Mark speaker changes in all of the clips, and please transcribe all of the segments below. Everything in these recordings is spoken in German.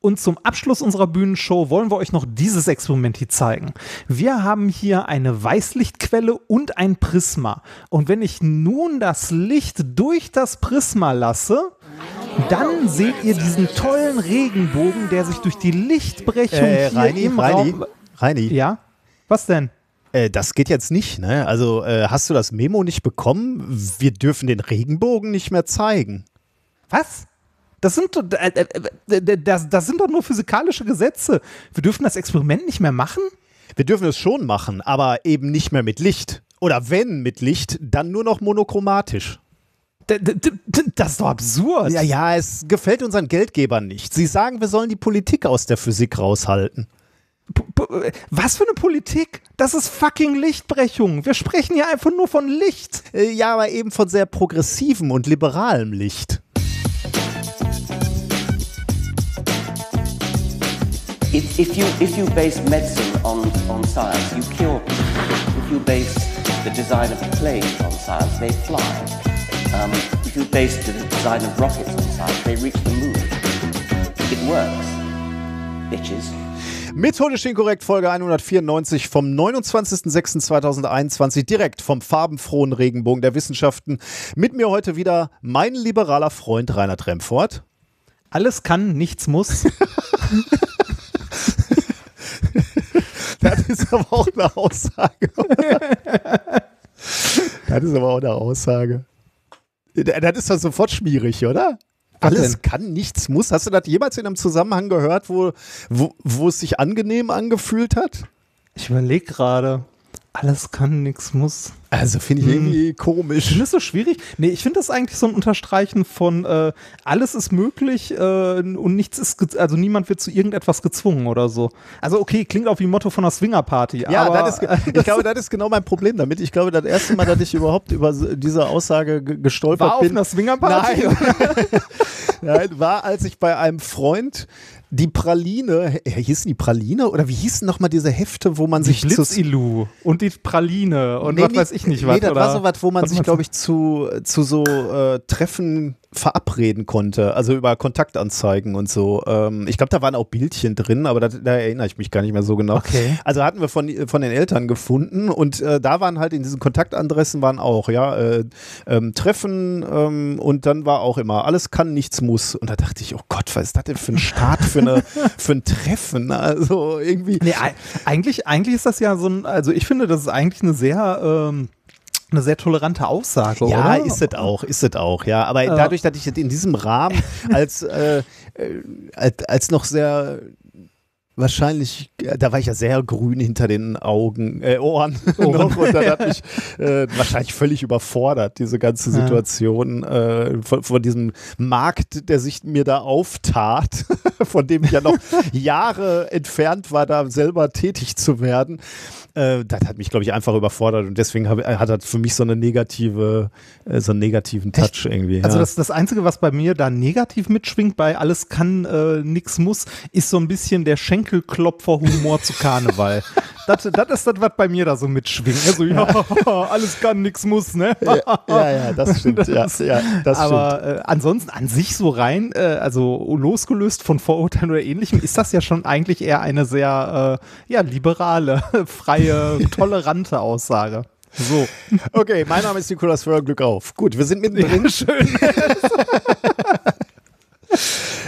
Speaker 1: Und zum Abschluss unserer Bühnenshow wollen wir euch noch dieses Experiment hier zeigen. Wir haben hier eine Weißlichtquelle und ein Prisma. Und wenn ich nun das Licht durch das Prisma lasse, dann seht ihr diesen tollen Regenbogen, der sich durch die Lichtbrechung
Speaker 2: Äh,
Speaker 1: hier
Speaker 2: Reini,
Speaker 1: im
Speaker 2: Reini,
Speaker 1: Raum...
Speaker 2: Reini,
Speaker 1: Ja? Was denn?
Speaker 2: äh, das geht jetzt nicht, ne? Also äh, hast du das Memo nicht bekommen? Wir dürfen den Regenbogen nicht mehr zeigen.
Speaker 1: Was? Das sind, doch- äh, äh, äh, das, das sind doch nur physikalische Gesetze. Wir dürfen das Experiment nicht mehr machen?
Speaker 2: Wir dürfen es schon machen, aber eben nicht mehr mit Licht. Oder wenn mit Licht, dann nur noch monochromatisch.
Speaker 1: Das ist doch absurd.
Speaker 2: Ja, ja, es gefällt unseren Geldgebern nicht. Sie sagen, wir sollen die Politik aus der Physik raushalten.
Speaker 1: Was für eine Politik? Das ist fucking Lichtbrechung. Wir sprechen hier einfach nur von Licht.
Speaker 2: Ja, aber eben von sehr progressivem und liberalem Licht.
Speaker 3: If, if, you, if you base medicine on, on science, you cure people. If you base the design of planes on science, they fly. Um, if you base the design of rockets on science, they reach the moon. It works, bitches.
Speaker 2: Methodisch inkorrekt Folge 194 vom 29.06.2021 direkt vom farbenfrohen Regenbogen der Wissenschaften. Mit mir heute wieder mein liberaler Freund Reinhard Remfort.
Speaker 1: Alles kann, nichts muss.
Speaker 2: Das ist aber auch eine Aussage. das ist aber auch eine Aussage. Das ist doch sofort schmierig, oder?
Speaker 1: Was
Speaker 2: Alles
Speaker 1: denn?
Speaker 2: kann, nichts muss. Hast du das jemals in einem Zusammenhang gehört, wo, wo, wo es sich angenehm angefühlt hat?
Speaker 1: Ich überlege gerade. Alles kann, nichts muss.
Speaker 2: Also finde ich irgendwie komisch.
Speaker 1: Findest du schwierig? Nee, ich finde das eigentlich so ein Unterstreichen von äh, alles ist möglich äh, und nichts ist, also niemand wird zu irgendetwas gezwungen oder so. Also okay, klingt auch wie Motto von einer Swingerparty.
Speaker 2: Ja,
Speaker 1: aber,
Speaker 2: das ist, ich glaube, das ist genau mein Problem damit. Ich glaube, das erste Mal, dass ich überhaupt über diese Aussage ge- gestolpert
Speaker 1: war auf
Speaker 2: bin,
Speaker 1: einer Swingerparty?
Speaker 2: Nein. Nein, war, als ich bei einem Freund die Praline, äh, hießen die Praline oder wie hießen nochmal diese Hefte, wo man
Speaker 1: Die
Speaker 2: sich zu
Speaker 1: Blitzilu und die Praline und
Speaker 2: Nee,
Speaker 1: was
Speaker 2: nee,
Speaker 1: weiß ich nicht
Speaker 2: Nee,
Speaker 1: was.
Speaker 2: das
Speaker 1: oder?
Speaker 2: war so was, wo man
Speaker 1: Was
Speaker 2: sich, glaube ich, zu, zu so äh, Treffen verabreden konnte. Also über Kontaktanzeigen und so. Ähm, ich glaube, da waren auch Bildchen drin, aber das, da erinnere ich mich gar nicht mehr so genau.
Speaker 1: Okay.
Speaker 2: Also hatten wir von, von den Eltern gefunden und äh, da waren halt in diesen Kontaktadressen waren auch, ja, äh, ähm, Treffen ähm, und dann war auch immer, alles kann, nichts muss. Und da dachte ich, oh Gott, was ist das denn für ein Start für, eine, für ein Treffen? Also irgendwie.
Speaker 1: Nee, ei- eigentlich, eigentlich ist das ja so ein, also ich finde, das ist eigentlich eine sehr, ähm, eine sehr tolerante Aussage,
Speaker 2: Ja,
Speaker 1: oder?
Speaker 2: ist es auch, ist es auch, ja. Aber dadurch, dass ich das in diesem Rahmen als, äh, als, als noch sehr wahrscheinlich, äh, da war ich ja sehr grün hinter den Augen, äh, Ohren, noch und das hat mich äh, wahrscheinlich völlig überfordert, diese ganze
Speaker 1: Ja.
Speaker 2: Situation äh, von, von diesem Markt, der sich mir da auftat, von dem ich ja noch Jahre entfernt war, da selber tätig zu werden. Äh, das hat mich, glaube ich, einfach überfordert und deswegen hab, hat das für mich so eine negative, äh, so einen negativen Touch irgendwie.
Speaker 1: Also
Speaker 2: ja.
Speaker 1: das, das Einzige, was bei mir da negativ mitschwingt, bei alles kann, äh, nix muss, ist so ein bisschen der Schenkelklopfer-Humor zu Karneval. Das, das ist das, was bei mir da so mitschwingt. Also, ja, alles kann, nix muss, ne?
Speaker 2: ja, ja, ja, das stimmt. ja, ja, das stimmt.
Speaker 1: Aber äh, ansonsten an sich so rein, äh, also losgelöst von Vorurteilen oder ähnlichem, ist das ja schon eigentlich eher eine sehr äh, ja, liberale, freie, tolerante Aussage. So.
Speaker 2: Okay, mein Name ist Nikolas Föhr, Glück auf. Gut, wir sind mittendrin.
Speaker 1: schön.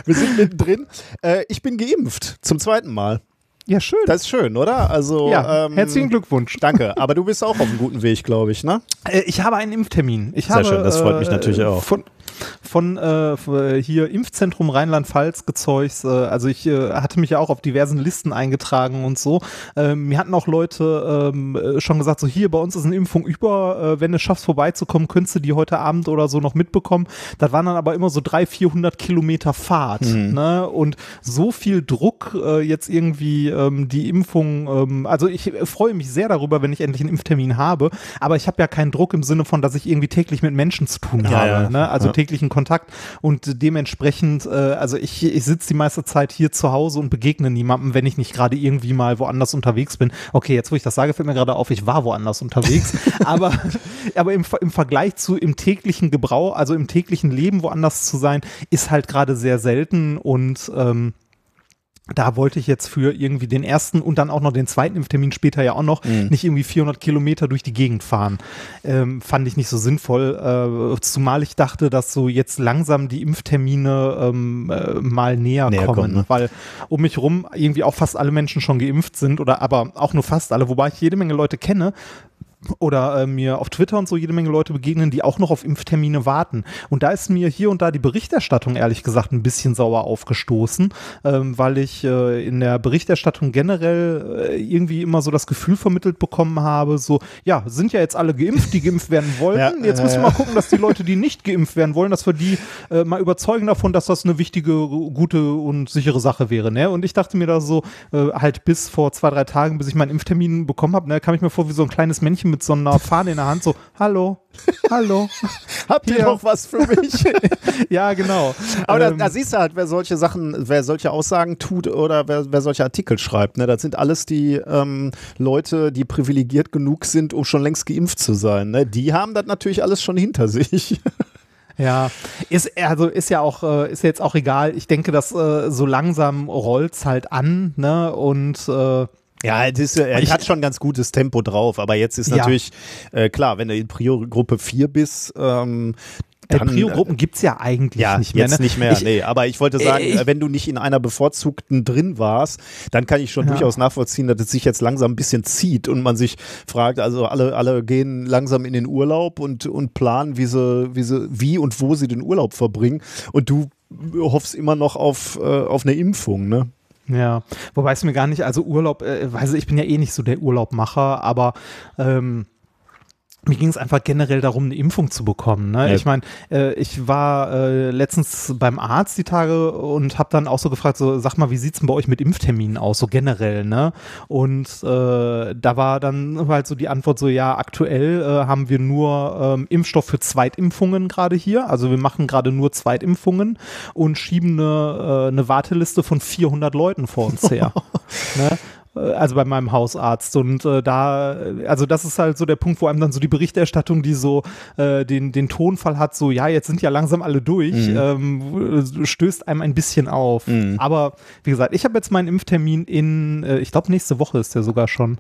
Speaker 2: Wir sind mittendrin. Äh, ich bin geimpft, zum zweiten Mal.
Speaker 1: Ja, schön.
Speaker 2: Das ist schön, oder? Also,
Speaker 1: ja,
Speaker 2: ähm,
Speaker 1: herzlichen Glückwunsch.
Speaker 2: Danke, aber du bist auch auf einem guten Weg, glaube ich, ne?
Speaker 1: Äh, Ich habe einen Impftermin. Ich
Speaker 2: Sehr
Speaker 1: habe,
Speaker 2: schön, das freut mich natürlich auch.
Speaker 1: Von, von äh, f- hier Impfzentrum Rheinland-Pfalz gezeugt. Äh, also ich äh, hatte mich ja auch auf diversen Listen eingetragen und so. Ähm, mir hatten auch Leute ähm, äh, schon gesagt, so hier bei uns ist eine Impfung über. Äh, wenn du es schaffst vorbeizukommen, könntest du die heute Abend oder so noch mitbekommen. Das waren dann aber immer so 300, 400 Kilometer Fahrt.
Speaker 2: Mhm.
Speaker 1: Ne? Und so viel Druck äh, jetzt irgendwie ähm, die Impfung. Ähm, also ich äh, freue mich sehr darüber, wenn ich endlich einen Impftermin habe. Aber ich habe ja keinen Druck im Sinne von, dass ich irgendwie täglich mit Menschen zu tun
Speaker 2: Ja,
Speaker 1: habe.
Speaker 2: ja.
Speaker 1: Ne? Also
Speaker 2: Ja.
Speaker 1: Täglichen Kontakt und dementsprechend, äh, also ich, ich sitze die meiste Zeit hier zu Hause und begegne niemandem, wenn ich nicht gerade irgendwie mal woanders unterwegs bin. Okay, jetzt wo ich das sage, fällt mir gerade auf, ich war woanders unterwegs, aber, aber im, im Vergleich zu im täglichen Gebrauch, also im täglichen Leben woanders zu sein, ist halt gerade sehr selten und ähm, da wollte ich jetzt für irgendwie den ersten und dann auch noch den zweiten Impftermin später ja auch noch
Speaker 2: Mhm.
Speaker 1: nicht irgendwie 400 Kilometer durch die Gegend fahren. Ähm, fand ich nicht so sinnvoll, äh, zumal ich dachte, dass so jetzt langsam die Impftermine ähm, äh, mal näher,
Speaker 2: Näher
Speaker 1: kommen,
Speaker 2: kommen, ne?
Speaker 1: weil um mich rum irgendwie auch fast alle Menschen schon geimpft sind oder aber auch nur fast alle, wobei ich jede Menge Leute kenne, oder äh, mir auf Twitter und so jede Menge Leute begegnen, die auch noch auf Impftermine warten. Und da ist mir hier und da die Berichterstattung ehrlich gesagt ein bisschen sauer aufgestoßen, ähm, weil ich äh, in der Berichterstattung generell äh, irgendwie immer so das Gefühl vermittelt bekommen habe, so, ja, sind ja jetzt alle geimpft, die geimpft werden wollten.
Speaker 2: Ja,
Speaker 1: jetzt müssen wir mal gucken, dass die Leute, die nicht geimpft werden wollen, dass wir die äh, mal überzeugen davon, dass das eine wichtige, gute und sichere Sache wäre. Ne? Und ich dachte mir da so, äh, halt bis vor zwei, drei Tagen, bis ich meinen Impftermin bekommen habe, ne, kam ich mir vor wie so ein kleines Männchen mit so einer Fahne in der Hand, so, hallo, hallo.
Speaker 2: Habt ihr noch was für mich?
Speaker 1: ja, genau.
Speaker 2: Aber da,
Speaker 1: Ähm,
Speaker 2: da siehst du halt, wer solche Sachen, wer solche Aussagen tut oder wer, wer solche Artikel schreibt. Ne? Das sind alles die ähm, Leute, die privilegiert genug sind, um schon längst geimpft zu sein. Ne? Die haben das natürlich alles schon hinter sich.
Speaker 1: Ja, ist also ist ja auch äh, ist jetzt auch egal. Ich denke, dass äh, so langsam rollt's halt an, ne? Und äh,
Speaker 2: Ja, es ist, er
Speaker 1: Ich-
Speaker 2: hat schon ganz gutes Tempo drauf, aber jetzt ist
Speaker 1: Ja.
Speaker 2: natürlich äh, klar, wenn du in Prio-Gruppe 4 bist, ähm,
Speaker 1: äh,
Speaker 2: dann,
Speaker 1: Prio-Gruppen gibt's ja eigentlich
Speaker 2: ja,
Speaker 1: nicht mehr.
Speaker 2: jetzt
Speaker 1: ne?
Speaker 2: nicht mehr,
Speaker 1: Ich,
Speaker 2: nee. Aber ich wollte sagen,
Speaker 1: ich-
Speaker 2: äh, wenn du nicht in einer bevorzugten drin warst, dann kann ich schon
Speaker 1: Ja.
Speaker 2: durchaus nachvollziehen, dass es sich jetzt langsam ein bisschen zieht und man sich fragt, also alle, alle gehen langsam in den Urlaub und, und planen, wie sie, wie sie, wie und wo sie den Urlaub verbringen. Und du hoffst immer noch auf, äh, auf eine Impfung, ne?
Speaker 1: Ja, wobei es mir gar nicht, also Urlaub, äh, weiß ich bin ja eh nicht so der Urlaubmacher, aber ähm, mir ging es einfach generell darum, eine Impfung zu bekommen. Ne?
Speaker 2: Ja.
Speaker 1: Ich meine, äh, ich war äh, letztens beim Arzt die Tage und habe dann auch so gefragt, so sag mal, wie sieht's denn bei euch mit Impfterminen aus, so generell, ne? Und äh, da war dann halt so die Antwort so, ja, aktuell äh, haben wir nur ähm, Impfstoff für Zweitimpfungen gerade hier, also wir machen gerade nur Zweitimpfungen und schieben eine, äh, eine Warteliste von 400 Leuten vor uns her. ne? Äh, Also bei meinem Hausarzt. Und äh, da, äh, also das ist halt so der Punkt, wo einem dann so die Berichterstattung, die so äh, den, den Tonfall hat, so, ja, jetzt sind ja langsam alle durch, ähm, stößt einem ein bisschen auf. Aber wie gesagt, ich habe jetzt meinen Impftermin in, äh, ich glaube, nächste Woche ist der sogar schon.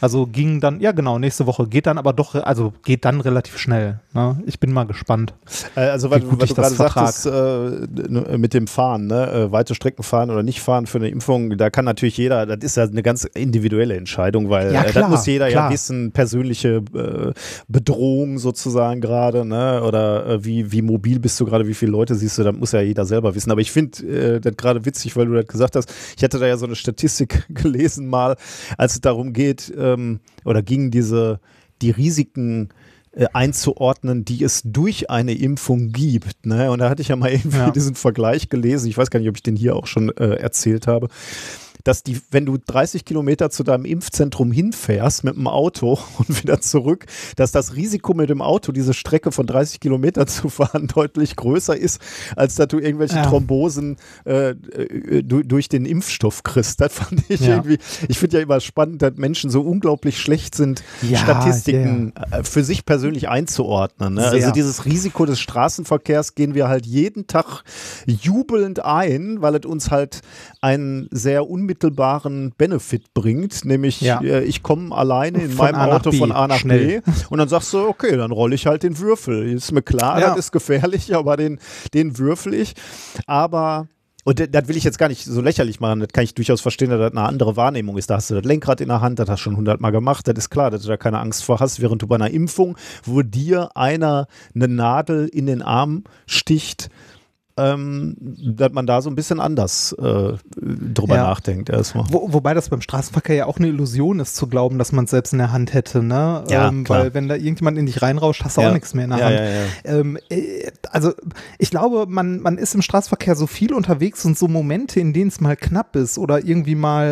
Speaker 1: Also ging dann, ja genau, nächste Woche. Geht dann aber doch, also geht dann relativ schnell. Ne? Ich bin mal gespannt.
Speaker 2: Äh, Also, weil,
Speaker 1: Wie gut
Speaker 2: weil
Speaker 1: ich
Speaker 2: du
Speaker 1: das
Speaker 2: gerade
Speaker 1: vertrag.
Speaker 2: sagtest, äh, n- mit dem Fahren, ne? äh, weite Strecken fahren oder nicht fahren für eine Impfung, da kann natürlich jeder, das ist ja eine ganz individuelle Entscheidung, weil
Speaker 1: Ja,
Speaker 2: äh,
Speaker 1: klar,
Speaker 2: das muss jeder ja
Speaker 1: klar.
Speaker 2: wissen, persönliche äh, Bedrohung sozusagen gerade, ne? oder äh, wie, wie mobil bist du gerade, wie viele Leute siehst du, das muss ja jeder selber wissen. Aber ich finde äh, das gerade witzig, weil du das gesagt hast. Ich hatte da ja so eine Statistik gelesen mal, als es darum geht, ähm, oder ging diese, die Risiken äh, einzuordnen, die es durch eine Impfung gibt. Ne? Und da hatte ich ja mal irgendwie
Speaker 1: Ja.
Speaker 2: diesen Vergleich gelesen. Ich weiß gar nicht, ob ich den hier auch schon äh, erzählt habe. Dass die, wenn du 30 Kilometer zu deinem Impfzentrum hinfährst mit dem Auto und wieder zurück, dass das Risiko mit dem Auto, diese Strecke von 30 Kilometer zu fahren, deutlich größer ist, als dass du irgendwelche
Speaker 1: Ja.
Speaker 2: Thrombosen äh, äh, du, durch den Impfstoff kriegst. Das fand ich
Speaker 1: Ja.
Speaker 2: irgendwie, ich finde ja immer spannend, dass Menschen so unglaublich schlecht sind,
Speaker 1: Ja,
Speaker 2: Statistiken äh, für sich persönlich einzuordnen. Ne?
Speaker 1: Sehr.
Speaker 2: Also dieses Risiko des Straßenverkehrs gehen wir halt jeden Tag jubelnd ein, weil es uns halt einen sehr unmittelbaren Benefit bringt, nämlich
Speaker 1: Ja.
Speaker 2: äh, ich komme alleine in
Speaker 1: Von
Speaker 2: meinem Auto
Speaker 1: B,
Speaker 2: von A nach
Speaker 1: schnell.
Speaker 2: B und dann sagst du, okay, dann rolle ich halt den Würfel. Ist mir klar,
Speaker 1: Ja.
Speaker 2: das ist gefährlich, aber den, den würfel ich. Aber und das- das will ich jetzt gar nicht so lächerlich machen. Das kann ich durchaus verstehen, dass das eine andere Wahrnehmung ist. Da hast du das Lenkrad in der Hand, das hast du schon hundertmal gemacht. Das ist klar, dass du da keine Angst vor hast, während du bei einer Impfung, wo dir einer eine Nadel in den Arm sticht, ähm, dass man da so ein bisschen anders äh, drüber
Speaker 1: Ja.
Speaker 2: nachdenkt erstmal.
Speaker 1: Wo, wobei das beim Straßenverkehr ja auch eine Illusion ist, zu glauben, dass man es selbst in der Hand hätte, ne?
Speaker 2: Ja,
Speaker 1: ähm, weil wenn da irgendjemand in dich reinrauscht, hast du
Speaker 2: Ja.
Speaker 1: auch nichts mehr in der Hand. Ähm, äh, also ich glaube, man, man ist im Straßenverkehr so viel unterwegs und so Momente, in denen es mal knapp ist oder irgendwie mal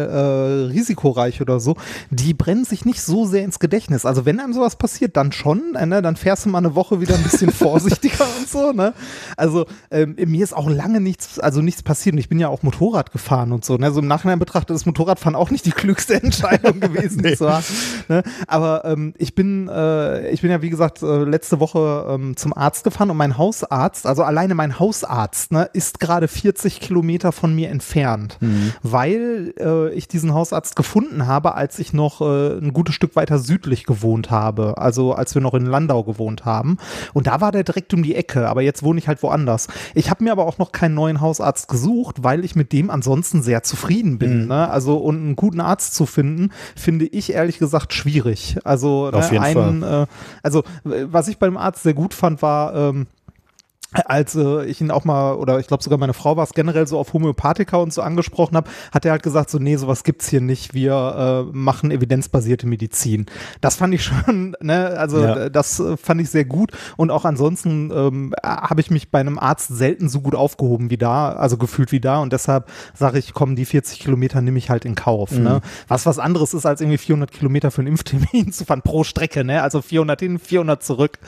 Speaker 1: äh, risikoreich oder so, die brennen sich nicht so sehr ins Gedächtnis. Also wenn einem sowas passiert, dann schon, äh, ne? dann fährst du mal eine Woche wieder ein bisschen vorsichtiger und so. Ne? Also ähm, mir mir ist auch lange nichts, also nichts passiert. Und ich bin ja auch Motorrad gefahren und so. Ne? Also im Nachhinein betrachtet ist Motorradfahren auch nicht die klügste Entscheidung gewesen, nee. so ne? Aber ähm, ich bin, äh, ich bin ja wie gesagt äh, letzte Woche ähm, zum Arzt gefahren und mein Hausarzt, also alleine mein Hausarzt, ne, ist gerade 40 Kilometer von mir entfernt, mhm. weil äh, ich diesen Hausarzt gefunden habe, als ich noch äh, ein gutes Stück weiter südlich gewohnt habe. Also als wir noch in Landau gewohnt haben. Und da war der direkt um die Ecke, aber jetzt wohne ich halt woanders. Ich habe mir aber auch noch keinen neuen Hausarzt gesucht, weil ich mit dem ansonsten sehr zufrieden bin. Mhm. Ne? Also und einen guten Arzt zu finden, finde ich ehrlich gesagt schwierig. Also
Speaker 2: Auf ne, jeden einen, Fall.
Speaker 1: Äh, also was ich beim Arzt sehr gut fand, war ähm, als äh, ich ihn auch mal, oder ich glaube sogar meine Frau war es generell so auf Homöopathika und so angesprochen habe, hat er halt gesagt, so, nee, sowas gibt's hier nicht, wir äh, machen evidenzbasierte Medizin. Das fand ich schon, ne, also ja. das äh, fand ich sehr gut und auch ansonsten ähm, habe ich mich bei einem Arzt selten so gut aufgehoben wie da, also gefühlt wie da und deshalb sage ich, komm, die 40 Kilometer nehme ich halt in Kauf, ne? mhm. ne. Was was anderes ist, als irgendwie 400 Kilometer für einen Impftermin zu fahren pro Strecke, ne, also 400 hin, 400 zurück.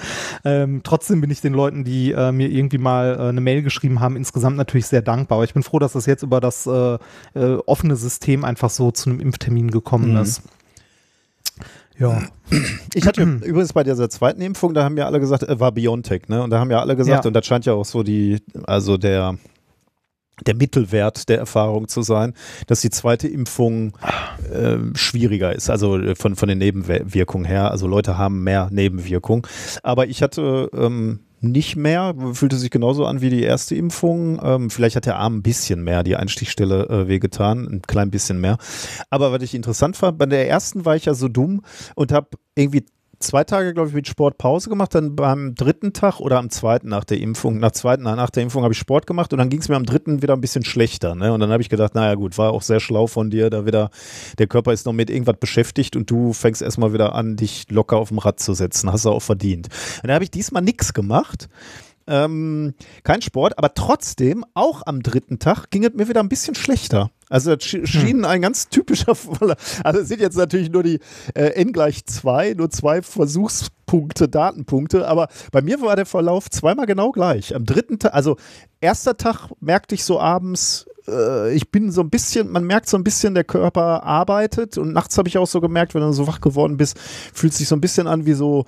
Speaker 1: Ähm, trotzdem bin ich den Leuten, die äh, mir irgendwie mal äh, eine Mail geschrieben haben, insgesamt natürlich sehr dankbar. Aber ich bin froh, dass das jetzt über das äh, äh, offene System einfach so zu einem Impftermin gekommen mhm. ist.
Speaker 2: Ja. Ich hatte übrigens bei dieser zweiten Impfung, da haben ja alle gesagt, äh, war Biontech, ne? Und da haben ja alle gesagt, ja. und das scheint ja auch so die, also der, der Mittelwert der Erfahrung zu sein, dass die zweite Impfung äh, schwieriger ist, also äh, von, von den Nebenwirkungen her. Also Leute haben mehr Nebenwirkungen. Aber ich hatte ähm, nicht mehr, fühlte sich genauso an wie die erste Impfung. Ähm, vielleicht hat der Arm ein bisschen mehr, die Einstichstelle äh, wehgetan, ein klein bisschen mehr. Aber was ich interessant fand, bei der ersten war ich ja so dumm und habe irgendwie zwei Tage, glaube ich, mit Sport Pause gemacht. Dann beim dritten Tag oder am zweiten nach der Impfung, nach zweiten, nach der Impfung habe ich Sport gemacht und dann ging es mir am dritten wieder ein bisschen schlechter. Ne? Und dann habe ich gedacht, naja gut, war auch sehr schlau von dir, da wieder, der Körper ist noch mit irgendwas beschäftigt und du fängst erstmal wieder an, dich locker auf dem Rad zu setzen. Hast du auch verdient. Und dann habe ich diesmal nichts gemacht. Ähm, kein Sport, aber trotzdem, auch am dritten Tag ging es mir wieder ein bisschen schlechter. Also das schien hm. ein ganz typischer Voller. Also es sind jetzt natürlich nur die äh, n gleich zwei, nur zwei Versuchspunkte, Datenpunkte, aber bei mir war der Verlauf zweimal genau gleich. Am dritten Tag, also erster Tag merkte ich so abends, äh, ich bin so ein bisschen, man merkt so ein bisschen, der Körper arbeitet und nachts habe ich auch so gemerkt, wenn du so wach geworden bist, fühlt sich so ein bisschen an wie so,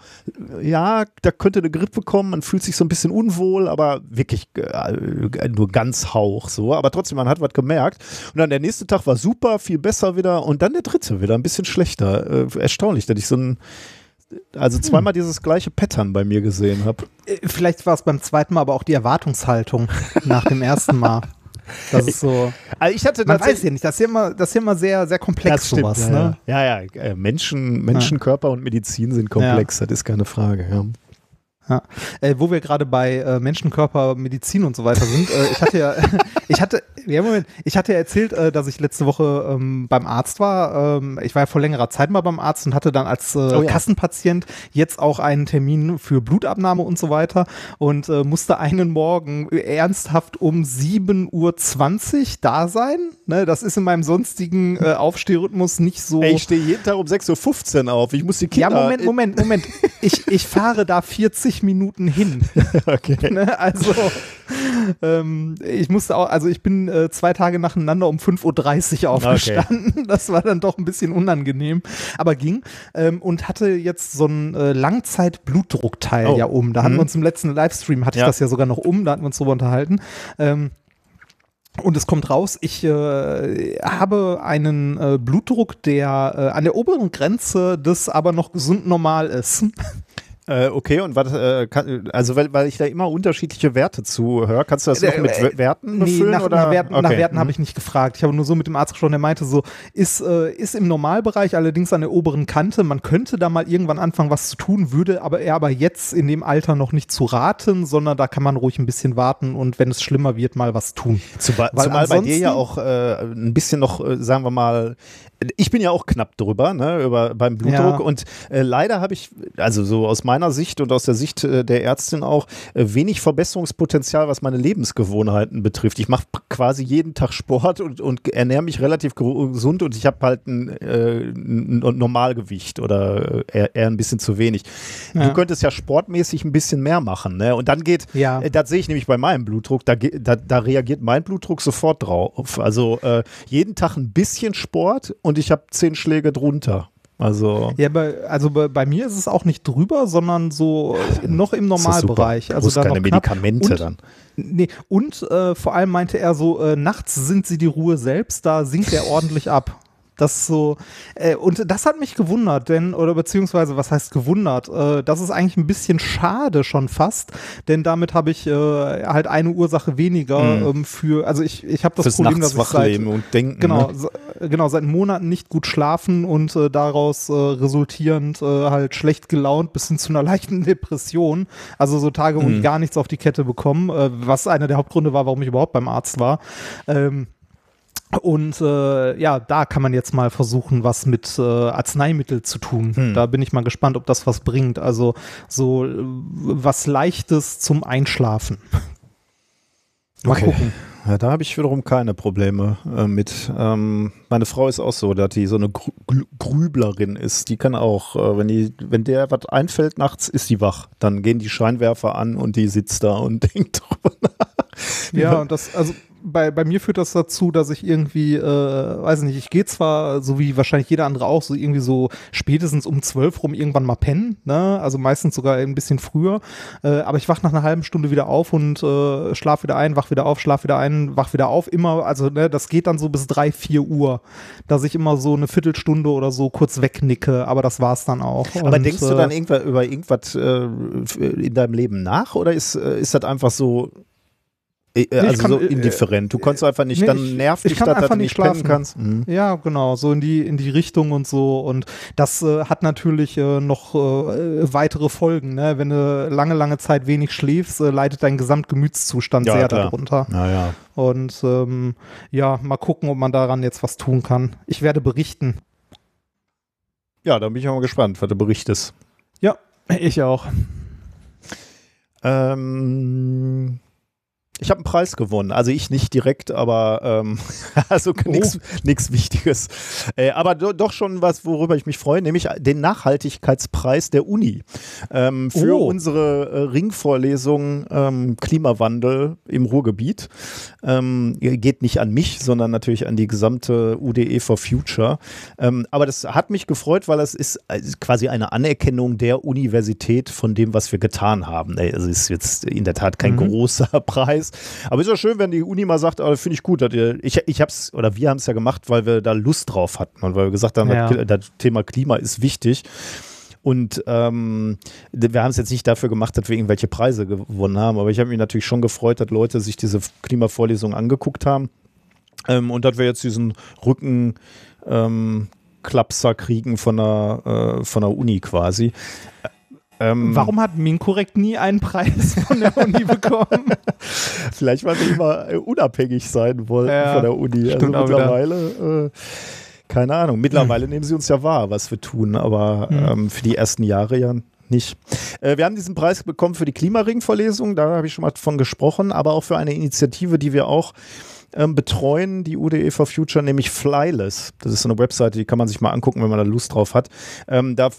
Speaker 2: ja, da könnte eine Grippe kommen, man fühlt sich so ein bisschen unwohl, aber wirklich äh, nur ganz hauch so, aber trotzdem, man hat was gemerkt und dann der nächste Tag war super, viel besser wieder und dann der dritte wieder ein bisschen schlechter. Äh, erstaunlich, dass ich so ein also zweimal hm. dieses gleiche Pattern bei mir gesehen habe.
Speaker 1: Äh, vielleicht war es beim zweiten Mal aber auch die Erwartungshaltung nach dem ersten Mal. Das ist so.
Speaker 2: Also ich hatte
Speaker 1: man weiß ja nicht, das ist ja immer, das ist immer sehr, sehr komplex
Speaker 2: stimmt, sowas. Ja, ne? ja, ja, ja. Äh, Menschen, Menschenkörper und Medizin sind komplex, das ist keine Frage. Ja.
Speaker 1: Ja. Äh, wo wir gerade bei äh, Menschenkörper, Medizin und so weiter sind. Äh, ich hatte ja, ich hatte, ja Moment, ich hatte ja erzählt, äh, dass ich letzte Woche ähm, beim Arzt war. Ähm, ich war ja vor längerer Zeit mal beim Arzt und hatte dann als äh, oh, ja. Kassenpatient jetzt auch einen Termin für Blutabnahme und so weiter und äh, musste einen Morgen ernsthaft um 7.20 Uhr da sein. Ne, das ist in meinem sonstigen Aufstehrhythmus nicht so.
Speaker 2: Ey, ich stehe jeden Tag um 6.15 Uhr auf. Ich muss die Kinder.
Speaker 1: Ja, Moment, Moment, Moment. ich, ich fahre da 40 Minuten hin. okay. Ne? Also ähm, ich musste auch, also ich bin äh, zwei Tage nacheinander um 5.30 Uhr aufgestanden. Okay. Das war dann doch ein bisschen unangenehm, aber ging. Ähm, und hatte jetzt so ein äh, Langzeit-Blutdruckteil oh. ja um. Da hatten mhm. wir uns im letzten Livestream, hatte ja. ich das ja sogar noch um, da hatten wir uns drüber unterhalten. Ähm, und es kommt raus, ich äh, habe einen äh, Blutdruck, der äh, an der oberen Grenze des aber noch gesund normal ist.
Speaker 2: Äh, okay, und was, äh, kann, also weil, weil ich da immer unterschiedliche Werte zuhöre, kannst du das noch mit äh, Werten
Speaker 1: befüllen? Nee, nach, oder? nach Werten, okay. Werten mhm. habe ich nicht gefragt. Ich habe nur so mit dem Arzt gesprochen, der meinte so, ist, äh, ist im Normalbereich allerdings an der oberen Kante, man könnte da mal irgendwann anfangen, was zu tun, würde aber er aber jetzt in dem Alter noch nicht zu raten, sondern da kann man ruhig ein bisschen warten und wenn es schlimmer wird, mal was tun.
Speaker 2: Zumal, zumal bei dir ja auch äh, ein bisschen noch, äh, sagen wir mal, ich bin ja auch knapp drüber, ne, über, beim Blutdruck ja. und äh, leider habe ich, also so aus meiner meiner Sicht und aus der Sicht äh, der Ärztin auch äh, wenig Verbesserungspotenzial, was meine Lebensgewohnheiten betrifft. Ich mache quasi jeden Tag Sport und, und ernähre mich relativ gesund und ich habe halt ein, äh, ein Normalgewicht oder eher, eher, ein bisschen zu wenig. Ja. Du könntest ja sportmäßig ein bisschen mehr machen. Ne? Und dann geht, ja. das sehe ich nämlich bei meinem Blutdruck, da, da, da reagiert mein Blutdruck sofort drauf. Also äh, jeden Tag ein bisschen Sport und ich habe zehn Schläge drunter. Also
Speaker 1: ja, bei, also bei, bei, mir ist es auch nicht drüber, sondern so noch im Normalbereich. Also
Speaker 2: dann keine Medikamente
Speaker 1: und,
Speaker 2: dann.
Speaker 1: Nee, und äh, vor allem meinte er so, äh, nachts sind sie die Ruhe selbst, da sinkt er ordentlich ab. Das so, äh, und das hat mich gewundert, denn, oder beziehungsweise, was heißt gewundert? Äh, das ist eigentlich ein bisschen schade schon fast, denn damit habe ich äh, halt eine Ursache weniger mhm. ähm, für, also ich, ich habe das
Speaker 2: Fürs
Speaker 1: Problem, dass
Speaker 2: ich seit, und denken,
Speaker 1: genau,
Speaker 2: ne?
Speaker 1: genau, seit Monaten nicht gut schlafen und äh, daraus äh, resultierend äh, halt schlecht gelaunt bis hin zu einer leichten Depression. Also so Tage, wo mhm. ich gar nichts auf die Kette bekomme, was einer der Hauptgründe war, warum ich überhaupt beim Arzt war. Ähm, und äh, ja, da kann man jetzt mal versuchen, was mit äh, Arzneimittel zu tun. Hm. Da bin ich mal gespannt, ob das was bringt. Also so äh, was Leichtes zum Einschlafen.
Speaker 2: mal okay. gucken. Ja, da habe ich wiederum keine Probleme äh, mit. Ähm, meine Frau ist auch so, dass die so eine Grü Grüblerin ist. Die kann auch, äh, wenn, die, wenn der was einfällt nachts, ist die wach. Dann gehen die Scheinwerfer an und die sitzt da und denkt drüber nach.
Speaker 1: Ja, und das, also bei, bei mir führt das dazu, dass ich irgendwie, äh, weiß nicht, ich gehe zwar, so wie wahrscheinlich jeder andere auch, so irgendwie so spätestens um zwölf rum irgendwann mal pennen, ne? Also meistens sogar ein bisschen früher. Äh, aber ich wach nach einer halben Stunde wieder auf und äh, schlaf wieder ein, wach wieder auf, schlaf wieder ein, wach wieder auf. Immer, also ne, das geht dann so bis drei, vier Uhr, dass ich immer so eine Viertelstunde oder so kurz wegnicke, aber das war's dann auch.
Speaker 2: Aber und, denkst du dann äh, irgendwas über irgendwas äh, in deinem Leben nach oder ist, äh, ist das einfach so äh, also kann, so äh, indifferent. Du konntest einfach nicht, nee, dann nervt dich,
Speaker 1: dass du nicht schlafen kannst. Mhm. Ja, genau, so in die, in die Richtung und so. Und das äh, hat natürlich äh, noch äh, weitere Folgen. Ne? Wenn du lange, lange Zeit wenig schläfst, äh, leidet dein Gesamtgemütszustand ja, sehr klar. darunter.
Speaker 2: Ja, ja.
Speaker 1: Und ähm, ja, mal gucken, ob man daran jetzt was tun kann. Ich werde berichten.
Speaker 2: Ja, da bin ich auch mal gespannt, was du berichtest.
Speaker 1: Ja, ich auch.
Speaker 2: Ähm ich habe einen Preis gewonnen. Also ich nicht direkt, aber ähm, also nichts oh. Wichtiges. Äh, aber do, doch schon was, worüber ich mich freue, nämlich den Nachhaltigkeitspreis der Uni ähm, für oh. unsere äh, Ringvorlesung ähm, Klimawandel im Ruhrgebiet. Ähm, geht nicht an mich, sondern natürlich an die gesamte UDE for Future. Ähm, aber das hat mich gefreut, weil es ist äh, quasi eine Anerkennung der Universität von dem, was wir getan haben. Also es ist jetzt in der Tat kein mhm. großer Preis aber ist ja schön, wenn die Uni mal sagt, oh, finde ich gut, dass ihr, ich, ich hab's, oder wir haben es ja gemacht, weil wir da Lust drauf hatten und weil wir gesagt haben, ja. das, das Thema Klima ist wichtig. Und ähm, wir haben es jetzt nicht dafür gemacht, dass wir irgendwelche Preise gewonnen haben, aber ich habe mich natürlich schon gefreut, dass Leute sich diese Klimavorlesung angeguckt haben ähm, und dass wir jetzt diesen Rücken ähm, Klapser kriegen von der, äh, von der Uni quasi.
Speaker 1: Ähm, Warum hat Minkorrekt nie einen Preis von der Uni bekommen?
Speaker 2: Vielleicht, weil wir immer unabhängig sein wollten ja, von der Uni. Also mittlerweile, äh, keine Ahnung, mittlerweile hm. nehmen sie uns ja wahr, was wir tun, aber hm. ähm, für die ersten Jahre ja nicht. Äh, wir haben diesen Preis bekommen für die Klimaring-Verlesung, da habe ich schon mal von gesprochen, aber auch für eine Initiative, die wir auch ähm, betreuen, die UDE for Future, nämlich Flyless. Das ist so eine Webseite, die kann man sich mal angucken, wenn man da Lust drauf hat. Ähm, da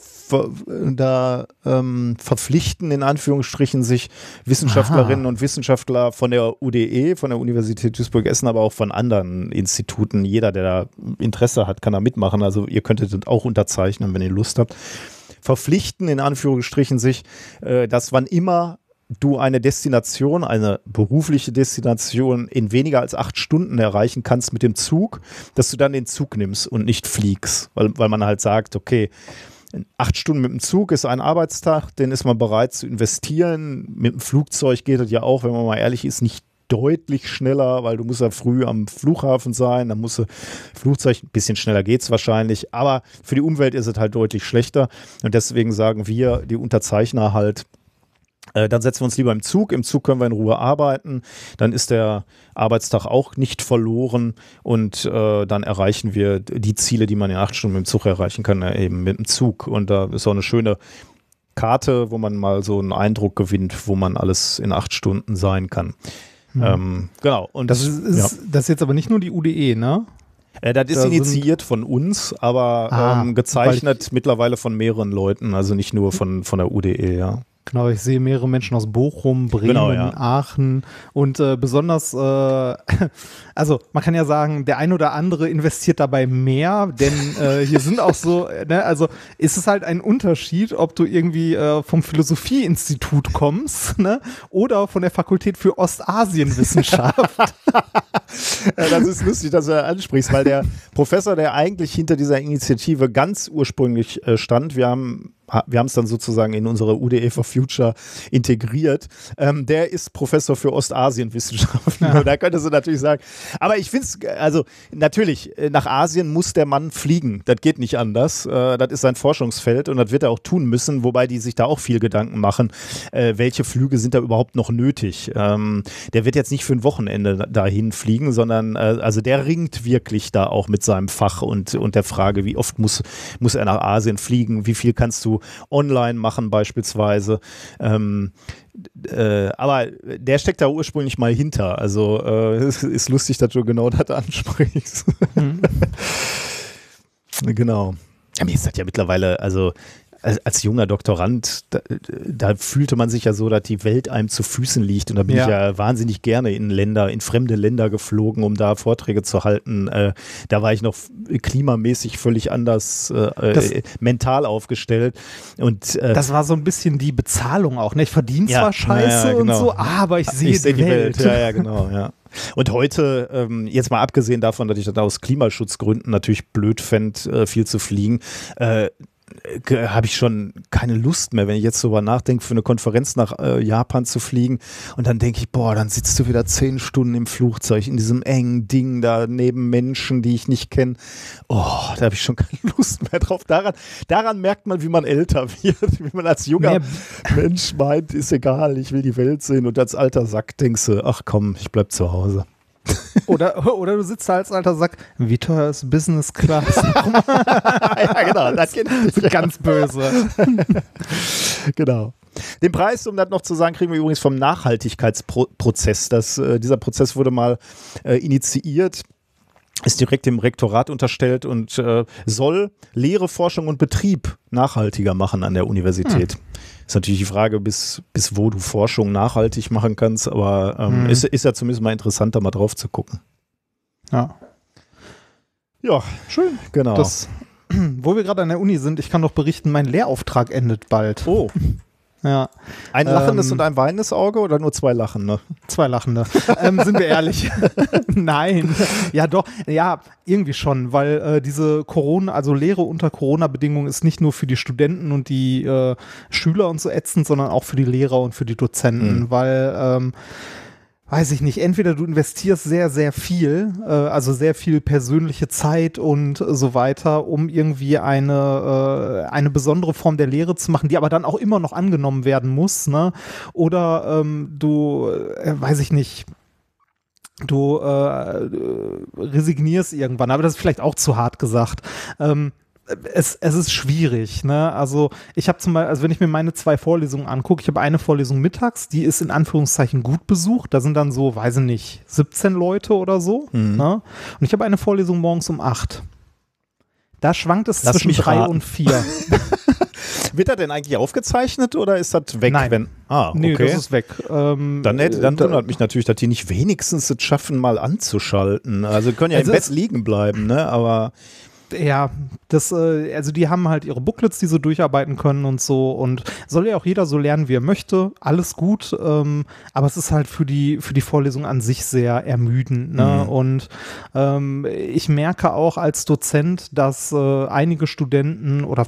Speaker 2: da ähm, verpflichten in Anführungsstrichen sich Wissenschaftlerinnen Aha. und Wissenschaftler von der UDE, von der Universität Duisburg-Essen, aber auch von anderen Instituten. Jeder, der da Interesse hat, kann da mitmachen. Also ihr könntet das auch unterzeichnen, wenn ihr Lust habt verpflichten in Anführungsstrichen sich, äh, dass wann immer du eine Destination, eine berufliche Destination in weniger als acht Stunden erreichen kannst mit dem Zug, dass du dann den Zug nimmst und nicht fliegst, weil, weil man halt sagt, okay, acht Stunden mit dem Zug ist ein Arbeitstag, den ist man bereit zu investieren. Mit dem Flugzeug geht das ja auch, wenn man mal ehrlich ist, nicht deutlich schneller, weil du musst ja früh am Flughafen sein, dann musst du Flugzeug, ein bisschen schneller geht es wahrscheinlich, aber für die Umwelt ist es halt deutlich schlechter und deswegen sagen wir, die Unterzeichner halt, äh, dann setzen wir uns lieber im Zug. Im Zug können wir in Ruhe arbeiten. Dann ist der Arbeitstag auch nicht verloren und äh, dann erreichen wir die Ziele, die man in acht Stunden mit dem Zug erreichen kann, eben mit dem Zug. Und da ist auch eine schöne Karte, wo man mal so einen Eindruck gewinnt, wo man alles in acht Stunden sein kann. Mhm. Ähm, genau.
Speaker 1: Und das ist, ist ja. das ist jetzt aber nicht nur die UDE, ne?
Speaker 2: Äh, das ist da initiiert von uns, aber ah, ähm, gezeichnet mittlerweile von mehreren Leuten, also nicht nur von, von der UDE, ja.
Speaker 1: Genau, ich sehe mehrere Menschen aus Bochum, Bremen, genau, ja. Aachen und äh, besonders, äh, also man kann ja sagen, der ein oder andere investiert dabei mehr, denn äh, hier sind auch so, ne, also ist es halt ein Unterschied, ob du irgendwie äh, vom Philosophieinstitut kommst ne, oder von der Fakultät für Ostasienwissenschaft.
Speaker 2: das ist lustig, dass du das ansprichst, weil der Professor, der eigentlich hinter dieser Initiative ganz ursprünglich äh, stand, wir haben wir haben es dann sozusagen in unsere UDE for Future integriert. Ähm, der ist Professor für Ostasienwissenschaften. Ja. Da könntest du natürlich sagen. Aber ich finde es, also natürlich, äh, nach Asien muss der Mann fliegen. Das geht nicht anders. Äh, das ist sein Forschungsfeld und das wird er auch tun müssen, wobei die sich da auch viel Gedanken machen, äh, welche Flüge sind da überhaupt noch nötig. Ähm, der wird jetzt nicht für ein Wochenende dahin fliegen, sondern äh, also der ringt wirklich da auch mit seinem Fach und, und der Frage, wie oft muss, muss er nach Asien fliegen, wie viel kannst du online machen beispielsweise. Ähm, äh, aber der steckt da ursprünglich mal hinter. Also äh, es ist lustig, dass du genau das ansprichst. Mhm. genau. Ja, mir ist das ja mittlerweile, also als, als junger Doktorand, da, da, fühlte man sich ja so, dass die Welt einem zu Füßen liegt. Und da bin ja. ich ja wahnsinnig gerne in Länder, in fremde Länder geflogen, um da Vorträge zu halten. Äh, da war ich noch klimamäßig völlig anders äh, das, äh, mental aufgestellt. Und,
Speaker 1: äh, das war so ein bisschen die Bezahlung auch. Ne? Ich verdiene zwar ja, scheiße ja, genau. und so, aber ich sehe die, die Welt. Welt.
Speaker 2: Ja, ja, genau, ja. Und heute, ähm, jetzt mal abgesehen davon, dass ich das aus Klimaschutzgründen natürlich blöd fände, äh, viel zu fliegen, äh, habe ich schon keine Lust mehr, wenn ich jetzt darüber nachdenke, für eine Konferenz nach äh, Japan zu fliegen. Und dann denke ich, boah, dann sitzt du wieder zehn Stunden im Flugzeug in diesem engen Ding da neben Menschen, die ich nicht kenne. Oh, da habe ich schon keine Lust mehr drauf. Daran, daran merkt man, wie man älter wird, wie man als junger mehr. Mensch meint, ist egal, ich will die Welt sehen. Und als alter Sack denkst du, ach komm, ich bleib zu Hause.
Speaker 1: Oder, oder du sitzt da als alter Sack, wie teuer ist Business Class?
Speaker 2: ja, genau, das geht
Speaker 1: ganz böse.
Speaker 2: genau. Den Preis, um das noch zu sagen, kriegen wir übrigens vom Nachhaltigkeitsprozess. Das, äh, dieser Prozess wurde mal äh, initiiert ist direkt dem Rektorat unterstellt und äh, soll Lehre, Forschung und Betrieb nachhaltiger machen an der Universität. Hm. Ist natürlich die Frage, bis, bis wo du Forschung nachhaltig machen kannst, aber ähm, mhm. ist, ist ja zumindest mal interessant, da mal drauf zu gucken.
Speaker 1: Ja. Ja, schön. Genau. Das, wo wir gerade an der Uni sind, ich kann doch berichten, mein Lehrauftrag endet bald.
Speaker 2: Oh.
Speaker 1: Ja.
Speaker 2: Ein lachendes ähm, und ein weinendes Auge oder nur zwei lachende?
Speaker 1: Zwei lachende. ähm, sind wir ehrlich? Nein. Ja, doch. Ja, irgendwie schon, weil äh, diese Corona, also Lehre unter Corona-Bedingungen ist nicht nur für die Studenten und die äh, Schüler und so ätzend, sondern auch für die Lehrer und für die Dozenten, mhm. weil ähm, weiß ich nicht, entweder du investierst sehr, sehr viel, äh, also sehr viel persönliche Zeit und so weiter, um irgendwie eine, äh, eine besondere Form der Lehre zu machen, die aber dann auch immer noch angenommen werden muss, ne? Oder ähm, du, äh, weiß ich nicht, du äh, resignierst irgendwann, aber das ist vielleicht auch zu hart gesagt. Ähm, es, es ist schwierig. Ne? Also ich habe zum Beispiel, also wenn ich mir meine zwei Vorlesungen angucke, ich habe eine Vorlesung mittags, die ist in Anführungszeichen gut besucht. Da sind dann so, weiß ich nicht, 17 Leute oder so. Mhm. Ne? Und ich habe eine Vorlesung morgens um 8. Da schwankt es Lass zwischen drei und vier.
Speaker 2: Wird er denn eigentlich aufgezeichnet oder ist das weg?
Speaker 1: Nein.
Speaker 2: Wenn,
Speaker 1: ah, okay. Nee, das ist weg.
Speaker 2: Ähm, dann dann äh, wundert mich natürlich, dass die nicht wenigstens es schaffen, mal anzuschalten. Also können ja also im Bett liegen bleiben, ne? aber
Speaker 1: ja, das, äh, also die haben halt ihre Booklets, die sie durcharbeiten können und so und soll ja auch jeder so lernen, wie er möchte, alles gut, ähm, aber es ist halt für die, für die Vorlesung an sich sehr ermüdend, ne? Mhm. und ähm, ich merke auch als Dozent, dass äh, einige Studenten oder,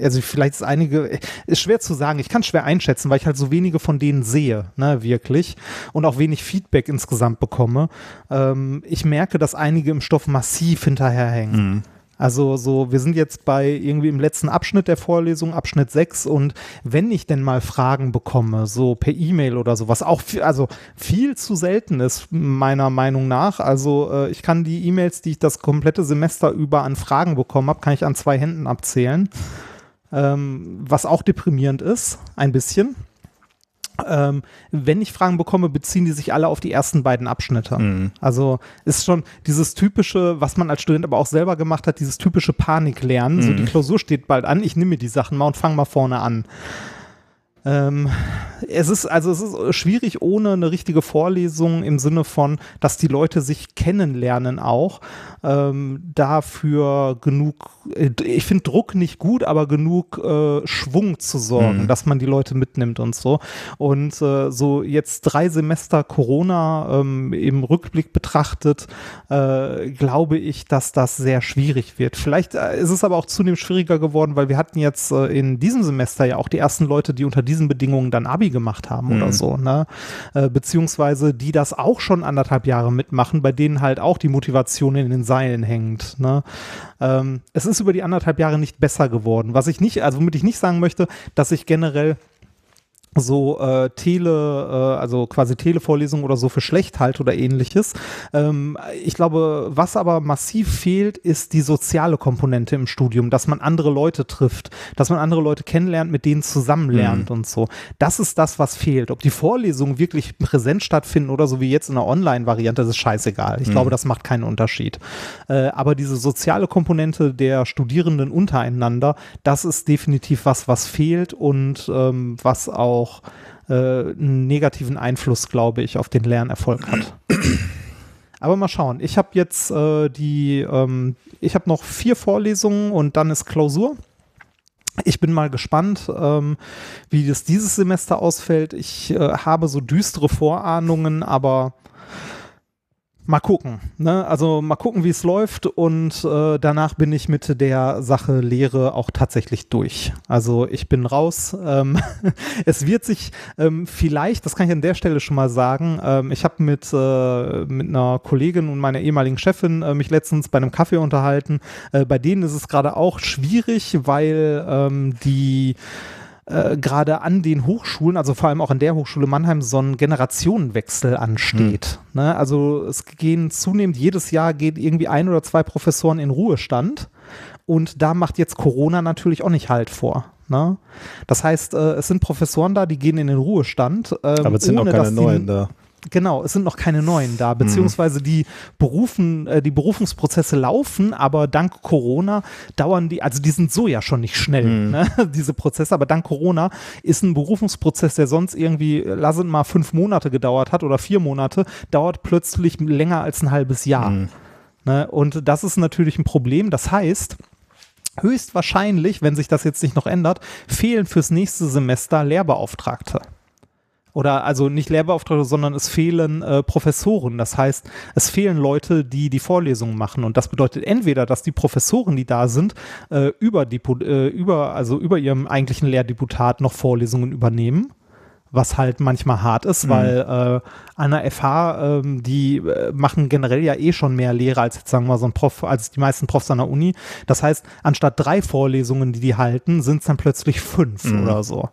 Speaker 1: also vielleicht ist einige, ist schwer zu sagen, ich kann schwer einschätzen, weil ich halt so wenige von denen sehe, ne, wirklich und auch wenig Feedback insgesamt bekomme. Ähm, ich merke, dass einige im Stoff massiv hinterherhängen. Mhm. Also so, wir sind jetzt bei irgendwie im letzten Abschnitt der Vorlesung, Abschnitt 6 und wenn ich denn mal Fragen bekomme, so per E-Mail oder sowas, auch viel, also viel zu selten ist meiner Meinung nach. Also äh, ich kann die E-Mails, die ich das komplette Semester über an Fragen bekommen habe, kann ich an zwei Händen abzählen. ähm, was auch deprimierend ist, ein bisschen. Ähm, wenn ich Fragen bekomme, beziehen die sich alle auf die ersten beiden Abschnitte. Mhm. Also ist schon dieses typische, was man als Student aber auch selber gemacht hat, dieses typische Paniklernen. Mhm. So die Klausur steht bald an, ich nehme mir die Sachen mal und fange mal vorne an. Ähm, es ist also es ist schwierig ohne eine richtige Vorlesung im Sinne von, dass die Leute sich kennenlernen auch ähm, dafür genug, äh, ich finde Druck nicht gut, aber genug äh, Schwung zu sorgen, mhm. dass man die Leute mitnimmt und so. Und äh, so jetzt drei Semester Corona ähm, im Rückblick betrachtet, äh, glaube ich, dass das sehr schwierig wird. Vielleicht äh, ist es aber auch zunehmend schwieriger geworden, weil wir hatten jetzt äh, in diesem Semester ja auch die ersten Leute, die unter diesen Bedingungen dann Abi gemacht haben mhm. oder so, ne? beziehungsweise die das auch schon anderthalb Jahre mitmachen, bei denen halt auch die Motivation in den Seilen hängt. Ne? Ähm, es ist über die anderthalb Jahre nicht besser geworden. Was ich nicht, also womit ich nicht sagen möchte, dass ich generell so äh, Tele, äh, also quasi Televorlesungen oder so für schlecht halte oder ähnliches. Ähm, ich glaube, was aber massiv fehlt, ist die soziale Komponente im Studium, dass man andere Leute trifft, dass man andere Leute kennenlernt, mit denen zusammenlernt mhm. und so. Das ist das, was fehlt. Ob die Vorlesungen wirklich präsent stattfinden oder so wie jetzt in der Online-Variante, das ist scheißegal. Ich mhm. glaube, das macht keinen Unterschied. Äh, aber diese soziale Komponente der Studierenden untereinander, das ist definitiv was, was fehlt und ähm, was auch auch äh, einen negativen Einfluss, glaube ich, auf den Lernerfolg hat. Aber mal schauen. Ich habe jetzt äh, die, ähm, ich habe noch vier Vorlesungen und dann ist Klausur. Ich bin mal gespannt, ähm, wie das dieses Semester ausfällt. Ich äh, habe so düstere Vorahnungen, aber Mal gucken. Ne? Also mal gucken, wie es läuft und äh, danach bin ich mit der Sache Lehre auch tatsächlich durch. Also ich bin raus. Ähm, es wird sich ähm, vielleicht, das kann ich an der Stelle schon mal sagen, ähm, ich habe mit, äh, mit einer Kollegin und meiner ehemaligen Chefin äh, mich letztens bei einem Kaffee unterhalten. Äh, bei denen ist es gerade auch schwierig, weil ähm, die äh, gerade an den Hochschulen, also vor allem auch an der Hochschule Mannheim, so ein Generationenwechsel ansteht. Hm. Ne? Also es gehen zunehmend, jedes Jahr geht irgendwie ein oder zwei Professoren in Ruhestand. Und da macht jetzt Corona natürlich auch nicht Halt vor. Ne? Das heißt, äh, es sind Professoren da, die gehen in den Ruhestand.
Speaker 2: Ähm, Aber es sind auch keine neuen da.
Speaker 1: Genau, es sind noch keine neuen da, beziehungsweise die Berufen, äh, die Berufungsprozesse laufen, aber dank Corona dauern die, also die sind so ja schon nicht schnell, mhm. ne, diese Prozesse, aber dank Corona ist ein Berufungsprozess, der sonst irgendwie, lass es mal fünf Monate gedauert hat oder vier Monate, dauert plötzlich länger als ein halbes Jahr. Mhm. Ne, und das ist natürlich ein Problem. Das heißt, höchstwahrscheinlich, wenn sich das jetzt nicht noch ändert, fehlen fürs nächste Semester Lehrbeauftragte oder also nicht Lehrbeauftragte, sondern es fehlen äh, Professoren. Das heißt, es fehlen Leute, die die Vorlesungen machen. Und das bedeutet entweder, dass die Professoren, die da sind, äh, über, die, äh, über, also über ihrem eigentlichen Lehrdeputat noch Vorlesungen übernehmen was halt manchmal hart ist, mhm. weil äh, an der FH, ähm, die äh, machen generell ja eh schon mehr Lehre als jetzt sagen wir so ein Prof, als die meisten Profs an der Uni. Das heißt, anstatt drei Vorlesungen, die die halten, sind es dann plötzlich fünf mhm. oder so.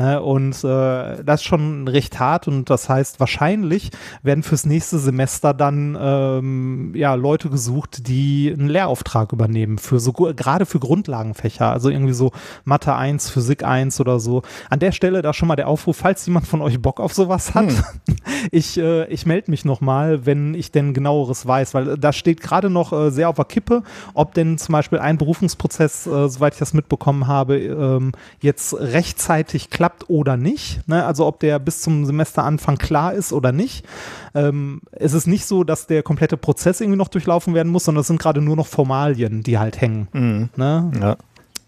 Speaker 1: Ne? Und äh, das ist schon recht hart und das heißt, wahrscheinlich werden fürs nächste Semester dann ähm, ja, Leute gesucht, die einen Lehrauftrag übernehmen, für so gerade für Grundlagenfächer, also irgendwie so Mathe 1, Physik 1 oder so. An der Stelle da schon mal der Aufruf, falls jemand von euch Bock auf sowas hat, hm. ich, äh, ich melde mich nochmal, wenn ich denn genaueres weiß, weil da steht gerade noch äh, sehr auf der Kippe, ob denn zum Beispiel ein Berufungsprozess, äh, soweit ich das mitbekommen habe, ähm, jetzt rechtzeitig klappt klappt oder nicht. Ne? Also ob der bis zum Semesteranfang klar ist oder nicht. Ähm, es ist nicht so, dass der komplette Prozess irgendwie noch durchlaufen werden muss, sondern es sind gerade nur noch Formalien, die halt hängen. Mhm. Ne? Ja.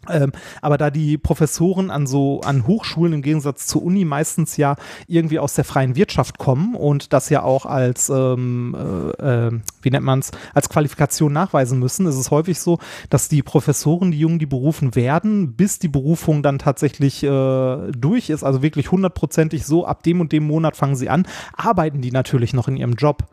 Speaker 1: Ähm, aber da die Professoren an so an Hochschulen im Gegensatz zur Uni meistens ja irgendwie aus der freien Wirtschaft kommen und das ja auch als ähm, äh, äh, wie nennt man es als Qualifikation nachweisen müssen, ist es häufig so, dass die Professoren, die Jungen, die berufen werden, bis die Berufung dann tatsächlich äh, durch ist, also wirklich hundertprozentig so ab dem und dem Monat fangen sie an, arbeiten die natürlich noch in ihrem Job.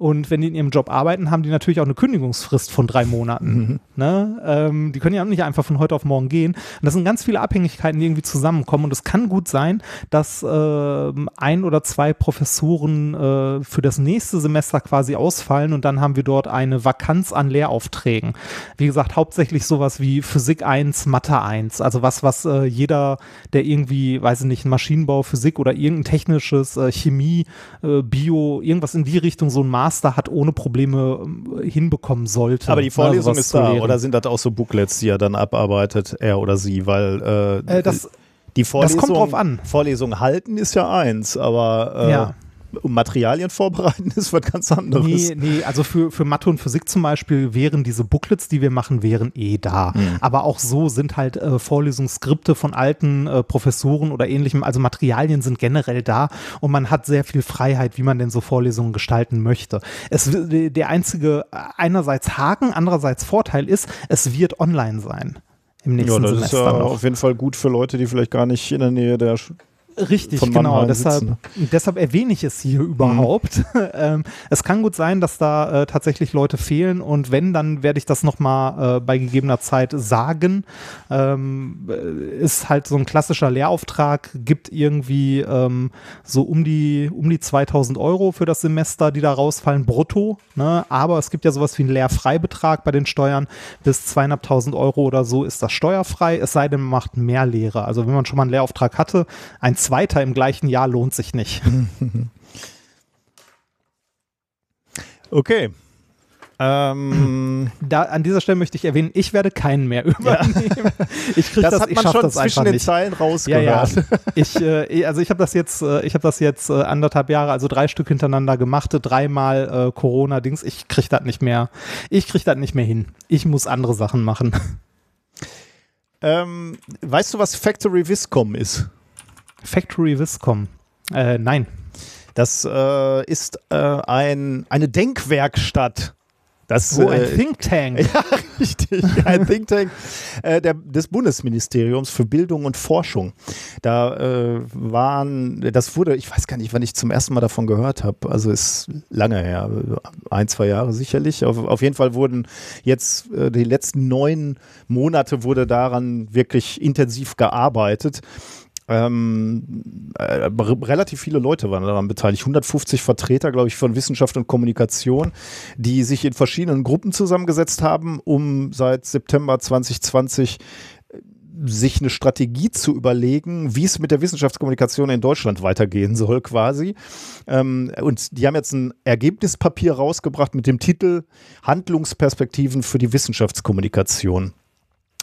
Speaker 1: Und wenn die in ihrem Job arbeiten, haben die natürlich auch eine Kündigungsfrist von drei Monaten. Mhm. Ne? Ähm, die können ja nicht einfach von heute auf morgen gehen. Und das sind ganz viele Abhängigkeiten, die irgendwie zusammenkommen. Und es kann gut sein, dass äh, ein oder zwei Professoren äh, für das nächste Semester quasi ausfallen und dann haben wir dort eine Vakanz an Lehraufträgen. Wie gesagt, hauptsächlich sowas wie Physik 1, Mathe 1. Also was, was äh, jeder, der irgendwie, weiß ich nicht, Maschinenbau, Physik oder irgendein technisches, äh, Chemie, äh, Bio, irgendwas in die Richtung so ein Maß Master hat, ohne Probleme äh, hinbekommen sollte.
Speaker 2: Aber die Vorlesung also ist da, oder sind das auch so Booklets, die er dann abarbeitet, er oder sie, weil
Speaker 1: äh, äh, das,
Speaker 2: die Vorlesung,
Speaker 1: das kommt drauf an.
Speaker 2: Vorlesung halten ist ja eins, aber äh,
Speaker 1: ja
Speaker 2: Materialien vorbereiten ist was ganz anderes.
Speaker 1: Nee, nee, also für, für Mathe und Physik zum Beispiel wären diese Booklets, die wir machen, wären eh da. Mhm. Aber auch so sind halt äh, Vorlesungsskripte von alten äh, Professoren oder ähnlichem, also Materialien sind generell da und man hat sehr viel Freiheit, wie man denn so Vorlesungen gestalten möchte. Es, der einzige einerseits Haken, andererseits Vorteil ist, es wird online sein. Im nächsten ja, das Semester ist ja
Speaker 2: noch. auf jeden Fall gut für Leute, die vielleicht gar nicht in der Nähe der
Speaker 1: Richtig, genau. Deshalb, deshalb, erwähne ich es hier überhaupt. Mhm. ähm, es kann gut sein, dass da äh, tatsächlich Leute fehlen und wenn, dann werde ich das nochmal äh, bei gegebener Zeit sagen. Ähm, äh, ist halt so ein klassischer Lehrauftrag, gibt irgendwie ähm, so um die, um die 2000 Euro für das Semester, die da rausfallen, brutto. Ne? Aber es gibt ja sowas wie einen Lehrfreibetrag bei den Steuern. Bis zweieinhalbtausend Euro oder so ist das steuerfrei, es sei denn, man macht mehr Lehre. Also wenn man schon mal einen Lehrauftrag hatte, ein zweiter im gleichen Jahr lohnt sich nicht.
Speaker 2: Okay. Ähm,
Speaker 1: da, an dieser Stelle möchte ich erwähnen, ich werde keinen mehr übernehmen.
Speaker 2: Ja. Ich krieg das, das hat man schon zwischen den Zeilen rausgehört. Ja, ja.
Speaker 1: Ich, äh, also ich habe das jetzt, äh, ich habe das jetzt äh, anderthalb Jahre, also drei Stück hintereinander gemacht, dreimal äh, Corona-Dings. Ich kriege das nicht mehr. Ich kriege das nicht mehr hin. Ich muss andere Sachen machen.
Speaker 2: Ähm, weißt du, was Factory Viscom ist?
Speaker 1: Factory Viscom. Äh, nein.
Speaker 2: Das äh, ist äh, ein, eine Denkwerkstatt. Das,
Speaker 1: oh, ein äh, Think Tank.
Speaker 2: Ja, richtig. Ein Think Tank äh, der, des Bundesministeriums für Bildung und Forschung. Da äh, waren, das wurde, ich weiß gar nicht, wann ich zum ersten Mal davon gehört habe. Also ist lange her, ein, zwei Jahre sicherlich. Auf, auf jeden Fall wurden jetzt die letzten neun Monate wurde daran wirklich intensiv gearbeitet. Ähm, äh, relativ viele Leute waren daran beteiligt. 150 Vertreter, glaube ich, von Wissenschaft und Kommunikation, die sich in verschiedenen Gruppen zusammengesetzt haben, um seit September 2020 äh, sich eine Strategie zu überlegen, wie es mit der Wissenschaftskommunikation in Deutschland weitergehen soll, quasi. Ähm, und die haben jetzt ein Ergebnispapier rausgebracht mit dem Titel Handlungsperspektiven für die Wissenschaftskommunikation.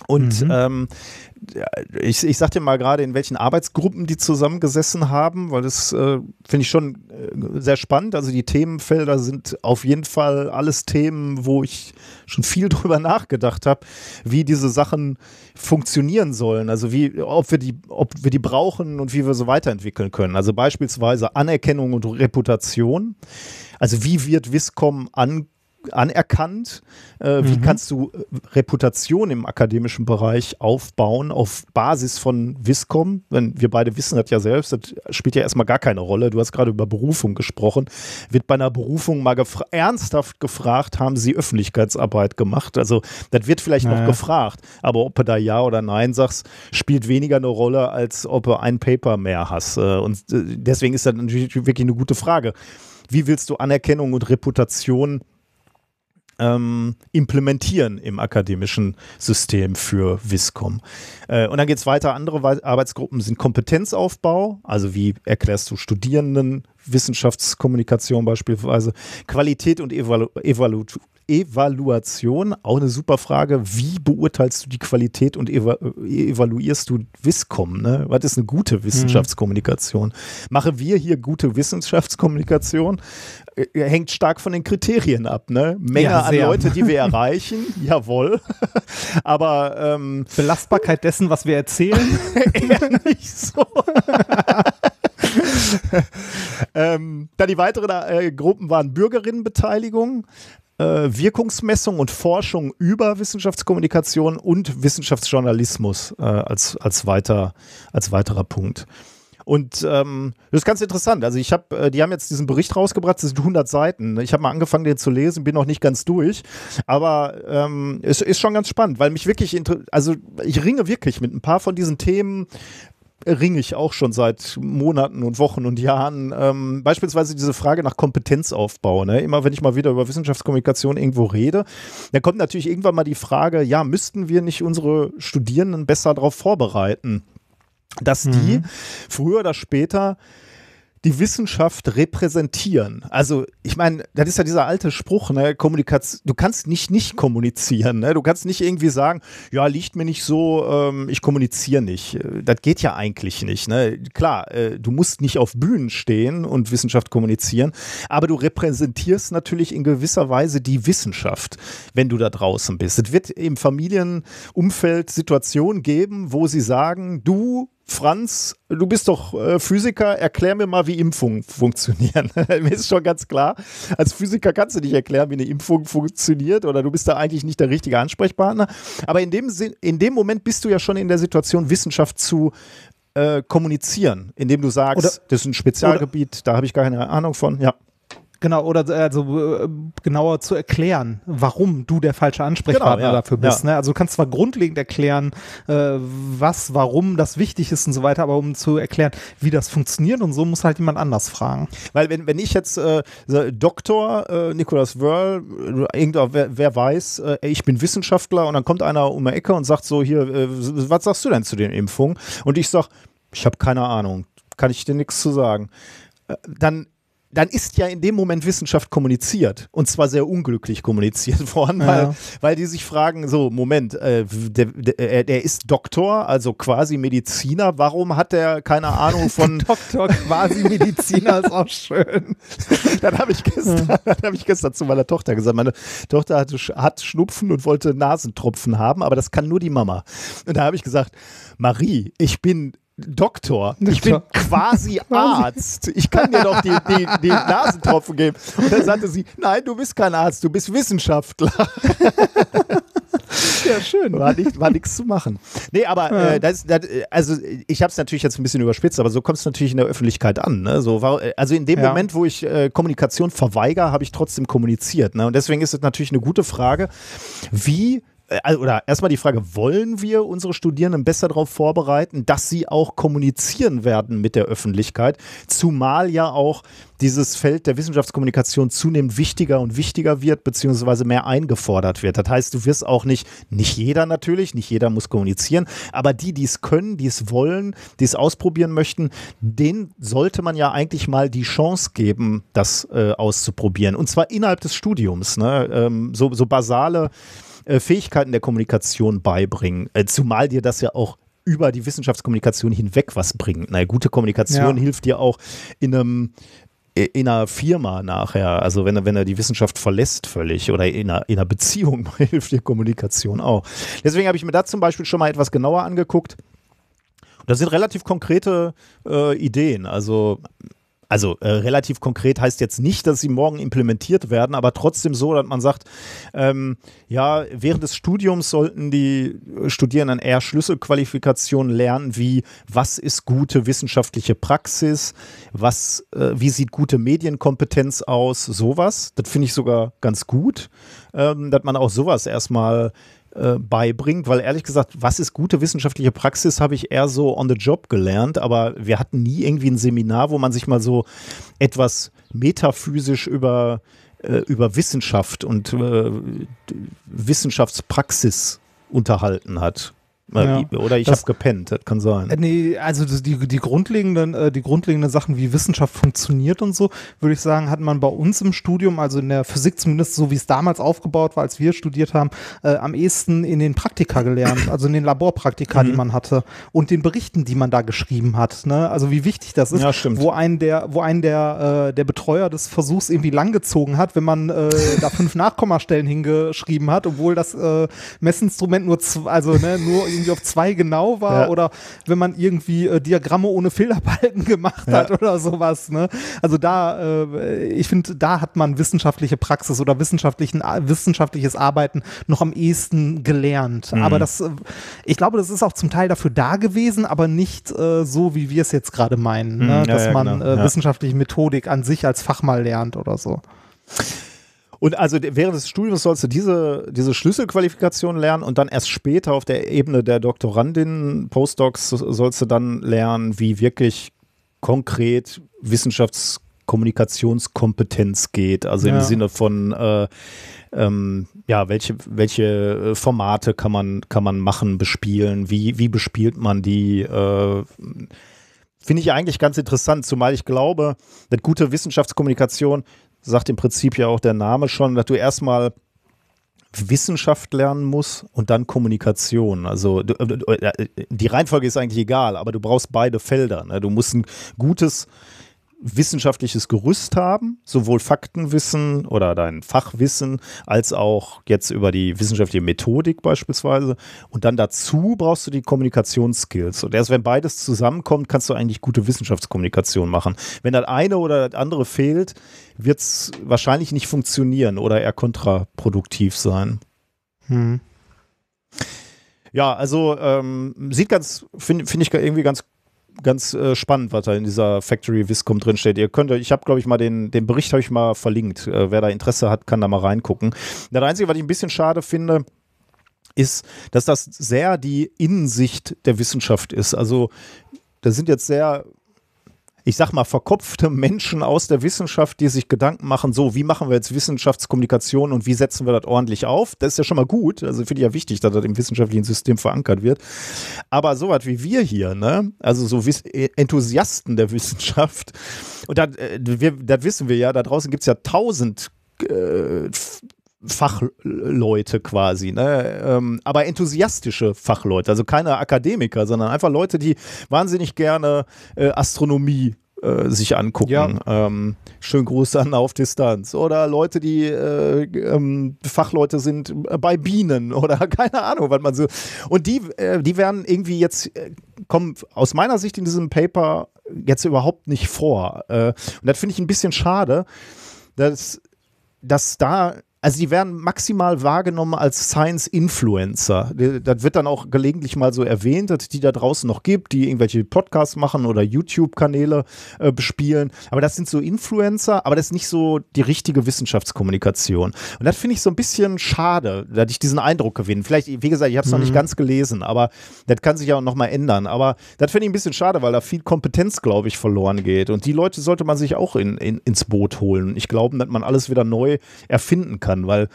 Speaker 2: Und mhm. ähm, ich, ich sag dir mal gerade, in welchen Arbeitsgruppen die zusammengesessen haben, weil das äh, finde ich schon äh, sehr spannend. Also die Themenfelder sind auf jeden Fall alles Themen, wo ich schon viel drüber nachgedacht habe, wie diese Sachen funktionieren sollen. Also wie, ob wir die, ob wir die brauchen und wie wir sie weiterentwickeln können. Also beispielsweise Anerkennung und Reputation. Also wie wird Viscom an anerkannt. Äh, mhm. Wie kannst du äh, Reputation im akademischen Bereich aufbauen auf Basis von Viscom? Wenn wir beide wissen das ja selbst, das spielt ja erstmal gar keine Rolle. Du hast gerade über Berufung gesprochen. Wird bei einer Berufung mal gefra ernsthaft gefragt, haben sie Öffentlichkeitsarbeit gemacht? Also das wird vielleicht naja. noch gefragt, aber ob du da Ja oder Nein sagst, spielt weniger eine Rolle, als ob du ein Paper mehr hast. Äh, und deswegen ist das natürlich wirklich eine gute Frage. Wie willst du Anerkennung und Reputation ähm, implementieren im akademischen System für Viscom. Äh, und dann geht es weiter. Andere Arbeitsgruppen sind Kompetenzaufbau, also wie erklärst du Studierenden Wissenschaftskommunikation beispielsweise, Qualität und Evalu Evalu Evaluation, auch eine super Frage. Wie beurteilst du die Qualität und eva evaluierst du Wiscom? Ne? Was ist eine gute Wissenschaftskommunikation? Mhm. Machen wir hier gute Wissenschaftskommunikation? Äh, hängt stark von den Kriterien ab. Ne? Menge ja, an Leute, die wir erreichen, jawohl. Aber ähm,
Speaker 1: Belastbarkeit dessen, was wir erzählen, eher nicht so.
Speaker 2: ähm, dann die weiteren äh, Gruppen waren Bürgerinnenbeteiligung, äh, Wirkungsmessung und Forschung über Wissenschaftskommunikation und Wissenschaftsjournalismus äh, als, als, weiter, als weiterer Punkt. Und ähm, das ist ganz interessant. Also ich habe, äh, die haben jetzt diesen Bericht rausgebracht, das sind 100 Seiten. Ich habe mal angefangen, den zu lesen, bin noch nicht ganz durch, aber ähm, es ist schon ganz spannend, weil mich wirklich, also ich ringe wirklich mit ein paar von diesen Themen ringe ich auch schon seit Monaten und Wochen und Jahren. Ähm, beispielsweise diese Frage nach Kompetenzaufbau. Ne? Immer wenn ich mal wieder über Wissenschaftskommunikation irgendwo rede, dann kommt natürlich irgendwann mal die Frage, ja, müssten wir nicht unsere Studierenden besser darauf vorbereiten, dass die mhm. früher oder später die Wissenschaft repräsentieren. Also, ich meine, das ist ja dieser alte Spruch, ne, Kommunikation, du kannst nicht nicht kommunizieren, ne? Du kannst nicht irgendwie sagen, ja, liegt mir nicht so, ähm, ich kommuniziere nicht. Das geht ja eigentlich nicht, ne? Klar, äh, du musst nicht auf Bühnen stehen und Wissenschaft kommunizieren, aber du repräsentierst natürlich in gewisser Weise die Wissenschaft, wenn du da draußen bist. Es wird im Familienumfeld Situationen geben, wo sie sagen, du Franz, du bist doch äh, Physiker, erklär mir mal, wie Impfungen funktionieren. mir ist schon ganz klar, als Physiker kannst du nicht erklären, wie eine Impfung funktioniert oder du bist da eigentlich nicht der richtige Ansprechpartner. Aber in dem, in dem Moment bist du ja schon in der Situation, Wissenschaft zu äh, kommunizieren, indem du sagst, oder, das ist ein Spezialgebiet, da habe ich gar keine Ahnung von. Ja.
Speaker 1: Genau, oder also äh, genauer zu erklären, warum du der falsche Ansprechpartner genau, ja, dafür bist. Ja. Ne? Also du kannst zwar grundlegend erklären, äh, was, warum das wichtig ist und so weiter, aber um zu erklären, wie das funktioniert und so, muss halt jemand anders fragen.
Speaker 2: Weil wenn, wenn ich jetzt äh, Doktor äh, Nicolas Wörl, äh, irgendwer, wer, wer weiß, äh, ich bin Wissenschaftler und dann kommt einer um die Ecke und sagt so, hier, äh, was sagst du denn zu den Impfungen? Und ich sag, ich habe keine Ahnung, kann ich dir nichts zu sagen. Dann dann ist ja in dem Moment Wissenschaft kommuniziert und zwar sehr unglücklich kommuniziert worden, ja. weil, weil die sich fragen, so, Moment, äh, der, der, der, ist Doktor, also quasi Mediziner, warum hat der keine Ahnung von...
Speaker 1: Doktor quasi Mediziner ist auch schön.
Speaker 2: dann habe ich, gestern, hab ich gestern zu meiner Tochter gesagt, meine Tochter hatte, hat Schnupfen und wollte Nasentropfen haben, aber das kann nur die Mama. Und da habe ich gesagt, Marie, ich bin Doktor. Ich bin quasi Arzt. Ich kann dir doch die, die, die Nasentropfen geben. Und dann sagte sie, nein, du bist kein Arzt, du bist Wissenschaftler. Ja, schön. War, nicht, war nichts zu machen. Nee, aber ja. äh, das, das, also ich habe es natürlich jetzt ein bisschen überspitzt, aber so kommt es natürlich in der Öffentlichkeit an. Ne? So, also in dem ja. Moment, wo ich äh, Kommunikation verweigere, habe ich trotzdem kommuniziert. Ne? Und deswegen ist es natürlich eine gute Frage, wie äh, oder erstmal die Frage, wollen wir unsere Studierenden besser darauf vorbereiten, dass sie auch kommunizieren werden mit der Öffentlichkeit, zumal ja auch dieses Feld der Wissenschaftskommunikation zunehmend wichtiger und wichtiger wird, beziehungsweise mehr eingefordert wird. Das heißt, du wirst auch nicht, nicht jeder natürlich, nicht jeder muss kommunizieren, aber die, die es können, die es wollen, die es ausprobieren möchten, denen sollte man ja eigentlich mal die Chance geben, das äh, auszuprobieren. Und zwar innerhalb des Studiums. Ne? Ähm, so, so basale äh, Fähigkeiten der Kommunikation beibringen. Äh, zumal dir das ja auch über die Wissenschaftskommunikation hinweg was bringt. Na, gute Kommunikation ja. hilft dir auch in einem in einer Firma nachher, also wenn er, wenn er die Wissenschaft verlässt völlig oder in einer, in einer Beziehung hilft dir Kommunikation auch. Deswegen habe ich mir da zum Beispiel schon mal etwas genauer angeguckt. Das sind relativ konkrete äh, Ideen. Also also äh, relativ konkret heißt jetzt nicht, dass sie morgen implementiert werden, aber trotzdem so, dass man sagt, ähm, ja, während des Studiums sollten die Studierenden eher Schlüsselqualifikationen lernen, wie was ist gute wissenschaftliche Praxis, was, äh, wie sieht gute Medienkompetenz aus, sowas. Das finde ich sogar ganz gut, ähm, dass man auch sowas erstmal äh, beibringt, weil ehrlich gesagt, was ist gute wissenschaftliche Praxis, habe ich eher so on the job gelernt, aber wir hatten nie irgendwie ein Seminar, wo man sich mal so etwas metaphysisch über, äh, über Wissenschaft und äh, Wissenschaftspraxis unterhalten hat. Ja. Oder ich habe gepennt, das kann sein.
Speaker 1: Äh, nee, also die, die, grundlegenden, äh, die grundlegenden Sachen, wie Wissenschaft funktioniert und so, würde ich sagen, hat man bei uns im Studium, also in der Physik zumindest so wie es damals aufgebaut war, als wir studiert haben, äh, am ehesten in den Praktika gelernt, also in den Laborpraktika, mhm. die man hatte und den Berichten, die man da geschrieben hat. Ne? Also wie wichtig das ist,
Speaker 2: ja,
Speaker 1: wo einen der, wo einen der, äh, der Betreuer des Versuchs irgendwie langgezogen hat, wenn man äh, da fünf Nachkommastellen hingeschrieben hat, obwohl das äh, Messinstrument nur, also ne, nur irgendwie auf zwei genau war
Speaker 2: Ja.
Speaker 1: oder wenn man irgendwie äh, Diagramme ohne Fehlerbalken gemacht hat oder sowas. Ne? Also da, äh, ich finde, da hat man wissenschaftliche Praxis oder wissenschaftlichen, wissenschaftliches Arbeiten noch am ehesten gelernt.
Speaker 2: Mhm.
Speaker 1: Aber das, äh, ich glaube, das ist auch zum Teil dafür da gewesen, aber nicht äh, so, wie wir es jetzt gerade meinen, ne?
Speaker 2: Mhm, ja,
Speaker 1: dass man
Speaker 2: genau,
Speaker 1: äh, wissenschaftliche Methodik an sich als Fach mal lernt oder so.
Speaker 2: Und also während des Studiums sollst du diese, diese Schlüsselqualifikation lernen und dann erst später auf der Ebene der Doktorandin, Postdocs, so- sollst du dann lernen, wie wirklich konkret Wissenschaftskommunikationskompetenz geht. Also im
Speaker 1: Ja.
Speaker 2: Sinne von äh, ähm, ja, welche, welche äh, Formate kann man, kann man machen, bespielen, wie, wie bespielt man die? Äh, Finde ich eigentlich ganz interessant, zumal ich glaube, dass gute Wissenschaftskommunikation sagt im Prinzip ja auch der Name schon, dass du erstmal Wissenschaft lernen musst und dann Kommunikation. Also du, äh, die Reihenfolge ist eigentlich egal, aber du brauchst beide Felder. Ne? Du musst ein gutes wissenschaftliches Gerüst haben, sowohl Faktenwissen oder dein Fachwissen, als auch jetzt über die wissenschaftliche Methodik beispielsweise. Und dann dazu brauchst du die Kommunikationsskills. Und erst wenn beides zusammenkommt, kannst du eigentlich gute Wissenschaftskommunikation machen. Wenn das eine oder das andere fehlt, wird es wahrscheinlich nicht funktionieren oder eher kontraproduktiv sein.
Speaker 1: Hm.
Speaker 2: Ja, also ähm, sieht ganz, finde find ich irgendwie ganz ganz äh, spannend, was da in dieser Factory Viscom drin steht. Ihr könnt, ich habe glaube ich mal den, den Bericht habe ich mal verlinkt. Äh, wer da Interesse hat, kann da mal reingucken. Das Einzige, was ich ein bisschen schade finde, ist, dass das sehr die Innensicht der Wissenschaft ist. Also da sind jetzt sehr ich sag mal, verkopfte Menschen aus der Wissenschaft, die sich Gedanken machen, so, wie machen wir jetzt Wissenschaftskommunikation und wie setzen wir das ordentlich auf? Das ist ja schon mal gut. Also finde ich ja wichtig, dass das im wissenschaftlichen System verankert wird. Aber sowas wie wir hier, ne? Also so Wiss Enthusiasten der Wissenschaft, und das, äh, das wissen wir ja, da draußen gibt es ja tausend äh, Fachleute quasi, ne? Ähm, aber enthusiastische Fachleute, also keine Akademiker, sondern einfach Leute, die wahnsinnig gerne äh, Astronomie äh, sich angucken.
Speaker 1: Ja.
Speaker 2: Ähm, schön Gruß an auf Distanz. Oder Leute, die äh, ähm, Fachleute sind bei Bienen oder keine Ahnung, was man so. Und die, äh, die werden irgendwie jetzt, äh, kommen aus meiner Sicht in diesem Paper jetzt überhaupt nicht vor. Äh, und das finde ich ein bisschen schade, dass, dass da also die werden maximal wahrgenommen als Science-Influencer. Das wird dann auch gelegentlich mal so erwähnt, dass die da draußen noch gibt, die irgendwelche Podcasts machen oder YouTube-Kanäle äh, bespielen. Aber das sind so Influencer, aber das ist nicht so die richtige Wissenschaftskommunikation. Und das finde ich so ein bisschen schade, dass ich diesen Eindruck gewinne. Vielleicht, wie gesagt, ich habe es noch nicht ganz gelesen, aber das kann sich ja auch noch mal ändern. Aber das finde ich ein bisschen schade, weil da viel Kompetenz, glaube ich, verloren geht. Und die Leute sollte man sich auch in, in, ins Boot holen. Ich glaube, dass man alles wieder neu erfinden kann, weil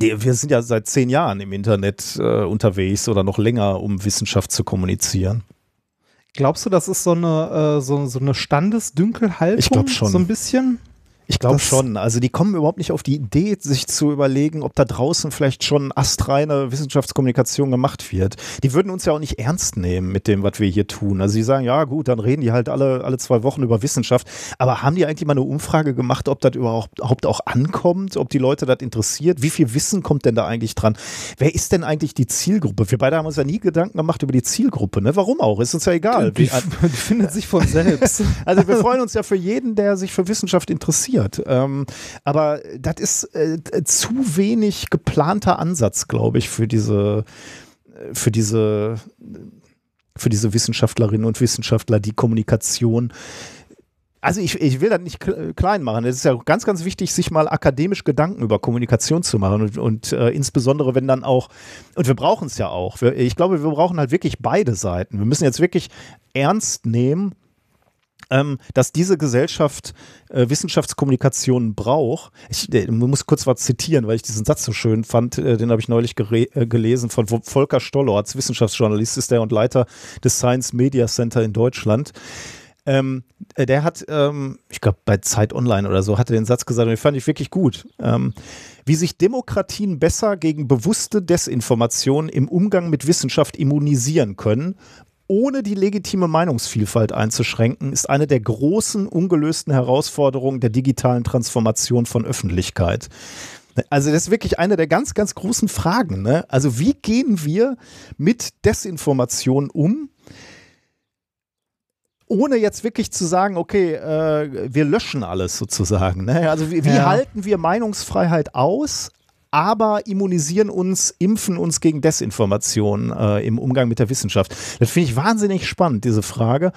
Speaker 2: die, wir sind ja seit zehn Jahren im Internet äh, unterwegs oder noch länger, um Wissenschaft zu kommunizieren.
Speaker 1: Glaubst du, das ist so eine, äh, so, so eine Standesdünkelhaltung?
Speaker 2: Ich glaub schon.
Speaker 1: So ein bisschen?
Speaker 2: Ich glaube schon. Also die kommen überhaupt nicht auf die Idee, sich zu überlegen, ob da draußen vielleicht schon astreine Wissenschaftskommunikation gemacht wird. Die würden uns ja auch nicht ernst nehmen mit dem, was wir hier tun. Also die sagen, ja gut, dann reden die halt alle, alle zwei Wochen über Wissenschaft. Aber haben die eigentlich mal eine Umfrage gemacht, ob das überhaupt, auch ankommt, ob die Leute das interessiert? Wie viel Wissen kommt denn da eigentlich dran? Wer ist denn eigentlich die Zielgruppe? Wir beide haben uns ja nie Gedanken gemacht über die Zielgruppe. Ne? Warum auch? Ist uns ja egal.
Speaker 1: Die,
Speaker 2: Wie,
Speaker 1: die findet sich von selbst.
Speaker 2: also wir freuen uns ja für jeden, der sich für Wissenschaft interessiert. Ähm, aber das ist äh, zu wenig geplanter Ansatz, glaube ich, für diese, äh, für diese, für diese Wissenschaftlerinnen und Wissenschaftler, die Kommunikation also ich, ich will das nicht kle- klein machen. Es ist ja ganz, ganz wichtig, sich mal akademisch Gedanken über Kommunikation zu machen und, und äh, insbesondere wenn dann auch, und wir brauchen es ja auch. Wir, ich glaube, wir brauchen halt wirklich beide Seiten. Wir müssen jetzt wirklich ernst nehmen, ähm, dass diese Gesellschaft äh, Wissenschaftskommunikation braucht. Ich äh, muss kurz was zitieren, weil ich diesen Satz so schön fand. Äh, den habe ich neulich äh, gelesen von Volker Stollorz, Wissenschaftsjournalist ist der und Leiter des Science Media Center in Deutschland. Ähm, äh, der hat, ähm, ich glaube, bei Zeit Online oder so, hat er den Satz gesagt und den fand ich wirklich gut. Ähm, wie sich Demokratien besser gegen bewusste Desinformation im Umgang mit Wissenschaft immunisieren können, ohne die legitime Meinungsvielfalt einzuschränken, ist eine der großen ungelösten Herausforderungen der digitalen Transformation von Öffentlichkeit. Also das ist wirklich eine der ganz, ganz großen Fragen. Ne? Also wie gehen wir mit Desinformation um? ohne jetzt wirklich zu sagen, okay, äh, wir löschen alles sozusagen. Ne? Also wie, wie ja. halten wir Meinungsfreiheit aus, aber immunisieren uns, impfen uns gegen Desinformation äh, im Umgang mit der Wissenschaft. Das finde ich wahnsinnig spannend, diese Frage.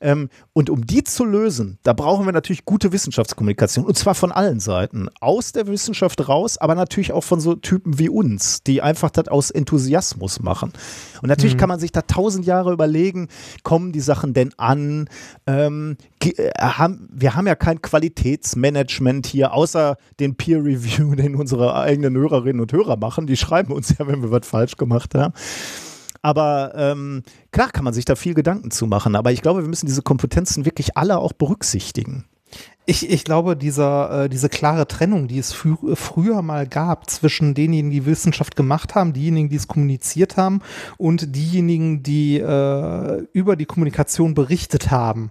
Speaker 2: Ähm, und um die zu lösen, da brauchen wir natürlich gute Wissenschaftskommunikation und zwar von allen Seiten. Aus der Wissenschaft raus, aber natürlich auch von so Typen wie uns, die einfach das aus Enthusiasmus machen. Und natürlich mhm. kann man sich da tausend Jahre überlegen, kommen die Sachen denn an? Ähm, äh, haben, wir haben ja kein Qualitätsmanagement hier, außer den Peer Review, den unsere eigenen Hörerinnen und Hörer machen. Die schreiben uns ja, wenn wir was falsch gemacht haben. Aber ähm, klar kann man sich da viel Gedanken zu machen. Aber ich glaube, wir müssen diese Kompetenzen wirklich alle auch berücksichtigen.
Speaker 1: Ich, ich glaube, dieser, äh, diese klare Trennung, die es frü früher mal gab zwischen denjenigen, die Wissenschaft gemacht haben, diejenigen, die es kommuniziert haben und diejenigen, die äh, über die Kommunikation berichtet haben.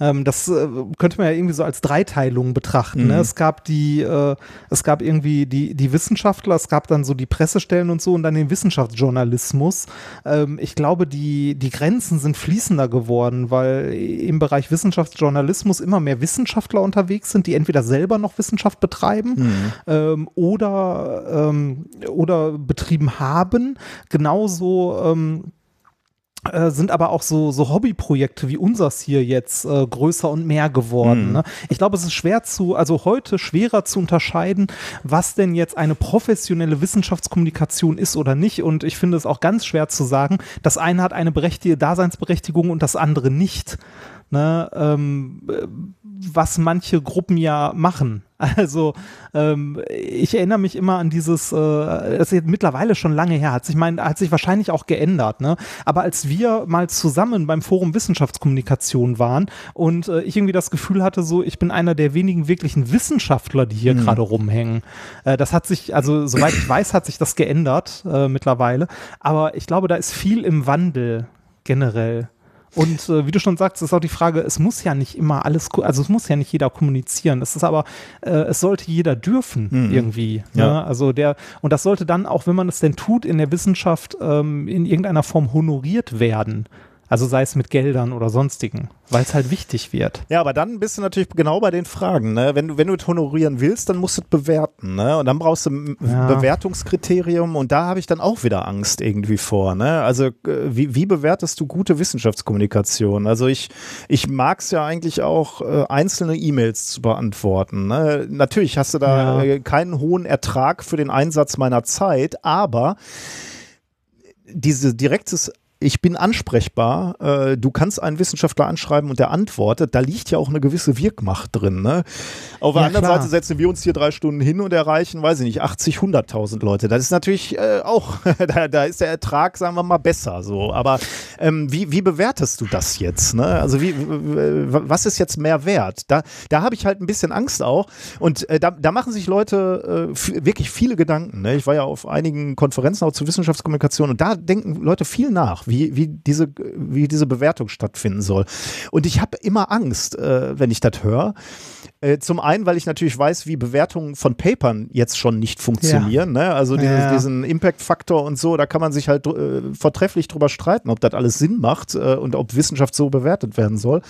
Speaker 1: Ähm, das äh, könnte man ja irgendwie so als Dreiteilung betrachten. Ne? Mhm. Ne? Es gab die, äh, es gab irgendwie die, die Wissenschaftler, es gab dann so die Pressestellen und so und dann den Wissenschaftsjournalismus. Ähm, ich glaube, die, die Grenzen sind fließender geworden, weil im Bereich Wissenschaftsjournalismus immer mehr Wissenschaftler unterwegs sind, die entweder selber noch Wissenschaft betreiben mhm. ähm, oder, ähm, oder betrieben haben. Genauso ähm, äh, sind aber auch so, so Hobbyprojekte wie unseres hier jetzt äh, größer und mehr geworden. Mhm. Ne? Ich glaube, es ist schwer zu, also heute schwerer zu unterscheiden, was denn jetzt eine professionelle Wissenschaftskommunikation ist oder nicht. Und ich finde es auch ganz schwer zu sagen, das eine hat eine berechtigte Daseinsberechtigung und das andere nicht. Ne? Ähm, was manche Gruppen ja machen. Also ähm, ich erinnere mich immer an dieses, äh, das ist mittlerweile schon lange her, hat sich mein, hat sich wahrscheinlich auch geändert, ne? Aber als wir mal zusammen beim Forum Wissenschaftskommunikation waren und äh, ich irgendwie das Gefühl hatte, so ich bin einer der wenigen wirklichen Wissenschaftler, die hier mhm. gerade rumhängen. Äh, das hat sich, also soweit ich weiß, hat sich das geändert äh, mittlerweile. Aber ich glaube, da ist viel im Wandel generell. Und äh, wie du schon sagst, ist auch die Frage, es muss ja nicht immer alles, also es muss ja nicht jeder kommunizieren. Es ist aber, äh, es sollte jeder dürfen mhm. irgendwie. Ja. Ne? Also der, und das sollte dann auch, wenn man es denn tut, in der Wissenschaft ähm, in irgendeiner Form honoriert werden. Also sei es mit Geldern oder sonstigen, weil es halt wichtig wird.
Speaker 2: Ja, aber dann bist du natürlich genau bei den Fragen. Ne? Wenn, du, wenn du es honorieren willst, dann musst du es bewerten. Ne? Und dann brauchst du ein ja. Bewertungskriterium und da habe ich dann auch wieder Angst irgendwie vor. Ne? Also äh, wie, wie bewertest du gute Wissenschaftskommunikation? Also ich, ich mag es ja eigentlich auch, äh, einzelne E-Mails zu beantworten. Ne? Natürlich hast du da ja. äh, keinen hohen Ertrag für den Einsatz meiner Zeit, aber diese direktes ich bin ansprechbar, äh, du kannst einen Wissenschaftler anschreiben und der antwortet, da liegt ja auch eine gewisse Wirkmacht drin. Ne? Auf der ja, anderen klar. Seite setzen wir uns hier drei Stunden hin und erreichen, weiß ich nicht, 80, 100.000 Leute. Das ist natürlich äh, auch, da, da, ist der Ertrag, sagen wir mal, besser so. Aber ähm, wie, wie bewertest du das jetzt? Ne? Also wie, was ist jetzt mehr wert? Da, da habe ich halt ein bisschen Angst auch und äh, da, da machen sich Leute äh, wirklich viele Gedanken. Ne? Ich war ja auf einigen Konferenzen auch zur Wissenschaftskommunikation und da denken Leute viel nach wie, wie, diese, wie diese Bewertung stattfinden soll. Und ich habe immer Angst, äh, wenn ich das höre. Äh, zum einen, weil ich natürlich weiß, wie Bewertungen von Papern jetzt schon nicht funktionieren. Ja. Ne? Also dieses, ja. diesen Impact-Faktor und so, da kann man sich halt äh, vortrefflich drüber streiten, ob das alles Sinn macht äh, und ob Wissenschaft so bewertet werden soll.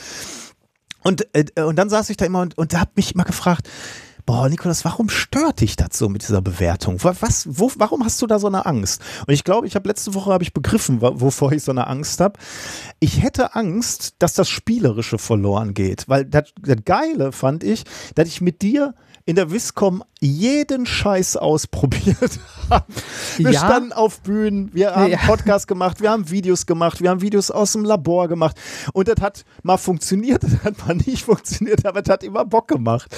Speaker 2: Und, äh, und dann saß ich da immer und, und habe mich immer gefragt, boah, Nikolas, warum stört dich das so mit dieser Bewertung? Was, wo, warum hast du da so eine Angst? Und ich glaube, ich habe letzte Woche habe ich begriffen, wovor ich so eine Angst habe. Ich hätte Angst, dass das Spielerische verloren geht, weil das, das Geile fand ich, dass ich mit dir in der Viscom jeden Scheiß ausprobiert haben. Wir ja. standen auf Bühnen, wir haben ja. Podcast gemacht, wir haben Videos gemacht, wir haben Videos aus dem Labor gemacht und das hat mal funktioniert, das hat mal nicht funktioniert, aber es hat immer Bock gemacht.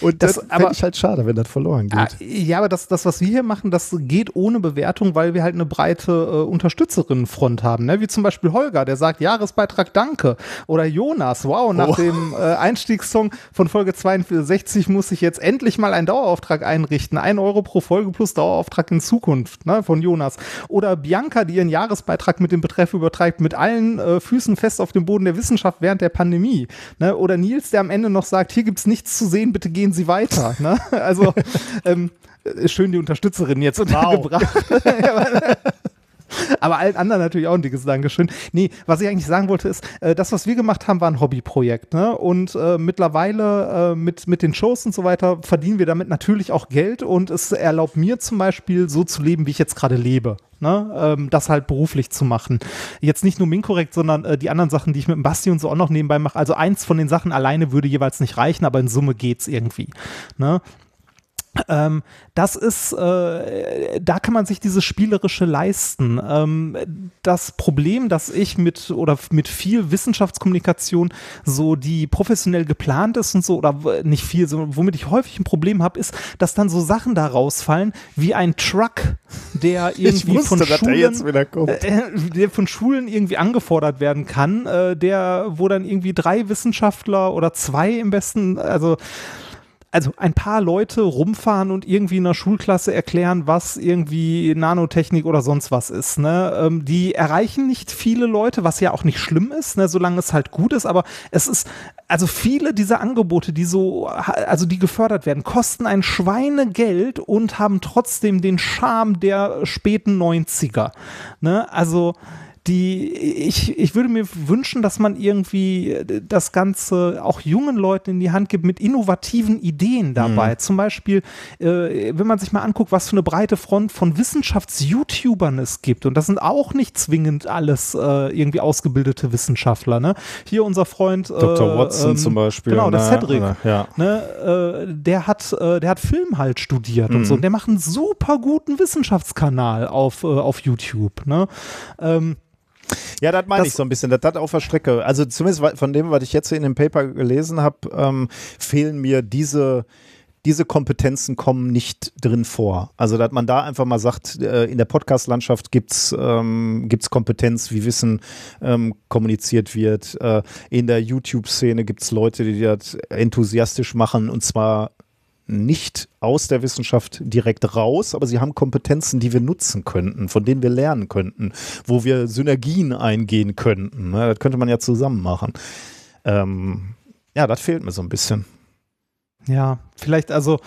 Speaker 2: Und das, das finde ich halt schade, wenn das verloren geht. Ah,
Speaker 1: ja, aber das, das, was wir hier machen, das geht ohne Bewertung, weil wir halt eine breite äh, Unterstützerinnenfront haben, ne? wie zum Beispiel Holger, der sagt Jahresbeitrag Danke oder Jonas, wow, nach oh. dem äh, Einstiegssong von Folge 62 muss ich jetzt endlich mal einen Dauerauftrag einrichten. Ein Euro pro Folge plus Dauerauftrag in Zukunft ne, von Jonas. Oder Bianca, die ihren Jahresbeitrag mit dem Betreff übertreibt, mit allen äh, Füßen fest auf dem Boden der Wissenschaft während der Pandemie. Ne? Oder Nils, der am Ende noch sagt, hier gibt es nichts zu sehen, bitte gehen Sie weiter. Ne? Also ähm, Ist schön die Unterstützerin jetzt untergebracht. Aber allen anderen natürlich auch ein dickes Dankeschön. Nee, was ich eigentlich sagen wollte ist, äh, das, was wir gemacht haben, war ein Hobbyprojekt. Ne? Und äh, mittlerweile äh, mit, mit den Shows und so weiter verdienen wir damit natürlich auch Geld und es erlaubt mir zum Beispiel so zu leben, wie ich jetzt gerade lebe. Ne, ähm, das halt beruflich zu machen. Jetzt nicht nur Minkorrekt, sondern äh, die anderen Sachen, die ich mit dem Basti und so auch noch nebenbei mache. Also eins von den Sachen alleine würde jeweils nicht reichen, aber in Summe geht's irgendwie. Ne? Ähm, das ist, äh, da kann man sich dieses Spielerische leisten. Ähm, das Problem, dass ich mit oder mit viel Wissenschaftskommunikation so die professionell geplant ist und so oder nicht viel, sondern womit ich häufig ein Problem habe, ist, dass dann so Sachen da rausfallen wie ein Truck, der irgendwie wusste, von Schulen, äh, der von Schulen irgendwie angefordert werden kann, äh, der wo dann irgendwie drei Wissenschaftler oder zwei im besten, also also ein paar Leute rumfahren und irgendwie in einer Schulklasse erklären, was irgendwie Nanotechnik oder sonst was ist. Ne? Ähm, die erreichen nicht viele Leute, was ja auch nicht schlimm ist, ne? solange es halt gut ist, aber es ist, also viele dieser Angebote, die so, also die gefördert werden, kosten ein Schweinegeld und haben trotzdem den Charme der späten 90er. Ne? Also die ich, ich würde mir wünschen, dass man irgendwie das Ganze auch jungen Leuten in die Hand gibt mit innovativen Ideen dabei. Mhm. Zum Beispiel, äh, wenn man sich mal anguckt, was für eine breite Front von Wissenschafts-YouTubern es gibt. Und das sind auch nicht zwingend alles äh, irgendwie ausgebildete Wissenschaftler. Ne? Hier unser Freund
Speaker 2: äh, Dr. Watson ähm, zum Beispiel.
Speaker 1: Genau, der
Speaker 2: ne?
Speaker 1: Cedric.
Speaker 2: Ja.
Speaker 1: Ne? Äh, der, hat, äh, der hat Film halt studiert mhm. und so. Und der macht einen super guten Wissenschaftskanal auf, äh, auf YouTube. Ne? Ähm,
Speaker 2: ja, das meine ich so ein bisschen. Das hat auf der Strecke. Also zumindest von dem, was ich jetzt in dem Paper gelesen habe, ähm, fehlen mir diese diese Kompetenzen kommen nicht drin vor. Also, dass man da einfach mal sagt, äh, in der Podcast-Landschaft gibt es ähm, gibt's Kompetenz, wie Wissen ähm, kommuniziert wird. Äh, in der YouTube-Szene gibt es Leute, die das enthusiastisch machen und zwar nicht aus der Wissenschaft direkt raus, aber sie haben Kompetenzen, die wir nutzen könnten, von denen wir lernen könnten, wo wir Synergien eingehen könnten. Das könnte man ja zusammen machen. Ähm, ja, das fehlt mir so ein bisschen.
Speaker 1: Ja, vielleicht also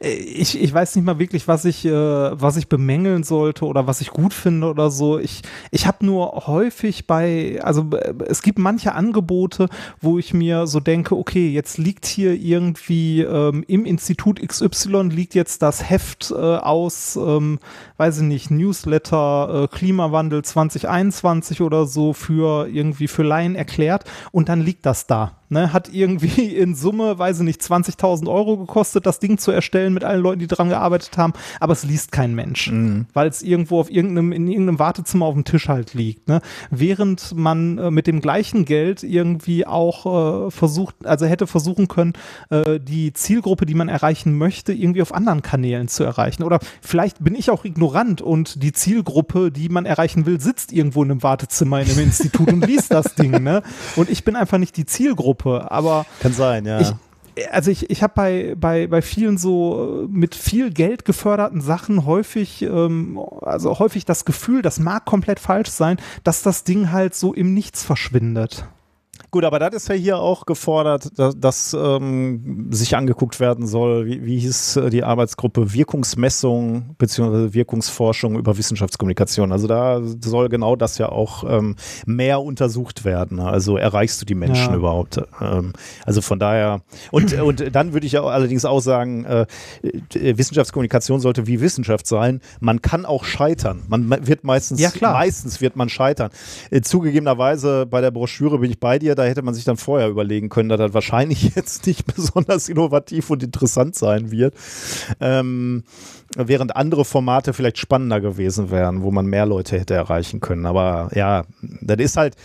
Speaker 1: ich, ich weiß nicht mal wirklich, was ich, äh, was ich bemängeln sollte oder was ich gut finde oder so. Ich, ich habe nur häufig bei, also äh, es gibt manche Angebote, wo ich mir so denke, okay, jetzt liegt hier irgendwie ähm, im Institut XY liegt jetzt das Heft äh, aus, ähm, weiß ich nicht, Newsletter, äh, Klimawandel 2021 oder so für irgendwie für Laien erklärt und dann liegt das da. Ne, hat irgendwie in Summe, weiß ich nicht, 20.000 Euro gekostet, das Ding zu erstellen mit allen Leuten, die dran gearbeitet haben, aber es liest kein Mensch, mhm. weil es irgendwo auf irgendeinem, in irgendeinem Wartezimmer auf dem Tisch halt liegt. Ne? Während man äh, mit dem gleichen Geld irgendwie auch äh, versucht, also hätte versuchen können, äh, die Zielgruppe, die man erreichen möchte, irgendwie auf anderen Kanälen zu erreichen. Oder vielleicht bin ich auch ignorant und die Zielgruppe, die man erreichen will, sitzt irgendwo in einem Wartezimmer in einem Institut und liest das Ding. Ne? Und ich bin einfach nicht die Zielgruppe. Gruppe, aber.
Speaker 2: Kann sein, ja.
Speaker 1: Ich, also ich, ich habe bei, bei, bei vielen so mit viel Geld geförderten Sachen häufig, ähm, also häufig das Gefühl, das mag komplett falsch sein, dass das Ding halt so im Nichts verschwindet.
Speaker 2: Gut, aber das ist ja hier auch gefordert, dass, dass ähm, sich angeguckt werden soll, wie, wie hieß äh, die Arbeitsgruppe Wirkungsmessung bzw. Wirkungsforschung über Wissenschaftskommunikation. Also da soll genau das ja auch ähm, mehr untersucht werden. Also erreichst du die Menschen ja. überhaupt? Ähm, also von daher und, und dann würde ich auch allerdings auch sagen, äh, Wissenschaftskommunikation sollte wie Wissenschaft sein. Man kann auch scheitern. Man wird meistens,
Speaker 1: ja,
Speaker 2: meistens wird man scheitern. Äh, zugegebenerweise bei der Broschüre bin ich bei dir da hätte man sich dann vorher überlegen können, dass das wahrscheinlich jetzt nicht besonders innovativ und interessant sein wird. Ähm, während andere Formate vielleicht spannender gewesen wären, wo man mehr Leute hätte erreichen können. Aber ja, das ist halt,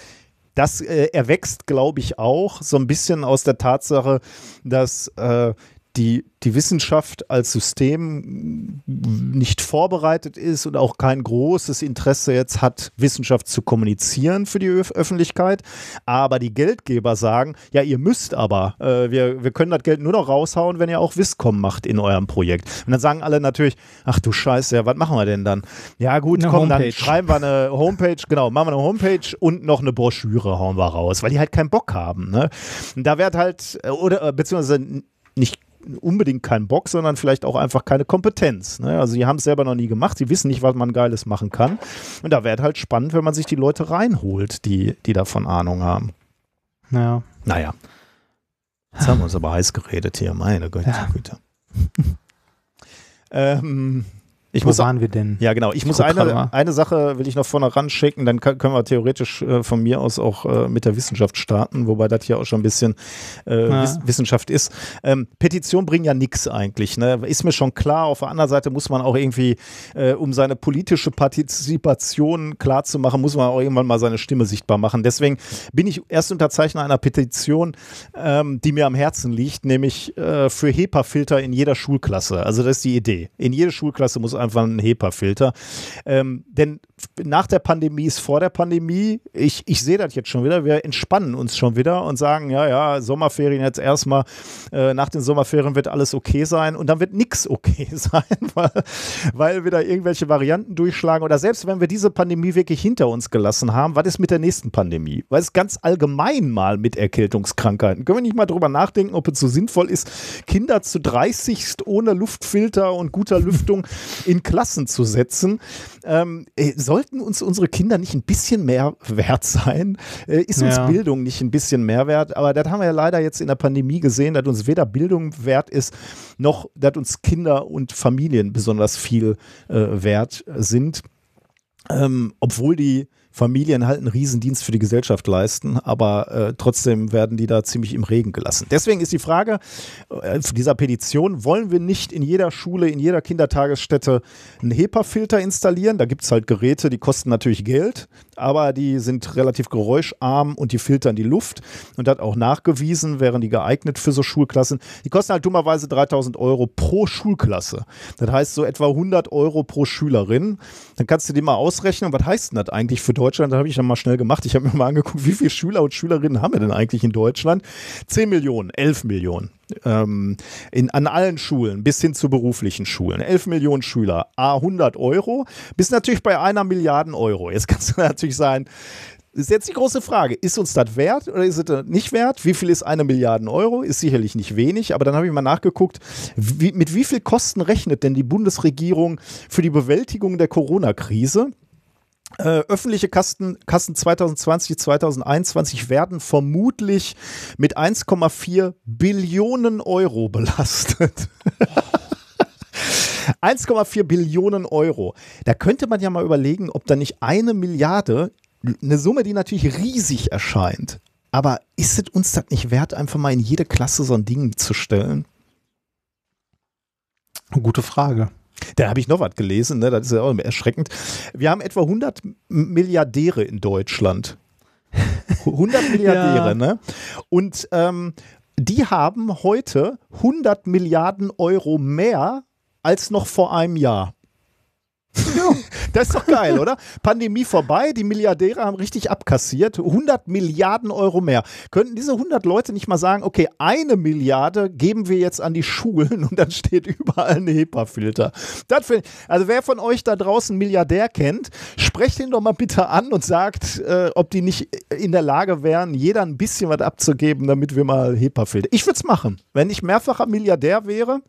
Speaker 2: das äh, erwächst, glaube ich, auch so ein bisschen aus der Tatsache, dass äh, die die Wissenschaft als System nicht vorbereitet ist und auch kein großes Interesse jetzt hat, Wissenschaft zu kommunizieren für die Öf Öffentlichkeit. Aber die Geldgeber sagen, ja, ihr müsst aber, äh, wir, wir können das Geld nur noch raushauen, wenn ihr auch Wisscom macht in eurem Projekt. Und dann sagen alle natürlich, ach du Scheiße, ja, was machen wir denn dann? Ja gut, eine komm, Homepage. dann schreiben wir eine Homepage, genau, machen wir eine Homepage und noch eine Broschüre hauen wir raus, weil die halt keinen Bock haben. Ne? Und da wird halt, äh, oder äh, beziehungsweise nicht unbedingt keinen Bock, sondern vielleicht auch einfach keine Kompetenz. Ne? Also die haben es selber noch nie gemacht, sie wissen nicht, was man Geiles machen kann. Und da wäre halt spannend, wenn man sich die Leute reinholt, die, die davon Ahnung haben.
Speaker 1: Ja.
Speaker 2: Naja. Jetzt haben wir uns aber heiß geredet hier, meine Güte.
Speaker 1: Ja.
Speaker 2: Güte. ähm, ich
Speaker 1: Wo
Speaker 2: muss
Speaker 1: waren wir denn?
Speaker 2: ja, genau. Ich,
Speaker 1: Ich
Speaker 2: muss eine, eine Sache will ich noch vorne ran schicken, dann kann, können wir theoretisch äh, von mir aus auch äh, mit der Wissenschaft starten, wobei das hier auch schon ein bisschen äh,
Speaker 1: Ja.
Speaker 2: Wiss Wissenschaft ist. Ähm, Petitionen bringen ja nichts eigentlich. Ne? Ist mir schon klar. Auf der anderen Seite muss man auch irgendwie, äh, um seine politische Partizipation klar zu machen, muss man auch irgendwann mal seine Stimme sichtbar machen. Deswegen bin ich erst Unterzeichner einer Petition, ähm, die mir am Herzen liegt, nämlich äh, für HEPA-Filter in jeder Schulklasse. Also das ist die Idee. In jede Schulklasse muss einfach ein HEPA-Filter. Ähm, denn nach der Pandemie ist vor der Pandemie. Ich, ich sehe das jetzt schon wieder. Wir entspannen uns schon wieder und sagen, ja, ja, Sommerferien jetzt erstmal. Äh, nach den Sommerferien wird alles okay sein und dann wird nichts okay sein, weil, weil wieder irgendwelche Varianten durchschlagen. Oder selbst wenn wir diese Pandemie wirklich hinter uns gelassen haben, was ist mit der nächsten Pandemie? Weil es ganz allgemein mal mit Erkältungskrankheiten. Können wir nicht mal drüber nachdenken, ob es so sinnvoll ist, Kinder zu 30 ohne Luftfilter und guter Lüftung in Klassen zu setzen? Ähm, äh, sollten uns unsere Kinder nicht ein bisschen mehr wert sein? Äh, ist uns
Speaker 1: Ja.
Speaker 2: Bildung nicht ein bisschen mehr wert? Aber das haben wir ja leider jetzt in der Pandemie gesehen, dass uns weder Bildung wert ist, noch dass uns Kinder und Familien besonders viel äh, wert sind. Ähm, obwohl die Familien halt einen Riesendienst für die Gesellschaft leisten, aber äh, trotzdem werden die da ziemlich im Regen gelassen. Deswegen ist die Frage äh, dieser Petition, wollen wir nicht in jeder Schule, in jeder Kindertagesstätte einen HEPA-Filter installieren? Da gibt es halt Geräte, die kosten natürlich Geld, aber die sind relativ geräuscharm und die filtern die Luft und das auch nachgewiesen, wären die geeignet für so Schulklassen. Die kosten halt dummerweise 3000 Euro pro Schulklasse. Das heißt so etwa 100 Euro pro Schülerin. Dann kannst du dir mal ausrechnen, was heißt denn das eigentlich für Deutschland? Da habe ich dann mal schnell gemacht. Ich habe mir mal angeguckt, wie viele Schüler und Schülerinnen haben wir denn eigentlich in Deutschland? 10 Millionen, 11 Millionen. Ähm, in, an allen Schulen bis hin zu beruflichen Schulen. 11 Millionen Schüler, A 100 Euro, bis natürlich bei einer Milliarde Euro. Jetzt kannst du natürlich sagen, ist jetzt die große Frage, ist uns das wert oder ist es nicht wert? Wie viel ist eine Milliarde Euro? Ist sicherlich nicht wenig, aber dann habe ich mal nachgeguckt, wie, mit wie viel Kosten rechnet denn die Bundesregierung für die Bewältigung der Corona-Krise? Äh, öffentliche Kassen, Kassen 2020, 2021 werden vermutlich mit 1,4 Billionen Euro belastet. 1,4 Billionen Euro. Da könnte man ja mal überlegen, ob da nicht eine Milliarde, eine Summe, die natürlich riesig erscheint. Aber ist es uns das nicht wert, einfach mal in jede Klasse so ein Ding zu stellen?
Speaker 1: Gute Frage.
Speaker 2: Da habe ich noch was gelesen, ne? das ist ja auch erschreckend. Wir haben etwa 100 Milliardäre in Deutschland. 100 Milliardäre,
Speaker 1: Ja.
Speaker 2: ne? Und ähm, die haben heute 100 Milliarden Euro mehr als noch vor einem Jahr. Das ist doch geil, oder? Pandemie vorbei, die Milliardäre haben richtig abkassiert, 100 Milliarden Euro mehr. Könnten diese 100 Leute nicht mal sagen, okay, eine Milliarde geben wir jetzt an die Schulen und dann steht überall ein HEPA-Filter. Also wer von euch da draußen Milliardär kennt, sprecht ihn doch mal bitte an und sagt, äh, ob die nicht in der Lage wären, jeder ein bisschen was abzugeben, damit wir mal HEPA-Filter. Ich würde es machen. Wenn ich mehrfacher Milliardär wäre,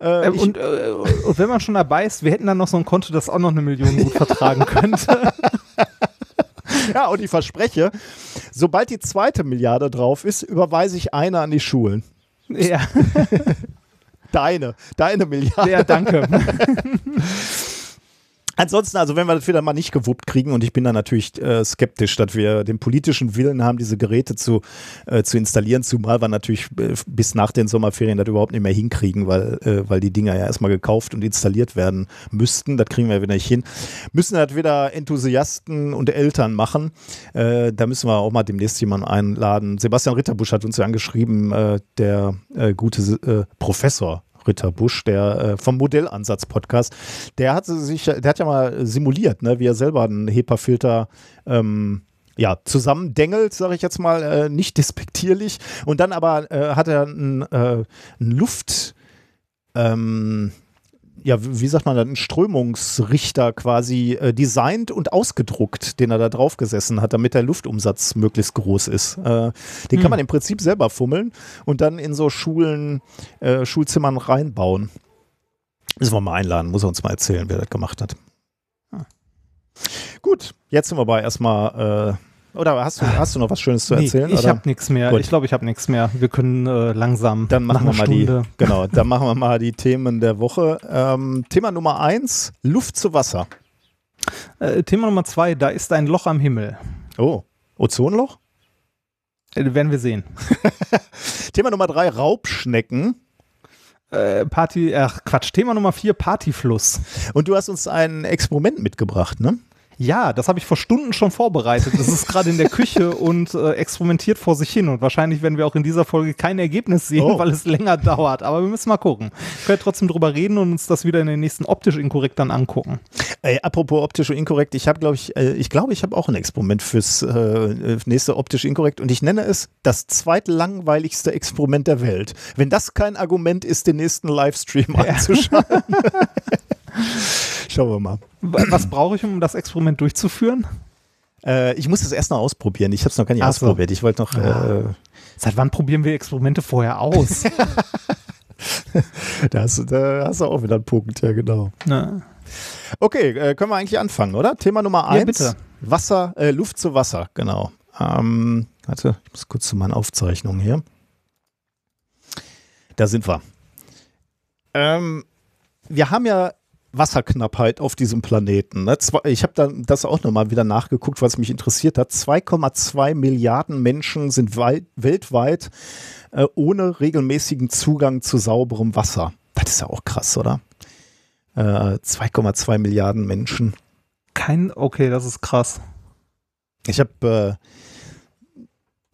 Speaker 2: äh,
Speaker 1: Äh,
Speaker 2: ich,
Speaker 1: und, äh, und wenn man schon dabei ist, wir hätten dann noch so ein Konto, das auch noch eine Million gut vertragen könnte.
Speaker 2: Ja, und ich verspreche, sobald die zweite Milliarde drauf ist, überweise ich eine an die Schulen.
Speaker 1: ja,
Speaker 2: Deine, deine Milliarde.
Speaker 1: ja, danke.
Speaker 2: Ansonsten, also wenn wir das wieder mal nicht gewuppt kriegen, und ich bin da natürlich äh, skeptisch, dass wir den politischen Willen haben, diese Geräte zu, äh, zu installieren, zumal wir natürlich äh, bis nach den Sommerferien das überhaupt nicht mehr hinkriegen, weil, äh, weil die Dinger ja erstmal gekauft und installiert werden müssten. Das kriegen wir wieder nicht hin. Müssen das wieder Enthusiasten und Eltern machen. Äh, da müssen wir auch mal demnächst jemanden einladen. Sebastian Ritterbusch hat uns ja angeschrieben, der gute äh, Professor Ritterbusch, der äh, vom Modellansatz-Podcast, der hat sich, der hat ja mal simuliert, ne, wie er selber einen HEPA-Filter ähm, ja, zusammendengelt, sage ich jetzt mal, äh, nicht despektierlich. Und dann aber äh, hat er einen, äh, Luft, ähm, ja, wie sagt man, einen Strömungsrichter quasi äh, designt und ausgedruckt, den er da drauf gesessen hat, damit der Luftumsatz möglichst groß ist. Äh, den hm. kann man im Prinzip selber fummeln und dann in so Schulen, äh, Schulzimmern reinbauen. Müssen wir mal einladen, muss er uns mal erzählen, wer das gemacht hat. Ah. Gut, jetzt sind wir bei erstmal äh, oder hast du, hast du noch was Schönes zu erzählen?
Speaker 1: Nee, ich habe nichts mehr. Gut. Ich glaube, ich habe nichts mehr. Wir können äh, langsam.
Speaker 2: Dann machen wir mal Stunde. die. Genau, dann machen wir mal die Themen der Woche. Ähm, Thema Nummer eins: Luft zu Wasser.
Speaker 1: Äh, Thema Nummer zwei: Da ist ein Loch am Himmel.
Speaker 2: Oh, Ozonloch?
Speaker 1: Äh, werden wir sehen.
Speaker 2: Thema Nummer drei: Raubschnecken.
Speaker 1: Äh, Party, ach Quatsch, Thema Nummer vier, Partyfluss.
Speaker 2: Und du hast uns ein Experiment mitgebracht, ne?
Speaker 1: Ja, das habe ich vor Stunden schon vorbereitet. Das ist gerade in der Küche und äh, experimentiert vor sich hin. Und wahrscheinlich werden wir auch in dieser Folge kein Ergebnis sehen, oh. weil es länger dauert. Aber wir müssen mal gucken. Wir können trotzdem drüber reden und uns das wieder in den nächsten optisch inkorrekt dann angucken.
Speaker 2: Ey, apropos optisch und inkorrekt, ich habe, glaube ich, äh, ich glaube, ich habe auch ein Experiment fürs äh, nächste optisch inkorrekt und ich nenne es das zweitlangweiligste Experiment der Welt. Wenn das kein Argument ist, den nächsten Livestream ja. anzuschalten. Schauen wir mal.
Speaker 1: Was brauche ich, um das Experiment durchzuführen?
Speaker 2: Äh, ich muss das erst noch ausprobieren. Ich habe es noch gar nicht Ach ausprobiert. Ich wollte noch.
Speaker 1: Ja. Äh, Seit wann probieren wir Experimente vorher aus?
Speaker 2: da, hast, da, hast, du auch wieder einen Punkt, ja, genau. Na. Okay, äh, können wir eigentlich anfangen, oder? Thema Nummer eins: ja, Wasser, äh, Luft zu Wasser, genau. Ähm, warte, ich muss kurz zu meinen Aufzeichnungen hier. Da sind wir. Ähm, wir haben ja Wasserknappheit auf diesem Planeten. Ne? Ich habe dann das auch nochmal wieder nachgeguckt, was mich interessiert hat. 2,2 Milliarden Menschen sind weltweit äh, ohne regelmäßigen Zugang zu sauberem Wasser. Das ist ja auch krass, oder? Äh, 2,2 Milliarden Menschen.
Speaker 1: Kein, okay, das ist krass.
Speaker 2: Ich habe äh,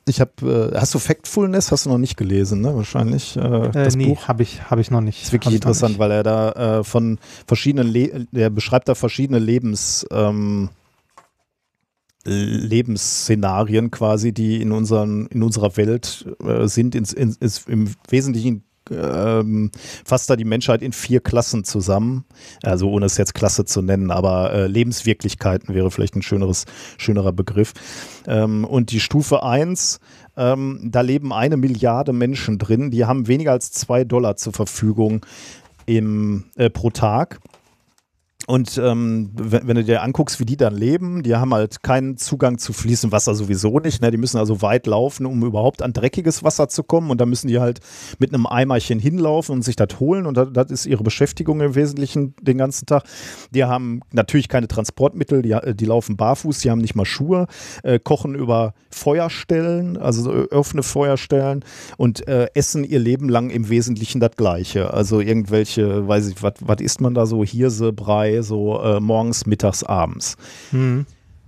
Speaker 2: ich habe, äh, hast du Factfulness? Hast du noch nicht gelesen, ne? Wahrscheinlich.
Speaker 1: Äh, das nee, habe ich, hab ich noch nicht.
Speaker 2: Das ist wirklich interessant, weil er da äh, von verschiedenen, Le der beschreibt da verschiedene Lebens, ähm, Lebensszenarien quasi, die in, unseren, in unserer Welt äh, sind, ins, ins, ins, im Wesentlichen ähm, fasst da die Menschheit in vier Klassen zusammen. Also ohne es jetzt Klasse zu nennen, aber äh, Lebenswirklichkeiten wäre vielleicht ein schöneres, schönerer Begriff. Ähm, und die Stufe 1, ähm, da leben eine Milliarde Menschen drin, die haben weniger als zwei Dollar zur Verfügung im, äh, pro Tag. Und ähm, wenn, du dir anguckst, wie die dann leben, die haben halt keinen Zugang zu fließendem Wasser sowieso nicht. Ne? Die müssen also weit laufen, um überhaupt an dreckiges Wasser zu kommen. Und da müssen die halt mit einem Eimerchen hinlaufen und sich das holen. Und das, das ist ihre Beschäftigung im Wesentlichen den ganzen Tag. Die haben natürlich keine Transportmittel, die, die laufen barfuß, die haben nicht mal Schuhe, äh, kochen über Feuerstellen, also offene Feuerstellen und äh, essen ihr Leben lang im Wesentlichen das Gleiche. Also irgendwelche, weiß ich, was isst man da so, Hirse, Brei, so äh, morgens, mittags, abends. Mhm.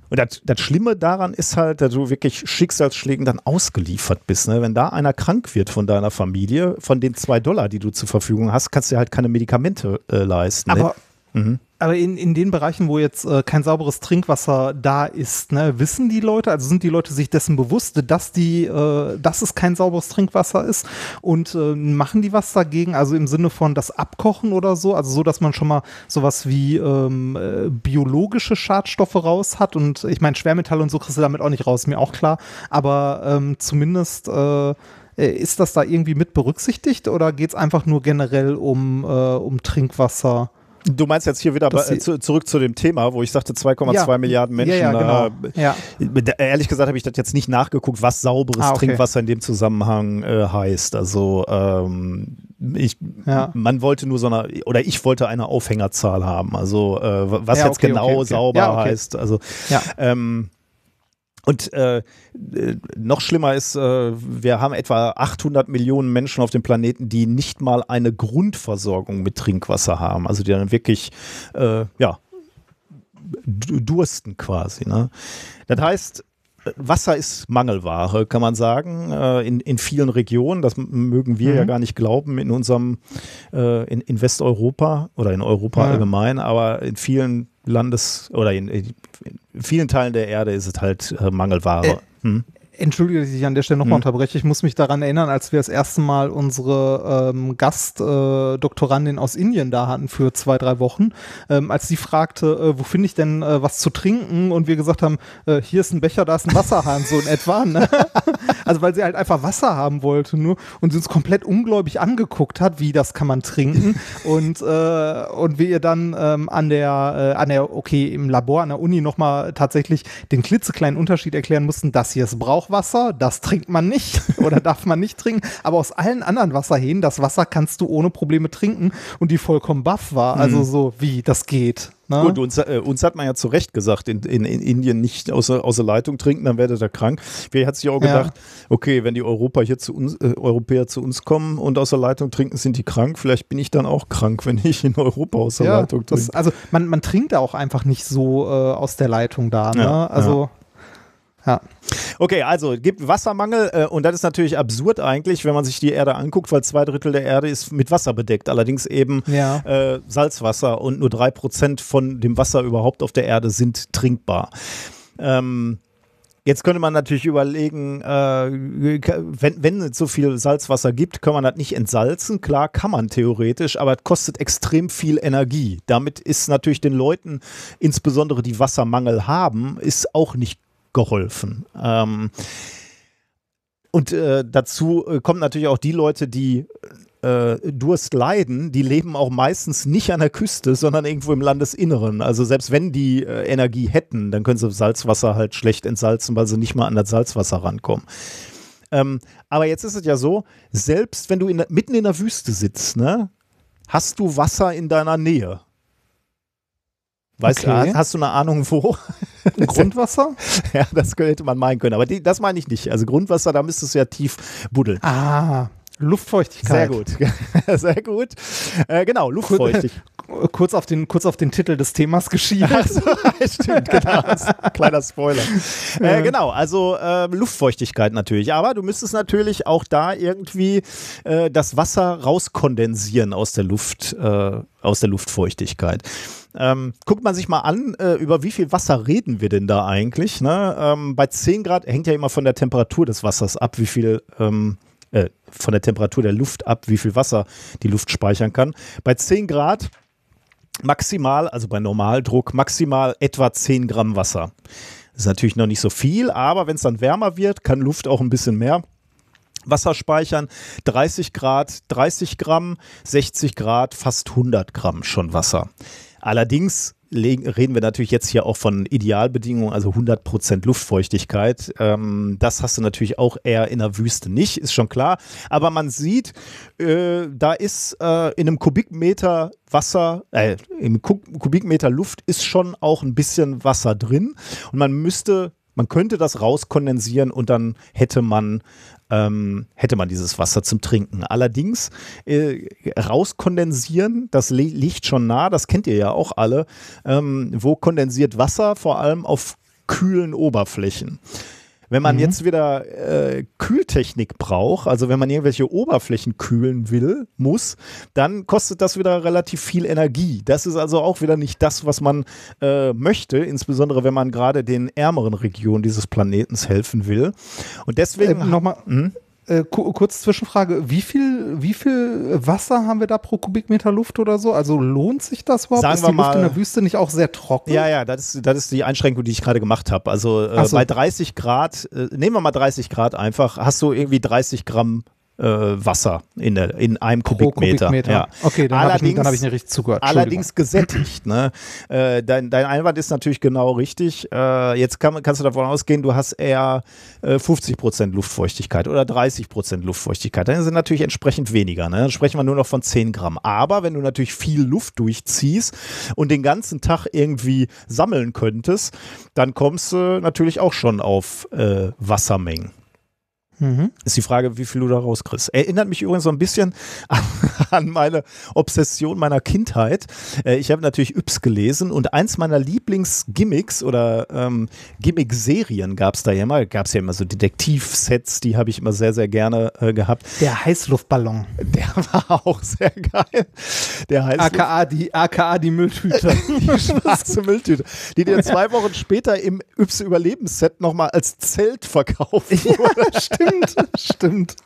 Speaker 2: Und das, das Schlimme daran ist halt, dass du wirklich Schicksalsschlägen dann ausgeliefert bist. Ne? Wenn da einer krank wird von deiner Familie, von den zwei Dollar, die du zur Verfügung hast, kannst du halt keine Medikamente äh, leisten.
Speaker 1: Aber ne? mhm. Aber in, in den Bereichen, wo jetzt äh, kein sauberes Trinkwasser da ist, ne, wissen die Leute, also sind die Leute sich dessen bewusst, dass die, äh, dass es kein sauberes Trinkwasser ist? Und äh, machen die was dagegen, also im Sinne von das Abkochen oder so, also so, dass man schon mal sowas wie ähm, äh, biologische Schadstoffe raus hat? Und ich meine Schwermetalle und so kriegst du damit auch nicht raus, mir auch klar, aber ähm, zumindest äh, ist das da irgendwie mit berücksichtigt oder geht es einfach nur generell um, äh, um Trinkwasser?
Speaker 2: Du meinst jetzt hier wieder äh, zu, zurück zu dem Thema, wo ich sagte 2,2 ja. Milliarden Menschen. Ja, ja, genau. äh, ehrlich gesagt habe ich das jetzt nicht nachgeguckt, was sauberes ah, okay. Trinkwasser in dem Zusammenhang äh, heißt. Also ähm, ich, man wollte nur so eine, oder ich wollte eine Aufhängerzahl haben. Also äh, was jetzt okay, genau okay, sauber heißt. Also ähm, und äh, noch schlimmer ist, äh, wir haben etwa 800 Millionen Menschen auf dem Planeten, die nicht mal eine Grundversorgung mit Trinkwasser haben. Also die dann wirklich, äh, ja, dursten quasi. Ne? Das heißt, Wasser ist Mangelware, kann man sagen, äh, in, in vielen Regionen. Das mögen wir mhm. ja gar nicht glauben in unserem, äh, in, in Westeuropa oder in Europa ja. allgemein, aber in vielen Landes- oder in, in, vielen Teilen der Erde ist es halt äh, Mangelware.
Speaker 1: Hm? Entschuldige, dass ich an der Stelle nochmal hm. unterbreche. Ich muss mich daran erinnern, als wir das erste Mal unsere ähm, Gastdoktorandin äh, aus Indien da hatten für zwei, drei Wochen, ähm, als sie fragte, äh, wo finde ich denn äh, was zu trinken? Und wir gesagt haben, äh, hier ist ein Becher, da ist ein Wasserhahn, so in etwa. Ne? also weil sie halt einfach Wasser haben wollte nur und sie uns komplett ungläubig angeguckt hat, wie das kann man trinken. und, äh, und wir ihr dann ähm, an der, äh, an der, okay, im Labor, an der Uni nochmal tatsächlich den klitzekleinen Unterschied erklären mussten, das hier Brauchwasser, das trinkt man nicht oder darf man nicht trinken, aber aus allen anderen Wasserhähnen, das Wasser kannst du ohne Probleme trinken und die vollkommen baff war. Also mhm. so, wie, das geht.
Speaker 2: Na? Gut, uns, äh, uns hat man ja zu Recht gesagt, in, in, in Indien nicht außer, außer Leitung trinken, dann werdet ihr krank. Wer hat sich auch gedacht, ja. okay, wenn die Europa hier zu uns, äh, Europäer zu uns kommen und außer Leitung trinken, sind die krank. Vielleicht bin ich dann auch krank, wenn ich in Europa außer ja, Leitung trinke.
Speaker 1: Das, also man, man trinkt auch einfach nicht so äh, aus der Leitung da. Ne? Ja, also
Speaker 2: ja. Okay, also gibt Wassermangel äh, und das ist natürlich absurd eigentlich, wenn man sich die Erde anguckt, weil zwei Drittel der Erde ist mit Wasser bedeckt, allerdings eben ja. äh, Salzwasser und nur drei Prozent von dem Wasser überhaupt auf der Erde sind trinkbar. Ähm, Jetzt könnte man natürlich überlegen, äh, wenn, wenn es so viel Salzwasser gibt, kann man das nicht entsalzen. Klar, kann man theoretisch, aber es kostet extrem viel Energie. Damit ist natürlich den Leuten, insbesondere die Wassermangel haben, ist auch nicht geholfen. Ähm, und äh, dazu äh, kommen natürlich auch die Leute, die äh, Durst leiden, die leben auch meistens nicht an der Küste, sondern irgendwo im Landesinneren. Also selbst wenn die äh, Energie hätten, dann können sie Salzwasser halt schlecht entsalzen, weil sie nicht mal an das Salzwasser rankommen. Ähm, aber jetzt ist es ja so, selbst wenn du in, mitten in der Wüste sitzt, ne, hast du Wasser in deiner Nähe. Weißt okay. du, hast du eine Ahnung, wo?
Speaker 1: Grundwasser?
Speaker 2: ja, das hätte man meinen können. Aber die, das meine ich nicht. Also Grundwasser, da müsstest du ja tief buddeln.
Speaker 1: Ah. Luftfeuchtigkeit.
Speaker 2: Sehr gut. Sehr gut. Äh, genau, Luftfeuchtigkeit.
Speaker 1: Kurz auf, den, kurz auf den Titel des Themas geschieden. Also,
Speaker 2: stimmt, genau. Kleiner Spoiler. Äh, genau, also äh, Luftfeuchtigkeit natürlich. Aber du müsstest natürlich auch da irgendwie äh, das Wasser rauskondensieren aus der Luft, äh, aus der Luftfeuchtigkeit. Ähm, guckt man sich mal an, äh, über wie viel Wasser reden wir denn da eigentlich? Ne? Ähm, bei 10 Grad hängt ja immer von der Temperatur des Wassers ab, wie viel ähm, äh, von der Temperatur der Luft ab, wie viel Wasser die Luft speichern kann. Bei 10 Grad maximal, also bei Normaldruck, maximal etwa 10 Gramm Wasser. Das ist natürlich noch nicht so viel, aber wenn es dann wärmer wird, kann Luft auch ein bisschen mehr Wasser speichern. 30 Grad 30 Gramm, 60 Grad fast 100 Gramm schon Wasser. Allerdings reden wir natürlich jetzt hier auch von Idealbedingungen, also 100% Luftfeuchtigkeit. Ähm, das hast du natürlich auch eher in der Wüste nicht, ist schon klar. Aber man sieht, äh, da ist äh, in einem Kubikmeter Wasser, äh, im Kubikmeter Luft ist schon auch ein bisschen Wasser drin. Und man müsste man könnte das rauskondensieren und dann hätte man ähm, hätte man dieses Wasser zum Trinken. Allerdings äh, rauskondensieren, das li liegt schon nah, das kennt ihr ja auch alle. Ähm, wo kondensiert Wasser? Vor allem auf kühlen Oberflächen. Wenn man mhm. jetzt wieder äh, Kühltechnik braucht, also wenn man irgendwelche Oberflächen kühlen will, muss, dann kostet das wieder relativ viel Energie. Das ist also auch wieder nicht das, was man äh, möchte, insbesondere wenn man gerade den ärmeren Regionen dieses Planetens helfen will. Und deswegen.
Speaker 1: Äh, Nochmal. Hm? Äh, kurz Zwischenfrage, wie viel, wie viel Wasser haben wir da pro Kubikmeter Luft oder so? Also lohnt sich das überhaupt?
Speaker 2: Sagen
Speaker 1: ist
Speaker 2: die
Speaker 1: Luft in der Wüste nicht auch sehr trocken?
Speaker 2: Ja, ja, das ist, das ist die Einschränkung, die ich gerade gemacht habe. Also äh, so. bei 30 Grad, äh, nehmen wir mal 30 Grad einfach, hast du irgendwie 30 Gramm Wasser in, der, in einem Kubikmeter. Kubikmeter. Ja.
Speaker 1: Okay, dann habe ich, hab ich nicht richtig zugehört.
Speaker 2: Allerdings gesättigt. Ne? Äh, dein, dein Einwand ist natürlich genau richtig. Äh, jetzt kann, kannst du davon ausgehen, du hast eher äh, 50% Luftfeuchtigkeit oder 30% Luftfeuchtigkeit. Dann sind natürlich entsprechend weniger. Ne? Dann sprechen wir nur noch von 10 Gramm. Aber wenn du natürlich viel Luft durchziehst und den ganzen Tag irgendwie sammeln könntest, dann kommst du natürlich auch schon auf äh, Wassermengen. Mhm. Ist die Frage, wie viel du da rauskriegst. Erinnert mich übrigens so ein bisschen an meine Obsession meiner Kindheit. Äh, ich habe natürlich Yps gelesen und eins meiner Lieblingsgimmicks oder ähm, Gimmick-Serien gab es da ja immer. Gab es ja immer so Detektivsets, die habe ich immer sehr, sehr gerne äh, gehabt.
Speaker 1: Der Heißluftballon.
Speaker 2: Der war auch sehr geil. Der
Speaker 1: Heißluft AKA die, AKA die Mülltüte.
Speaker 2: die schwarze Mülltüte. Die dir zwei Wochen später im Yps-Überlebensset nochmal als Zelt verkauft wurde.
Speaker 1: Ja, stimmt stimmt, stimmt.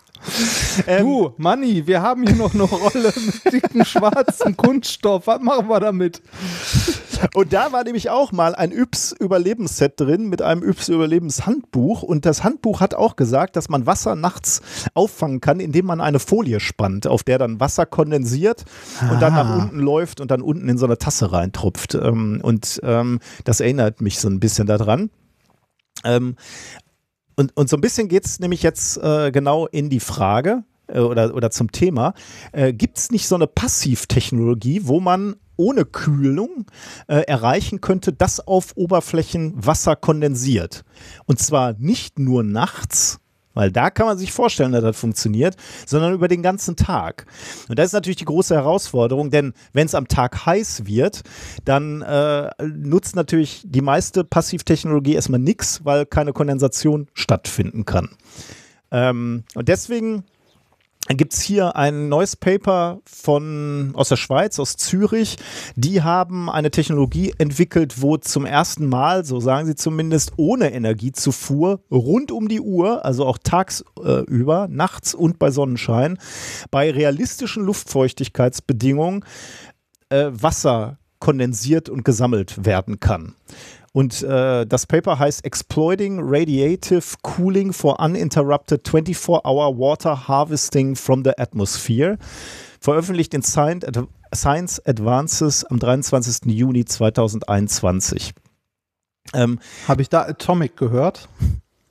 Speaker 1: Ähm, du, Manni, wir haben hier noch eine Rolle mit dicken schwarzen Kunststoff. Was machen wir damit?
Speaker 2: Und da war nämlich auch mal ein Yps-Überlebensset drin mit einem Yps-Überlebenshandbuch. Und das Handbuch hat auch gesagt, dass man Wasser nachts auffangen kann, indem man eine Folie spannt, auf der dann Wasser kondensiert ah. und dann nach ah. unten läuft und dann unten in so eine Tasse reintropft. Ähm, und ähm, das erinnert mich so ein bisschen daran. Ähm, und, und so ein bisschen geht es nämlich jetzt äh, genau in die Frage äh, oder, oder zum Thema. Äh, Gibt es nicht so eine Passivtechnologie, wo man ohne Kühlung äh, erreichen könnte, dass auf Oberflächen Wasser kondensiert? Und zwar nicht nur nachts, weil da kann man sich vorstellen, dass das funktioniert, sondern über den ganzen Tag. Und das ist natürlich die große Herausforderung, denn wenn es am Tag heiß wird, dann äh, nutzt natürlich die meiste Passivtechnologie erstmal nichts, weil keine Kondensation stattfinden kann. Ähm, und deswegen gibt es hier ein neues Paper von, aus der Schweiz, aus Zürich. Die haben eine Technologie entwickelt, wo zum ersten Mal, so sagen sie zumindest, ohne Energiezufuhr rund um die Uhr, also auch tagsüber, nachts und bei Sonnenschein, bei realistischen Luftfeuchtigkeitsbedingungen äh, Wasser kondensiert und gesammelt werden kann. Und äh, das Paper heißt Exploiting Radiative Cooling for Uninterrupted 24-Hour Water Harvesting from the Atmosphere. Veröffentlicht in Science Advances am 23. Juni 2021.
Speaker 1: Ähm, Habe ich da Atomic gehört?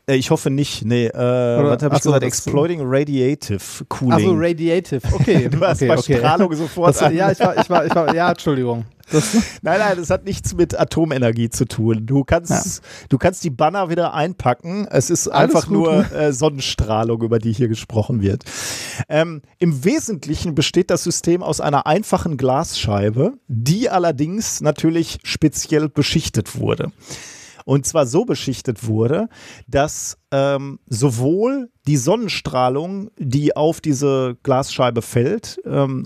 Speaker 2: Äh, ich hoffe nicht. Nee, äh, was habe ich gesagt? Exploiting Radiative Cooling. Also
Speaker 1: Radiative, okay.
Speaker 2: du hast
Speaker 1: okay,
Speaker 2: bei okay. Strahlung sofort.
Speaker 1: Das, ja, ich war, ich war, ich war, ja, Entschuldigung.
Speaker 2: Nein, nein, das hat nichts mit Atomenergie zu tun. Du kannst, ja. du kannst die Banner wieder einpacken. Es ist Alles einfach nur äh, Sonnenstrahlung, über die hier gesprochen wird. Ähm, Im Wesentlichen besteht das System aus einer einfachen Glasscheibe, die allerdings natürlich speziell beschichtet wurde. Und zwar so beschichtet wurde, dass ähm, sowohl die Sonnenstrahlung, die auf diese Glasscheibe fällt, ähm,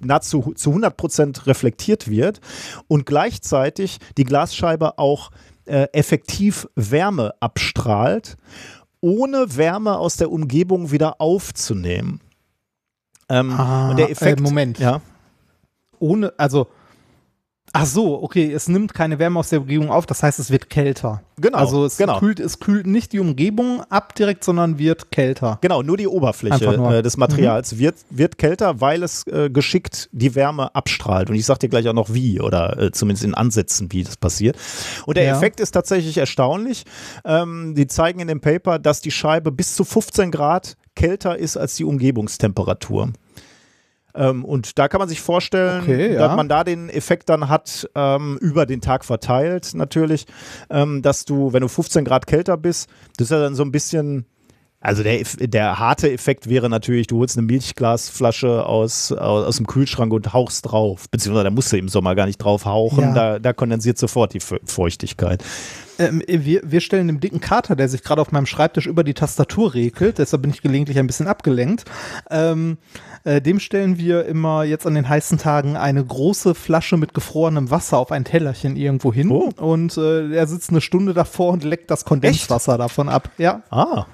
Speaker 2: nahezu zu 100 Prozent reflektiert wird und gleichzeitig die Glasscheibe auch äh, effektiv Wärme abstrahlt, ohne Wärme aus der Umgebung wieder aufzunehmen.
Speaker 1: Ähm, ah, und der Effekt. Äh, Moment. Ja. Ohne, also Ach so, okay, es nimmt keine Wärme aus der Umgebung auf, das heißt, es wird kälter.
Speaker 2: Genau.
Speaker 1: Also es,
Speaker 2: genau.
Speaker 1: Kühlt, es kühlt nicht die Umgebung ab direkt, sondern wird kälter.
Speaker 2: Genau, nur die Oberfläche nur. Äh, des Materials mhm. wird, wird kälter, weil es äh, geschickt die Wärme abstrahlt. Und ich sag dir gleich auch noch wie oder äh, zumindest in Ansätzen, wie das passiert. Und der ja. Effekt ist tatsächlich erstaunlich. Ähm, die zeigen in dem Paper, dass die Scheibe bis zu 15 Grad kälter ist als die Umgebungstemperatur. Ähm, und da kann man sich vorstellen, okay, ja. dass man da den Effekt dann hat, ähm, über den Tag verteilt natürlich, ähm, dass du, wenn du 15 Grad kälter bist, das ist ja dann so ein bisschen also der, der harte Effekt wäre natürlich, du holst eine Milchglasflasche aus, aus, aus dem Kühlschrank und hauchst drauf. Beziehungsweise da musst du im Sommer gar nicht drauf hauchen, ja. da, da kondensiert sofort die Feuchtigkeit.
Speaker 1: Ähm, wir, wir stellen dem dicken Kater, der sich gerade auf meinem Schreibtisch über die Tastatur regelt, deshalb bin ich gelegentlich ein bisschen abgelenkt, ähm, äh, dem stellen wir immer jetzt an den heißen Tagen eine große Flasche mit gefrorenem Wasser auf ein Tellerchen irgendwo hin oh. und äh, er sitzt eine Stunde davor und leckt das Kondenswasser Echt? davon ab. Ja.
Speaker 2: Ah.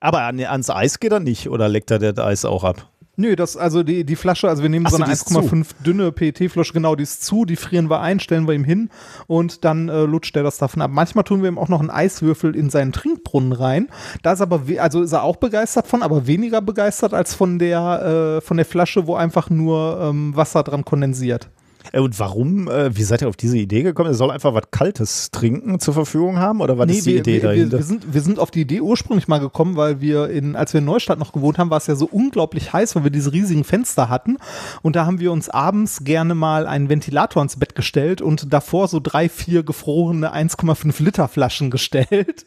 Speaker 2: Aber an, ans Eis geht er nicht oder leckt er das Eis auch ab?
Speaker 1: Nö, das, also die, die Flasche, also wir nehmen Ach so eine 1,5 dünne PET-Flasche, genau, die ist zu, die frieren wir ein, stellen wir ihm hin und dann äh, lutscht er das davon ab. Manchmal tun wir ihm auch noch einen Eiswürfel in seinen Trinkbrunnen rein. Da ist aber, also ist er auch begeistert von, aber weniger begeistert als von der, äh, von der Flasche, wo einfach nur ähm, Wasser dran kondensiert.
Speaker 2: Äh, und warum, äh, wie seid ihr auf diese Idee gekommen? Er soll einfach was Kaltes trinken zur Verfügung haben oder was nee, ist die
Speaker 1: wir,
Speaker 2: Idee
Speaker 1: wir,
Speaker 2: dahinter?
Speaker 1: Wir, sind, wir sind auf die Idee ursprünglich mal gekommen, weil wir in, als wir in Neustadt noch gewohnt haben, war es ja so unglaublich heiß, weil wir diese riesigen Fenster hatten. Und da haben wir uns abends gerne mal einen Ventilator ins Bett gestellt und davor so drei, vier gefrorene 1,5 Liter Flaschen gestellt.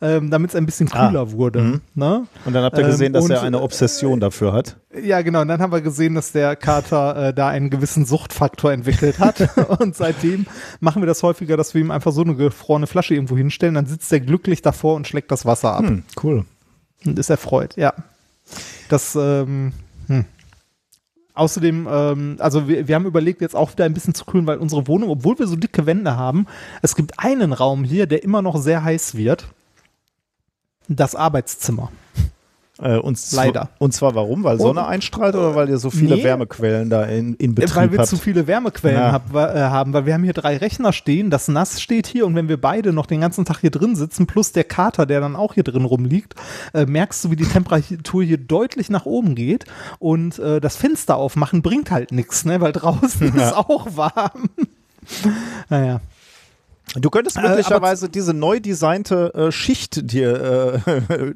Speaker 1: Ähm, damit es ein bisschen
Speaker 2: Ah.
Speaker 1: kühler wurde.
Speaker 2: Mhm.
Speaker 1: Ne?
Speaker 2: Und dann habt ihr
Speaker 1: Ähm,
Speaker 2: gesehen, dass
Speaker 1: und-
Speaker 2: er eine Obsession dafür hat.
Speaker 1: Ja, genau. Und dann haben wir gesehen, dass der Kater äh, da einen gewissen Suchtfaktor entwickelt hat. und seitdem machen wir das häufiger, dass wir ihm einfach so eine gefrorene Flasche irgendwo hinstellen. Dann sitzt er glücklich davor und schlägt das Wasser ab
Speaker 2: Hm, cool.
Speaker 1: und ist erfreut. Ja. Das, ähm, hm. Außerdem, ähm, also wir, wir haben überlegt, jetzt auch wieder ein bisschen zu kühlen, weil unsere Wohnung, obwohl wir so dicke Wände haben, es gibt einen Raum hier, der immer noch sehr heiß wird. Das Arbeitszimmer.
Speaker 2: Äh, und
Speaker 1: Leider.
Speaker 2: Und zwar warum? Weil Sonne einstrahlt oder weil ihr so viele
Speaker 1: Nee.
Speaker 2: Wärmequellen da in, in Betrieb
Speaker 1: weil wir
Speaker 2: habt?
Speaker 1: zu viele Wärmequellen
Speaker 2: Ja.
Speaker 1: hab, äh, haben, weil wir haben hier drei Rechner stehen, das Nass steht hier und wenn wir beide noch den ganzen Tag hier drin sitzen, plus der Kater, der dann auch hier drin rumliegt, äh, merkst du, wie die Temperatur hier deutlich nach oben geht und äh, das Fenster aufmachen bringt halt nichts, ne, weil draußen
Speaker 2: Ja.
Speaker 1: ist auch warm. naja.
Speaker 2: Du könntest
Speaker 1: Äh,
Speaker 2: möglicherweise diese neu designte äh, Schicht dir äh,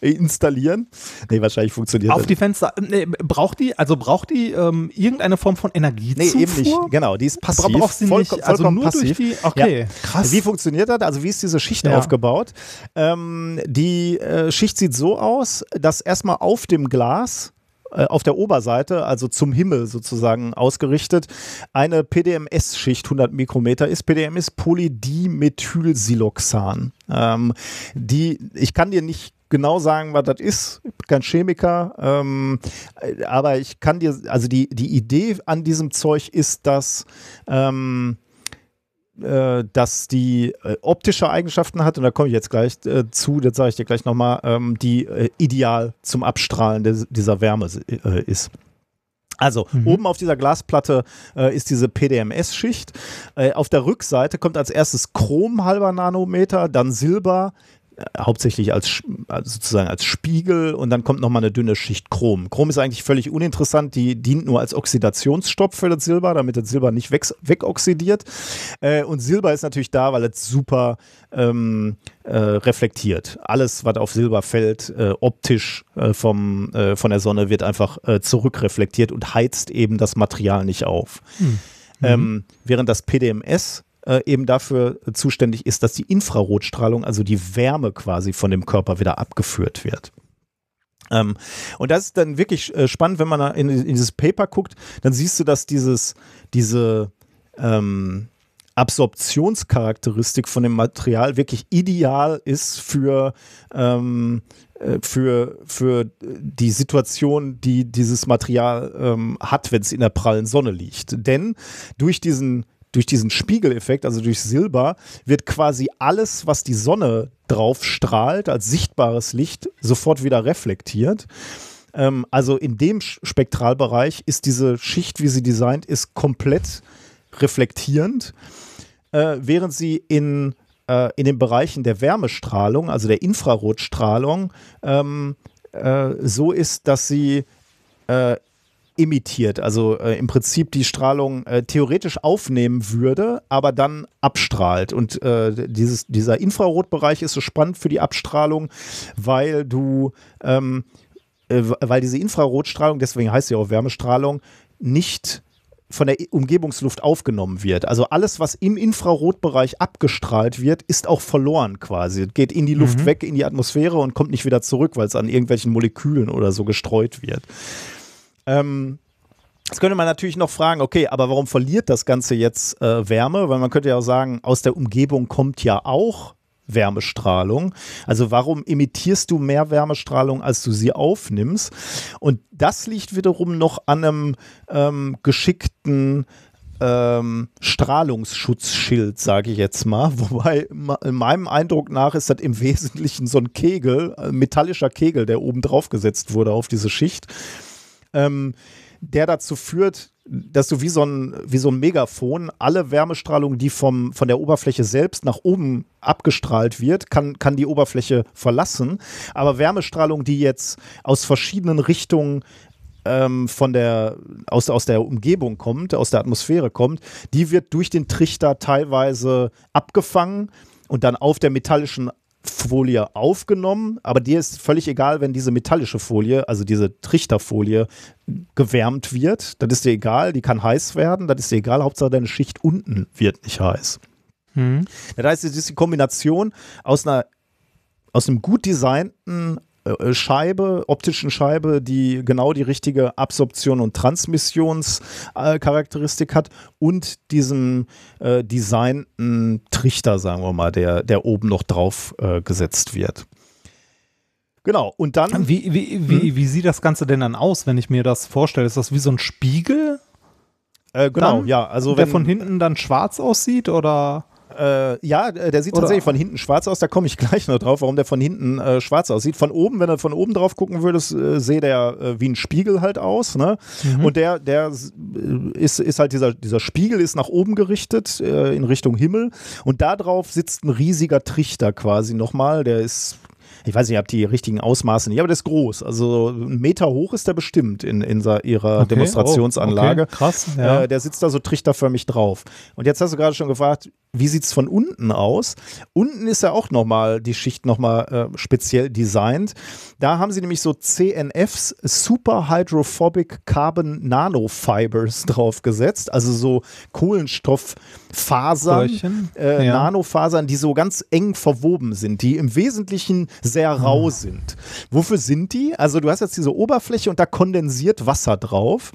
Speaker 2: installieren. Nee, wahrscheinlich funktioniert
Speaker 1: Auf
Speaker 2: das
Speaker 1: die Fenster, nee, braucht die, also braucht die ähm, irgendeine Form von
Speaker 2: Nee,
Speaker 1: Energiezufuhr?
Speaker 2: eben nicht. Genau, die ist passiv.
Speaker 1: Bra- Braucht sie
Speaker 2: vollko-
Speaker 1: nicht, also nur
Speaker 2: passiv.
Speaker 1: durch die, okay,
Speaker 2: Ja.
Speaker 1: krass.
Speaker 2: Wie funktioniert das? Also wie ist diese Schicht
Speaker 1: Ja.
Speaker 2: aufgebaut? Ähm, die äh, Schicht sieht so aus, dass erstmal auf dem Glas äh, auf der Oberseite, also zum Himmel sozusagen ausgerichtet, eine PDMS-Schicht 100 Mikrometer ist. PDM ist Polydimethylsiloxan. Ähm, die, ich kann dir nicht genau sagen, was das ist. Ich bin kein Chemiker, ähm, äh, aber ich kann dir, also die, die Idee an diesem Zeug ist, dass ähm, äh, dass die äh, optische Eigenschaften hat, und da komme ich jetzt gleich äh, zu, das sage ich dir gleich nochmal, ähm, die äh, ideal zum Abstrahlen des, dieser Wärme äh, ist. Also oben auf dieser Glasplatte äh, ist diese PDMS-Schicht. Äh, auf der Rückseite kommt als erstes Chrom halber Nanometer, dann Silber, hauptsächlich als also sozusagen als Spiegel und dann kommt nochmal eine dünne Schicht Chrom. Chrom ist eigentlich völlig uninteressant, die dient nur als Oxidationsstopp für das Silber, damit das Silber nicht weg, wegoxidiert. Äh, und Silber ist natürlich da, weil es super ähm, äh, reflektiert. Alles, was auf Silber fällt, äh, optisch äh, vom, äh, von der Sonne, wird einfach äh, zurückreflektiert und heizt eben das Material nicht auf. Ähm, während das PDMS äh, eben dafür zuständig ist, dass die Infrarotstrahlung, also die Wärme quasi von dem Körper wieder abgeführt wird. Ähm, und das ist dann wirklich äh, spannend, wenn man in, in dieses Paper guckt, dann siehst du, dass dieses, diese ähm, Absorptionscharakteristik von dem Material wirklich ideal ist für, ähm, äh, für, für die Situation, die dieses Material ähm, hat, wenn es in der prallen Sonne liegt. Denn durch diesen durch diesen Spiegeleffekt, also durch Silber, wird quasi alles, was die Sonne drauf strahlt, als sichtbares Licht, sofort wieder reflektiert. Ähm, also in dem Spektralbereich ist diese Schicht, wie sie designt ist, komplett reflektierend, äh, während sie in, äh, in den Bereichen der Wärmestrahlung, also der Infrarotstrahlung, ähm, äh, so ist, dass sie emittiert, also äh, im Prinzip die Strahlung äh, theoretisch aufnehmen würde, aber dann abstrahlt. Und äh, dieses, dieser Infrarotbereich ist so spannend für die Abstrahlung, weil du, ähm, äh, weil diese Infrarotstrahlung, deswegen heißt sie auch Wärmestrahlung, nicht von der Umgebungsluft aufgenommen wird. Also alles, was im Infrarotbereich abgestrahlt wird, ist auch verloren quasi. Geht in die Luft weg, in die Atmosphäre und kommt nicht wieder zurück, weil es an irgendwelchen Molekülen oder so gestreut wird. Ähm, Jetzt könnte man natürlich noch fragen, okay, aber warum verliert das Ganze jetzt äh, Wärme? Weil man könnte ja auch sagen, aus der Umgebung kommt ja auch Wärmestrahlung. Also warum emittierst du mehr Wärmestrahlung, als du sie aufnimmst? Und das liegt wiederum noch an einem ähm, geschickten ähm, Strahlungsschutzschild, sage ich jetzt mal. Wobei meinem Eindruck nach ist das im Wesentlichen so ein Kegel, ein metallischer Kegel, der oben drauf gesetzt wurde auf diese Schicht ähm, der dazu führt, dass du wie so ein, wie so ein Megafon alle Wärmestrahlung, die vom, von der Oberfläche selbst nach oben abgestrahlt wird, kann, kann die Oberfläche verlassen. Aber Wärmestrahlung, die jetzt aus verschiedenen Richtungen ähm, von der, aus, aus der Umgebung kommt, aus der Atmosphäre kommt, die wird durch den Trichter teilweise abgefangen und dann auf der metallischen Folie aufgenommen, aber dir ist völlig egal, wenn diese metallische Folie, also diese Trichterfolie, gewärmt wird. Das ist dir egal, die kann heiß werden, das ist dir egal, Hauptsache deine Schicht unten wird nicht heiß.
Speaker 1: Mhm.
Speaker 2: Das heißt, es ist die Kombination aus einer aus einem gut designten Scheibe, optischen Scheibe, die genau die richtige Absorption und Transmissionscharakteristik äh, hat und diesem äh, designten Trichter, sagen wir mal, der, der oben noch drauf äh, gesetzt wird. Genau, und dann.
Speaker 1: Wie, wie, wie, hm? wie sieht das Ganze denn dann aus, wenn ich mir das vorstelle? Ist das wie so ein Spiegel?
Speaker 2: Äh, genau, dann, ja. Also
Speaker 1: der von hinten dann schwarz aussieht oder?
Speaker 2: Äh, ja, äh, der sieht Oder tatsächlich von hinten schwarz aus. Da komme ich gleich noch drauf, warum der von hinten äh, schwarz aussieht. Von oben, wenn du von oben drauf gucken würdest, äh, sehe der äh, wie ein Spiegel halt aus. Ne? Mhm. Und der, der äh, ist, ist halt dieser, dieser Spiegel ist nach oben gerichtet in Richtung Himmel. Und da drauf sitzt ein riesiger Trichter quasi nochmal. Der ist ich weiß nicht, ich habe die richtigen Ausmaße nicht, aber der ist groß. Also ein Meter hoch ist der bestimmt in, in ihrer okay. Demonstrationsanlage. Oh, okay.
Speaker 1: Krass. Ja.
Speaker 2: Äh, der sitzt da so trichterförmig drauf. Und jetzt hast du gerade schon gefragt, wie sieht es von unten aus? Unten ist ja auch nochmal die Schicht nochmal äh, speziell designt. Da haben sie nämlich so CNFs, Super Hydrophobic Carbon Nanofibers draufgesetzt, also so Kohlenstofffasern, äh, ja. Nanofasern, die so ganz eng verwoben sind, die im Wesentlichen sehr rau hm. sind. Wofür sind die? Also du hast jetzt diese Oberfläche und da kondensiert Wasser drauf.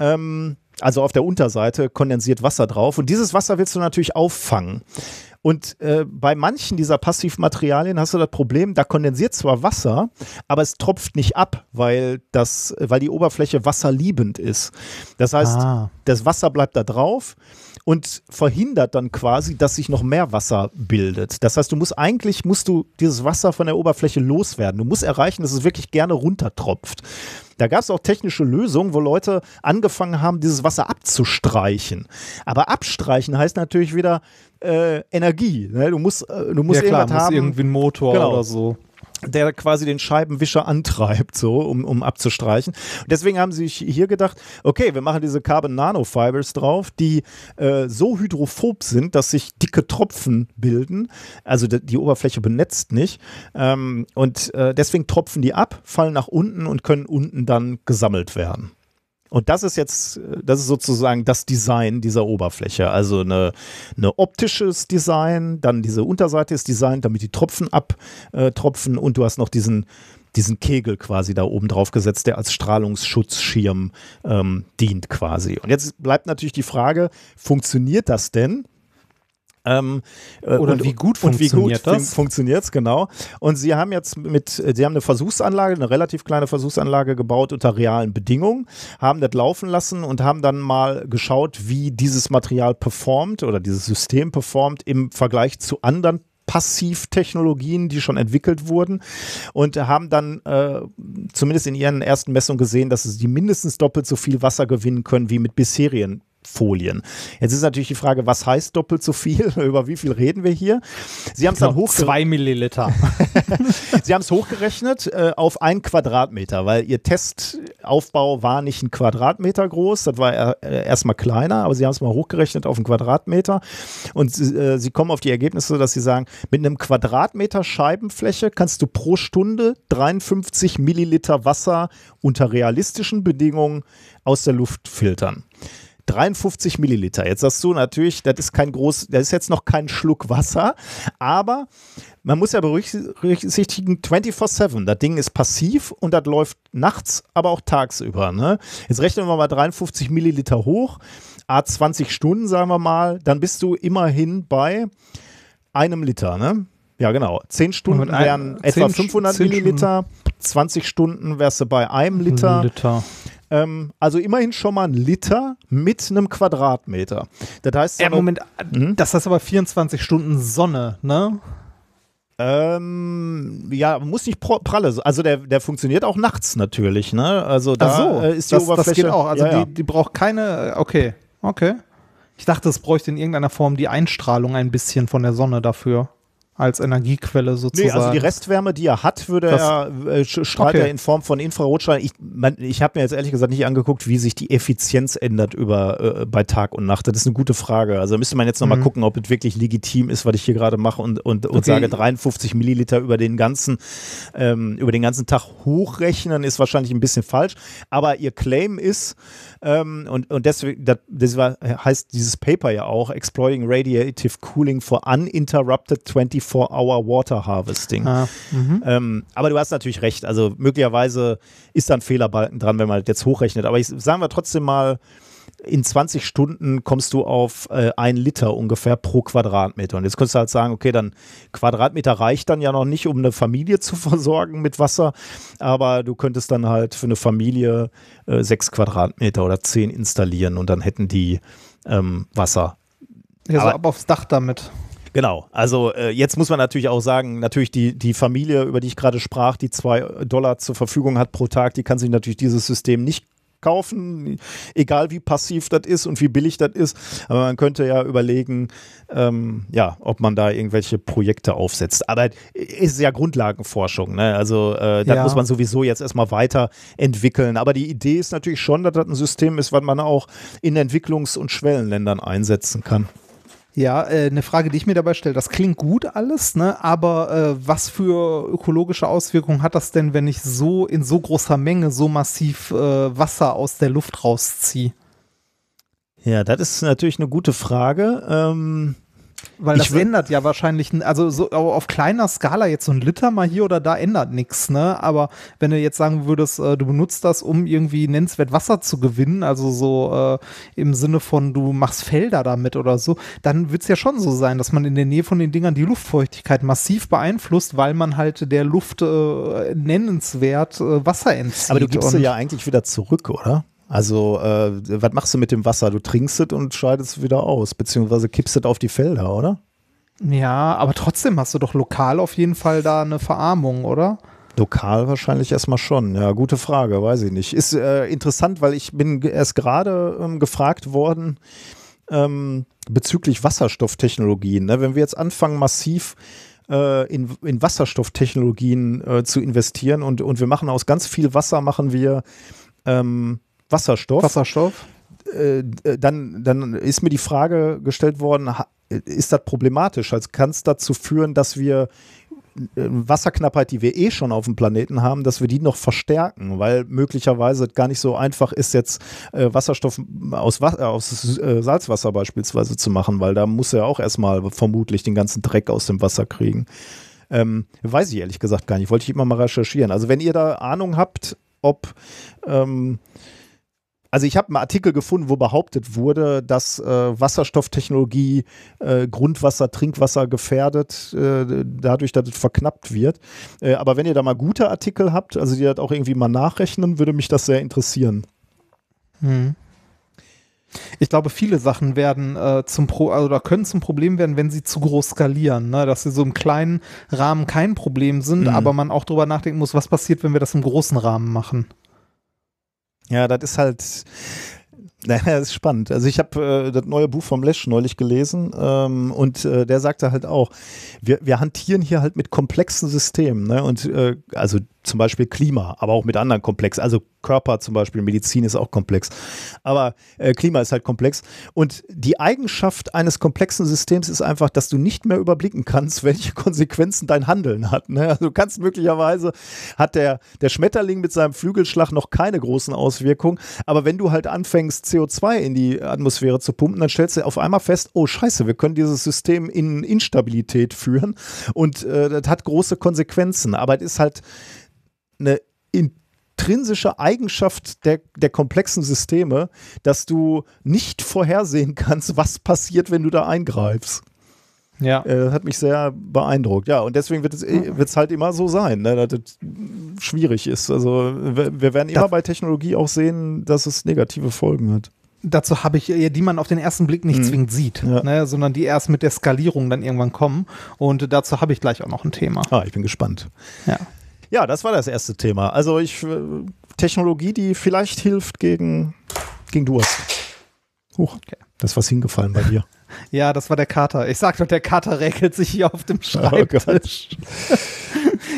Speaker 2: Ähm, also auf der Unterseite kondensiert Wasser drauf. Und dieses Wasser willst du natürlich auffangen. Und äh, bei manchen dieser Passivmaterialien hast du das Problem, da kondensiert zwar Wasser, aber es tropft nicht ab, weil, das, weil die Oberfläche wasserliebend ist. Das heißt, ah. das Wasser bleibt da drauf und verhindert dann quasi, dass sich noch mehr Wasser bildet. Das heißt, du musst eigentlich musst du dieses Wasser von der Oberfläche loswerden. Du musst erreichen, dass es wirklich gerne runtertropft. Da gab es auch technische Lösungen, wo Leute angefangen haben, dieses Wasser abzustreichen. Aber abstreichen heißt natürlich wieder äh, Energie. Ne? Du musst, äh, du musst
Speaker 1: ja, klar, haben. irgendwie einen Motor
Speaker 2: genau.
Speaker 1: oder so
Speaker 2: der quasi den Scheibenwischer antreibt, so, um, um abzustreichen. Und deswegen haben sie sich hier gedacht, okay, wir machen diese Carbon Nanofibers drauf, die äh, so hydrophob sind, dass sich dicke Tropfen bilden. Also die, die Oberfläche benetzt nicht. Ähm, und äh, deswegen tropfen die ab, fallen nach unten und können unten dann gesammelt werden. Und das ist jetzt, das ist sozusagen das Design dieser Oberfläche. Also eine, eine optisches Design, dann diese Unterseite ist Design, damit die Tropfen abtropfen äh, und du hast noch diesen, diesen Kegel quasi da oben drauf gesetzt, der als Strahlungsschutzschirm ähm, dient quasi. Und jetzt bleibt natürlich die Frage, funktioniert das denn?
Speaker 1: Ähm, äh, Oder und, wie gut funktioniert wie gut das?
Speaker 2: Funktioniert es, genau. Und sie haben jetzt mit, sie haben eine Versuchsanlage, eine relativ kleine Versuchsanlage gebaut unter realen Bedingungen, haben das laufen lassen und haben dann mal geschaut, wie dieses Material performt oder dieses System performt im Vergleich zu anderen Passivtechnologien, die schon entwickelt wurden und haben dann äh, zumindest in ihren ersten Messungen gesehen, dass sie mindestens doppelt so viel Wasser gewinnen können wie mit bisherigen Folien. Jetzt ist natürlich die Frage, was heißt doppelt so viel? Über wie viel reden wir hier? Sie haben es dann hochgerechnet.
Speaker 1: Zwei Milliliter.
Speaker 2: Sie haben es hochgerechnet äh, auf ein Quadratmeter, weil Ihr Testaufbau war nicht ein Quadratmeter groß, das war äh, erstmal kleiner, aber Sie haben es mal hochgerechnet auf einen Quadratmeter und äh, Sie kommen auf die Ergebnisse, dass Sie sagen, mit einem Quadratmeter Scheibenfläche kannst du pro Stunde 53 Milliliter Wasser unter realistischen Bedingungen aus der Luft filtern. 53 Milliliter. Jetzt sagst du natürlich, das ist kein groß, das ist jetzt noch kein Schluck Wasser, aber man muss ja berücksichtigen, 24-7, das Ding ist passiv und das läuft nachts, aber auch tagsüber. Ne? Jetzt rechnen wir mal 53 Milliliter hoch, a 20 Stunden, sagen wir mal, dann bist du immerhin bei einem Liter, ne? Ja, genau. 10 Stunden wären etwa 500 Milliliter, 20 Stunden wärst du bei einem Liter. Liter. Ähm, also immerhin schon mal ein Liter mit einem Quadratmeter. Das heißt,
Speaker 1: ja, Moment, hm? das heißt aber 24 Stunden Sonne, ne?
Speaker 2: Ähm, ja, muss nicht pralle. Also der, der funktioniert auch nachts natürlich, ne? Also da so, äh, ist die das, Oberfläche. Das geht
Speaker 1: auch. Also ja, ja. Die, die braucht keine. Okay, okay. Ich dachte, es bräuchte in irgendeiner Form die Einstrahlung ein bisschen von der Sonne dafür als Energiequelle sozusagen. Nee, also
Speaker 2: die Restwärme, die er hat, würde das, er, äh, strahlt okay. er in Form von Infrarotstrahlen. Ich, ich habe mir jetzt ehrlich gesagt nicht angeguckt, wie sich die Effizienz ändert über äh, bei Tag und Nacht. Das ist eine gute Frage. Also müsste man jetzt nochmal mhm. gucken, ob es wirklich legitim ist, was ich hier gerade mache und, und, und okay. sage 53 Milliliter über den ganzen ähm, über den ganzen Tag hochrechnen ist wahrscheinlich ein bisschen falsch. Aber ihr Claim ist ähm, und, und deswegen, das, das heißt dieses Paper ja auch, Exploring Radiative Cooling for Uninterrupted 24 24-Hour Water Harvesting.
Speaker 1: Ah, mhm.
Speaker 2: Ähm, aber du hast natürlich recht. Also möglicherweise ist da ein Fehlerbalken dran, wenn man das jetzt hochrechnet. Aber ich sagen wir trotzdem mal, in 20 Stunden kommst du auf äh, ein Liter ungefähr pro Quadratmeter. Und jetzt könntest du halt sagen, okay, dann Quadratmeter reicht dann ja noch nicht, um eine Familie zu versorgen mit Wasser, aber du könntest dann halt für eine Familie äh, sechs Quadratmeter oder zehn installieren und dann hätten die ähm, Wasser.
Speaker 1: Ja, so
Speaker 2: Aber-
Speaker 1: ab aufs Dach damit.
Speaker 2: Genau, also äh, jetzt muss man natürlich auch sagen, natürlich die, die Familie, über die ich gerade sprach, die zwei Dollar zur Verfügung hat pro Tag, die kann sich natürlich dieses System nicht kaufen, egal wie passiv das ist und wie billig das ist. Aber man könnte ja überlegen, ähm, ja, ob man da irgendwelche Projekte aufsetzt. Aber es ist ja Grundlagenforschung, ne? Also äh, da
Speaker 1: Ja.
Speaker 2: muss man sowieso jetzt erstmal weiterentwickeln. Aber die Idee ist natürlich schon, dass das ein System ist, was man auch in Entwicklungs- und Schwellenländern einsetzen kann.
Speaker 1: Ja, äh, eine Frage, die ich mir dabei stelle, das klingt gut alles, ne? aber äh, was für ökologische Auswirkungen hat das denn, wenn ich so in so großer Menge so massiv äh, Wasser aus der Luft rausziehe?
Speaker 2: Ja, das ist natürlich eine gute Frage. Ähm,
Speaker 1: Weil das ändert ja wahrscheinlich, also so au- auf kleiner Skala jetzt so ein Liter mal hier oder da ändert nichts, ne? Aber wenn du jetzt sagen würdest, äh, du benutzt das, um irgendwie nennenswert Wasser zu gewinnen, also so äh, im Sinne von du machst Felder damit oder so, dann wird es ja schon so sein, dass man in der Nähe von den Dingern die Luftfeuchtigkeit massiv beeinflusst, weil man halt der Luft äh, nennenswert äh, Wasser entzieht.
Speaker 2: aber du gibst sie ja eigentlich wieder zurück, oder? Also, äh, was machst du mit dem Wasser? Du trinkst es und scheidest es wieder aus, beziehungsweise kippst es auf die Felder, oder?
Speaker 1: Ja, aber trotzdem hast du doch lokal auf jeden Fall da eine Verarmung, oder?
Speaker 2: Lokal wahrscheinlich erstmal schon. Ja, gute Frage, weiß ich nicht. Ist äh, interessant, weil ich bin erst gerade ähm, gefragt worden ähm, bezüglich Wasserstofftechnologien. Ne? Wenn wir jetzt anfangen, massiv äh, in, in Wasserstofftechnologien äh, zu investieren und, und wir machen aus ganz viel Wasser, machen wir ähm, Wasserstoff.
Speaker 1: Wasserstoff?
Speaker 2: äh, äh, dann, dann ist mir die Frage gestellt worden, ist das problematisch? Also kann es dazu führen, dass wir äh, Wasserknappheit, die wir eh schon auf dem Planeten haben, dass wir die noch verstärken, weil möglicherweise gar nicht so einfach ist, jetzt äh, Wasserstoff aus, äh, aus äh, Salzwasser beispielsweise zu machen, weil da muss er auch erstmal vermutlich den ganzen Dreck aus dem Wasser kriegen. Ähm, weiß ich ehrlich gesagt gar nicht. Wollte ich immer mal recherchieren. Also wenn ihr da Ahnung habt, ob ähm, also ich habe einen Artikel gefunden, wo behauptet wurde, dass äh, Wasserstofftechnologie äh, Grundwasser, Trinkwasser gefährdet, äh, dadurch, dass es verknappt wird. Äh, aber wenn ihr da mal gute Artikel habt, also die das auch irgendwie mal nachrechnen, würde mich das sehr interessieren.
Speaker 1: Hm. Ich glaube, viele Sachen werden äh, zum Pro also oder können zum Problem werden, wenn sie zu groß skalieren, ne? dass sie so im kleinen Rahmen kein Problem sind,
Speaker 2: Mhm.
Speaker 1: aber man auch drüber nachdenken muss, was passiert, wenn wir das im großen Rahmen machen.
Speaker 2: Ja, das ist halt. Naja, ist spannend. Also ich habe äh, das neue Buch vom Lesch neulich gelesen ähm, und äh, der sagte halt auch, wir, wir hantieren hier halt mit komplexen Systemen, ne? Und äh, also zum Beispiel Klima, aber auch mit anderen komplexen, also Körper zum Beispiel, Medizin ist auch komplex. Aber äh, Klima ist halt komplex. Und die Eigenschaft eines komplexen Systems ist einfach, dass du nicht mehr überblicken kannst, welche Konsequenzen dein Handeln hat. Ne? Also du kannst möglicherweise, hat der, der Schmetterling mit seinem Flügelschlag noch keine großen Auswirkungen, aber wenn du halt anfängst, CO2 in die Atmosphäre zu pumpen, dann stellst du auf einmal fest, oh scheiße, wir können dieses System in Instabilität führen und äh, das hat große Konsequenzen. Aber es ist halt eine intrinsische Eigenschaft der, der komplexen Systeme, dass du nicht vorhersehen kannst, was passiert, wenn du da eingreifst.
Speaker 1: Ja.
Speaker 2: Äh, Das hat mich sehr beeindruckt. Ja, und deswegen wird es wird's halt immer so sein, ne, dass es schwierig ist. Also wir, wir werden immer
Speaker 1: Das-
Speaker 2: bei Technologie auch sehen, dass es negative Folgen hat.
Speaker 1: Dazu habe ich, ja, die man auf den ersten Blick nicht
Speaker 2: Mhm.
Speaker 1: zwingend sieht,
Speaker 2: Ja.
Speaker 1: ne? sondern die erst mit der Skalierung dann irgendwann kommen. Und dazu habe ich gleich auch noch ein Thema.
Speaker 2: Ah, ich bin gespannt.
Speaker 1: Ja.
Speaker 2: Ja, das war das erste Thema. Also ich äh, Technologie, die vielleicht hilft gegen, gegen Durst. Huch, das ist was hingefallen bei dir.
Speaker 1: Ja, das war der Kater. Ich sag doch, der Kater räkelt sich hier auf dem
Speaker 2: Oh
Speaker 1: Schreibtisch.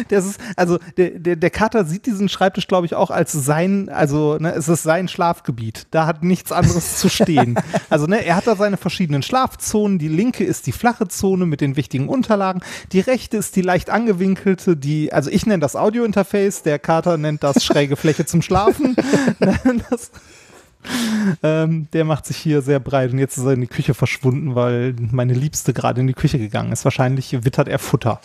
Speaker 1: Das ist, also der, der, der Kater sieht diesen Schreibtisch, glaube ich, auch als sein, also ne, es ist sein Schlafgebiet. Da hat nichts anderes zu stehen. Also ne, er hat da seine verschiedenen Schlafzonen. Die linke ist die flache Zone mit den wichtigen Unterlagen. Die rechte ist die leicht angewinkelte, die, also ich nenne das Audiointerface, der Kater nennt das schräge Fläche zum Schlafen. das, ähm, der macht sich hier sehr breit und jetzt ist er in die Küche verschwunden, weil meine Liebste gerade in die Küche gegangen ist. Wahrscheinlich wittert er Futter.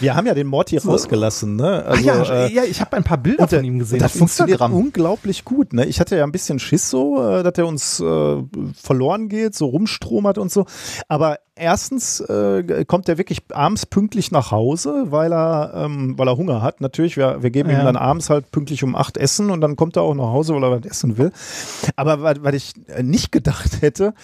Speaker 2: Wir haben ja den Morty so. rausgelassen, ne?
Speaker 1: Also, Ach ja, äh, ja, ich habe ein paar Bilder von ihm gesehen.
Speaker 2: Das funktioniert unglaublich gut, ne? Ich hatte ja ein bisschen Schiss so, äh, dass er uns äh, verloren geht, so rumstromert und so. Aber erstens äh, kommt er wirklich abends pünktlich nach Hause, weil er, ähm, weil er Hunger hat. Natürlich, wir, wir geben ja. ihm dann abends halt pünktlich um acht Essen und dann kommt er auch nach Hause, weil er was essen will. Aber was ich nicht gedacht hätte,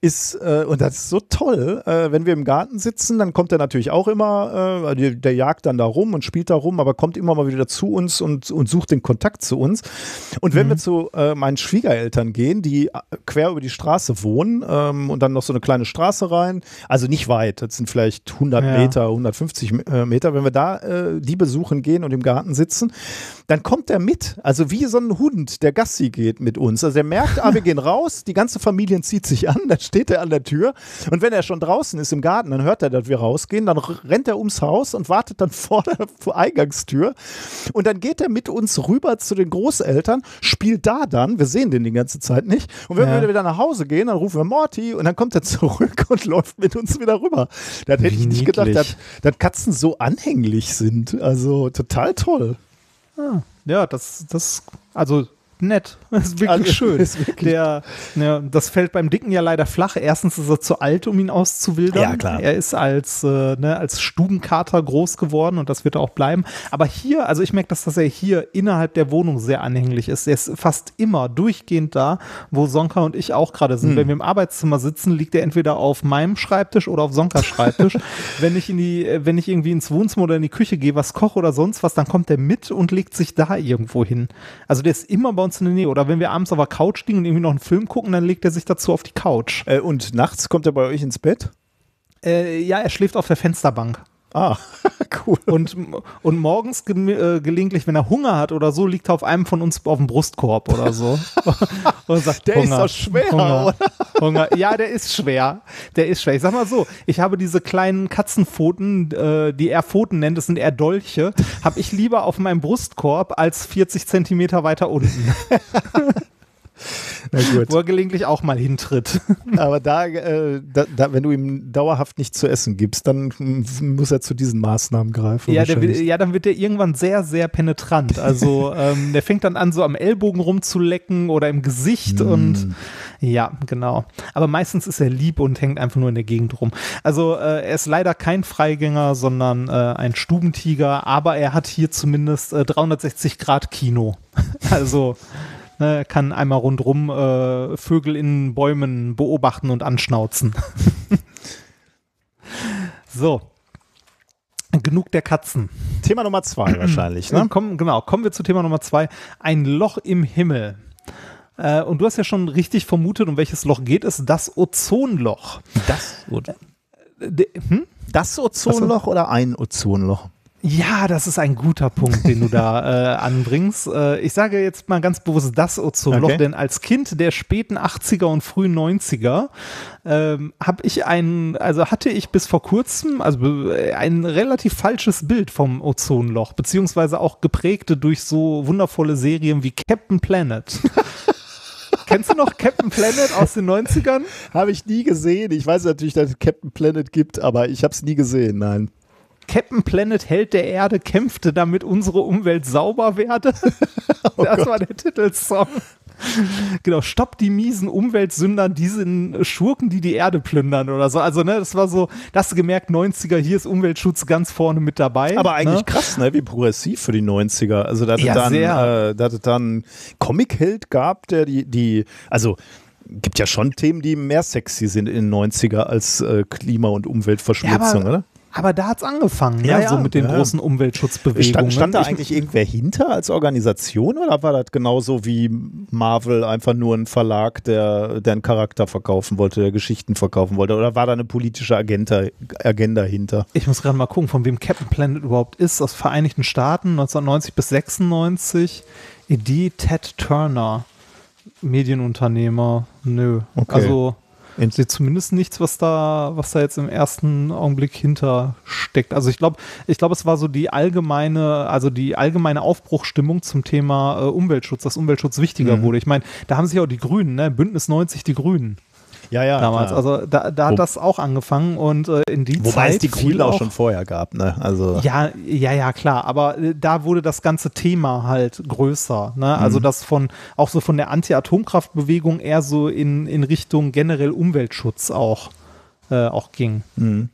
Speaker 2: ist, äh, und das ist so toll, äh, wenn wir im Garten sitzen, dann kommt er natürlich auch immer, äh, der, der, jagt dann da rum und spielt da rum, aber kommt immer mal wieder zu uns und, und sucht den Kontakt zu uns. Und wenn mhm. wir zu äh, meinen Schwiegereltern gehen, die äh, quer über die Straße wohnen ähm, und dann noch so eine kleine Straße rein, also nicht weit, das sind vielleicht 100 ja. Meter, 150 äh, Meter. Wenn wir da äh, die besuchen gehen und im Garten sitzen, dann kommt er mit. Also wie so ein Hund, der Gassi geht mit uns. Also er merkt, ah, wir gehen raus, die ganze Familie zieht sich an, dann steht er an der Tür. Und wenn er schon draußen ist im Garten, dann hört er, dass wir rausgehen, dann rennt er ums Haus und wartet dann vor der Eingangstür. Und dann geht er mit uns rüber zu den Großeltern, spielt da dann, wir sehen den die ganze Zeit nicht. Und wenn ja. wir wieder nach Hause gehen, dann rufen wir Morty und dann kommt er zurück und läuft mit uns wieder rüber. Da hätte ich nicht gedacht, dass, dass Katzen so anhänglich sind. Also total toll.
Speaker 1: Ah, ja, das, das, also nett. Das ist wirklich also, schön. Ist wirklich Der, ja, das fällt beim Dicken ja leider flach. Erstens ist er zu alt, um ihn auszuwildern.
Speaker 2: Ja, klar.
Speaker 1: Er ist als, äh, ne, als Stubenkater groß geworden und das wird er auch bleiben. Aber hier, also ich merke, dass, dass er hier innerhalb der Wohnung sehr anhänglich ist. Er ist fast immer durchgehend da, wo Sonka und ich auch gerade sind. Hm. Wenn wir im Arbeitszimmer sitzen, liegt er entweder auf meinem Schreibtisch oder auf Sonkas Schreibtisch. wenn ich in die, wenn ich irgendwie ins Wohnzimmer oder in die Küche gehe, was koche oder sonst was, dann kommt er mit und legt sich da irgendwo hin. Also der ist immer bei uns in der Nähe. Oder wenn wir abends auf der Couch liegen und irgendwie noch einen Film gucken, dann legt er sich dazu auf die Couch.
Speaker 2: Äh, und nachts kommt er bei euch ins Bett?
Speaker 1: Äh, ja, er schläft auf der Fensterbank.
Speaker 2: Ah, cool.
Speaker 1: Und, und morgens ge äh, gelegentlich, wenn er Hunger hat oder so, liegt er auf einem von uns auf dem Brustkorb oder so.
Speaker 2: und sagt, der Hunger, ist doch schwer,
Speaker 1: Hunger, oder? Hunger. Ja, der ist schwer. Der ist schwer. Ich sag mal so, ich habe diese kleinen Katzenpfoten, äh, die er Pfoten nennt, das sind eher Dolche, habe ich lieber auf meinem Brustkorb als 40 Zentimeter weiter unten. Wo er gelegentlich auch mal hintritt.
Speaker 2: Aber da, äh, da, da, wenn du ihm dauerhaft nichts zu essen gibst, dann muss er zu diesen Maßnahmen greifen.
Speaker 1: Ja, will, ja dann wird er irgendwann sehr, sehr penetrant. Also ähm, der fängt dann an, so am Ellbogen rumzulecken oder im Gesicht mm. und ja, genau. Aber meistens ist er lieb und hängt einfach nur in der Gegend rum. Also äh, er ist leider kein Freigänger, sondern äh, ein Stubentiger, aber er hat hier zumindest äh, 360 Grad Kino. also Ne, kann einmal rundrum äh, Vögel in Bäumen beobachten und anschnauzen. so. Genug der Katzen.
Speaker 2: Thema Nummer zwei wahrscheinlich. Ne?
Speaker 1: Komm, genau, kommen wir zu Thema Nummer zwei. Ein Loch im Himmel. Äh, und du hast ja schon richtig vermutet, um welches Loch geht es? Das Ozonloch.
Speaker 2: Das, äh, hm? das Ozonloch oder ein Ozonloch?
Speaker 1: Ja, das ist ein guter Punkt, den du da äh, anbringst. Äh, ich sage jetzt mal ganz bewusst das Ozonloch, okay. denn als Kind der späten 80er und frühen 90er ähm, habe ich ein, also hatte ich bis vor kurzem also äh, ein relativ falsches Bild vom Ozonloch, beziehungsweise auch geprägte durch so wundervolle Serien wie Captain Planet. Kennst du noch Captain Planet aus den 90ern?
Speaker 2: Habe ich nie gesehen. Ich weiß natürlich, dass es Captain Planet gibt, aber ich habe es nie gesehen, nein.
Speaker 1: Captain Planet Held der Erde kämpfte, damit unsere Umwelt sauber werde. oh das Gott. war der Titelsong. Genau, stopp die miesen Umweltsündern, die sind Schurken, die die Erde plündern oder so. Also, ne, das war so, das hast du gemerkt, 90er, hier ist Umweltschutz ganz vorne mit dabei.
Speaker 2: Aber eigentlich ne? krass, ne, wie progressiv für die 90er. Also, da ja, dann, äh, da es dann Comic-Held gab, der die, die, also, gibt ja schon Themen, die mehr sexy sind in den 90er als äh, Klima- und Umweltverschmutzung, ja, oder?
Speaker 1: Aber da hat es angefangen, ja, ne? so mit den ja. großen Umweltschutzbewegungen.
Speaker 2: Stand, stand da eigentlich irgendwer hinter als Organisation oder war das genauso wie Marvel einfach nur ein Verlag, der, der einen Charakter verkaufen wollte, der Geschichten verkaufen wollte? Oder war da eine politische Agenda, Agenda hinter?
Speaker 1: Ich muss gerade mal gucken, von wem Captain Planet überhaupt ist. Aus Vereinigten Staaten 1990 bis 96. Edie Ted Turner, Medienunternehmer. Nö. Okay. Also Ich sehe zumindest nichts, was da, was da jetzt im ersten Augenblick hintersteckt. Also ich glaube, ich glaube, es war so die allgemeine, also die allgemeine Aufbruchstimmung zum Thema äh, Umweltschutz, dass Umweltschutz wichtiger
Speaker 2: Mhm.
Speaker 1: wurde. Ich meine, da haben sich auch die Grünen, ne? Bündnis 90 die Grünen
Speaker 2: Ja, ja.
Speaker 1: damals.
Speaker 2: klar.
Speaker 1: Also da, da hat
Speaker 2: Wo-
Speaker 1: das auch angefangen und äh, in die
Speaker 2: Wobei
Speaker 1: Zeit
Speaker 2: es die Grünen auch schon vorher gab, ne? Also
Speaker 1: Ja, ja, ja, klar. Aber äh, da wurde das ganze Thema halt größer. Ne? Also
Speaker 2: Mhm.
Speaker 1: das von auch so von der Anti-Atomkraftbewegung eher so in, in Richtung generell Umweltschutz auch, äh, auch ging.
Speaker 2: Mhm.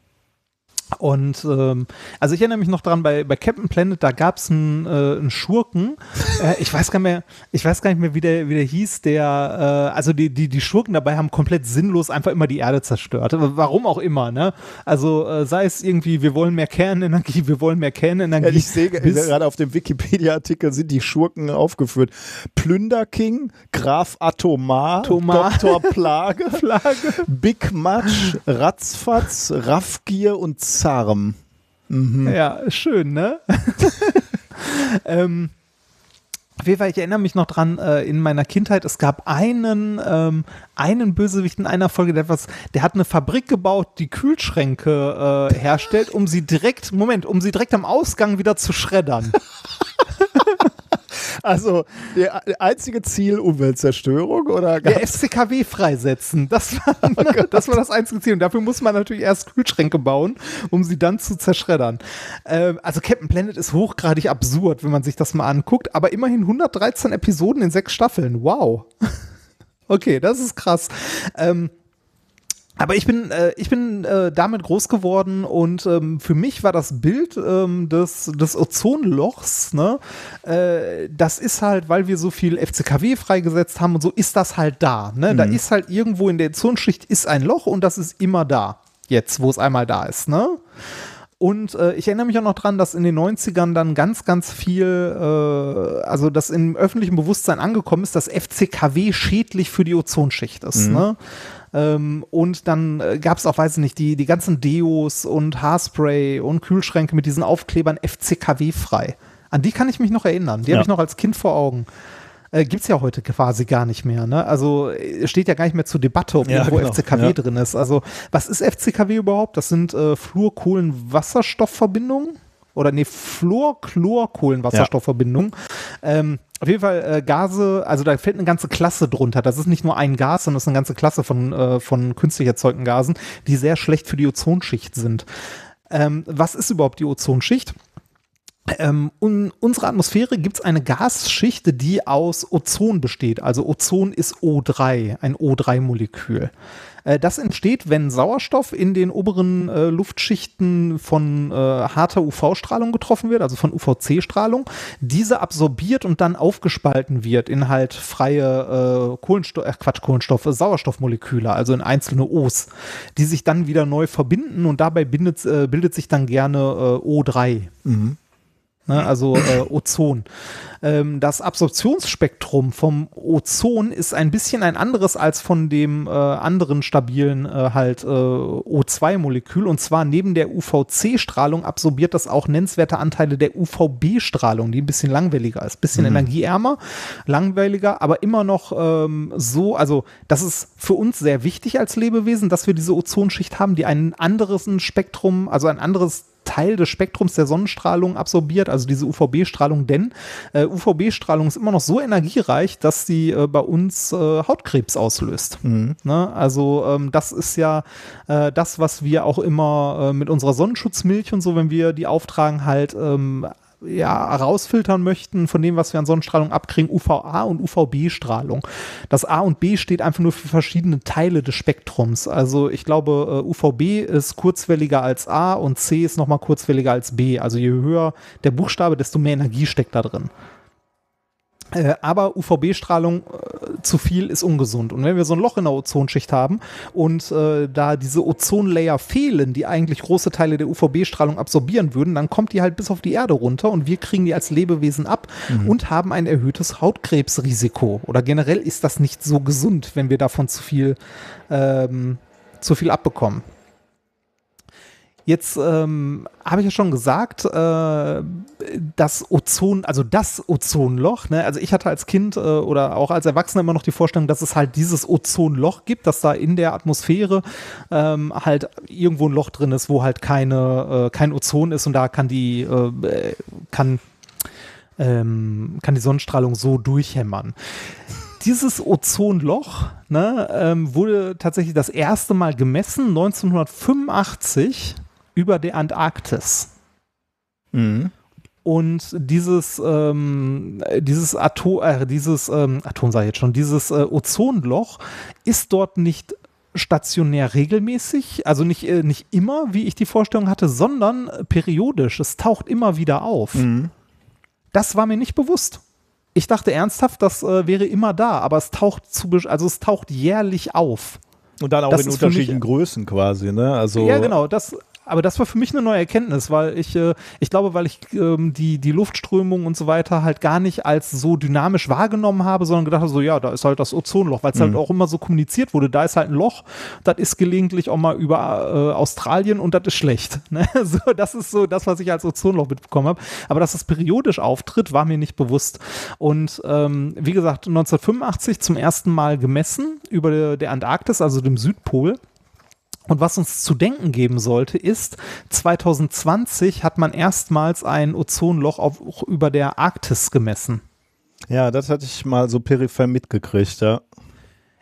Speaker 1: Und ähm, also ich erinnere mich noch dran, bei, bei Captain Planet, da gab es einen, äh, einen Schurken. Äh, ich weiß gar nicht mehr, ich weiß gar nicht mehr, wie der, wie der hieß, der, äh, also die, die, die Schurken dabei haben komplett sinnlos einfach immer die Erde zerstört. Warum auch immer, ne? Also äh, sei es irgendwie, wir wollen mehr Kernenergie, wir wollen mehr Kernenergie.
Speaker 2: Ja, ich sehe gerade auf dem Wikipedia-Artikel sind die Schurken aufgeführt. Plünderking, Graf Atomar,
Speaker 1: Atomar.
Speaker 2: Dr. Plage,
Speaker 1: Flagge.
Speaker 2: Big Matsch, Ratzfatz, Raffgier und Zarm.
Speaker 1: Ja, schön, ne? ähm, auf jeden Fall, ich erinnere mich noch dran, äh, in meiner Kindheit, es gab einen, ähm, einen Bösewicht in einer Folge, der etwas, der hat eine Fabrik gebaut, die Kühlschränke äh, herstellt, um sie direkt, Moment, um sie direkt am Ausgang wieder zu schreddern.
Speaker 2: Also, der einzige Ziel Umweltzerstörung oder
Speaker 1: Der FCKW freisetzen. Das war, das war das einzige Ziel. Und dafür muss man natürlich erst Kühlschränke bauen, um sie dann zu zerschreddern. Ähm, also Captain Planet ist hochgradig absurd, wenn man sich das mal anguckt. Aber immerhin 113 Episoden in sechs Staffeln. Wow. Okay, das ist krass. Ähm, aber ich bin, äh, ich bin äh, damit groß geworden und ähm, für mich war das Bild ähm, des, des Ozonlochs, ne, äh, das ist halt, weil wir so viel FCKW freigesetzt haben und so ist das halt da. Ne? Da ist halt irgendwo in der Ozonschicht ist ein Loch und das ist immer da. Jetzt, wo es einmal da ist, ne? Und äh, ich erinnere mich auch noch dran, dass in den 90ern dann ganz, ganz viel, äh, also das im öffentlichen Bewusstsein angekommen ist, dass FCKW schädlich für die Ozonschicht ist. Ne? Ähm, und dann äh, gab es auch, weiß ich nicht, die, die ganzen Deos und Haarspray und Kühlschränke mit diesen Aufklebern FCKW frei. An die kann ich mich noch erinnern. Die
Speaker 2: Ja.
Speaker 1: habe ich noch als Kind vor Augen. Äh, Gibt es ja heute quasi gar nicht mehr. Ne? Also äh, steht ja gar nicht mehr zur Debatte, ob
Speaker 2: Ja,
Speaker 1: irgendwo
Speaker 2: genau.
Speaker 1: FCKW
Speaker 2: Ja.
Speaker 1: drin ist. Also was ist FCKW überhaupt? Das sind äh, Fluorkohlenwasserstoffverbindungen oder nee, Fluor-Chlor-Kohlenwasserstoffverbindungen. Ähm, auf jeden Fall äh, Gase, also da fällt eine ganze Klasse drunter. Das ist nicht nur ein Gas, sondern das ist eine ganze Klasse von, äh, von künstlich erzeugten Gasen, die sehr schlecht für die Ozonschicht sind. Ähm, was ist überhaupt die Ozonschicht? Ähm, in unserer Atmosphäre gibt es eine Gasschicht, die aus Ozon besteht. Also Ozon ist O3, ein O3-Molekül. Äh, das entsteht, wenn Sauerstoff in den oberen äh, Luftschichten von äh, harter UV-Strahlung getroffen wird, also von UVC-Strahlung. Diese absorbiert und dann aufgespalten wird in halt freie äh, Kohlenstoff, Quatsch, Kohlenstoff, Sauerstoffmoleküle, also in einzelne O's, die sich dann wieder neu verbinden und dabei bindet, äh, bildet sich dann gerne äh, O3 ne, also äh, Ozon. Ähm, das Absorptionsspektrum vom Ozon ist ein bisschen ein anderes als von dem äh, anderen stabilen äh, halt äh, O2-Molekül. Und zwar neben der UVC-Strahlung absorbiert das auch nennenswerte Anteile der UVB-Strahlung, die ein bisschen langweiliger ist, bisschen energieärmer, langweiliger, aber immer noch ähm, so, also das ist für uns sehr wichtig als Lebewesen, dass wir diese Ozonschicht haben, die ein anderes Spektrum, also ein anderes Teil des Spektrums der Sonnenstrahlung absorbiert, also diese UVB-Strahlung, denn äh, UVB-Strahlung ist immer noch so energiereich, dass sie äh, bei uns äh, Hautkrebs auslöst. Ne? Also ähm, das ist ja äh, das, was wir auch immer äh, mit unserer Sonnenschutzmilch und so, wenn wir die auftragen, halt ähm, ja, rausfiltern möchten von dem, was wir an Sonnenstrahlung abkriegen, UVA und UVB-Strahlung. Das A und B steht einfach nur für verschiedene Teile des Spektrums. Also ich glaube, äh, UVB ist kurzwelliger als A und C ist nochmal kurzwelliger als B. Also je höher der Buchstabe, desto mehr Energie steckt da drin. Äh, aber UVB-Strahlung äh, zu viel ist ungesund. Und wenn wir so ein Loch in der Ozonschicht haben und äh, da diese Ozonlayer fehlen, die eigentlich große Teile der UVB-Strahlung absorbieren würden, dann kommt die halt bis auf die Erde runter und wir kriegen die als Lebewesen ab und haben ein erhöhtes Hautkrebsrisiko. Oder generell ist das nicht so gesund, wenn wir davon zu viel, ähm, zu viel abbekommen. Jetzt ähm, habe ich ja schon gesagt, äh, das Ozon, also das Ozonloch, ne? also ich hatte als Kind äh, oder auch als Erwachsener immer noch die Vorstellung, dass es halt dieses Ozonloch gibt, dass da in der Atmosphäre ähm, halt irgendwo ein Loch drin ist, wo halt keine, äh, kein Ozon ist und da kann die, äh, kann, ähm, kann die Sonnenstrahlung so durchhämmern dieses Ozonloch ne, ähm, wurde tatsächlich das erste Mal gemessen 1985 über der Antarktis. Mhm. Und dieses, ähm, dieses Atom, äh, dieses ähm, Atom sei jetzt schon, dieses äh, Ozonloch ist dort nicht stationär regelmäßig, also nicht, äh, nicht immer, wie ich die Vorstellung hatte, sondern periodisch. Es taucht immer wieder auf. Mhm. Das war mir nicht bewusst. Ich dachte ernsthaft, das äh, wäre immer da, aber es taucht zu, also es taucht jährlich auf.
Speaker 2: Und dann auch das in unterschiedlichen Größen quasi, ne? Also
Speaker 1: ja, genau. Das, aber das war für mich eine neue Erkenntnis, weil ich, äh, ich glaube, weil ich ähm, die, die Luftströmung und so weiter halt gar nicht als so dynamisch wahrgenommen habe, sondern gedacht habe, so ja, da ist halt das Ozonloch, weil es halt mhm. halt auch immer so kommuniziert wurde, da ist halt ein Loch, das ist gelegentlich auch mal über äh, Australien und das ist schlecht. Ne? So, das ist so das, was ich als Ozonloch mitbekommen habe. Aber dass es periodisch auftritt, war mir nicht bewusst. Und ähm, wie gesagt, 1985 zum ersten Mal gemessen über der Antarktis, also dem Südpol. Und was uns zu denken geben sollte, ist, 2020 hat man erstmals ein Ozonloch auch über der Arktis gemessen.
Speaker 2: Ja, das hatte ich mal so peripher mitgekriegt, ja.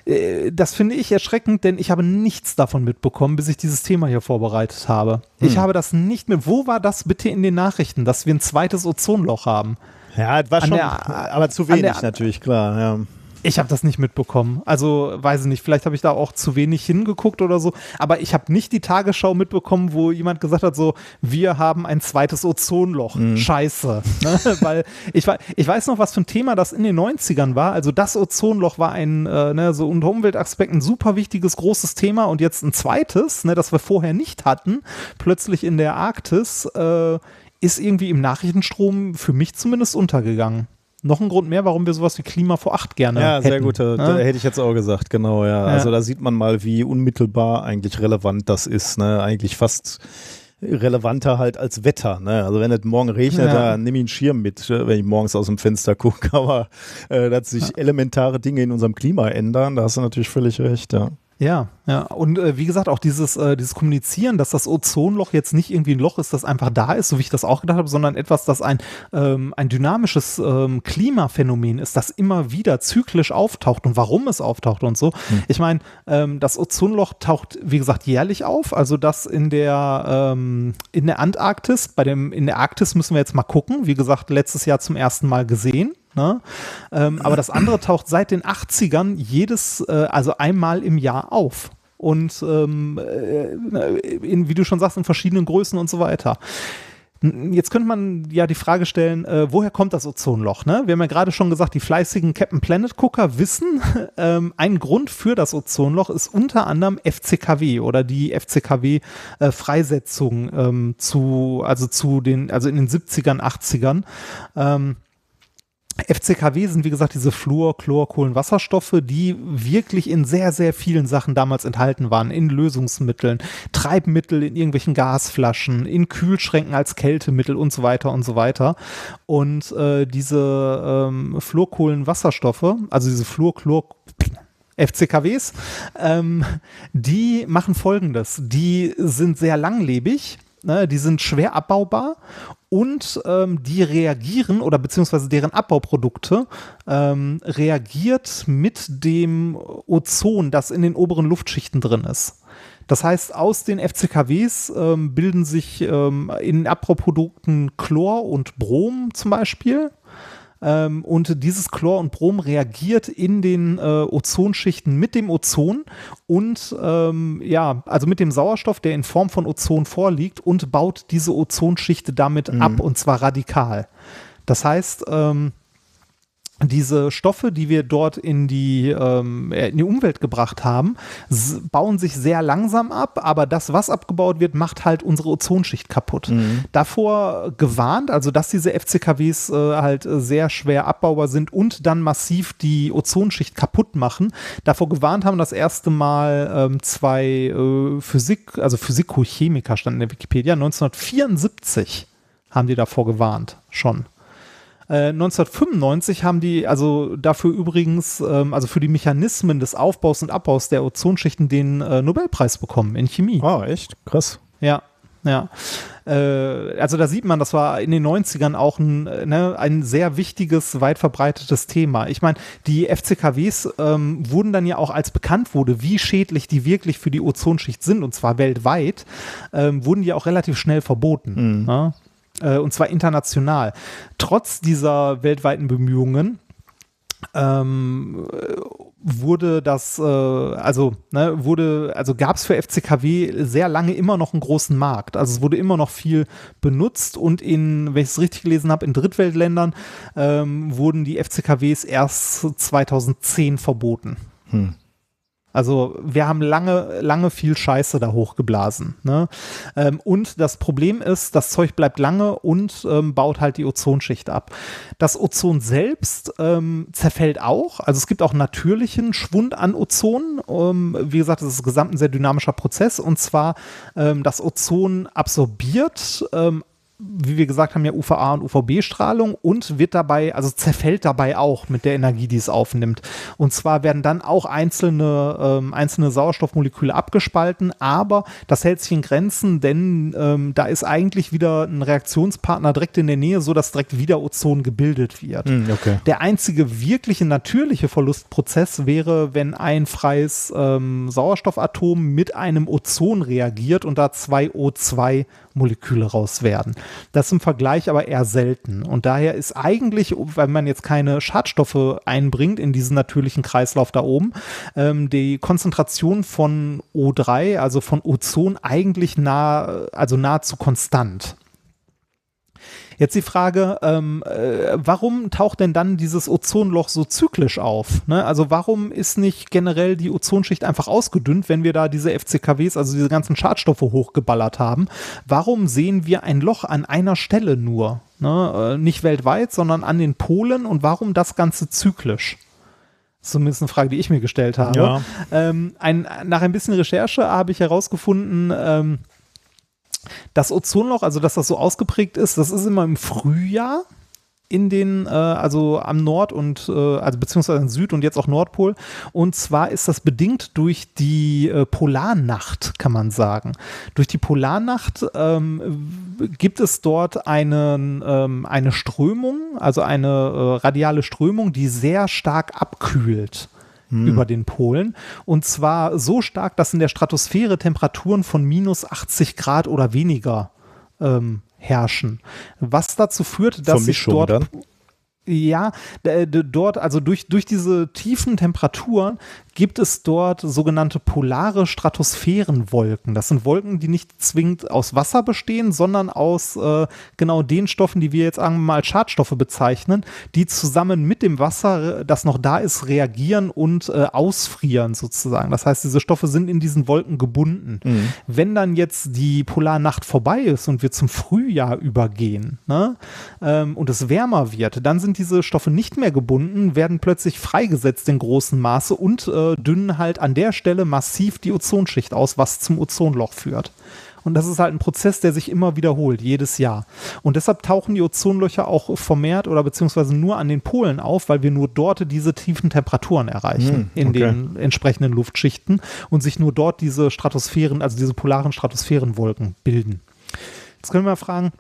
Speaker 1: Äh, das finde ich erschreckend, denn ich habe nichts davon mitbekommen, bis ich dieses Thema hier vorbereitet habe. Hm. Ich habe das nicht mehr. Wo war das bitte in den Nachrichten, dass wir ein zweites Ozonloch haben?
Speaker 2: Ja, das war schon, der, aber zu wenig der, natürlich, klar, ja.
Speaker 1: Ich habe das nicht mitbekommen. Also weiß ich nicht, vielleicht habe ich da auch zu wenig hingeguckt oder so. Aber ich habe nicht die Tagesschau mitbekommen, wo jemand gesagt hat, so, wir haben ein zweites Ozonloch. Mhm. Scheiße. Ne? Weil ich, ich weiß noch, was für ein Thema das in den 90ern war. Also das Ozonloch war ein, äh, ne, so unter Umweltaspekten super wichtiges, großes Thema und jetzt ein zweites, ne, das wir vorher nicht hatten, plötzlich in der Arktis, äh, ist irgendwie im Nachrichtenstrom für mich zumindest untergegangen noch ein Grund mehr, warum wir sowas wie Klima vor acht gerne Ja,
Speaker 2: sehr gut. Da, ja? hätte ich jetzt auch gesagt, genau, ja. ja. Also da sieht man mal, wie unmittelbar eigentlich relevant das ist. Ne? Eigentlich fast relevanter halt als Wetter. Ne? Also wenn es morgen regnet, ja. dann nehme ich einen Schirm mit, äh, wenn ich morgens aus dem Fenster gucke. Aber äh, dass sich ja. elementare Dinge in unserem Klima ändern, da hast du natürlich völlig recht, ja.
Speaker 1: Ja, ja. Und äh, wie gesagt, auch dieses, äh, dieses Kommunizieren, dass das Ozonloch jetzt nicht irgendwie ein Loch ist, das einfach da ist, so wie ich das auch gedacht habe, sondern etwas, das ein, ähm, ein dynamisches ähm, Klimaphänomen ist, das immer wieder zyklisch auftaucht und warum es auftaucht und so. Hm. Ich meine, ähm, das Ozonloch taucht, wie gesagt, jährlich auf. Also das in der, ähm, in der Antarktis, bei dem, in der Arktis müssen wir jetzt mal gucken. Wie gesagt, letztes Jahr zum ersten Mal gesehen. Ne? Ähm, aber das andere taucht seit den 80ern jedes, äh, also einmal im Jahr auf. Und ähm, äh, in, wie du schon sagst, in verschiedenen Größen und so weiter. Jetzt könnte man ja die Frage stellen, äh, woher kommt das Ozonloch? Ne? Wir haben ja gerade schon gesagt, die fleißigen Captain Planet Gucker wissen, ähm, ein Grund für das Ozonloch ist unter anderem FCKW oder die FCKW-Freisetzung äh, ähm, zu, also zu den, also in den 70ern, 80ern. Ähm, FCKW sind, wie gesagt, diese Fluor, Chlor, Kohlenwasserstoffe, die wirklich in sehr, sehr vielen Sachen damals enthalten waren. In Lösungsmitteln, Treibmittel in irgendwelchen Gasflaschen, in Kühlschränken als Kältemittel und so weiter und so weiter. Und äh, diese ähm, Fluorkohlenwasserstoffe, also diese Fluor, Chlor, FCKWs, ähm, die machen folgendes. Die sind sehr langlebig Ne, die sind schwer abbaubar und ähm, die reagieren oder beziehungsweise deren Abbauprodukte ähm, reagiert mit dem Ozon, das in den oberen Luftschichten drin ist. Das heißt, aus den FCKWs ähm, bilden sich ähm, in Abbauprodukten Chlor und Brom zum Beispiel. Ähm, und dieses Chlor und Brom reagiert in den äh, Ozonschichten mit dem Ozon und ähm, ja, also mit dem Sauerstoff, der in Form von Ozon vorliegt und baut diese Ozonschicht damit mhm. ab und zwar radikal. Das heißt, ähm, diese Stoffe, die wir dort in die, ähm, äh, in die Umwelt gebracht haben, bauen sich sehr langsam ab, aber das, was abgebaut wird, macht halt unsere Ozonschicht kaputt. Mhm. Davor gewarnt, also dass diese FCKWs äh, halt sehr schwer abbaubar sind und dann massiv die Ozonschicht kaputt machen. Davor gewarnt haben das erste Mal ähm, zwei äh, Physik, also Physikochemiker standen in der Wikipedia, 1974 haben die davor gewarnt, schon. 1995 äh, haben die also dafür übrigens, ähm, also für die Mechanismen des Aufbaus und Abbaus der Ozonschichten den äh, Nobelpreis bekommen in Chemie.
Speaker 2: Oh, echt? Krass.
Speaker 1: Ja, ja. Äh, also da sieht man, das war in den 90ern auch ein, äh, ne, ein sehr wichtiges, weit verbreitetes Thema. Ich meine, die FCKWs ähm, wurden dann ja auch, als bekannt wurde, wie schädlich die wirklich für die Ozonschicht sind, und zwar weltweit, ähm, wurden die auch relativ schnell verboten. Mhm. Ne? Äh, und zwar international. Trotz dieser weltweiten Bemühungen ähm, wurde das, äh, also ne, wurde, also gab es für FCKW sehr lange immer noch einen großen Markt. Also es wurde immer noch viel benutzt und in, wenn ich es richtig gelesen habe, in Drittweltländern ähm, wurden die FCKWs erst 2010 verboten. Hm. Also wir haben lange, lange viel Scheiße da hochgeblasen. Ne? Ähm, und das Problem ist, das Zeug bleibt lange und ähm, baut halt die Ozonschicht ab. Das Ozon selbst ähm, zerfällt auch. Also es gibt auch natürlichen Schwund an Ozon. Ähm, wie gesagt, das ist gesamt ein sehr dynamischer Prozess. Und zwar ähm, das Ozon absorbiert ähm, wie wir gesagt haben, ja UVA und UVB-Strahlung und wird dabei, also zerfällt dabei auch mit der Energie, die es aufnimmt. Und zwar werden dann auch einzelne, ähm, einzelne Sauerstoffmoleküle abgespalten, aber das hält sich in Grenzen, denn ähm, da ist eigentlich wieder ein Reaktionspartner direkt in der Nähe, so dass direkt wieder Ozon gebildet wird.
Speaker 2: Mm, okay.
Speaker 1: Der einzige wirkliche natürliche Verlustprozess wäre, wenn ein freies ähm, Sauerstoffatom mit einem Ozon reagiert und da zwei O2 Moleküle raus werden. Das ist im Vergleich aber eher selten. Und daher ist eigentlich, wenn man jetzt keine Schadstoffe einbringt in diesen natürlichen Kreislauf da oben, ähm, die Konzentration von O3, also von Ozon, eigentlich nah, also nahezu konstant. Jetzt die Frage, ähm, äh, warum taucht denn dann dieses Ozonloch so zyklisch auf? Ne? Also warum ist nicht generell die Ozonschicht einfach ausgedünnt, wenn wir da diese FCKWs, also diese ganzen Schadstoffe hochgeballert haben? Warum sehen wir ein Loch an einer Stelle nur? Ne? Äh, nicht weltweit, sondern an den Polen und warum das Ganze zyklisch? zumindest eine Frage, die ich mir gestellt habe. Ja. Ähm, ein, nach ein bisschen Recherche habe ich herausgefunden, ähm, das Ozonloch, also dass das so ausgeprägt ist, das ist immer im Frühjahr in den, äh, also am Nord- und, äh, also beziehungsweise am Süd- und jetzt auch Nordpol. Und zwar ist das bedingt durch die äh, Polarnacht, kann man sagen. Durch die Polarnacht ähm, gibt es dort einen, ähm, eine Strömung, also eine äh, radiale Strömung, die sehr stark abkühlt hm. über den Polen. Und zwar so stark, dass in der Stratosphäre Temperaturen von minus 80 Grad oder weniger ähm, herrschen. Was dazu führt, dass sich dort. Dann? Ja, dort, also durch, durch diese tiefen Temperaturen gibt es dort sogenannte polare Stratosphärenwolken. Das sind Wolken, die nicht zwingend aus Wasser bestehen, sondern aus äh, genau den Stoffen, die wir jetzt einmal als Schadstoffe bezeichnen, die zusammen mit dem Wasser, das noch da ist, reagieren und äh, ausfrieren sozusagen. Das heißt, diese Stoffe sind in diesen Wolken gebunden. Mhm. Wenn dann jetzt die Polarnacht vorbei ist und wir zum Frühjahr übergehen ne, ähm, und es wärmer wird, dann sind diese Stoffe nicht mehr gebunden, werden plötzlich freigesetzt in großem Maße und äh, dünnen halt an der Stelle massiv die Ozonschicht aus, was zum Ozonloch führt. Und das ist halt ein Prozess, der sich immer wiederholt, jedes Jahr. Und deshalb tauchen die Ozonlöcher auch vermehrt oder beziehungsweise nur an den Polen auf, weil wir nur dort diese tiefen Temperaturen erreichen hm, in okay. den entsprechenden Luftschichten und sich nur dort diese Stratosphären, also diese polaren Stratosphärenwolken bilden. Jetzt können wir mal fragen,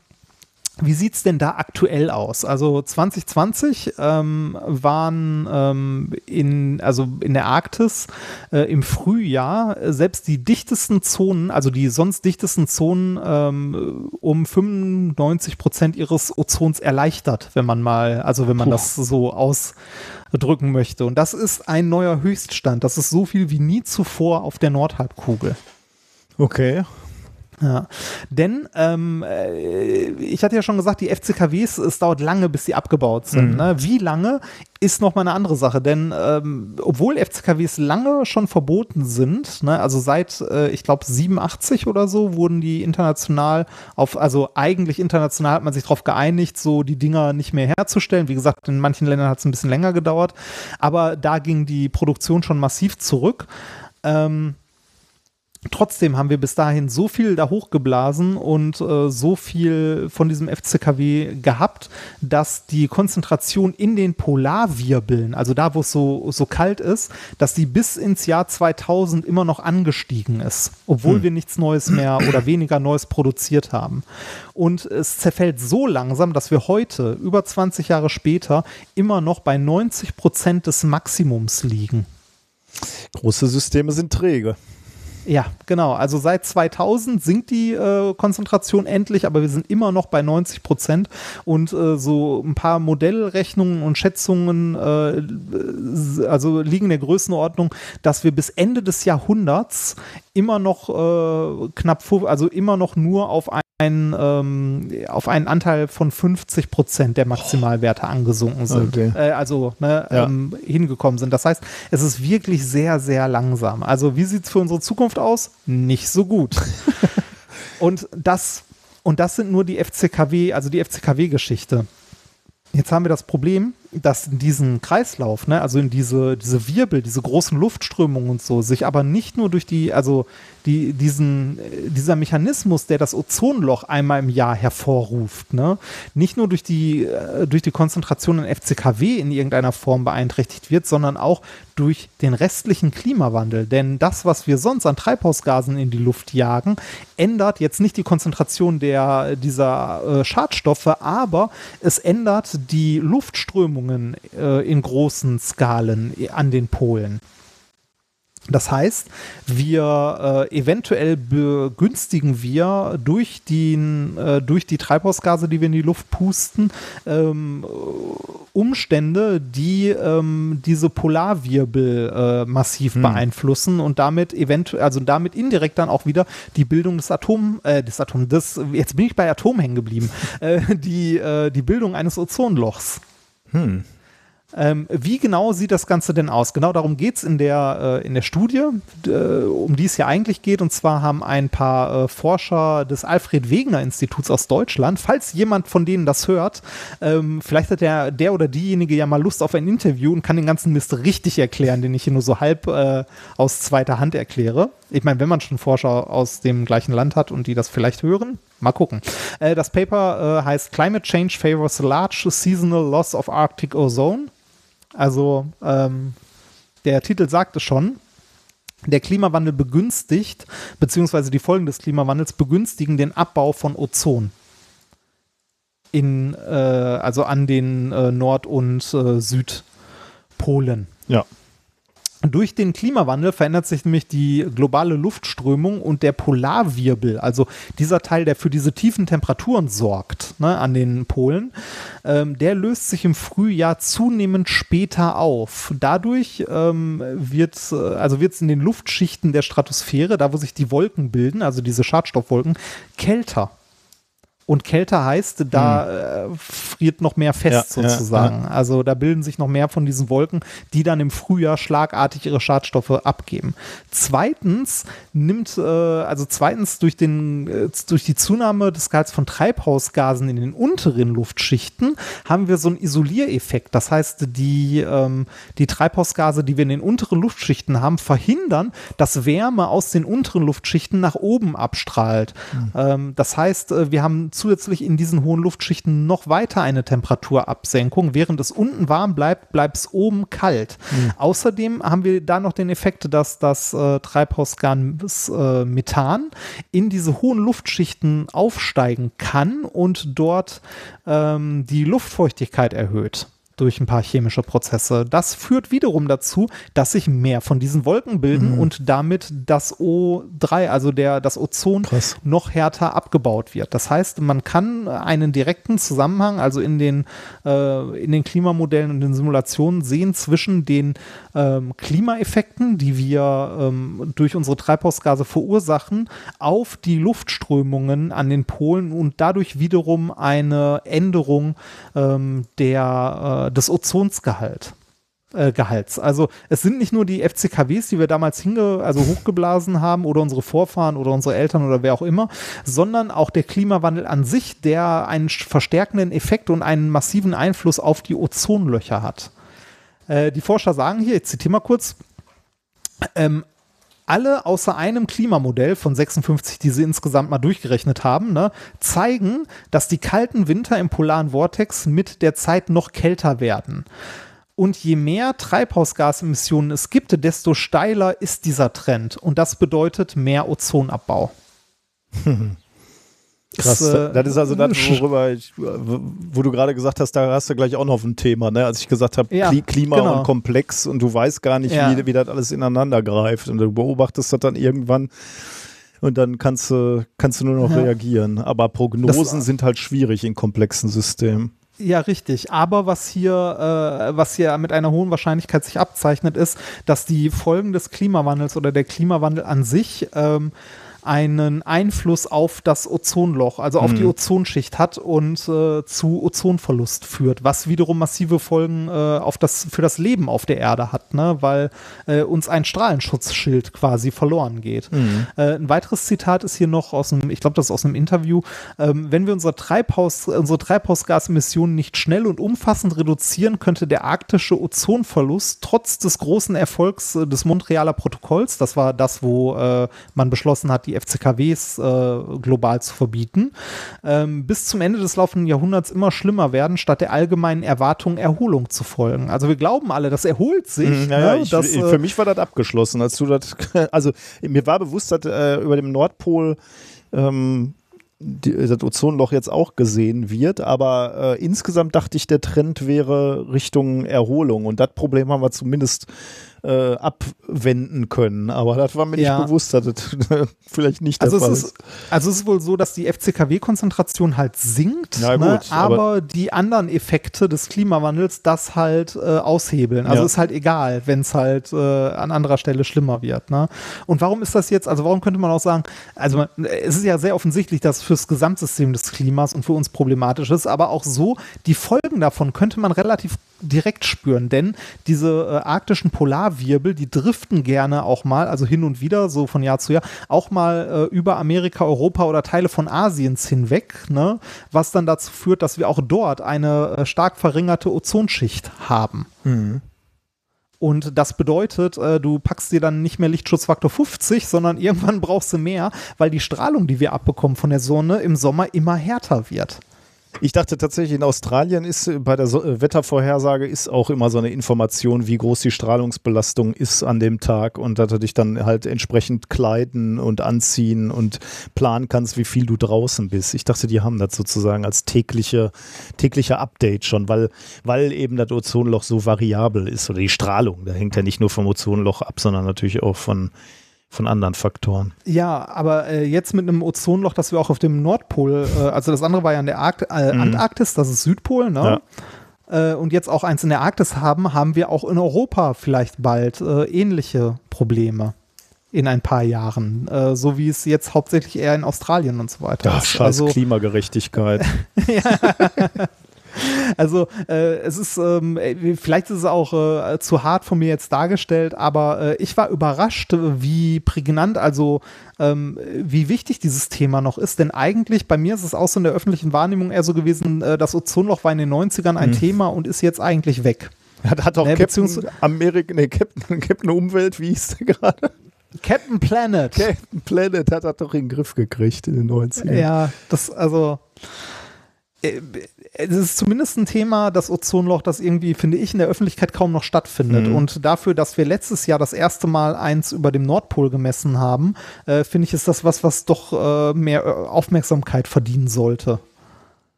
Speaker 1: wie sieht es denn da aktuell aus? Also 2020 ähm, waren ähm, in, also in der Arktis äh, im Frühjahr selbst die dichtesten Zonen, also die sonst dichtesten Zonen, ähm, um 95 Prozent ihres Ozons erleichtert, wenn man mal, also wenn man Puh. das so ausdrücken möchte. Und das ist ein neuer Höchststand. Das ist so viel wie nie zuvor auf der Nordhalbkugel.
Speaker 2: Okay.
Speaker 1: Ja, denn ähm, äh, ich hatte ja schon gesagt, die FCKWs, es dauert lange, bis sie abgebaut sind.
Speaker 2: Mhm.
Speaker 1: Ne? Wie lange ist noch mal eine andere Sache, denn ähm, obwohl FCKWs lange schon verboten sind, ne, also seit, äh, ich glaube, 87 oder so, wurden die international auf, also eigentlich international hat man sich darauf geeinigt, so die Dinger nicht mehr herzustellen. Wie gesagt, in manchen Ländern hat es ein bisschen länger gedauert, aber da ging die Produktion schon massiv zurück. Ähm, Trotzdem haben wir bis dahin so viel da hochgeblasen und äh, so viel von diesem FCKW gehabt, dass die Konzentration in den Polarwirbeln, also da, wo es so, so kalt ist, dass die bis ins Jahr 2000 immer noch angestiegen ist, obwohl
Speaker 2: Hm.
Speaker 1: wir nichts Neues mehr oder weniger Neues produziert haben. Und es zerfällt so langsam, dass wir heute, über 20 Jahre später, immer noch bei 90 Prozent des Maximums liegen.
Speaker 2: Große Systeme sind träge.
Speaker 1: Ja, genau. Also seit 2000 sinkt die äh, Konzentration endlich, aber wir sind immer noch bei 90 Prozent. Und äh, so ein paar Modellrechnungen und Schätzungen, äh, also liegen in der Größenordnung, dass wir bis Ende des Jahrhunderts immer noch äh, knapp, also immer noch nur auf einen, ähm, auf einen Anteil von 50 Prozent der Maximalwerte angesunken sind.
Speaker 2: Okay.
Speaker 1: Äh, also ne,
Speaker 2: Ja.
Speaker 1: ähm, hingekommen sind. Das heißt, es ist wirklich sehr, sehr langsam. Also wie sieht es für unsere Zukunft aus? Nicht so gut. und das und das sind nur die FCKW, also die FCKW-Geschichte. Jetzt haben wir das Problem, dass in diesen Kreislauf, ne, also in diese, diese Wirbel, diese großen Luftströmungen und so, sich aber nicht nur durch die, also die, diesen, äh, dieser Mechanismus, der das Ozonloch einmal im Jahr hervorruft, ne, nicht nur durch die, äh, durch die Konzentration an FCKW in irgendeiner Form beeinträchtigt wird, sondern auch durch den restlichen Klimawandel. Denn das, was wir sonst an Treibhausgasen in die Luft jagen, ändert jetzt nicht die Konzentration der, dieser äh, Schadstoffe, aber es ändert die Luftströmungen äh, in großen Skalen äh, an den Polen. Das heißt, wir äh, eventuell begünstigen wir durch, den, äh, durch die Treibhausgase, die wir in die Luft pusten, ähm, Umstände, die ähm, diese Polarwirbel äh, massiv beeinflussen und damit eventuell, also damit indirekt dann auch wieder die Bildung des Atom, äh, des Atom, des, jetzt bin ich bei Atom hängen geblieben, äh, die, äh, die Bildung eines Ozonlochs. Ähm, wie genau sieht das Ganze denn aus? Genau darum geht es in, der, äh, in der Studie, äh, um die es ja eigentlich geht. Und zwar haben ein paar äh, Forscher des Alfred Wegener Instituts aus Deutschland, falls jemand von denen das hört, ähm, vielleicht hat der, der oder diejenige ja mal Lust auf ein Interview und kann den ganzen Mist richtig erklären, den ich hier nur so halb äh, aus zweiter Hand erkläre. Ich meine, wenn man schon Forscher aus dem gleichen Land hat und die das vielleicht hören, mal gucken. Äh, das Paper äh, heißt Climate Change Favors Large Seasonal Loss of Arctic Ozone. Also ähm, der Titel sagt es schon. Der Klimawandel begünstigt, beziehungsweise die Folgen des Klimawandels begünstigen den Abbau von Ozon. In, äh, also an den äh, Nord- und äh, Südpolen.
Speaker 2: Ja.
Speaker 1: Durch den Klimawandel verändert sich nämlich die globale Luftströmung und der Polarwirbel, also dieser Teil, der für diese tiefen Temperaturen sorgt ne, an den Polen, ähm, der löst sich im Frühjahr zunehmend später auf. Dadurch ähm, wird äh, also wird's in den Luftschichten der Stratosphäre, da wo sich die Wolken bilden, also diese Schadstoffwolken, kälter. Und kälter heißt, da äh, friert noch mehr fest
Speaker 2: Ja, ja,
Speaker 1: sozusagen. Also da bilden sich noch mehr von diesen Wolken, die dann im Frühjahr schlagartig ihre Schadstoffe abgeben. Zweitens nimmt, äh, also zweitens durch, den, äh, durch die Zunahme des Gehalts von Treibhausgasen in den unteren Luftschichten haben wir so einen Isoliereffekt. Das heißt, die, ähm, die Treibhausgase, die wir in den unteren Luftschichten haben, verhindern, dass Wärme aus den unteren Luftschichten nach oben abstrahlt. Ähm, das heißt, äh, wir haben zusätzlich in diesen hohen Luftschichten noch weiter eine Temperaturabsenkung. Während es unten warm bleibt, bleibt es oben kalt. Außerdem haben wir da noch den Effekt, dass das äh, Treibhausgas äh, Methan in diese hohen Luftschichten aufsteigen kann und dort ähm, die Luftfeuchtigkeit erhöht. Durch ein paar chemische Prozesse. Das führt wiederum dazu, dass sich mehr von diesen Wolken bilden
Speaker 2: Mhm.
Speaker 1: und damit das O3, also der, das Ozon,
Speaker 2: Krass.
Speaker 1: noch härter abgebaut wird. Das heißt, man kann einen direkten Zusammenhang, also in den, äh, in den Klimamodellen und den Simulationen sehen zwischen den ähm, Klimaeffekten, die wir ähm, durch unsere Treibhausgase verursachen, auf die Luftströmungen an den Polen und dadurch wiederum eine Änderung ähm, der, äh, des Ozonsgehalt. Äh, Gehalts. Also es sind nicht nur die FCKWs, die wir damals hinge also hochgeblasen haben oder unsere Vorfahren oder unsere Eltern oder wer auch immer, sondern auch der Klimawandel an sich, der einen verstärkenden Effekt und einen massiven Einfluss auf die Ozonlöcher hat. Äh, die Forscher sagen hier, ich zitiere mal kurz, ähm, alle außer einem Klimamodell von 56, die sie insgesamt mal durchgerechnet haben, ne, zeigen, dass die kalten Winter im polaren Vortex mit der Zeit noch kälter werden. Und je mehr Treibhausgasemissionen es gibt, desto steiler ist dieser Trend. Und das bedeutet mehr Ozonabbau.
Speaker 2: Krass,
Speaker 1: Ist, äh,
Speaker 2: das ist also das, worüber ich, wo du gerade gesagt hast, da hast du gleich auch noch ein Thema, ne? Als ich gesagt habe,
Speaker 1: Ja,
Speaker 2: Kli Klima
Speaker 1: genau.
Speaker 2: und komplex und du weißt gar nicht,
Speaker 1: Ja.
Speaker 2: wie, wie das alles ineinander greift und du beobachtest das dann irgendwann und dann kannst du, kannst du nur noch
Speaker 1: Ja.
Speaker 2: reagieren. Aber Prognosen
Speaker 1: Das-
Speaker 2: sind halt schwierig in komplexen Systemen.
Speaker 1: Ja, richtig. Aber was hier, äh, was hier mit einer hohen Wahrscheinlichkeit sich abzeichnet, ist, dass die Folgen des Klimawandels oder der Klimawandel an sich ähm, einen Einfluss auf das Ozonloch, also auf die Ozonschicht hat und äh, zu Ozonverlust führt, was wiederum massive Folgen äh, auf das, für das Leben auf der Erde hat, ne? weil äh, uns ein Strahlenschutzschild quasi verloren geht. Äh, ein weiteres Zitat ist hier noch aus einem, ich glaube, das ist aus einem Interview, ähm, wenn wir unser Treibhaus, unsere Treibhausgasemissionen nicht schnell und umfassend reduzieren, könnte der arktische Ozonverlust trotz des großen Erfolgs äh, des Montrealer Protokolls, das war das, wo äh, man beschlossen hat, die FCKWs äh, global zu verbieten, ähm, bis zum Ende des laufenden Jahrhunderts immer schlimmer werden, statt der allgemeinen Erwartung Erholung zu folgen. Also wir glauben alle, das erholt sich.
Speaker 2: Mhm, Ja,
Speaker 1: ne?
Speaker 2: ich,
Speaker 1: das,
Speaker 2: ich-
Speaker 1: äh,
Speaker 2: für mich war das abgeschlossen, als du das, also mir war bewusst, dass äh, über dem Nordpol ähm, die, das Ozonloch jetzt auch gesehen wird, aber äh, insgesamt dachte ich, der Trend wäre Richtung Erholung und das Problem haben wir zumindest äh, abwenden können, aber das war mir
Speaker 1: Ja.
Speaker 2: nicht bewusst, dass das vielleicht nicht der
Speaker 1: Also
Speaker 2: Fall
Speaker 1: es, ist, also es ist wohl so, dass die FCKW-Konzentration halt sinkt,
Speaker 2: Na
Speaker 1: ne,
Speaker 2: gut,
Speaker 1: aber,
Speaker 2: aber-
Speaker 1: die anderen Effekte des Klimawandels das halt äh, aushebeln. Also
Speaker 2: Ja.
Speaker 1: ist halt egal, wenn es halt äh, an anderer Stelle schlimmer wird. Ne? Und warum ist das jetzt, also warum könnte man auch sagen, also man, es ist ja sehr offensichtlich, dass fürs Gesamtsystem des Klimas und für uns problematisch ist, aber auch so, die Folgen davon könnte man relativ direkt spüren, denn diese äh, arktischen Polarwirbel, die driften gerne auch mal, also hin und wieder, so von Jahr zu Jahr, auch mal äh, über Amerika, Europa oder Teile von Asiens hinweg, ne? was dann dazu führt, dass wir auch dort eine äh, stark verringerte Ozonschicht haben. Und das bedeutet, äh, du packst dir dann nicht mehr Lichtschutzfaktor 50, sondern irgendwann brauchst du mehr, weil die Strahlung, die wir abbekommen von der Sonne im Sommer immer härter wird.
Speaker 2: Ich dachte tatsächlich, in Australien ist äh, bei der so äh, Wettervorhersage ist auch immer so eine Information, wie groß die Strahlungsbelastung ist an dem Tag und dass du dich dann halt entsprechend kleiden und anziehen und planen kannst, wie viel du draußen bist. Ich dachte, die haben das sozusagen als tägliche, tägliche Update schon, weil, weil eben das Ozonloch so variabel ist oder die Strahlung. Da hängt ja nicht nur vom Ozonloch ab, sondern natürlich auch von, von anderen Faktoren.
Speaker 1: Ja, aber äh, jetzt mit einem Ozonloch, das wir auch auf dem Nordpol, äh, also das andere war ja in der Arkt äh, Antarktis, das ist Südpol, ne? Äh, und jetzt auch eins in der Arktis haben, haben wir auch in Europa vielleicht bald äh, ähnliche Probleme in ein paar Jahren, äh, so wie es jetzt hauptsächlich eher in Australien und so weiter
Speaker 2: Ja,
Speaker 1: ist.
Speaker 2: scheiß
Speaker 1: Also,
Speaker 2: Klimagerechtigkeit.
Speaker 1: Also äh, es ist, ähm, äh, vielleicht ist es auch äh, zu hart von mir jetzt dargestellt, aber äh, ich war überrascht, äh, wie prägnant, also ähm, wie wichtig dieses Thema noch ist. Denn eigentlich, bei mir ist es auch so in der öffentlichen Wahrnehmung eher so gewesen, äh, das Ozonloch war in den 90ern ein Thema und ist jetzt eigentlich weg.
Speaker 2: Hat, hat auch
Speaker 1: Ne,
Speaker 2: Captain,
Speaker 1: beziehungsweise-
Speaker 2: Amerika, nee, Captain, Captain Umwelt, wie hieß der gerade?
Speaker 1: Captain Planet.
Speaker 2: Captain Planet hat das doch in den Griff gekriegt in den 90ern.
Speaker 1: Ja, das, also. Es ist zumindest ein Thema, das Ozonloch, das irgendwie, finde ich, in der Öffentlichkeit kaum noch stattfindet.
Speaker 2: Mhm.
Speaker 1: Und dafür, dass wir letztes Jahr das erste Mal eins über dem Nordpol gemessen haben, äh, finde ich, ist das was, was doch äh, mehr äh, Aufmerksamkeit verdienen sollte.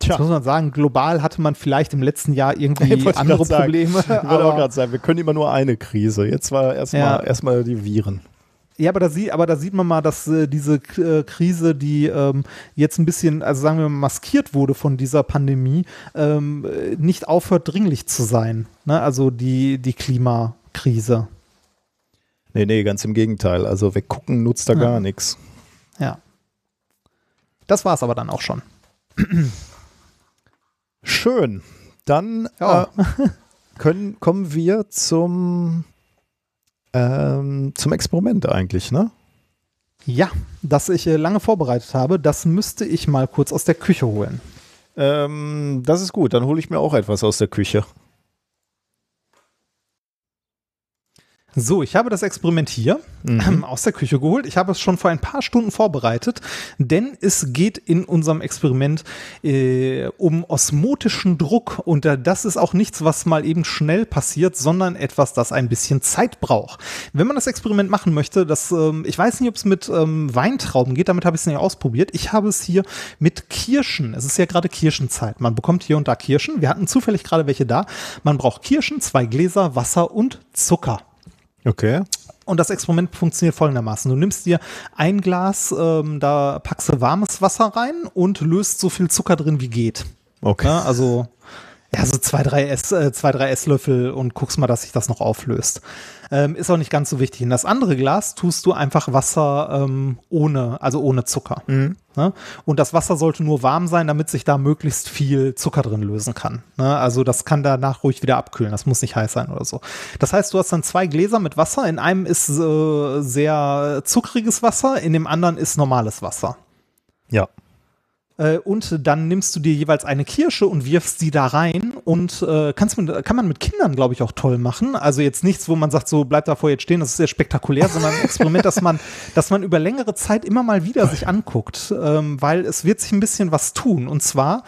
Speaker 1: Tja. Das muss man sagen, global hatte man vielleicht im letzten Jahr irgendwie andere Probleme.
Speaker 2: Ich würde auch gerade sagen, wir können immer nur eine Krise. Jetzt war erstmal ja. erstmal die Viren.
Speaker 1: Ja, aber da, sieht, aber da sieht man mal, dass äh, diese äh, Krise, die ähm, jetzt ein bisschen, also sagen wir mal, maskiert wurde von dieser Pandemie, ähm, nicht aufhört, dringlich zu sein. Ne? Also die, die Klimakrise.
Speaker 2: Nee, nee, ganz im Gegenteil. Also weggucken nutzt da ja. gar nichts.
Speaker 1: Ja. Das war es aber dann auch schon.
Speaker 2: Schön. Dann ja. äh, können, kommen wir zum, ähm, zum Experiment eigentlich, ne?
Speaker 1: Ja, das ich äh, lange vorbereitet habe, das müsste ich mal kurz aus der Küche holen.
Speaker 2: Ähm, das ist gut, dann hole ich mir auch etwas aus der Küche.
Speaker 1: So, ich habe das Experiment hier mhm. ähm, aus der Küche geholt. Ich habe es schon vor ein paar Stunden vorbereitet, denn es geht in unserem Experiment äh, um osmotischen Druck und äh, das ist auch nichts, was mal eben schnell passiert, sondern etwas, das ein bisschen Zeit braucht. Wenn man das Experiment machen möchte, das, ähm, ich weiß nicht, ob es mit ähm, Weintrauben geht, damit habe ich es nicht ausprobiert. Ich habe es hier mit Kirschen. Es ist ja gerade Kirschenzeit. Man bekommt hier und da Kirschen. Wir hatten zufällig gerade welche da. Man braucht Kirschen, zwei Gläser, Wasser und Zucker.
Speaker 2: Okay.
Speaker 1: Und das Experiment funktioniert folgendermaßen. Du nimmst dir ein Glas, ähm, da packst du warmes Wasser rein und löst so viel Zucker drin wie geht.
Speaker 2: Okay.
Speaker 1: Ja, also ja, so zwei, drei, Ess, äh, zwei, drei Esslöffel und guckst mal, dass sich das noch auflöst. Ähm, ist auch nicht ganz so wichtig. In das andere Glas tust du einfach Wasser ähm, ohne, also ohne Zucker. Mhm. Ne? Und das Wasser sollte nur warm sein, damit sich da möglichst viel Zucker drin lösen kann. Ne? Also das kann danach ruhig wieder abkühlen. Das muss nicht heiß sein oder so. Das heißt, du hast dann zwei Gläser mit Wasser. In einem ist äh, sehr zuckriges Wasser, in dem anderen ist normales Wasser.
Speaker 2: Ja.
Speaker 1: Äh, und dann nimmst du dir jeweils eine Kirsche und wirfst sie da rein und äh, kannst mit, kann man mit Kindern, glaube ich, auch toll machen. Also jetzt nichts, wo man sagt, so bleib davor jetzt stehen, das ist sehr spektakulär, sondern ein Experiment, dass man, dass man über längere Zeit immer mal wieder sich anguckt, ähm, weil es wird sich ein bisschen was tun. Und zwar,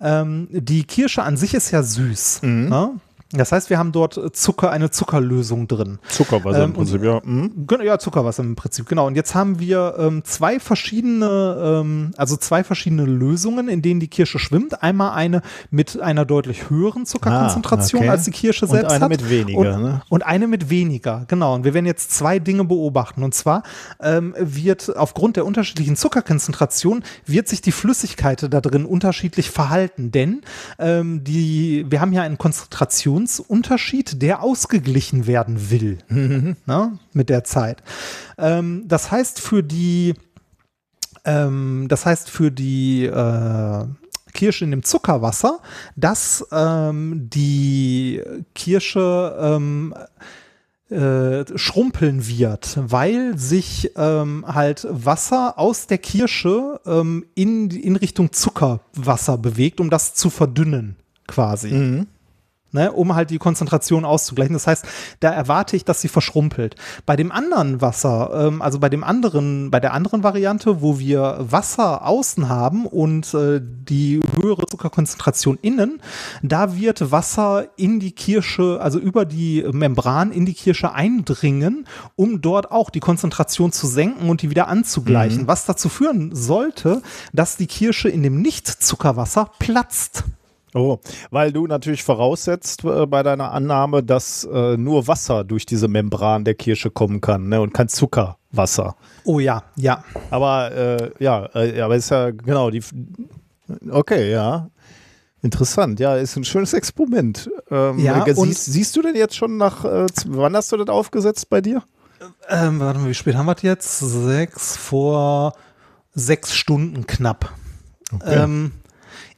Speaker 1: ähm, die Kirsche an sich ist ja süß. Mhm. Ne? Das heißt, wir haben dort Zucker, eine Zuckerlösung drin.
Speaker 2: Zuckerwasser ähm, im Prinzip, ja.
Speaker 1: Mhm. Ja, Zuckerwasser im Prinzip, genau. Und jetzt haben wir ähm, zwei verschiedene, ähm, also zwei verschiedene Lösungen, in denen die Kirsche schwimmt. Einmal eine mit einer deutlich höheren Zuckerkonzentration, ah, okay. als die Kirsche selbst hat.
Speaker 2: Und eine hat. mit weniger,
Speaker 1: und,
Speaker 2: ne?
Speaker 1: Und eine mit weniger, genau. Und wir werden jetzt zwei Dinge beobachten. Und zwar ähm, wird aufgrund der unterschiedlichen Zuckerkonzentration wird sich die Flüssigkeit da drin unterschiedlich verhalten. Denn ähm, die, wir haben ja eine Konzentration Generationsunterschied, der ausgeglichen werden will mhm. ne, mit der Zeit. Ähm, das heißt für die, ähm, das heißt für die äh, Kirsche in dem Zuckerwasser, dass ähm, die Kirsche ähm, äh, schrumpeln wird, weil sich ähm, halt Wasser aus der Kirsche ähm, in, in Richtung Zuckerwasser bewegt, um das zu verdünnen, quasi. Mhm ne, um halt die Konzentration auszugleichen. Das heißt, da erwarte ich, dass sie verschrumpelt. Bei dem anderen Wasser, ähm, also bei dem anderen, bei der anderen Variante, wo wir Wasser außen haben und äh, die höhere Zuckerkonzentration innen, da wird Wasser in die Kirsche, also über die Membran in die Kirsche eindringen, um dort auch die Konzentration zu senken und die wieder anzugleichen, mhm. was dazu führen sollte, dass die Kirsche in dem Nicht-Zuckerwasser platzt.
Speaker 2: Oh, weil du natürlich voraussetzt äh, bei deiner Annahme, dass äh, nur Wasser durch diese Membran der Kirsche kommen kann ne? und kein Zuckerwasser.
Speaker 1: Oh ja, ja.
Speaker 2: Aber äh, ja, äh, aber ist ja genau die. Okay, ja. Interessant, ja, ist ein schönes Experiment. Ähm,
Speaker 1: ja,
Speaker 2: siehst, siehst, du denn jetzt schon nach, äh, wann hast du das aufgesetzt bei dir?
Speaker 1: Ähm, warte mal, wie spät haben wir das jetzt? Sechs vor sechs Stunden knapp. Okay. Ähm,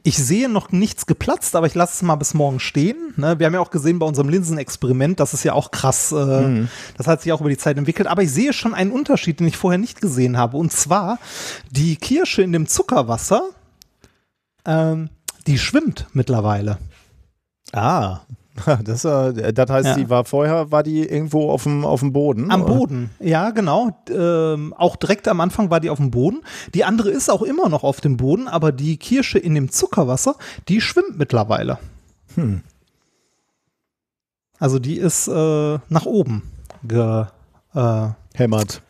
Speaker 1: ich sehe noch nichts geplatzt, aber ich lasse es mal bis morgen stehen. Ne? Wir haben ja auch gesehen bei unserem Linsenexperiment, das ist ja auch krass. Äh, mhm. Das hat sich auch über die Zeit entwickelt. Aber ich sehe schon einen Unterschied, den ich vorher nicht gesehen habe. Und zwar die Kirsche in dem Zuckerwasser, ähm, die schwimmt mittlerweile.
Speaker 2: Ah, Das, äh, das heißt, ja. die war vorher, war die irgendwo auf dem, auf dem Boden?
Speaker 1: Am oder? Boden, ja, genau. Ähm, auch direkt am Anfang war die auf dem Boden. Die andere ist auch immer noch auf dem Boden, aber die Kirsche in dem Zuckerwasser, die schwimmt mittlerweile. Hm. Also die ist äh, nach oben ge,
Speaker 2: äh, hämmert.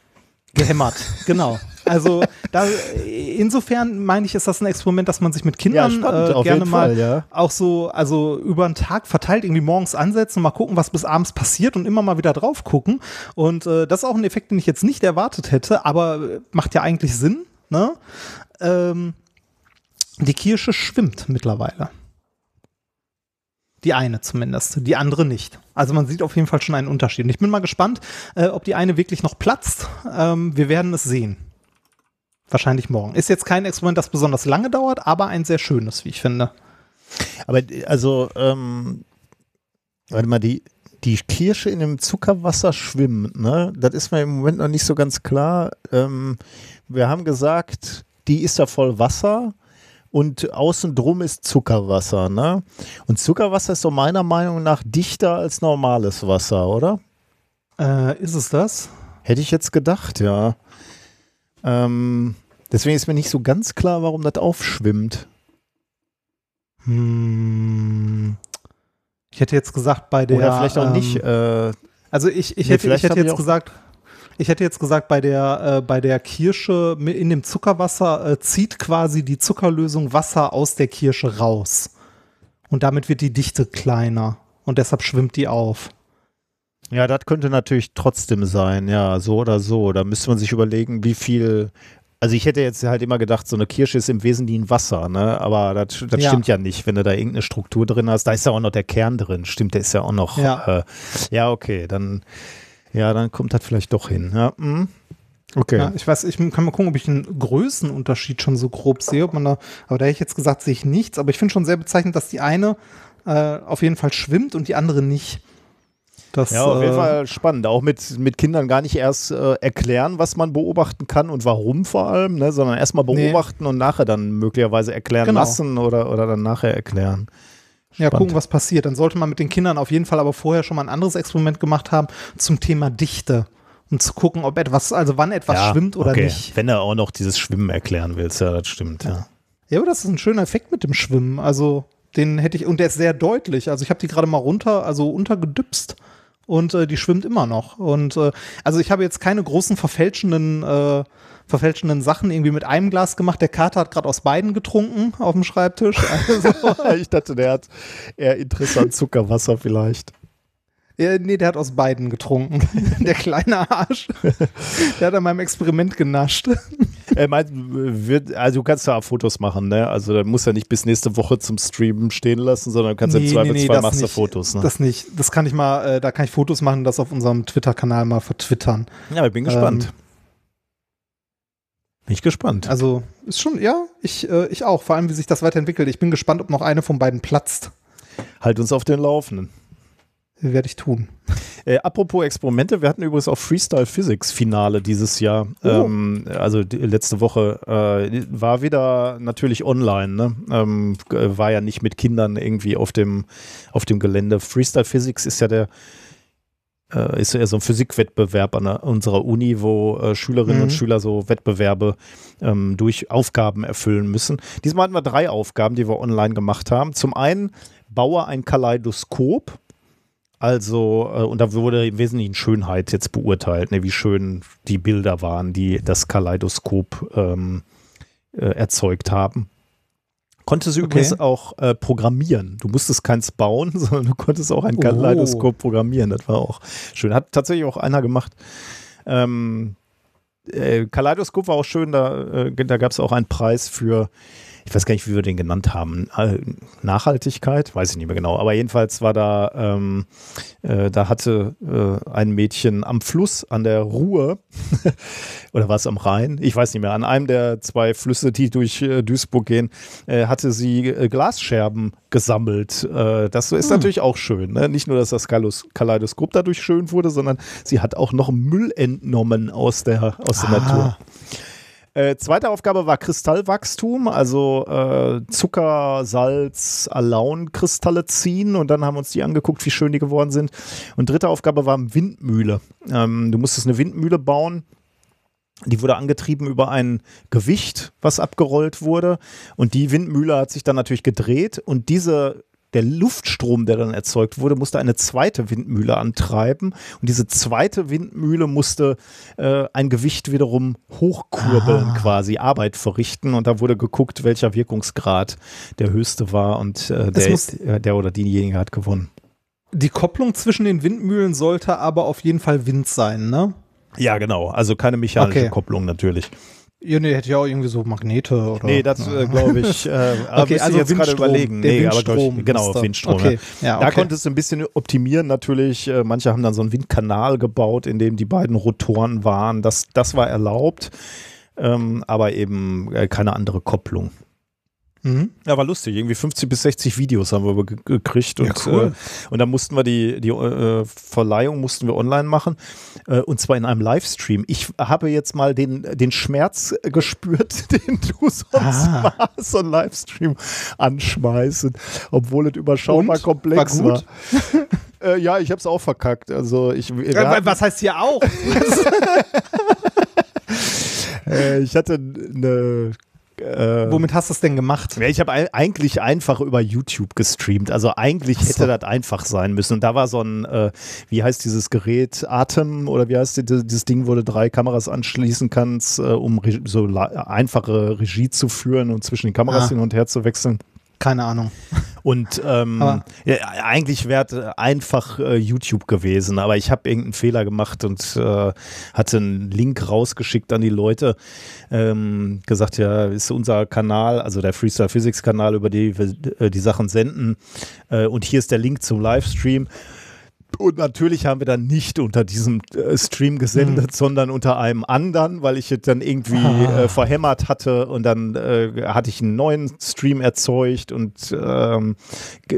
Speaker 1: Gehämmert, genau. Also da, insofern meine ich, ist das ein Experiment, dass man sich mit Kindern
Speaker 2: spannend,
Speaker 1: äh, gerne mal
Speaker 2: Fall, ja.
Speaker 1: auch so, also über einen Tag verteilt irgendwie morgens ansetzen und mal gucken, was bis abends passiert und immer mal wieder drauf gucken. Und äh, das ist auch ein Effekt, den ich jetzt nicht erwartet hätte, aber äh, macht ja eigentlich Sinn. Ne? Ähm, die Kirsche schwimmt mittlerweile. Die eine zumindest, die andere nicht. Also man sieht auf jeden Fall schon einen Unterschied. Und ich bin mal gespannt, äh, ob die eine wirklich noch platzt. Ähm, wir werden es sehen. Wahrscheinlich morgen. Ist jetzt kein Experiment, das besonders lange dauert, aber ein sehr schönes, wie ich finde.
Speaker 2: Aber also, ähm, warte mal, die, die Kirsche in dem Zuckerwasser schwimmt, ne? Das ist mir im Moment noch nicht so ganz klar. Ähm, wir haben gesagt, die ist ja voll Wasser und außen drum ist Zuckerwasser, ne? Und Zuckerwasser ist so meiner Meinung nach dichter als normales Wasser, oder?
Speaker 1: Äh, ist es das?
Speaker 2: Hätte ich jetzt gedacht, ja. Ähm, deswegen ist mir nicht so ganz klar, warum das aufschwimmt.
Speaker 1: Hm. Ich hätte jetzt gesagt, bei der.
Speaker 2: Oder vielleicht auch
Speaker 1: ähm,
Speaker 2: nicht. Äh,
Speaker 1: Also ich, ich
Speaker 2: Nee,
Speaker 1: hätte, ich hätte jetzt gesagt, ich hätte jetzt gesagt, bei der, äh, bei der Kirsche in dem Zuckerwasser äh, zieht quasi die Zuckerlösung Wasser aus der Kirsche raus. Und damit wird die Dichte kleiner. Und deshalb schwimmt die auf.
Speaker 2: Ja, das könnte natürlich trotzdem sein, ja, so oder so. Da müsste man sich überlegen, wie viel. Also ich hätte jetzt halt immer gedacht, so eine Kirsche ist im Wesentlichen Wasser, ne? Aber das, das
Speaker 1: Ja.
Speaker 2: stimmt ja nicht, wenn du da irgendeine Struktur drin hast. Da ist ja auch noch der Kern drin, stimmt, der ist ja auch noch.
Speaker 1: Ja.
Speaker 2: Äh, ja, okay, dann, ja, dann kommt das vielleicht doch hin. Ja, mhm. okay.
Speaker 1: Ja, ich weiß, ich kann mal gucken, ob ich einen Größenunterschied schon so grob sehe. Ob man da, aber da hätte ich jetzt gesagt, sehe ich nichts. Aber ich finde schon sehr bezeichnend, dass die eine äh, auf jeden Fall schwimmt und die andere nicht. Das,
Speaker 2: Ja, auf jeden
Speaker 1: äh,
Speaker 2: Fall spannend. Auch mit, mit Kindern gar nicht erst äh, erklären, was man beobachten kann und warum vor allem, ne? sondern erstmal
Speaker 1: Nee.
Speaker 2: beobachten und nachher dann möglicherweise erklären
Speaker 1: Genau.
Speaker 2: lassen oder, oder dann nachher erklären.
Speaker 1: Ja,
Speaker 2: Spannend.
Speaker 1: gucken, was passiert. Dann sollte man mit den Kindern auf jeden Fall aber vorher schon mal ein anderes Experiment gemacht haben zum Thema Dichte. Um zu gucken, ob etwas, also wann etwas
Speaker 2: Ja,
Speaker 1: schwimmt oder
Speaker 2: okay.
Speaker 1: nicht.
Speaker 2: Wenn du auch noch dieses Schwimmen erklären willst, ja, das stimmt, ja.
Speaker 1: Ja, aber das ist ein schöner Effekt mit dem Schwimmen. Also, den hätte ich, und der ist sehr deutlich. Also, ich habe die gerade mal runter, also untergedüpst und äh, die schwimmt immer noch. Und äh, also, ich habe jetzt keine großen verfälschenden, äh, verfälschenden Sachen irgendwie mit einem Glas gemacht. Der Kater hat gerade aus beiden getrunken auf dem Schreibtisch. Also,
Speaker 2: ich dachte, der hat eher interessant Zuckerwasser vielleicht.
Speaker 1: Ja, nee, der hat aus beiden getrunken. der kleine Arsch. der hat an meinem Experiment genascht.
Speaker 2: Er meint, wird, also du kannst da Fotos machen, ne? Also da musst du ja nicht bis nächste Woche zum Streamen stehen lassen, sondern du kannst im Zweifelsfall
Speaker 1: das
Speaker 2: machst du. Fotos, ne?
Speaker 1: Das nicht. Das kann ich mal, äh, da kann ich Fotos machen, das auf unserem Twitter-Kanal mal vertwittern.
Speaker 2: ja, ich bin gespannt.
Speaker 1: Ähm,
Speaker 2: bin ich gespannt.
Speaker 1: Also ist schon, ja, ich, äh, ich auch. Vor allem, wie sich das weiterentwickelt. Ich bin gespannt, ob noch eine von beiden platzt.
Speaker 2: halt uns auf den Laufenden.
Speaker 1: Werde ich tun.
Speaker 2: Äh, apropos Experimente, wir hatten übrigens auch Freestyle Physics Finale dieses Jahr.
Speaker 1: Oh.
Speaker 2: Ähm, also letzte Woche äh, war wieder natürlich online, ne? ähm, war ja nicht mit Kindern irgendwie auf dem, auf dem Gelände. Freestyle Physics ist ja der äh, ist ja so ein Physikwettbewerb an unserer Uni, wo äh, Schülerinnen
Speaker 1: Mhm.
Speaker 2: und Schüler so Wettbewerbe ähm, durch Aufgaben erfüllen müssen. Diesmal hatten wir drei Aufgaben, die wir online gemacht haben. Zum einen baue ein Kaleidoskop. Also, äh, und da wurde im Wesentlichen Schönheit jetzt beurteilt, ne, wie schön die Bilder waren, die das Kaleidoskop ähm, äh, erzeugt haben. Konnte sie
Speaker 1: Okay.
Speaker 2: übrigens auch äh, programmieren. Du musstest keins bauen, sondern du konntest auch ein
Speaker 1: Oh.
Speaker 2: Kaleidoskop programmieren. Das war auch schön. Hat tatsächlich auch einer gemacht. Ähm, äh, Kaleidoskop war auch schön, da, äh, da gab es auch einen Preis für, ich weiß gar nicht, wie wir den genannt haben, äh, Nachhaltigkeit, weiß ich nicht mehr genau, aber jedenfalls war da, ähm, äh, da hatte äh, ein Mädchen am Fluss an der Ruhr, oder war es am Rhein, ich weiß nicht mehr, an einem der zwei Flüsse, die durch äh, Duisburg gehen, äh, hatte sie äh, Glasscherben gesammelt. Das ist
Speaker 1: Hm.
Speaker 2: natürlich auch schön, ne? nicht nur, dass das Kaleidoskop dadurch schön wurde, sondern sie hat auch noch Müll entnommen aus der, aus der
Speaker 1: Ah.
Speaker 2: Natur. Äh, zweite Aufgabe war Kristallwachstum, also äh, Zucker, Salz, Alaun-Kristalle ziehen und dann haben wir uns die angeguckt, wie schön die geworden sind. Und dritte Aufgabe war Windmühle. Ähm, du musstest eine Windmühle bauen. Die wurde angetrieben über ein Gewicht, was abgerollt wurde. Und die Windmühle hat sich dann natürlich gedreht. Und diese der Luftstrom, der dann erzeugt wurde, musste eine zweite Windmühle antreiben. Und diese zweite Windmühle musste äh, ein Gewicht wiederum hochkurbeln,
Speaker 1: Ah.
Speaker 2: quasi Arbeit verrichten. Und da wurde geguckt, welcher Wirkungsgrad der höchste war. Und äh, der, äh, der oder diejenige hat gewonnen.
Speaker 1: Die Kopplung zwischen den Windmühlen sollte aber auf jeden Fall Wind sein, ne?
Speaker 2: Ja, genau. Also keine mechanische
Speaker 1: Okay.
Speaker 2: Kopplung natürlich.
Speaker 1: Ja, nee, hätte ja auch irgendwie so Magnete oder.
Speaker 2: Nee, das äh, glaube ich. Äh, aber
Speaker 1: Okay, also
Speaker 2: jetzt gerade überlegen.
Speaker 1: der
Speaker 2: Nee, aber
Speaker 1: Windstrom
Speaker 2: ich, genau,
Speaker 1: da.
Speaker 2: Windstrom.
Speaker 1: Okay,
Speaker 2: Ja.
Speaker 1: ja,
Speaker 2: Da
Speaker 1: okay.
Speaker 2: konntest du ein bisschen optimieren natürlich. Äh, manche haben dann so einen Windkanal gebaut, in dem die beiden Rotoren waren. Das, das war erlaubt, ähm, aber eben äh, keine andere Kopplung.
Speaker 1: Mhm.
Speaker 2: Ja, war lustig. Irgendwie 50 bis 60 Videos haben wir ge gekriegt und,
Speaker 1: Ja, cool.
Speaker 2: äh, und dann mussten wir die, die äh, Verleihung mussten wir online machen äh, und zwar in einem Livestream. Ich habe jetzt mal den, den Schmerz gespürt, den du sonst
Speaker 1: Ah.
Speaker 2: machst, so einen Livestream anschmeißen, obwohl es überschaubar
Speaker 1: Und?
Speaker 2: komplex
Speaker 1: War
Speaker 2: war.
Speaker 1: gut?
Speaker 2: Äh, ja, ich habe es auch verkackt. Also ich,
Speaker 1: Äh, was heißt hier auch?
Speaker 2: äh, ich hatte eine äh,
Speaker 1: Womit hast du es denn gemacht?
Speaker 2: Ja, ich habe ei- eigentlich einfach über YouTube gestreamt. Also eigentlich
Speaker 1: so.
Speaker 2: hätte das einfach sein müssen. Und da war so ein, äh, wie heißt dieses Gerät, Atem oder wie heißt die, dieses Ding, wo du drei Kameras anschließen kannst, äh, um so einfache Regie zu führen und zwischen den Kameras
Speaker 1: Ah.
Speaker 2: hin und her zu wechseln.
Speaker 1: Keine Ahnung.
Speaker 2: Und ähm, ja, eigentlich wäre einfach äh, YouTube gewesen, aber ich habe irgendeinen Fehler gemacht und äh, hatte einen Link rausgeschickt an die Leute, ähm, gesagt, ja, ist unser Kanal, also der Freestyle Physics Kanal, über die wir äh, die Sachen senden. Äh, und hier ist der Link zum Livestream. Und natürlich haben wir dann nicht unter diesem äh, Stream gesendet, sondern unter einem anderen, weil ich es dann irgendwie
Speaker 1: Ah.
Speaker 2: äh, verhämmert hatte und dann äh, hatte ich einen neuen Stream erzeugt und ähm,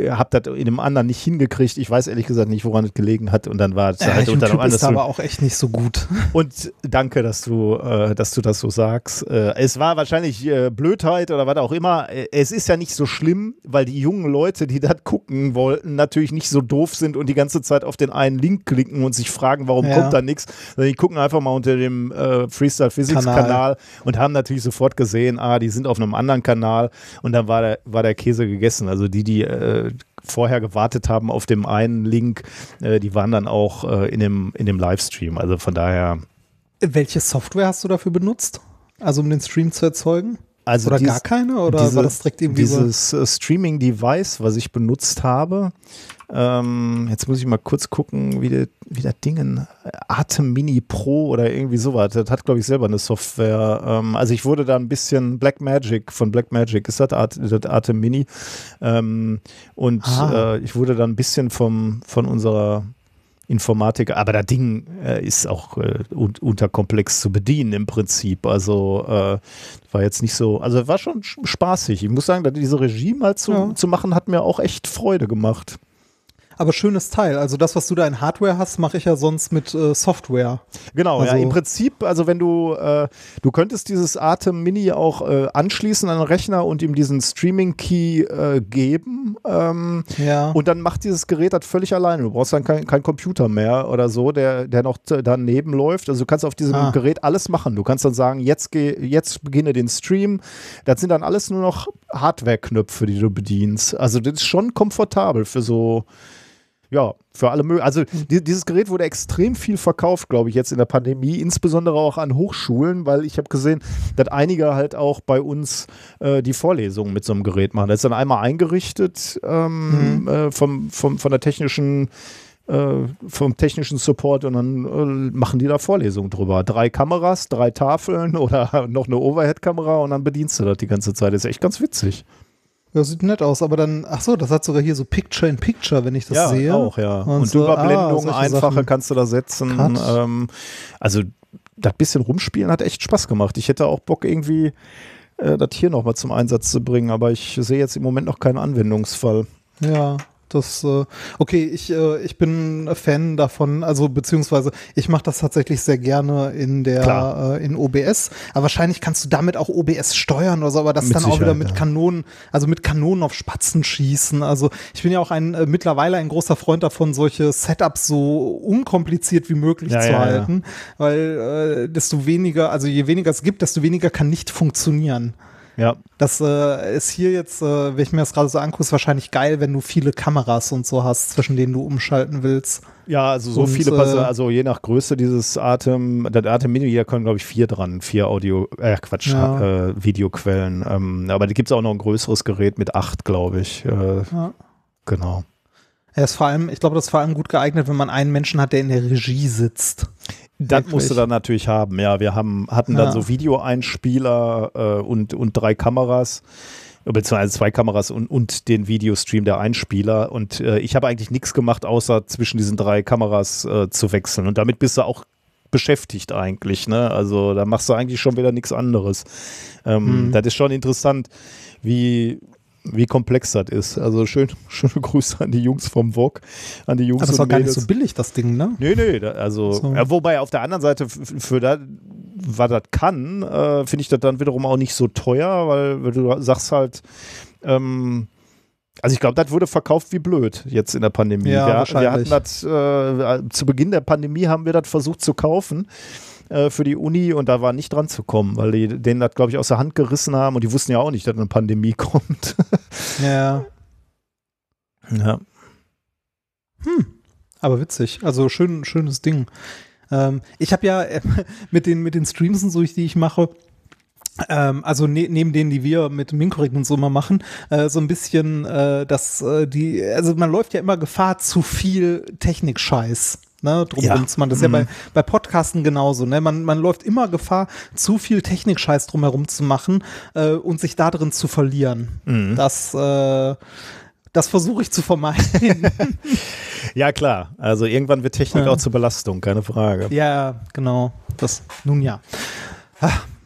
Speaker 2: habe das in dem anderen nicht hingekriegt. Ich weiß ehrlich gesagt nicht, woran es gelegen hat und dann war es
Speaker 1: Ja,
Speaker 2: halt unter einem anderen
Speaker 1: aber auch echt nicht so gut.
Speaker 2: und danke, dass du, äh, dass du das so sagst. Äh, es war wahrscheinlich äh, Blödheit oder was auch immer. Äh, Es ist ja nicht so schlimm, weil die jungen Leute, die das gucken wollten, natürlich nicht so doof sind und die ganze Zeit auf den einen Link klicken und sich fragen, warum
Speaker 1: Ja.
Speaker 2: kommt da nichts. Die gucken einfach mal unter dem äh, Freestyle Physics
Speaker 1: Kanal.
Speaker 2: Kanal und haben natürlich sofort gesehen, ah, die sind auf einem anderen Kanal und dann war der, war der Käse gegessen. Also die, die äh, vorher gewartet haben auf dem einen Link, äh, die waren dann auch äh, in, dem, in dem Livestream. Also von daher.
Speaker 1: Welche Software hast du dafür benutzt? Also um den Stream zu erzeugen?
Speaker 2: Also
Speaker 1: oder
Speaker 2: dies-
Speaker 1: gar keine? Oder
Speaker 2: diese-
Speaker 1: war das direkt irgendwie so?
Speaker 2: dieses äh, Streaming-Device, was ich benutzt habe. Ähm, jetzt muss ich mal kurz gucken, wie der, wie das Ding, Atem Mini Pro oder irgendwie sowas. Das hat, glaube ich, selber eine Software. Ähm, also ich wurde da ein bisschen Blackmagic, von Blackmagic ist das, At das Atem Mini. Ähm, und
Speaker 1: Ah.
Speaker 2: äh, ich wurde da ein bisschen vom, von unserer Informatik, aber das Ding äh, ist auch äh, un unterkomplex zu bedienen im Prinzip. Also äh, war jetzt nicht so, also war schon sch- spaßig. Ich muss sagen, dass diese Regie mal zu,
Speaker 1: Ja.
Speaker 2: zu machen, hat mir auch echt Freude gemacht.
Speaker 1: Aber schönes Teil. Also das, was du da in Hardware hast, mache ich ja sonst mit äh, Software.
Speaker 2: Genau, ja,
Speaker 1: Also-
Speaker 2: im Prinzip, also wenn du, äh, du könntest dieses Atem Mini auch äh, anschließen an den Rechner und ihm diesen Streaming-Key äh, geben. Ähm,
Speaker 1: Ja.
Speaker 2: Und dann macht dieses Gerät das völlig alleine. Du brauchst dann keinen kein Computer mehr oder so, der, der noch daneben läuft. Also du kannst auf diesem
Speaker 1: Ah.
Speaker 2: Gerät alles machen. Du kannst dann sagen, jetzt, geh, jetzt beginne den Stream. Das sind dann alles nur noch Hardware-Knöpfe, die du bedienst. Also das ist schon komfortabel für so, ja, für alle Möglichen. Also die, dieses Gerät wurde extrem viel verkauft, glaube ich, jetzt in der Pandemie, insbesondere auch an Hochschulen, weil ich habe gesehen, dass einige halt auch bei uns äh, die Vorlesungen mit so einem Gerät machen. Das ist dann einmal eingerichtet ähm, äh, vom, vom, von der technischen äh, vom technischen Support und dann äh, machen die da Vorlesungen drüber. Drei Kameras, drei Tafeln oder noch eine Overhead-Kamera und dann bedienst du das die ganze Zeit. Das ist echt ganz witzig.
Speaker 1: Das sieht nett aus, aber dann, ach so, das hat sogar hier so Picture in Picture, wenn ich das
Speaker 2: ja,
Speaker 1: sehe.
Speaker 2: auch, ja.
Speaker 1: Und
Speaker 2: Und,
Speaker 1: so, ah,
Speaker 2: Überblendung,
Speaker 1: solche
Speaker 2: einfache
Speaker 1: Sachen.
Speaker 2: kannst du da setzen. Ähm, also das bisschen rumspielen hat echt Spaß gemacht. Ich hätte auch Bock irgendwie äh, das hier nochmal zum Einsatz zu bringen, aber ich sehe jetzt im Moment noch keinen Anwendungsfall.
Speaker 1: Ja, das, äh, okay, ich, äh, ich bin Fan davon, also beziehungsweise ich mache das tatsächlich sehr gerne in der
Speaker 2: Klar.
Speaker 1: äh, in OBS, aber wahrscheinlich kannst du damit auch OBS steuern oder so, aber das
Speaker 2: Mit
Speaker 1: dann auch wieder
Speaker 2: Sicherheit,
Speaker 1: mit
Speaker 2: ja.
Speaker 1: Kanonen, also mit Kanonen auf Spatzen schießen. Also ich bin ja auch ein mittlerweile ein großer Freund davon, solche Setups so unkompliziert wie möglich
Speaker 2: Ja,
Speaker 1: zu
Speaker 2: ja.
Speaker 1: halten, weil äh, desto weniger, also je weniger es gibt, desto weniger kann nicht funktionieren.
Speaker 2: Ja.
Speaker 1: Das äh, ist hier jetzt, äh, wenn ich mir das gerade so angucke, ist wahrscheinlich geil, wenn du viele Kameras und so hast, zwischen denen du umschalten willst.
Speaker 2: Ja, also so
Speaker 1: Und,
Speaker 2: viele
Speaker 1: äh,
Speaker 2: passen, also je nach Größe dieses Atem, der Atem Mini, da können glaube ich vier dran, vier Audio, äh Quatsch,
Speaker 1: Ja.
Speaker 2: äh, Videoquellen. Ähm, aber da gibt es auch noch ein größeres Gerät mit acht, glaube ich. Äh,
Speaker 1: Ja.
Speaker 2: genau.
Speaker 1: Er ist vor allem, ich glaube, das ist vor allem gut geeignet, wenn man einen Menschen hat, der in der Regie sitzt.
Speaker 2: Das musst du dann natürlich haben. Ja, wir haben, hatten dann
Speaker 1: Ja.
Speaker 2: so Videoeinspieler äh, und, und drei Kameras, beziehungsweise zwei Kameras und, und den Videostream der Einspieler. Und äh, ich habe eigentlich nichts gemacht, außer zwischen diesen drei Kameras äh, zu wechseln. Und damit bist du auch beschäftigt eigentlich. Ne? Also da machst du eigentlich schon wieder nichts anderes. Ähm,
Speaker 1: Mhm.
Speaker 2: Das ist schon interessant, wie, wie komplex das ist. Also schön, schöne Grüße an die Jungs vom VOG, an die Jungs
Speaker 1: Aber das ist
Speaker 2: und
Speaker 1: auch gar nicht so billig, das Ding, ne?
Speaker 2: Nee, nee, da, also,
Speaker 1: So.
Speaker 2: ja, wobei auf der anderen Seite, für das, was das kann, äh, finde ich das dann wiederum auch nicht so teuer, weil, du sagst halt, ähm, also ich glaube, das wurde verkauft wie blöd jetzt in der Pandemie.
Speaker 1: Ja,
Speaker 2: wir, wir hatten das, äh, zu Beginn der Pandemie haben wir das versucht zu kaufen äh, für die Uni und da war nicht dran zu kommen, weil die denen das, glaube ich, aus der Hand gerissen haben und die wussten ja auch nicht, dass eine Pandemie kommt.
Speaker 1: Ja.
Speaker 2: ja.
Speaker 1: Aber witzig. Also schön, schönes Ding. Ähm, ich habe ja äh, mit den, mit den Streams und so, die ich mache, ähm, also ne, neben denen, die wir mit Minkorrekt und so mal machen, äh, so ein bisschen, äh, dass äh, die, also man läuft ja immer Gefahr, zu viel Technikscheiß. Ne, drumherum
Speaker 2: Ja.
Speaker 1: machen. Das ist ja
Speaker 2: Mhm.
Speaker 1: bei, bei Podcasten genauso. Ne? Man, man läuft immer Gefahr, zu viel Technikscheiß drumherum zu machen äh, und sich da drin zu verlieren.
Speaker 2: Mhm.
Speaker 1: Das, äh, das versuche ich zu vermeiden.
Speaker 2: ja, klar. Also irgendwann wird Technik
Speaker 1: Ja.
Speaker 2: auch zur Belastung, keine Frage.
Speaker 1: Ja, genau. Das, nun ja.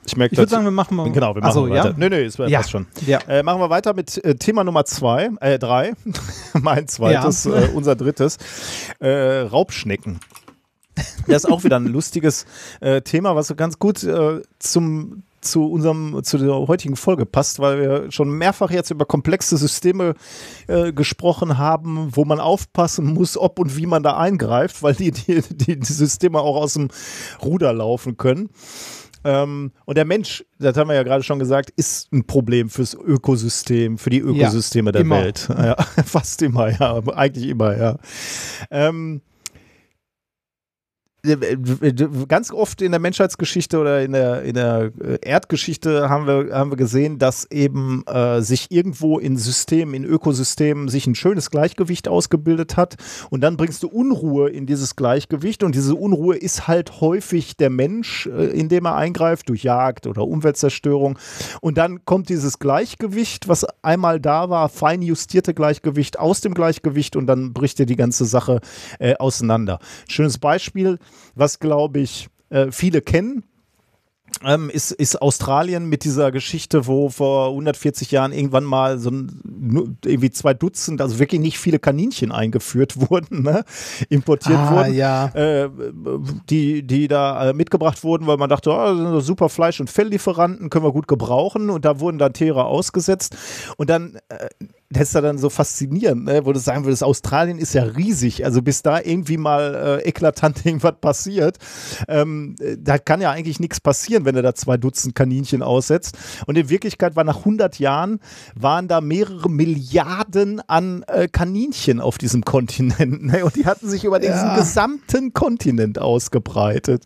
Speaker 2: Ich merke
Speaker 1: Ich würde sagen, wir machen mal.
Speaker 2: Genau, wir
Speaker 1: Ach
Speaker 2: machen
Speaker 1: so,
Speaker 2: weiter.
Speaker 1: Ja?
Speaker 2: Nö, nö, es
Speaker 1: Ja.
Speaker 2: passt schon.
Speaker 1: Ja.
Speaker 2: Äh, machen wir weiter mit äh, Thema Nummer zwei, äh, drei, mein zweites,
Speaker 1: Ja.
Speaker 2: äh, unser drittes, äh, Raubschnecken. Das ist auch wieder ein lustiges äh, Thema, was so ganz gut äh, zum zu unserem zu der heutigen Folge passt, weil wir schon mehrfach jetzt über komplexe Systeme äh, gesprochen haben, wo man aufpassen muss, ob und wie man da eingreift, weil die, die, die Systeme auch aus dem Ruder laufen können. Ähm, und der Mensch, das haben wir ja gerade schon gesagt, ist ein Problem fürs Ökosystem, für die Ökosysteme der
Speaker 1: immer.
Speaker 2: Welt. Ja, fast immer, ja, eigentlich immer, ja. Ähm, ganz oft in der Menschheitsgeschichte oder in der, in der äh, Erdgeschichte haben wir, haben wir gesehen, dass eben äh, sich irgendwo in Systemen, in Ökosystemen sich ein schönes Gleichgewicht ausgebildet hat. Und dann bringst du Unruhe in dieses Gleichgewicht. Und diese Unruhe ist halt häufig der Mensch, äh, indem er eingreift durch Jagd oder Umweltzerstörung. Und dann kommt dieses Gleichgewicht, was einmal da war, fein justierte Gleichgewicht aus dem Gleichgewicht. Und dann bricht dir die ganze Sache äh, auseinander. Schönes Beispiel, was glaube ich äh, viele kennen. Ähm, ist, ist Australien mit dieser Geschichte, wo vor 140 Jahren irgendwann mal so ein, irgendwie zwei Dutzend, also wirklich nicht viele Kaninchen eingeführt wurden, ne? importiert
Speaker 1: Ah,
Speaker 2: wurden
Speaker 1: ja.
Speaker 2: äh, die, die da äh, mitgebracht wurden, weil man dachte, oh, das sind doch super Fleisch- und Felllieferanten, können wir gut gebrauchen. Und da wurden dann Tiere ausgesetzt. Und dann, äh, das ist ja dann so faszinierend, ne? wo du sagen würdest, Australien ist ja riesig. Also bis da irgendwie mal äh, eklatant irgendwas passiert, ähm, äh, da kann ja eigentlich nichts passieren, wenn du da zwei Dutzend Kaninchen aussetzt. Und in Wirklichkeit war nach 100 Jahren, waren da mehrere Milliarden an äh, Kaninchen auf diesem Kontinent. Ne? Und die hatten sich über diesen
Speaker 1: Ja.
Speaker 2: gesamten Kontinent ausgebreitet.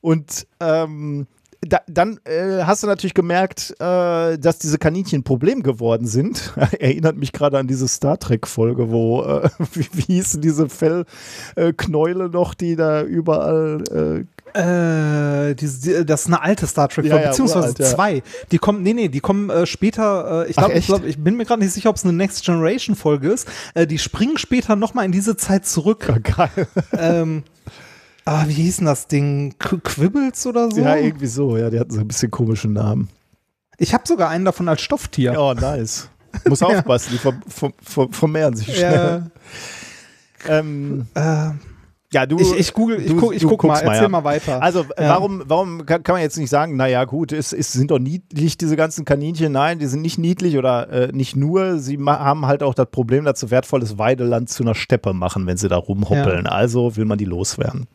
Speaker 2: Und ähm, da, dann äh, hast du natürlich gemerkt, äh, dass diese Kaninchen ein Problem geworden sind. Erinnert mich gerade an diese Star Trek-Folge, wo, äh, wie, wie hießen diese Fellknäule noch, die da überall. Äh,
Speaker 1: Äh, die, die, das ist eine alte Star Trek,
Speaker 2: Ja, ja,
Speaker 1: beziehungsweise
Speaker 2: uralt, ja.
Speaker 1: zwei. Die kommen, nee, nee, die kommen äh, später, äh, ich glaube, ich, glaub, ich bin mir gerade nicht sicher, ob es eine Next Generation Folge ist. Äh, die springen später nochmal in diese Zeit zurück.
Speaker 2: geil.
Speaker 1: ähm, ah, wie hieß denn das Ding? Qu Quibbles oder so?
Speaker 2: Ja, irgendwie so. Ja, die hatten so ein bisschen komischen Namen.
Speaker 1: ich habe sogar einen davon als Stofftier.
Speaker 2: Oh, nice. Muss aufpassen, die ver ver ver vermehren sich schnell.
Speaker 1: Ja,
Speaker 2: Ähm,
Speaker 1: äh,
Speaker 2: ja, du.
Speaker 1: ich, ich google, ich
Speaker 2: du-
Speaker 1: guck, ich guck mal,
Speaker 2: mal,
Speaker 1: erzähl
Speaker 2: ja.
Speaker 1: mal weiter.
Speaker 2: Also
Speaker 1: Ja.
Speaker 2: warum, warum kann, kann man jetzt nicht sagen, naja gut, es, es sind doch niedlich, diese ganzen Kaninchen. Nein, die sind nicht niedlich oder äh, nicht nur, sie haben halt auch das Problem, dass sie wertvolles Weideland zu einer Steppe machen, wenn sie da rumhoppeln. Also will man die loswerden.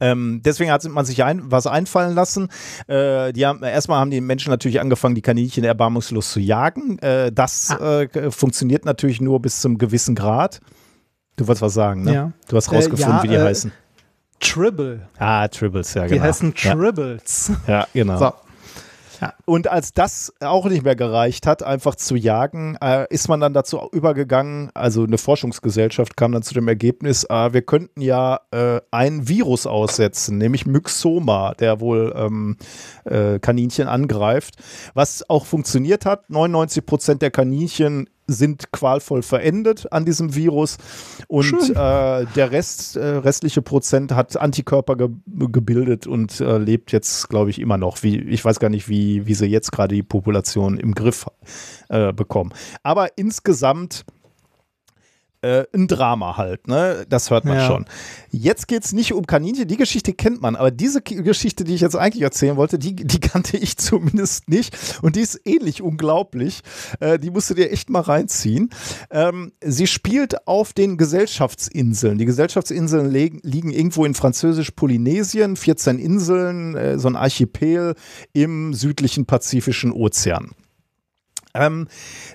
Speaker 2: Ähm, deswegen hat man sich ein, was einfallen lassen. Äh, die haben, erstmal haben die Menschen natürlich angefangen, die Kaninchen erbarmungslos zu jagen. Äh, das ah. äh, funktioniert natürlich nur bis zum gewissen Grad. Du wolltest was sagen, ne?
Speaker 1: Ja.
Speaker 2: Du hast rausgefunden, ja, wie die äh, heißen.
Speaker 1: Tribble.
Speaker 2: Ah, Tribbles, ja,
Speaker 1: genau. Die heißen Tribbles.
Speaker 2: Ja, ja genau. So. Ja. Und als das auch nicht mehr gereicht hat, einfach zu jagen, äh, ist man dann dazu übergegangen, also eine Forschungsgesellschaft kam dann zu dem Ergebnis, äh, wir könnten ja äh, ein Virus aussetzen, nämlich Myxoma, der wohl ähm, äh, Kaninchen angreift, was auch funktioniert hat. 99 Prozent der Kaninchen sind qualvoll verendet an diesem Virus und äh, der Rest, äh, restliche Prozent hat Antikörper ge gebildet und äh, lebt jetzt, glaube ich, immer noch. Wie, ich weiß gar nicht, wie, wie sie jetzt gerade die Population im Griff äh, bekommen. Aber insgesamt äh, ein Drama halt, ne? Das hört man ja. schon. Jetzt geht es nicht um Kaninchen, die Geschichte kennt man, aber diese Geschichte, die ich jetzt eigentlich erzählen wollte, die, die kannte ich zumindest nicht und die ist ähnlich unglaublich. Äh, die musst du dir echt mal reinziehen. Ähm, sie spielt auf den Gesellschaftsinseln. Die Gesellschaftsinseln liegen irgendwo in französisch-Polynesien, 14 Inseln, äh, so ein Archipel im südlichen Pazifischen Ozean. Ähm,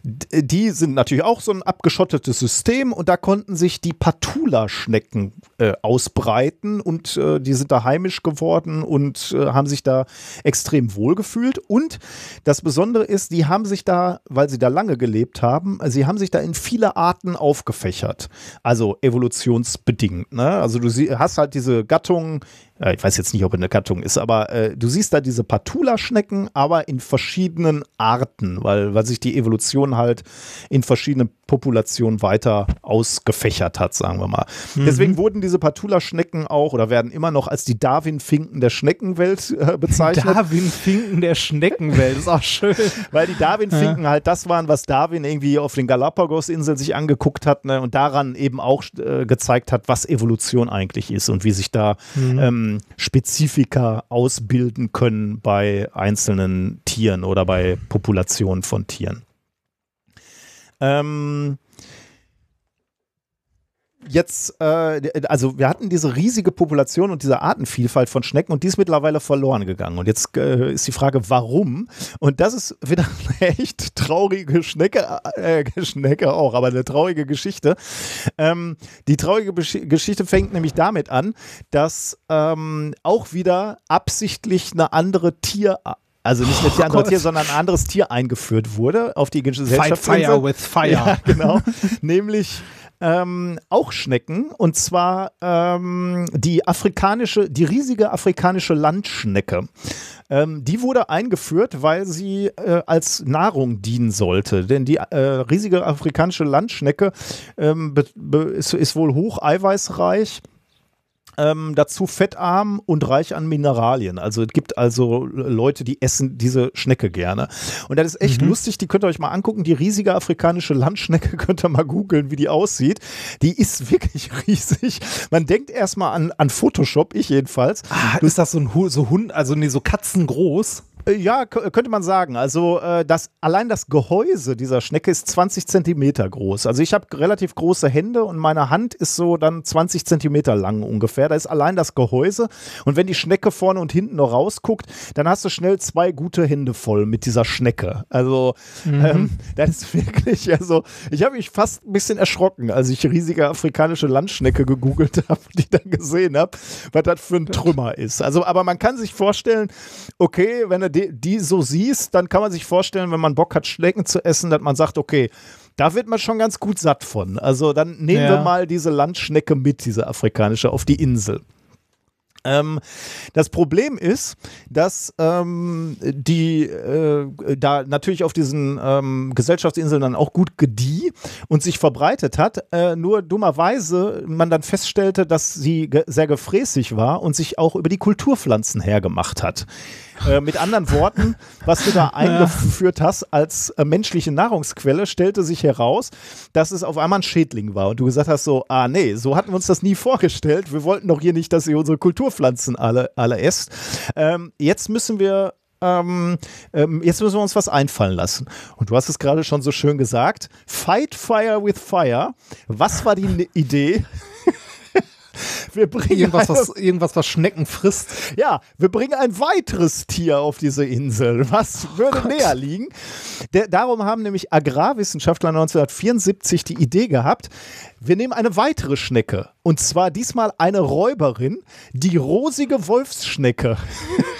Speaker 2: die sind natürlich auch so ein abgeschottetes System und da konnten sich die Patula-Schnecken äh, ausbreiten und äh, die sind da heimisch geworden und äh, haben sich da extrem wohl gefühlt. Und das Besondere ist, die haben sich da, weil sie da lange gelebt haben, sie haben sich da in viele Arten aufgefächert. Also evolutionsbedingt. Ne? Also du hast halt diese Gattungen ich weiß jetzt nicht, ob er eine Gattung ist, aber äh, du siehst da diese Patula-Schnecken, aber in verschiedenen Arten, weil, weil sich die Evolution halt in verschiedenen Populationen weiter ausgefächert hat, sagen wir mal. Mhm. Deswegen wurden diese Patula-Schnecken auch oder werden immer noch als die Darwin-Finken der Schneckenwelt äh, bezeichnet.
Speaker 1: Darwin-Finken der Schneckenwelt, ist auch schön.
Speaker 2: weil die Darwin-Finken ja. halt das waren, was Darwin irgendwie auf den Galapagos-Inseln sich angeguckt hat ne, und daran eben auch äh, gezeigt hat, was Evolution eigentlich ist und wie sich da mhm. ähm, Spezifika ausbilden können bei einzelnen Tieren oder bei Populationen von Tieren. Ähm, jetzt, äh, also wir hatten diese riesige Population und diese Artenvielfalt von Schnecken und die ist mittlerweile verloren gegangen. Und jetzt äh, ist die Frage, warum? Und das ist wieder eine echt traurige Schnecke, äh, Schnecke auch, aber eine traurige Geschichte. Ähm, die traurige Besch Geschichte fängt nämlich damit an, dass ähm, auch wieder absichtlich eine andere Tier also nicht eine oh andere Tier, sondern ein anderes Tier eingeführt wurde auf die Gesellschaft.
Speaker 1: Fight fire with fire. Ja,
Speaker 2: genau. Nämlich ähm, auch Schnecken und zwar ähm, die afrikanische, die riesige afrikanische Landschnecke. Ähm, die wurde eingeführt, weil sie äh, als Nahrung dienen sollte. Denn die äh, riesige afrikanische Landschnecke ähm, ist, ist wohl hoch eiweißreich ähm, dazu fettarm und reich an Mineralien. Also es gibt also Leute, die essen diese Schnecke gerne. Und das ist echt mhm. lustig, die könnt ihr euch mal angucken. Die riesige afrikanische Landschnecke könnt ihr mal googeln, wie die aussieht. Die ist wirklich riesig. Man denkt erstmal an, an Photoshop, ich jedenfalls.
Speaker 1: Ah, ist das so ein so Hund, also nee, so katzengroß?
Speaker 2: Äh, ja, könnte man sagen. Also äh, das, allein das Gehäuse dieser Schnecke ist 20 Zentimeter groß. Also ich habe relativ große Hände und meine Hand ist so dann 20 Zentimeter lang ungefähr. Da ist allein das Gehäuse. Und wenn die Schnecke vorne und hinten noch rausguckt, dann hast du schnell zwei gute Hände voll mit dieser Schnecke. Also mhm. ähm, das ist wirklich, also ich habe mich fast ein bisschen erschrocken, als ich riesige afrikanische Landschnecke gegoogelt habe, die dann gesehen habe, was das für ein Trümmer ist. Also, aber man kann sich vorstellen, okay, wenn er die, die so siehst, dann kann man sich vorstellen, wenn man Bock hat, Schnecken zu essen, dass man sagt, okay, da wird man schon ganz gut satt von. Also dann nehmen ja. wir mal diese Landschnecke mit, diese afrikanische, auf die Insel. Ähm, das Problem ist, dass ähm, die äh, da natürlich auf diesen ähm, Gesellschaftsinseln dann auch gut gedieh und sich verbreitet hat, äh, nur dummerweise man dann feststellte, dass sie ge sehr gefräßig war und sich auch über die Kulturpflanzen hergemacht hat. Äh, mit anderen Worten, was du da eingeführt hast als äh, menschliche Nahrungsquelle, stellte sich heraus, dass es auf einmal ein Schädling war. Und du gesagt hast so, ah nee, so hatten wir uns das nie vorgestellt. Wir wollten doch hier nicht, dass ihr unsere Kulturpflanzen alle, alle esst. Ähm, jetzt müssen wir ähm, ähm, jetzt müssen wir uns was einfallen lassen. Und du hast es gerade schon so schön gesagt. Fight Fire with Fire. Was war die Idee? Wir bringen
Speaker 1: Irgendwas,
Speaker 2: eine,
Speaker 1: was, irgendwas, was Schnecken frisst.
Speaker 2: ja, wir bringen ein weiteres Tier auf diese Insel. Was würde näher liegen? Der, darum haben nämlich Agrarwissenschaftler 1974 die Idee gehabt, wir nehmen eine weitere Schnecke. Und zwar diesmal eine Räuberin, die rosige Wolfsschnecke.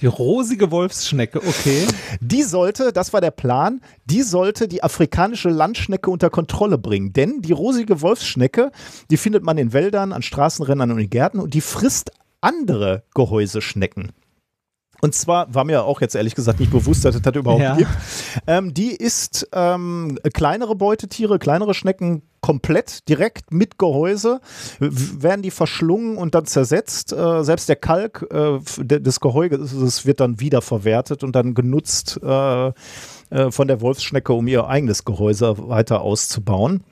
Speaker 1: Die rosige Wolfsschnecke, okay.
Speaker 2: Die sollte, das war der Plan, die sollte die afrikanische Landschnecke unter Kontrolle bringen. Denn die rosige Wolfsschnecke, die findet man in Wäldern, an Straßenrändern und in Gärten und die frisst andere Gehäuseschnecken. Und zwar war mir auch jetzt ehrlich gesagt nicht bewusst, dass es das überhaupt
Speaker 1: Ja.
Speaker 2: gibt. Ähm, die isst ähm, kleinere Beutetiere, kleinere Schnecken komplett direkt mit Gehäuse, werden die verschlungen und dann zersetzt. Äh, selbst der Kalk äh, des Gehäuses wird dann wiederverwertet und dann genutzt äh, äh, von der Wolfsschnecke, um ihr eigenes Gehäuse weiter auszubauen.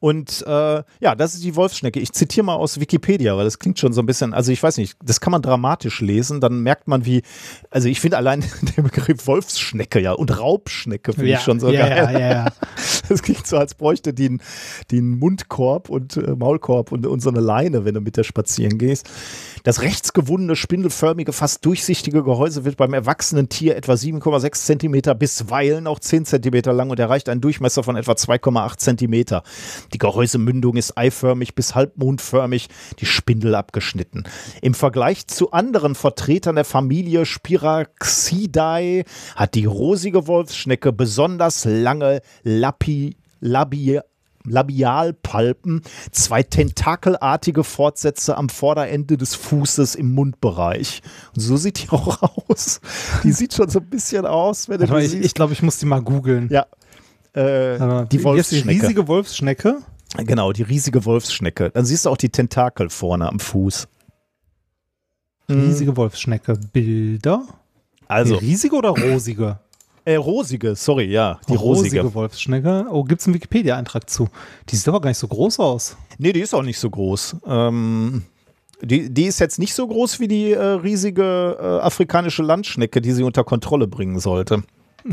Speaker 2: Und äh, ja, das ist die Wolfsschnecke. Ich zitiere mal aus Wikipedia, weil das klingt schon so ein bisschen, also ich weiß nicht, das kann man dramatisch lesen, dann merkt man wie, also ich finde allein den Begriff Wolfsschnecke ja und Raubschnecke finde ich schon so
Speaker 1: ja,
Speaker 2: geil.
Speaker 1: Ja, ja, ja.
Speaker 2: Das klingt so, als bräuchte die einen die einen Mundkorb und äh, Maulkorb und, und so eine Leine, wenn du mit der spazieren gehst. Das rechtsgewundene, spindelförmige, fast durchsichtige Gehäuse wird beim erwachsenen Tier etwa 7,6 Zentimeter, bisweilen auch 10 Zentimeter lang und erreicht einen Durchmesser von etwa 2,8 Zentimeter. Die Gehäusemündung ist eiförmig bis halbmondförmig, die Spindel abgeschnitten. Im Vergleich zu anderen Vertretern der Familie Spiraxidae hat die rosige Wolfsschnecke besonders lange Lapi, Labi, Labialpalpen, zwei tentakelartige Fortsätze am Vorderende des Fußes im Mundbereich. Und so sieht die auch aus. Die sieht schon so ein bisschen aus, wenn du
Speaker 1: ich ich glaube, ich muss die mal googeln.
Speaker 2: ja. Äh, die
Speaker 1: heißt Die
Speaker 2: Wolfsschnecke.
Speaker 1: riesige Wolfsschnecke.
Speaker 2: Genau, die riesige Wolfsschnecke. Dann siehst du auch die Tentakel vorne am Fuß.
Speaker 1: Riesige Wolfsschnecke. Bilder.
Speaker 2: Also,
Speaker 1: Die riesige oder rosige?
Speaker 2: äh, rosige, sorry, ja, die rosige.
Speaker 1: Wolfsschnecke. Oh, gibt es einen Wikipedia-Eintrag zu? Die sieht aber gar nicht so groß aus.
Speaker 2: Nee, die ist auch nicht so groß. Ähm, die, die ist jetzt nicht so groß wie die äh, riesige äh, afrikanische Landschnecke, die sie unter Kontrolle bringen sollte.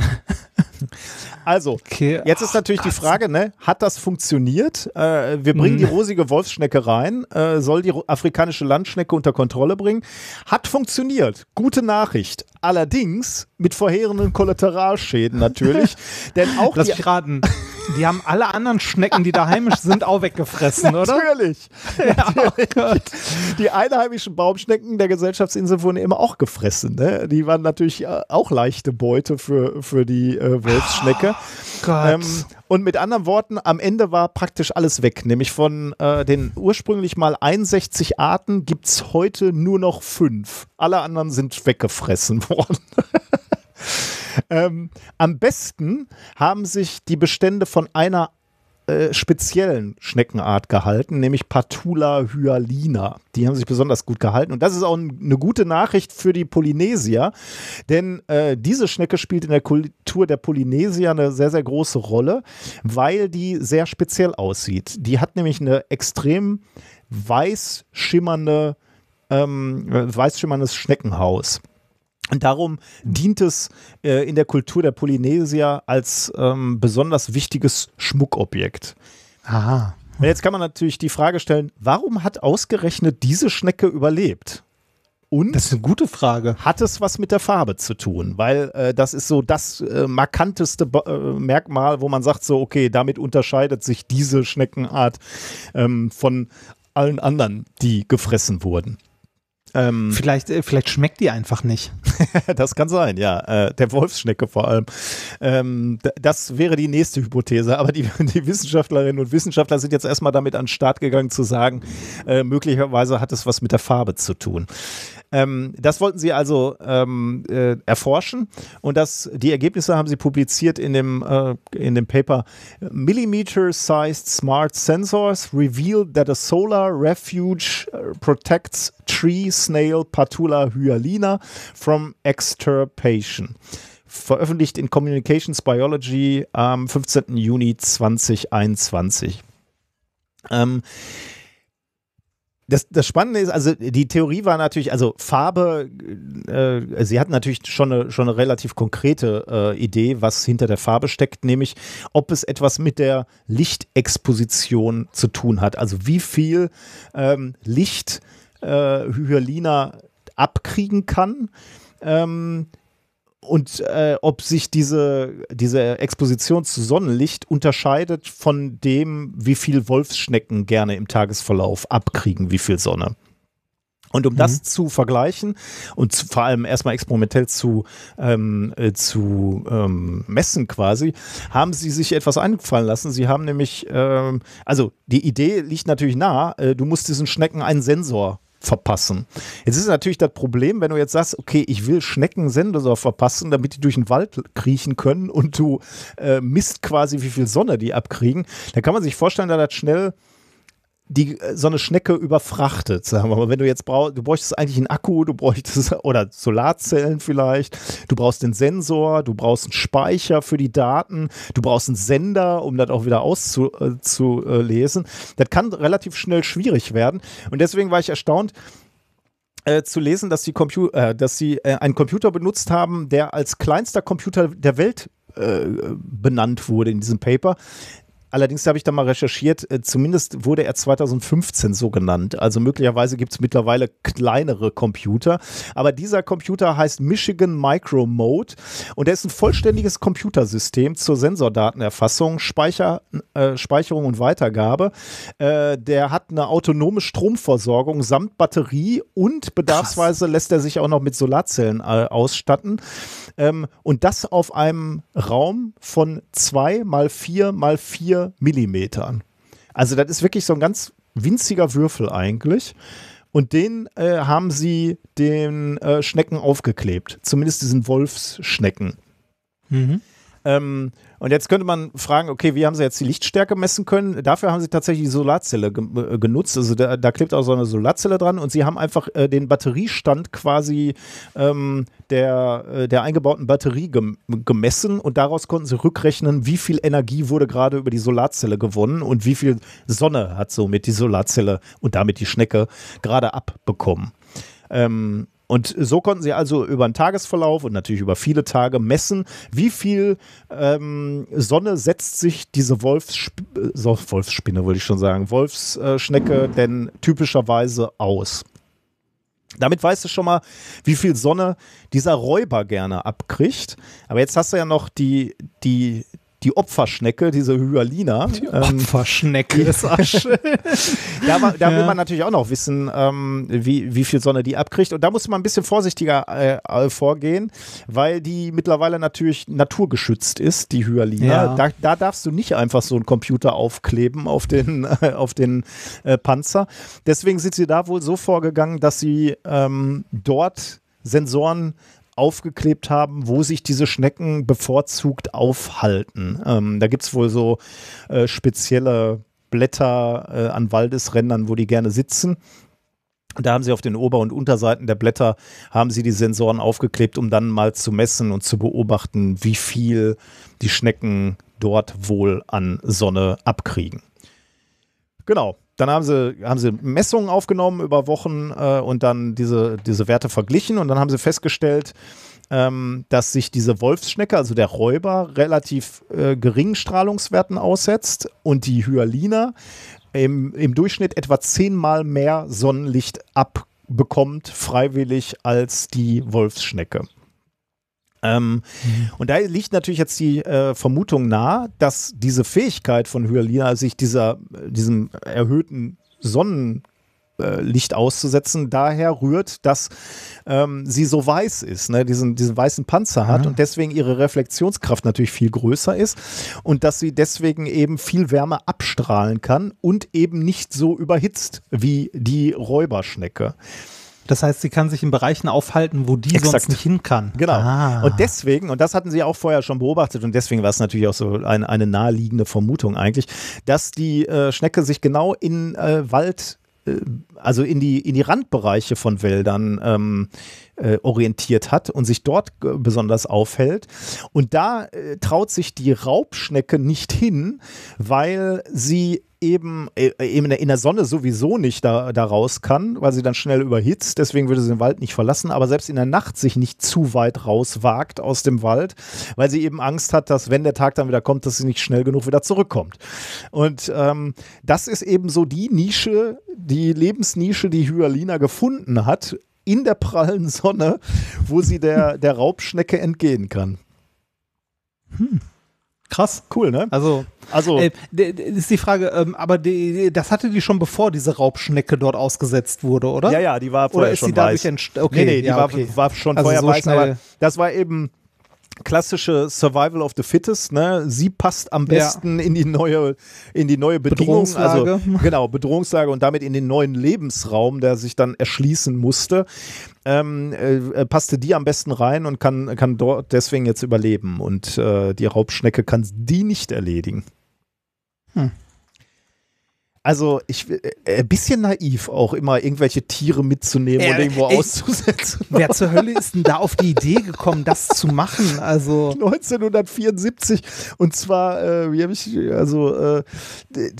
Speaker 2: also,
Speaker 1: Okay.
Speaker 2: Jetzt ist natürlich die Frage, ne, hat das funktioniert? Äh, wir
Speaker 1: Mhm.
Speaker 2: bringen die rosige Wolfsschnecke rein, äh, soll die afrikanische Landschnecke unter Kontrolle bringen. Hat funktioniert. Gute Nachricht. Allerdings mit verheerenden Kollateralschäden natürlich. Denn auch
Speaker 1: Lass
Speaker 2: die,
Speaker 1: mich raten. Die haben alle anderen Schnecken, die da heimisch sind, auch weggefressen, oder?
Speaker 2: Natürlich. natürlich. Die einheimischen Baumschnecken der Gesellschaftsinsel wurden immer auch gefressen. Ne? Die waren natürlich äh, auch leichte Beute für, für die äh, Wolfsschnecke.
Speaker 1: Gott.
Speaker 2: Ähm, und mit anderen Worten, am Ende war praktisch alles weg. Nämlich von äh, den ursprünglich mal 61 Arten gibt es heute nur noch fünf. Alle anderen sind weggefressen worden. ähm, am besten haben sich die Bestände von einer äh, speziellen Schneckenart gehalten, nämlich Patula hyalina. Die haben sich besonders gut gehalten. Und das ist auch eine gute Nachricht für die Polynesier, denn äh, diese Schnecke spielt in der Kultur der Polynesier eine sehr, sehr große Rolle, weil die sehr speziell aussieht. Die hat nämlich eine extrem weiß schimmernde, ähm, äh, weiß schimmerndes Schneckenhaus. Und darum dient es äh, in der Kultur der Polynesier als ähm, besonders wichtiges Schmuckobjekt.
Speaker 1: Aha.
Speaker 2: Und jetzt kann man natürlich die Frage stellen, warum hat ausgerechnet diese Schnecke überlebt? Und
Speaker 1: Das ist eine gute Frage.
Speaker 2: hat es was mit der Farbe zu tun? Weil äh, das ist so das äh, markanteste Ba- äh, Merkmal, wo man sagt so, okay, damit unterscheidet sich diese Schneckenart ähm, von allen anderen, die gefressen wurden. Ähm,
Speaker 1: Vielleicht, äh, vielleicht schmeckt die einfach nicht.
Speaker 2: das kann sein, ja. Äh, der Wolfsschnecke vor allem. Ähm, das wäre die nächste Hypothese. Aber die, die Wissenschaftlerinnen und Wissenschaftler sind jetzt erstmal damit an den Start gegangen zu sagen, äh, möglicherweise hat es was mit der Farbe zu tun. Ähm, das wollten sie also ähm, äh, erforschen und das, die Ergebnisse haben sie publiziert in dem, äh, in dem Paper Millimeter-Sized Smart Sensors revealed that a solar refuge uh, protects tree snail Patula hyalina from extirpation. Veröffentlicht in Communications Biology am 15. Juni 2021. Ähm, das, das Spannende ist, also die Theorie war natürlich, also Farbe, äh, sie hat natürlich schon eine, schon eine relativ konkrete äh, Idee, was hinter der Farbe steckt, nämlich ob es etwas mit der Lichtexposition zu tun hat. Also wie viel ähm, Licht äh, Hyalina abkriegen kann. Ähm, und äh, ob sich diese, diese Exposition zu Sonnenlicht unterscheidet von dem, wie viel Wolfsschnecken gerne im Tagesverlauf abkriegen, wie viel Sonne. Und um mhm. das zu vergleichen und zu, vor allem erstmal experimentell zu, ähm, äh, zu ähm, messen quasi, haben sie sich etwas eingefallen lassen. Sie haben nämlich, ähm, also die Idee liegt natürlich nah, äh, du musst diesen Schnecken einen Sensor verpassen. Jetzt ist natürlich das Problem, wenn du jetzt sagst, okay, ich will Schnecken Sensor verpassen, damit die durch den Wald kriechen können und du äh, misst quasi, wie viel Sonne die abkriegen, dann kann man sich vorstellen, dass das schnell die äh, so eine Schnecke überfrachtet, sagen wir mal. Wenn du jetzt brauchst, du bräuchtest eigentlich einen Akku, du bräuchtest oder Solarzellen vielleicht, du brauchst den Sensor, du brauchst einen Speicher für die Daten, du brauchst einen Sender, um das auch wieder auszulesen. Äh, das kann relativ schnell schwierig werden. Und deswegen war ich erstaunt, äh, zu lesen, dass, die Compu äh, dass sie äh, einen Computer benutzt haben, der als kleinster Computer der Welt äh, benannt wurde in diesem Paper. Allerdings habe ich da mal recherchiert, äh, zumindest wurde er 2015 so genannt. Also möglicherweise gibt es mittlerweile kleinere Computer. Aber dieser Computer heißt Michigan Micro Mode und er ist ein vollständiges Computersystem zur Sensordatenerfassung, Speicher, äh, Speicherung und Weitergabe. Äh, der hat eine autonome Stromversorgung samt Batterie und bedarfsweise Krass. lässt er sich auch noch mit Solarzellen äh, ausstatten. Ähm, und das auf einem Raum von zwei mal vier mal vier Millimetern. Also das ist wirklich so ein ganz winziger Würfel eigentlich. Und den äh, haben sie den äh, Schnecken aufgeklebt. Zumindest diesen Wolfsschnecken. Mhm. Ähm, und jetzt könnte man fragen, okay, wie haben sie jetzt die Lichtstärke messen können? Dafür haben sie tatsächlich die Solarzelle ge äh, genutzt. Also da, da, klebt auch so eine Solarzelle dran und sie haben einfach äh, den Batteriestand quasi ähm, der, äh, der eingebauten Batterie gem gemessen und daraus konnten sie rückrechnen, wie viel Energie wurde gerade über die Solarzelle gewonnen und wie viel Sonne hat somit die Solarzelle und damit die Schnecke gerade abbekommen. Ähm, und so konnten sie also über einen Tagesverlauf und natürlich über viele Tage messen, wie viel ähm, Sonne setzt sich diese Wolfssp so, Wolfsspinne, wollte ich schon sagen, Wolfsschnecke denn typischerweise aus. Damit weißt du schon mal, wie viel Sonne dieser Räuber gerne abkriegt. Aber jetzt hast du ja noch die, die, die Opferschnecke, diese Hyalina.
Speaker 1: Die ähm, Opferschnecke ist schön.
Speaker 2: da, da ja. will man natürlich auch noch wissen, ähm, wie, wie viel Sonne die abkriegt. Und da muss man ein bisschen vorsichtiger äh, vorgehen, weil die mittlerweile natürlich naturgeschützt ist, die Hyalina. Ja. Da, da, darfst du nicht einfach so einen Computer aufkleben auf den, äh, auf den äh, Panzer. Deswegen sind sie da wohl so vorgegangen, dass sie ähm, dort Sensoren aufgeklebt haben, wo sich diese Schnecken bevorzugt aufhalten. Ähm, da gibt es wohl so äh, spezielle Blätter äh, an Waldesrändern, wo die gerne sitzen. Da haben sie auf den Ober- und Unterseiten der Blätter haben sie die Sensoren aufgeklebt, um dann mal zu messen und zu beobachten, wie viel die Schnecken dort wohl an Sonne abkriegen. Genau. Dann haben sie, haben sie Messungen aufgenommen über Wochen äh, und dann diese, diese Werte verglichen und dann haben sie festgestellt, ähm, dass sich diese Wolfsschnecke, also der Räuber, relativ äh, geringen Strahlungswerten aussetzt und die Hyalina im, im Durchschnitt etwa zehnmal mehr Sonnenlicht abbekommt, freiwillig, als die Wolfsschnecke. Ähm, mhm. Und da liegt natürlich jetzt die äh, Vermutung nahe, dass diese Fähigkeit von Hyalina, sich dieser, diesem erhöhten Sonnenlicht auszusetzen, daher rührt, dass ähm, sie so weiß ist, ne? diesen, diesen weißen Panzer hat ja. und deswegen ihre Reflexionskraft natürlich viel größer ist und dass sie deswegen eben viel Wärme abstrahlen kann und eben nicht so überhitzt wie die Räuberschnecke.
Speaker 1: Das heißt, sie kann sich in Bereichen aufhalten, wo die Exakt. sonst nicht hin kann.
Speaker 2: Genau. Ah. Und deswegen, und das hatten sie auch vorher schon beobachtet, und deswegen war es natürlich auch so ein, eine naheliegende Vermutung eigentlich, dass die äh, Schnecke sich genau in äh, Wald äh, also in die, in die Randbereiche von Wäldern ähm, äh, orientiert hat und sich dort besonders aufhält. Und da äh, traut sich die Raubschnecke nicht hin, weil sie eben, äh, eben in der Sonne sowieso nicht da, da raus kann, weil sie dann schnell überhitzt. Deswegen würde sie den Wald nicht verlassen, aber selbst in der Nacht sich nicht zu weit rauswagt aus dem Wald, weil sie eben Angst hat, dass wenn der Tag dann wieder kommt, dass sie nicht schnell genug wieder zurückkommt. Und ähm, das ist eben so die Nische, die Lebensnische, die Hyalina gefunden hat in der prallen Sonne, wo sie der, der Raubschnecke entgehen kann.
Speaker 1: Hm. Krass. Cool, ne?
Speaker 2: Also, also
Speaker 1: äh, ist die Frage, ähm, aber die, das hatte die schon bevor diese Raubschnecke dort ausgesetzt wurde, oder?
Speaker 2: Ja, ja, die war vorher
Speaker 1: oder ist
Speaker 2: schon
Speaker 1: die dadurch
Speaker 2: weiß.
Speaker 1: Okay,
Speaker 2: nee, nee, die
Speaker 1: ja,
Speaker 2: war,
Speaker 1: okay.
Speaker 2: war schon
Speaker 1: Also
Speaker 2: vorher
Speaker 1: so
Speaker 2: weiß,
Speaker 1: schnell-
Speaker 2: aber das war eben klassische Survival of the Fittest, ne? Sie passt am
Speaker 1: Ja.
Speaker 2: besten in die neue, in die neue Bedingung, also
Speaker 1: Bedrohungslage.
Speaker 2: genau, Bedrohungslage und damit in den neuen Lebensraum, der sich dann erschließen musste. Ähm, äh, äh, passte die am besten rein und kann, kann dort deswegen jetzt überleben. Und äh, die Raubschnecke kann die nicht erledigen.
Speaker 1: Hm.
Speaker 2: Also ich äh, ein bisschen naiv auch immer irgendwelche Tiere mitzunehmen
Speaker 1: Ja,
Speaker 2: und irgendwo
Speaker 1: ey,
Speaker 2: auszusetzen.
Speaker 1: Wer zur Hölle ist denn da auf die Idee gekommen, das zu machen? Also,
Speaker 2: 1974 und zwar, äh, wie habe ich, also, äh,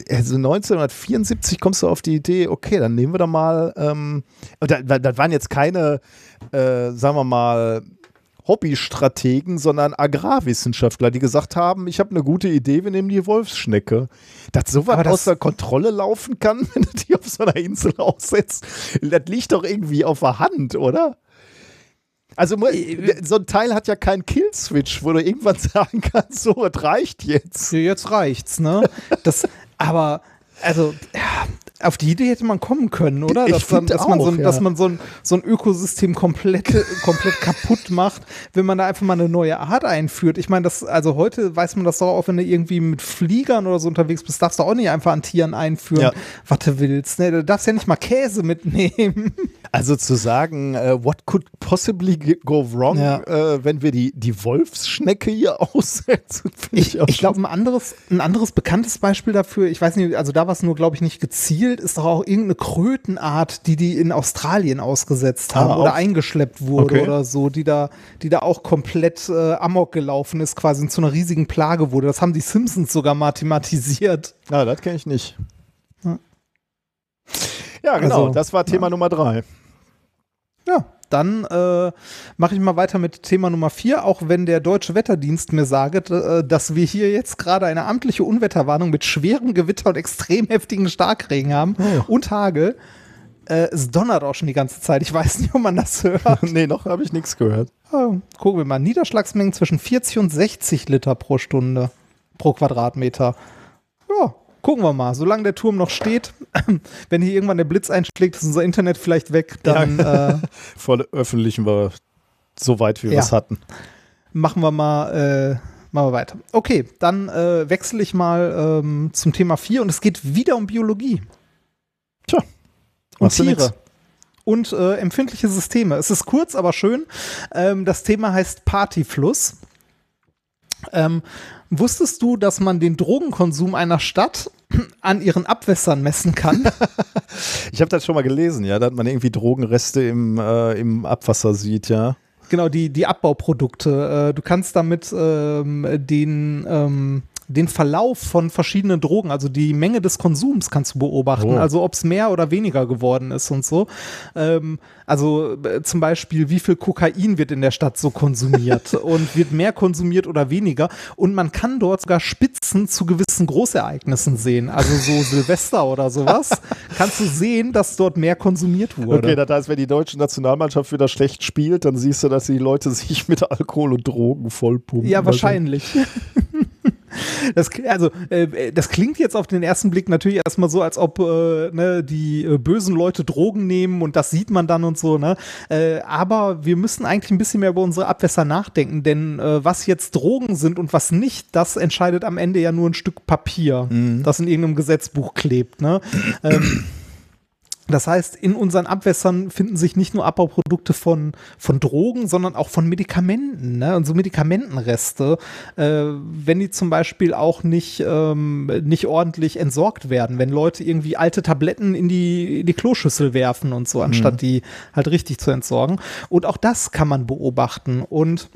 Speaker 2: also 1974 kommst du auf die Idee, okay, dann nehmen wir da mal, ähm, und da, das waren jetzt keine, äh, sagen wir mal, Hobbystrategen, sondern Agrarwissenschaftler, die gesagt haben, ich habe eine gute Idee, wir nehmen die Wolfsschnecke. Dass sowas
Speaker 1: das-
Speaker 2: außer Kontrolle laufen kann, wenn du die auf so einer Insel aussetzt, das liegt doch irgendwie auf der Hand, oder? Also mu- so ein Teil hat ja keinen Kill-Switch, wo du irgendwann sagen kannst, so, es reicht jetzt.
Speaker 1: jetzt reicht's, ne? Das, aber, also, ja, auf die Idee hätte man kommen können, oder? Dass, dann, dass man, so,
Speaker 2: auch,
Speaker 1: ein-
Speaker 2: ja.
Speaker 1: dass man so, ein, so ein Ökosystem komplett, komplett kaputt macht, wenn man da einfach mal eine neue Art einführt. Ich meine, das, also heute weiß man das doch auch, wenn du irgendwie mit Fliegern oder so unterwegs bist, darfst du auch nicht einfach an Tieren einführen,
Speaker 2: Ja.
Speaker 1: was du willst. Ne? Du darfst ja nicht mal Käse mitnehmen.
Speaker 2: Also zu sagen, äh, what could possibly go wrong,
Speaker 1: Ja.
Speaker 2: äh, wenn wir die, die Wolfsschnecke hier aussetzen, ich,
Speaker 1: Ich,
Speaker 2: auch
Speaker 1: ich glaube, ein anderes, ein anderes bekanntes Beispiel dafür, ich weiß nicht, also da war es nur, glaube ich, nicht gezielt, ist doch auch irgendeine Krötenart, die die in Australien ausgesetzt haben
Speaker 2: Ah,
Speaker 1: oder eingeschleppt wurde
Speaker 2: Okay.
Speaker 1: oder so, die da, die da auch komplett äh, amok gelaufen ist, quasi und zu einer riesigen Plage wurde. Das haben die Simpsons sogar mathematisiert.
Speaker 2: Ah, das kenne ich nicht.
Speaker 1: Ja.
Speaker 2: Ja, genau,
Speaker 1: Also,
Speaker 2: das war Thema Nummer drei.
Speaker 1: Ja, dann äh, mache ich mal weiter mit Thema Nummer vier, auch wenn der Deutsche Wetterdienst mir sagt, äh, dass wir hier jetzt gerade eine amtliche Unwetterwarnung mit schwerem Gewitter und extrem heftigen Starkregen haben und Hagel. Äh, es donnert auch schon die ganze Zeit. Ich weiß nicht, ob man das hört.
Speaker 2: nee, noch habe ich nichts gehört.
Speaker 1: Oh, gucken wir mal. Niederschlagsmengen zwischen 40 und 60 Liter pro Stunde pro Quadratmeter. Ja, gucken wir mal. Solange der Turm noch steht, wenn hier irgendwann der Blitz einschlägt, ist unser Internet vielleicht weg, dann äh,
Speaker 2: Veröffentlichen wir so weit, wie wir
Speaker 1: Ja.
Speaker 2: es hatten.
Speaker 1: machen wir mal, äh, machen wir weiter. Okay, dann äh, wechsle ich mal ähm, zum Thema 4 und es geht wieder um Biologie
Speaker 2: Tja,
Speaker 1: und. Tiere. Und äh, empfindliche Systeme. Es ist kurz, aber schön. Ähm, das Thema heißt Partyfluss. Ähm, wusstest du, dass man den Drogenkonsum einer Stadt an ihren Abwässern messen kann?
Speaker 2: Ich habe das schon mal gelesen, ja, dass man irgendwie Drogenreste im, äh, im Abwasser sieht, ja.
Speaker 1: Genau, die, die Abbauprodukte. Äh, du kannst damit ähm, den, ähm, den Verlauf von verschiedenen Drogen, also die Menge des Konsums kannst du beobachten,
Speaker 2: Oh.
Speaker 1: also ob es mehr oder weniger geworden ist und so. Ähm, also äh, zum Beispiel, wie viel Kokain wird in der Stadt so konsumiert und wird mehr konsumiert oder weniger. Und man kann dort sogar Spitzen zu gewissen Großereignissen sehen, also so Silvester oder sowas. Kannst du sehen, dass dort mehr konsumiert wurde.
Speaker 2: Okay, das heißt, wenn die deutsche Nationalmannschaft wieder schlecht spielt, dann siehst du, dass die Leute sich mit Alkohol und Drogen vollpumpen.
Speaker 1: Ja, wahrscheinlich. Das, also, äh, das klingt jetzt auf den ersten Blick natürlich erstmal so, als ob äh, ne, die äh, bösen Leute Drogen nehmen und das sieht man dann und so, ne? Äh, aber wir müssen eigentlich ein bisschen mehr über unsere Abwässer nachdenken, denn äh, was jetzt Drogen sind und was nicht, das entscheidet am Ende ja nur ein Stück Papier, das in irgendeinem Gesetzbuch klebt, ne? ähm, das heißt, in unseren Abwässern finden sich nicht nur Abbauprodukte von, von Drogen, sondern auch von Medikamenten, ne? Und so Medikamentenreste, äh, wenn die zum Beispiel auch nicht, ähm, nicht ordentlich entsorgt werden, wenn Leute irgendwie alte Tabletten in die, in die Kloschüssel werfen und so, anstatt die halt richtig zu entsorgen. Und auch das kann man beobachten. Und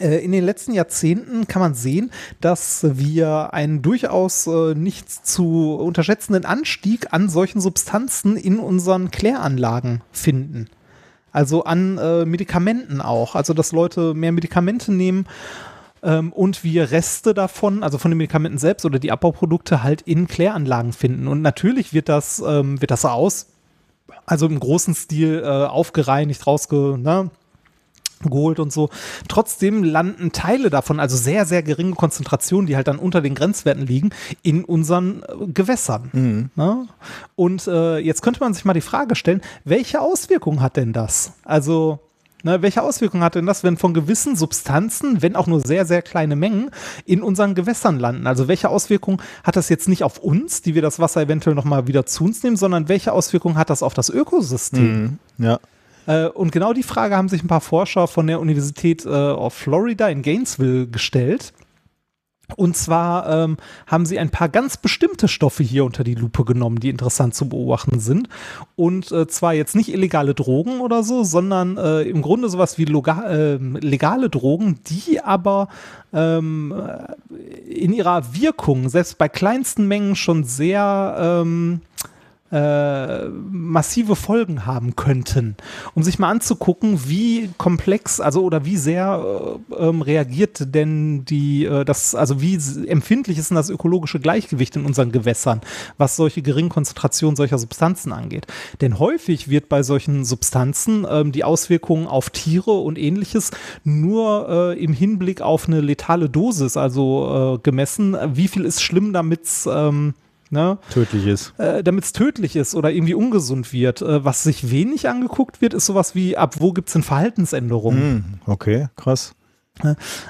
Speaker 1: in den letzten Jahrzehnten kann man sehen, dass wir einen durchaus äh, nicht zu unterschätzenden Anstieg an solchen Substanzen in unseren Kläranlagen finden. Also an äh, Medikamenten auch. Also dass Leute mehr Medikamente nehmen ähm, und wir Reste davon, also von den Medikamenten selbst oder die Abbauprodukte halt in Kläranlagen finden. Und natürlich wird das, ähm, wird das aus, also im großen Stil äh, aufgereinigt, rausge, ne, geholt und so. Trotzdem landen Teile davon, also sehr, sehr geringe Konzentrationen, die halt dann unter den Grenzwerten liegen, in unseren äh, Gewässern. Mhm. Ne? Und äh, jetzt könnte man sich mal die Frage stellen, welche Auswirkungen hat denn das? Also Ne, welche Auswirkungen hat denn das, wenn von gewissen Substanzen, wenn auch nur sehr, sehr kleine Mengen, in unseren Gewässern landen? Also welche Auswirkungen hat das jetzt nicht auf uns, die wir das Wasser eventuell nochmal wieder zu uns nehmen, sondern welche Auswirkungen hat das auf das Ökosystem?
Speaker 2: Mhm. Ja.
Speaker 1: Äh, und genau die Frage haben sich ein paar Forscher von der Universität äh, of Florida in Gainesville gestellt. Und zwar ähm, haben sie ein paar ganz bestimmte Stoffe hier unter die Lupe genommen, die interessant zu beobachten sind. Und äh, zwar jetzt nicht illegale Drogen oder so, sondern äh, im Grunde sowas wie äh, legale Drogen, die aber ähm, in ihrer Wirkung, selbst bei kleinsten Mengen, schon sehr ähm, äh, massive Folgen haben könnten, um sich mal anzugucken, wie komplex, also oder wie sehr äh, ähm, reagiert denn die, äh, das, also wie empfindlich ist denn das ökologische Gleichgewicht in unseren Gewässern, was solche geringen Konzentrationen solcher Substanzen angeht. Denn häufig wird bei solchen Substanzen ähm, die Auswirkungen auf Tiere und ähnliches nur äh, im Hinblick auf eine letale Dosis, also äh, gemessen, wie viel ist schlimm, damit es ähm,
Speaker 2: Ne? Tödlich ist.
Speaker 1: Äh, Damit es tödlich ist oder irgendwie ungesund wird. Äh, was sich wenig angeguckt wird, ist sowas wie, ab wo gibt es denn Verhaltensänderungen?
Speaker 2: Mm, okay, krass.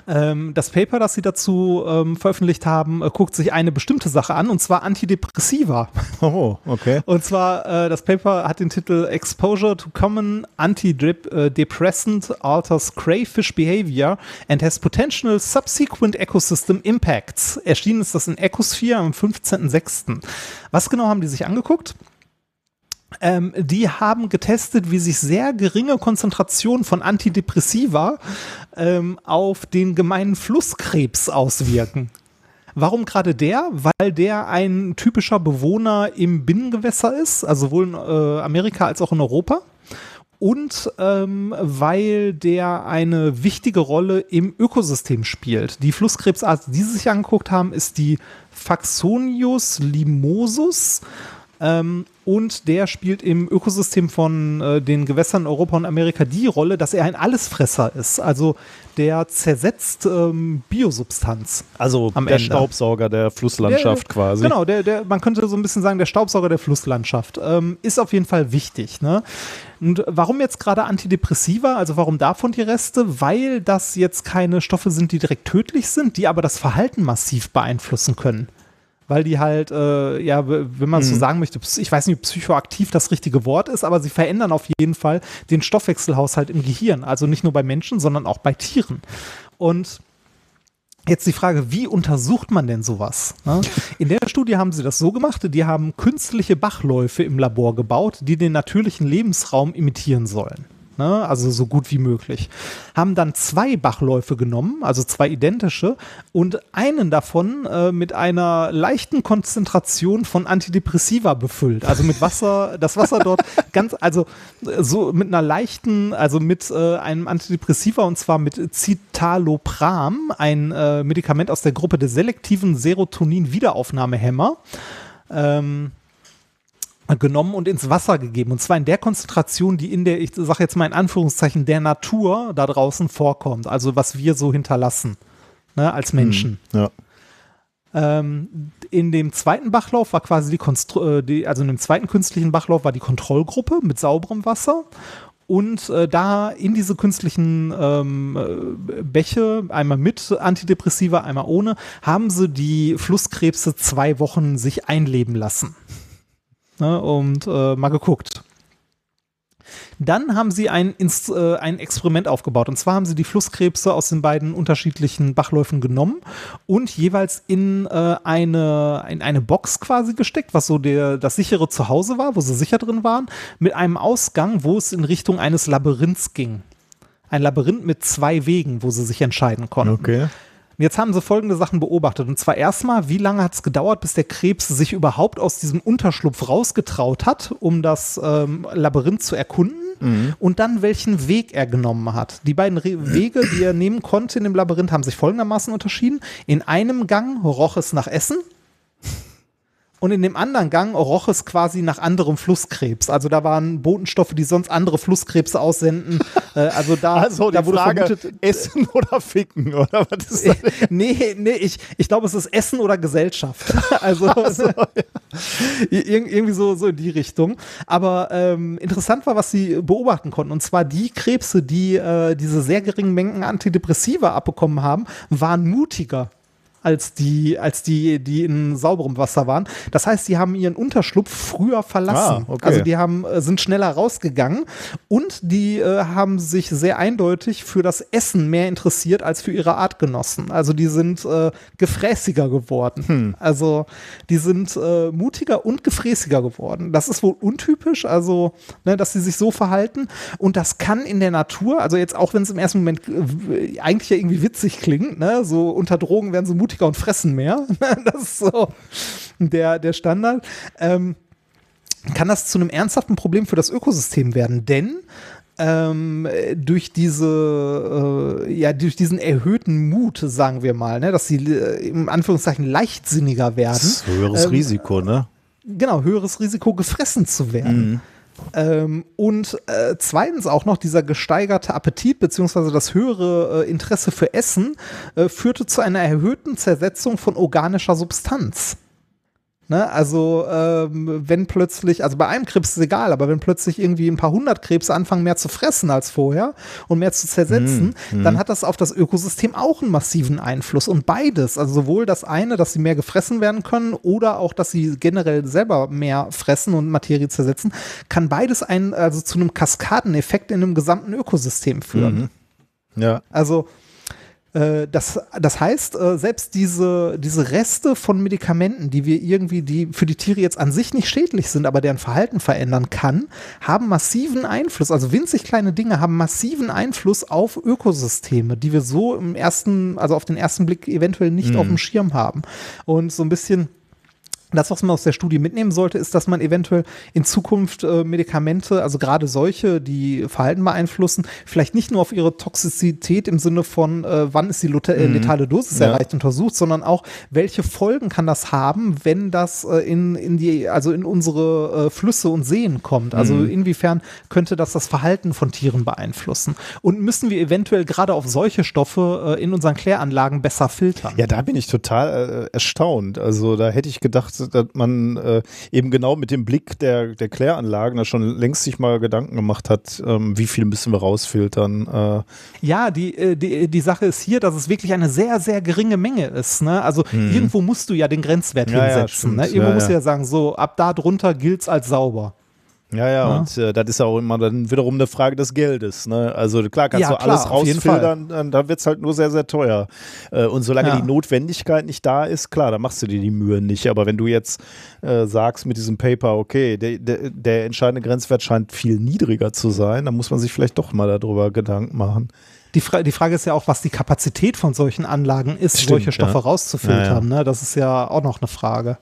Speaker 1: Ähm, das Paper, das sie dazu ähm, veröffentlicht haben, äh, guckt sich eine bestimmte Sache an, und zwar Antidepressiva.
Speaker 2: Oh, okay.
Speaker 1: Und zwar, äh, das Paper hat den Titel Exposure to Common Antidepressant Alters Crayfish Behavior and has Potential Subsequent Ecosystem Impacts. Erschienen ist das in Ecosphere am 15.06. Was genau haben die sich angeguckt? Ähm, die haben getestet, wie sich sehr geringe Konzentrationen von Antidepressiva ähm, auf den gemeinen Flusskrebs auswirken. Warum gerade der? Weil der ein typischer Bewohner im Binnengewässer ist, also sowohl in äh, Amerika als auch in Europa. Und ähm, weil der eine wichtige Rolle im Ökosystem spielt. Die Flusskrebsart, die sie sich angeguckt haben, ist die Faxonius limosus. Ähm, und der spielt im Ökosystem von äh, den Gewässern Europa und Amerika die Rolle, dass er ein Allesfresser ist. Also der zersetzt ähm, Biosubstanz.
Speaker 2: Also der Ende. Staubsauger der Flusslandschaft
Speaker 1: der,
Speaker 2: quasi.
Speaker 1: Genau, der, der, man könnte so ein bisschen sagen, der Staubsauger der Flusslandschaft. Ähm, ist auf jeden Fall wichtig. Ne? Und warum jetzt gerade Antidepressiva? Also warum davon die Reste? Weil das jetzt keine Stoffe sind, die direkt tödlich sind, die aber das Verhalten massiv beeinflussen können weil die halt, äh, ja, wenn man es so mhm. sagen möchte, ich weiß nicht, ob psychoaktiv das richtige Wort ist, aber sie verändern auf jeden Fall den Stoffwechselhaushalt im Gehirn. Also nicht nur bei Menschen, sondern auch bei Tieren. Und Jetzt die Frage, wie untersucht man denn sowas? Ne? In der Studie haben sie das so gemacht, die haben künstliche Bachläufe im Labor gebaut, die den natürlichen Lebensraum imitieren sollen ne? also so gut wie möglich. Haben dann zwei Bachläufe genommen, also zwei identische, und einen davon äh, mit einer leichten Konzentration von Antidepressiva befüllt. Also mit Wasser, das Wasser dort ganz, also so mit einer leichten, also mit äh, einem Antidepressiva und zwar mit Citalopram, ein äh, Medikament aus der Gruppe der selektiven Serotonin-Wiederaufnahmehämmer. Ähm, genommen und ins Wasser gegeben. Und zwar in der Konzentration, die in der, ich sage jetzt mal in Anführungszeichen, der Natur da draußen vorkommt. Also was wir so hinterlassen ne, als Menschen.
Speaker 2: Hm, ja.
Speaker 1: Ähm, in dem zweiten Bachlauf war quasi die, Konstru äh, die, also in dem zweiten künstlichen Bachlauf war die Kontrollgruppe mit sauberem Wasser. Und äh, da in diese künstlichen ähm, äh, Bäche, einmal mit Antidepressiva, einmal ohne, haben sie die Flusskrebse zwei Wochen sich einleben lassen ne, und äh, mal geguckt. Dann haben sie ein, äh, ein Experiment aufgebaut. Und zwar haben sie die Flusskrebse aus den beiden unterschiedlichen Bachläufen genommen und jeweils in, äh, eine, in eine Box quasi gesteckt, was so der, das sichere Zuhause war, wo sie sicher drin waren, mit einem Ausgang, wo es in Richtung eines Labyrinths ging Ein Labyrinth mit zwei Wegen, wo sie sich entscheiden konnten.
Speaker 2: Okay.
Speaker 1: Jetzt haben sie folgende Sachen beobachtet. Und zwar erstmal, wie lange hat es gedauert, bis der Krebs sich überhaupt aus diesem Unterschlupf rausgetraut hat, um das ähm, Labyrinth zu erkunden? Und dann, welchen Weg er genommen hat. Die beiden Re Wege, die er nehmen konnte in dem Labyrinth, haben sich folgendermaßen unterschieden. In einem Gang roch es nach Essen. Und in dem anderen Gang roch es quasi nach anderem Flusskrebs. Also da waren Botenstoffe, die sonst andere Flusskrebse aussenden. Äh, also da,
Speaker 2: Also
Speaker 1: da wurde
Speaker 2: Frage,
Speaker 1: vermutet,
Speaker 2: Essen oder Ficken, oder was ist das?
Speaker 1: nee, nee, ich, ich glaube, es ist Essen oder Gesellschaft. Also ir irgendwie so, so in die Richtung. Aber ähm, interessant war, was sie beobachten konnten. Und zwar die Krebse, die äh, diese sehr geringen Mengen Antidepressiva abbekommen haben, waren mutiger als die, als die, die in sauberem Wasser waren. Das heißt, die haben ihren Unterschlupf früher verlassen.
Speaker 2: Ah, okay.
Speaker 1: Also die haben, äh, sind schneller rausgegangen und die äh, haben sich sehr eindeutig für das Essen mehr interessiert als für ihre Artgenossen. Also die sind äh, gefräßiger geworden.
Speaker 2: Hm.
Speaker 1: Also die sind äh, mutiger und gefräßiger geworden. Das ist wohl untypisch, also ne, dass sie sich so verhalten. Und das kann in der Natur, also jetzt auch wenn es im ersten Moment äh, eigentlich ja irgendwie witzig klingt, ne, so unter Drogen werden sie mutiger und fressen mehr. das ist so der, der Standard. Ähm, kann das zu einem ernsthaften Problem für das Ökosystem werden, denn ähm, durch diese, äh, ja, durch diesen erhöhten Mut, sagen wir mal, ne, dass sie äh, im Anführungszeichen leichtsinniger werden.
Speaker 2: Das ist höheres
Speaker 1: Ähm,
Speaker 2: Risiko, ne?
Speaker 1: Genau, höheres Risiko, gefressen zu werden. Ähm, und äh, zweitens auch noch dieser gesteigerte Appetit beziehungsweise das höhere äh, Interesse für Essen äh, führte zu einer erhöhten Zersetzung von organischer Substanz. Ne, also ähm, wenn plötzlich, also bei einem Krebs ist es egal, aber wenn plötzlich irgendwie ein paar hundert Krebse anfangen mehr zu fressen als vorher und mehr zu zersetzen, dann hat das auf das Ökosystem auch einen massiven Einfluss. Und beides, also sowohl das eine, dass sie mehr gefressen werden können oder auch, dass sie generell selber mehr fressen und Materie zersetzen, kann beides ein, also zu einem Kaskadeneffekt in einem gesamten Ökosystem führen.
Speaker 2: Ja.
Speaker 1: Also das, das heißt, äh, selbst diese, diese Reste von Medikamenten, die wir irgendwie, die für die Tiere jetzt an sich nicht schädlich sind, aber deren Verhalten verändern kann, haben massiven Einfluss. Also winzig kleine Dinge haben massiven Einfluss auf Ökosysteme, die wir so im ersten, also auf den ersten Blick eventuell nicht auf dem Schirm haben. Und so ein bisschen das, was man aus der Studie mitnehmen sollte, ist, dass man eventuell in Zukunft äh, Medikamente, also gerade solche, die Verhalten beeinflussen, vielleicht nicht nur auf ihre Toxizität im Sinne von, äh, wann ist die äh, letale Dosis
Speaker 2: Ja.
Speaker 1: erreicht, untersucht, sondern auch, welche Folgen kann das haben, wenn das äh, in, in die, also in unsere äh, Flüsse und Seen kommt. Also inwiefern könnte das das Verhalten von Tieren beeinflussen? Und müssen wir eventuell gerade auf solche Stoffe äh, in unseren Kläranlagen besser filtern?
Speaker 2: Ja, da bin ich total erstaunt. Also da hätte ich gedacht, dass man äh, eben genau mit dem Blick der, der Kläranlagen da schon längst sich mal Gedanken gemacht hat, ähm, wie viel müssen wir rausfiltern. Äh,
Speaker 1: Ja, die, äh, die, die Sache ist hier, dass es wirklich eine sehr, sehr geringe Menge ist. Ne? Also irgendwo musst du ja den Grenzwert.
Speaker 2: Ja, ja,
Speaker 1: hinsetzen.
Speaker 2: stimmt.
Speaker 1: ne? Irgendwo
Speaker 2: Ja,
Speaker 1: musst du
Speaker 2: ja.
Speaker 1: ja sagen, so, ab da drunter gilt's als sauber.
Speaker 2: Ja, ja, und äh, das ist auch immer dann wiederum eine Frage des Geldes. Ne? Also klar kannst
Speaker 1: Ja,
Speaker 2: du alles
Speaker 1: klar, jeden
Speaker 2: rausfiltern, dann, wird es halt nur sehr, sehr teuer. Äh, und solange
Speaker 1: Ja.
Speaker 2: die Notwendigkeit nicht da ist, klar, dann machst du dir die Mühe nicht. Aber wenn du jetzt äh, sagst mit diesem Paper, okay, der, der, der entscheidende Grenzwert scheint viel niedriger zu sein, dann muss man sich vielleicht doch mal darüber Gedanken machen.
Speaker 1: Die, Fra die Frage ist ja auch, was die Kapazität von solchen Anlagen ist,
Speaker 2: Stimmt,
Speaker 1: solche Stoffe
Speaker 2: ja.
Speaker 1: rauszufiltern.
Speaker 2: Ja,
Speaker 1: Ne? Das ist ja auch noch eine Frage.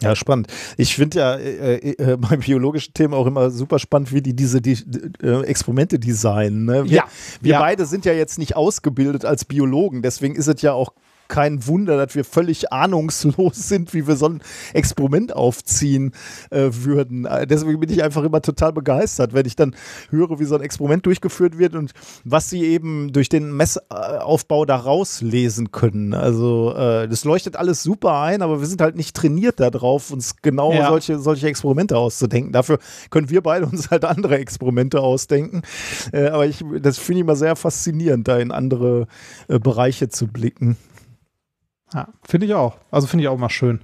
Speaker 2: Ja, spannend. Ich finde ja äh, äh, beim biologischen Thema auch immer super spannend, wie die diese die, äh, Experimente designen. Ne? Wir,
Speaker 1: Ja,
Speaker 2: wir
Speaker 1: ja.
Speaker 2: beide sind ja jetzt nicht ausgebildet als Biologen, deswegen ist es ja auch kein Wunder, dass wir völlig ahnungslos sind, wie wir so ein Experiment aufziehen äh, würden. Äh, Deswegen bin ich einfach immer total begeistert, wenn ich dann höre, wie so ein Experiment durchgeführt wird und was sie eben durch den Messaufbau da rauslesen können. Also äh, das leuchtet alles super ein, aber wir sind halt nicht trainiert darauf, uns genau
Speaker 1: Ja.
Speaker 2: solche, solche Experimente auszudenken. Dafür können wir beide uns halt andere Experimente ausdenken. Äh, aber ich, das finde ich immer sehr faszinierend, da in andere äh, Bereiche zu blicken.
Speaker 1: Ja, finde ich auch. Also finde ich auch mal schön.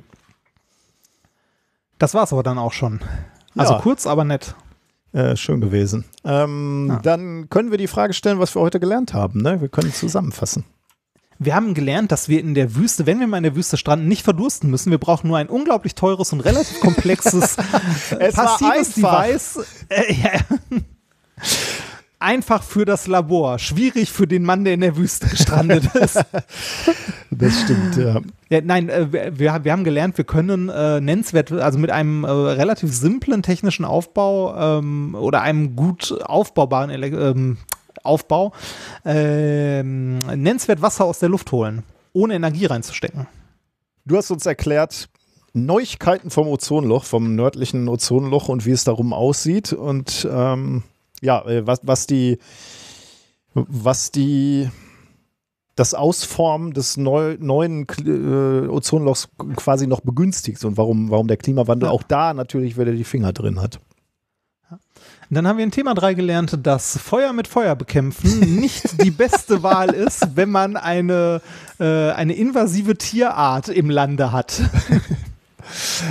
Speaker 1: Das war's aber dann auch schon. Also
Speaker 2: Ja.
Speaker 1: kurz, aber nett.
Speaker 2: Äh, schön gewesen. Ähm,
Speaker 1: Ja.
Speaker 2: Dann können wir die Frage stellen, was wir heute gelernt haben. Ne? Wir können zusammenfassen.
Speaker 1: Wir haben gelernt, dass wir in der Wüste, wenn wir mal in der Wüste stranden, nicht verdursten müssen. Wir brauchen nur ein unglaublich teures und relativ komplexes
Speaker 2: Es war
Speaker 1: passives. Device. Äh, ja. Einfach für das Labor, schwierig für den Mann, der in der Wüste gestrandet ist.
Speaker 2: Das stimmt, ja.
Speaker 1: Ja, nein, äh, wir, wir haben gelernt, wir können äh, nennenswert, also mit einem äh, relativ simplen technischen Aufbau ähm, oder einem gut aufbaubaren Ele ähm, Aufbau ähm, nennenswert Wasser aus der Luft holen, ohne Energie reinzustecken.
Speaker 2: Du hast uns erklärt, Neuigkeiten vom Ozonloch, vom nördlichen Ozonloch und wie es darum aussieht. Und ähm, ja, äh, was, was die, was die, das Ausformen des neu, neuen äh, Ozonlochs quasi noch begünstigt und warum, warum der Klimawandel
Speaker 1: Ja.
Speaker 2: auch da natürlich wieder die Finger drin hat.
Speaker 1: Dann haben wir in Thema 3 gelernt, dass Feuer mit Feuer bekämpfen nicht die beste Wahl ist, wenn man eine, äh, eine invasive Tierart im Lande hat.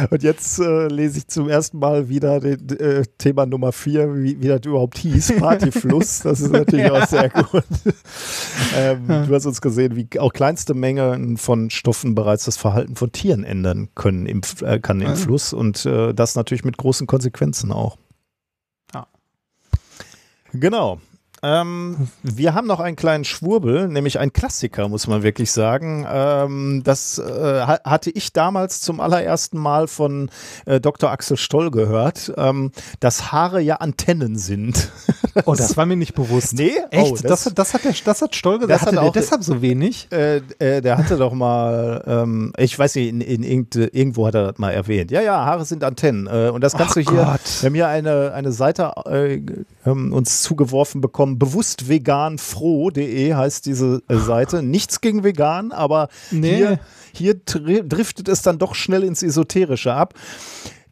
Speaker 2: Und jetzt äh, lese ich zum ersten Mal wieder den, äh, Thema Nummer 4, wie, wie das überhaupt hieß, Partyfluss. Das ist natürlich auch sehr gut. ähm, Du hast uns gesehen, wie auch kleinste Mengen von Stoffen bereits das Verhalten von Tieren ändern können im, äh, kann im
Speaker 1: Ja.
Speaker 2: Fluss und äh, das natürlich mit großen Konsequenzen auch.
Speaker 1: Ja.
Speaker 2: Genau. Ähm, wir haben noch einen kleinen Schwurbel, nämlich ein Klassiker, muss man wirklich sagen. Ähm, das äh, ha- hatte ich damals zum allerersten Mal von äh, Dr. Axel Stoll gehört, ähm, dass Haare ja Antennen sind.
Speaker 1: Oh, das war mir nicht bewusst.
Speaker 2: Nee?
Speaker 1: Echt?
Speaker 2: Oh,
Speaker 1: das,
Speaker 2: das-
Speaker 1: hat, das, hat der, das hat Stoll
Speaker 2: Das
Speaker 1: gesagt.
Speaker 2: hat
Speaker 1: Hatte
Speaker 2: auch-
Speaker 1: deshalb so wenig?
Speaker 2: Äh, äh, der hatte doch mal, ähm, ich weiß nicht, in, in, irgend- irgendwo hat er das mal erwähnt. Ja, ja, Haare sind Antennen. Äh, und das kannst
Speaker 1: Ach
Speaker 2: du hier,
Speaker 1: Gott.
Speaker 2: wir haben hier eine, eine Seite äh, ähm, uns zugeworfen bekommen, bewusstveganfroh.de heißt diese äh, Seite. Nichts gegen vegan, aber
Speaker 1: Nee.
Speaker 2: hier, hier dri- driftet es dann doch schnell ins Esoterische ab.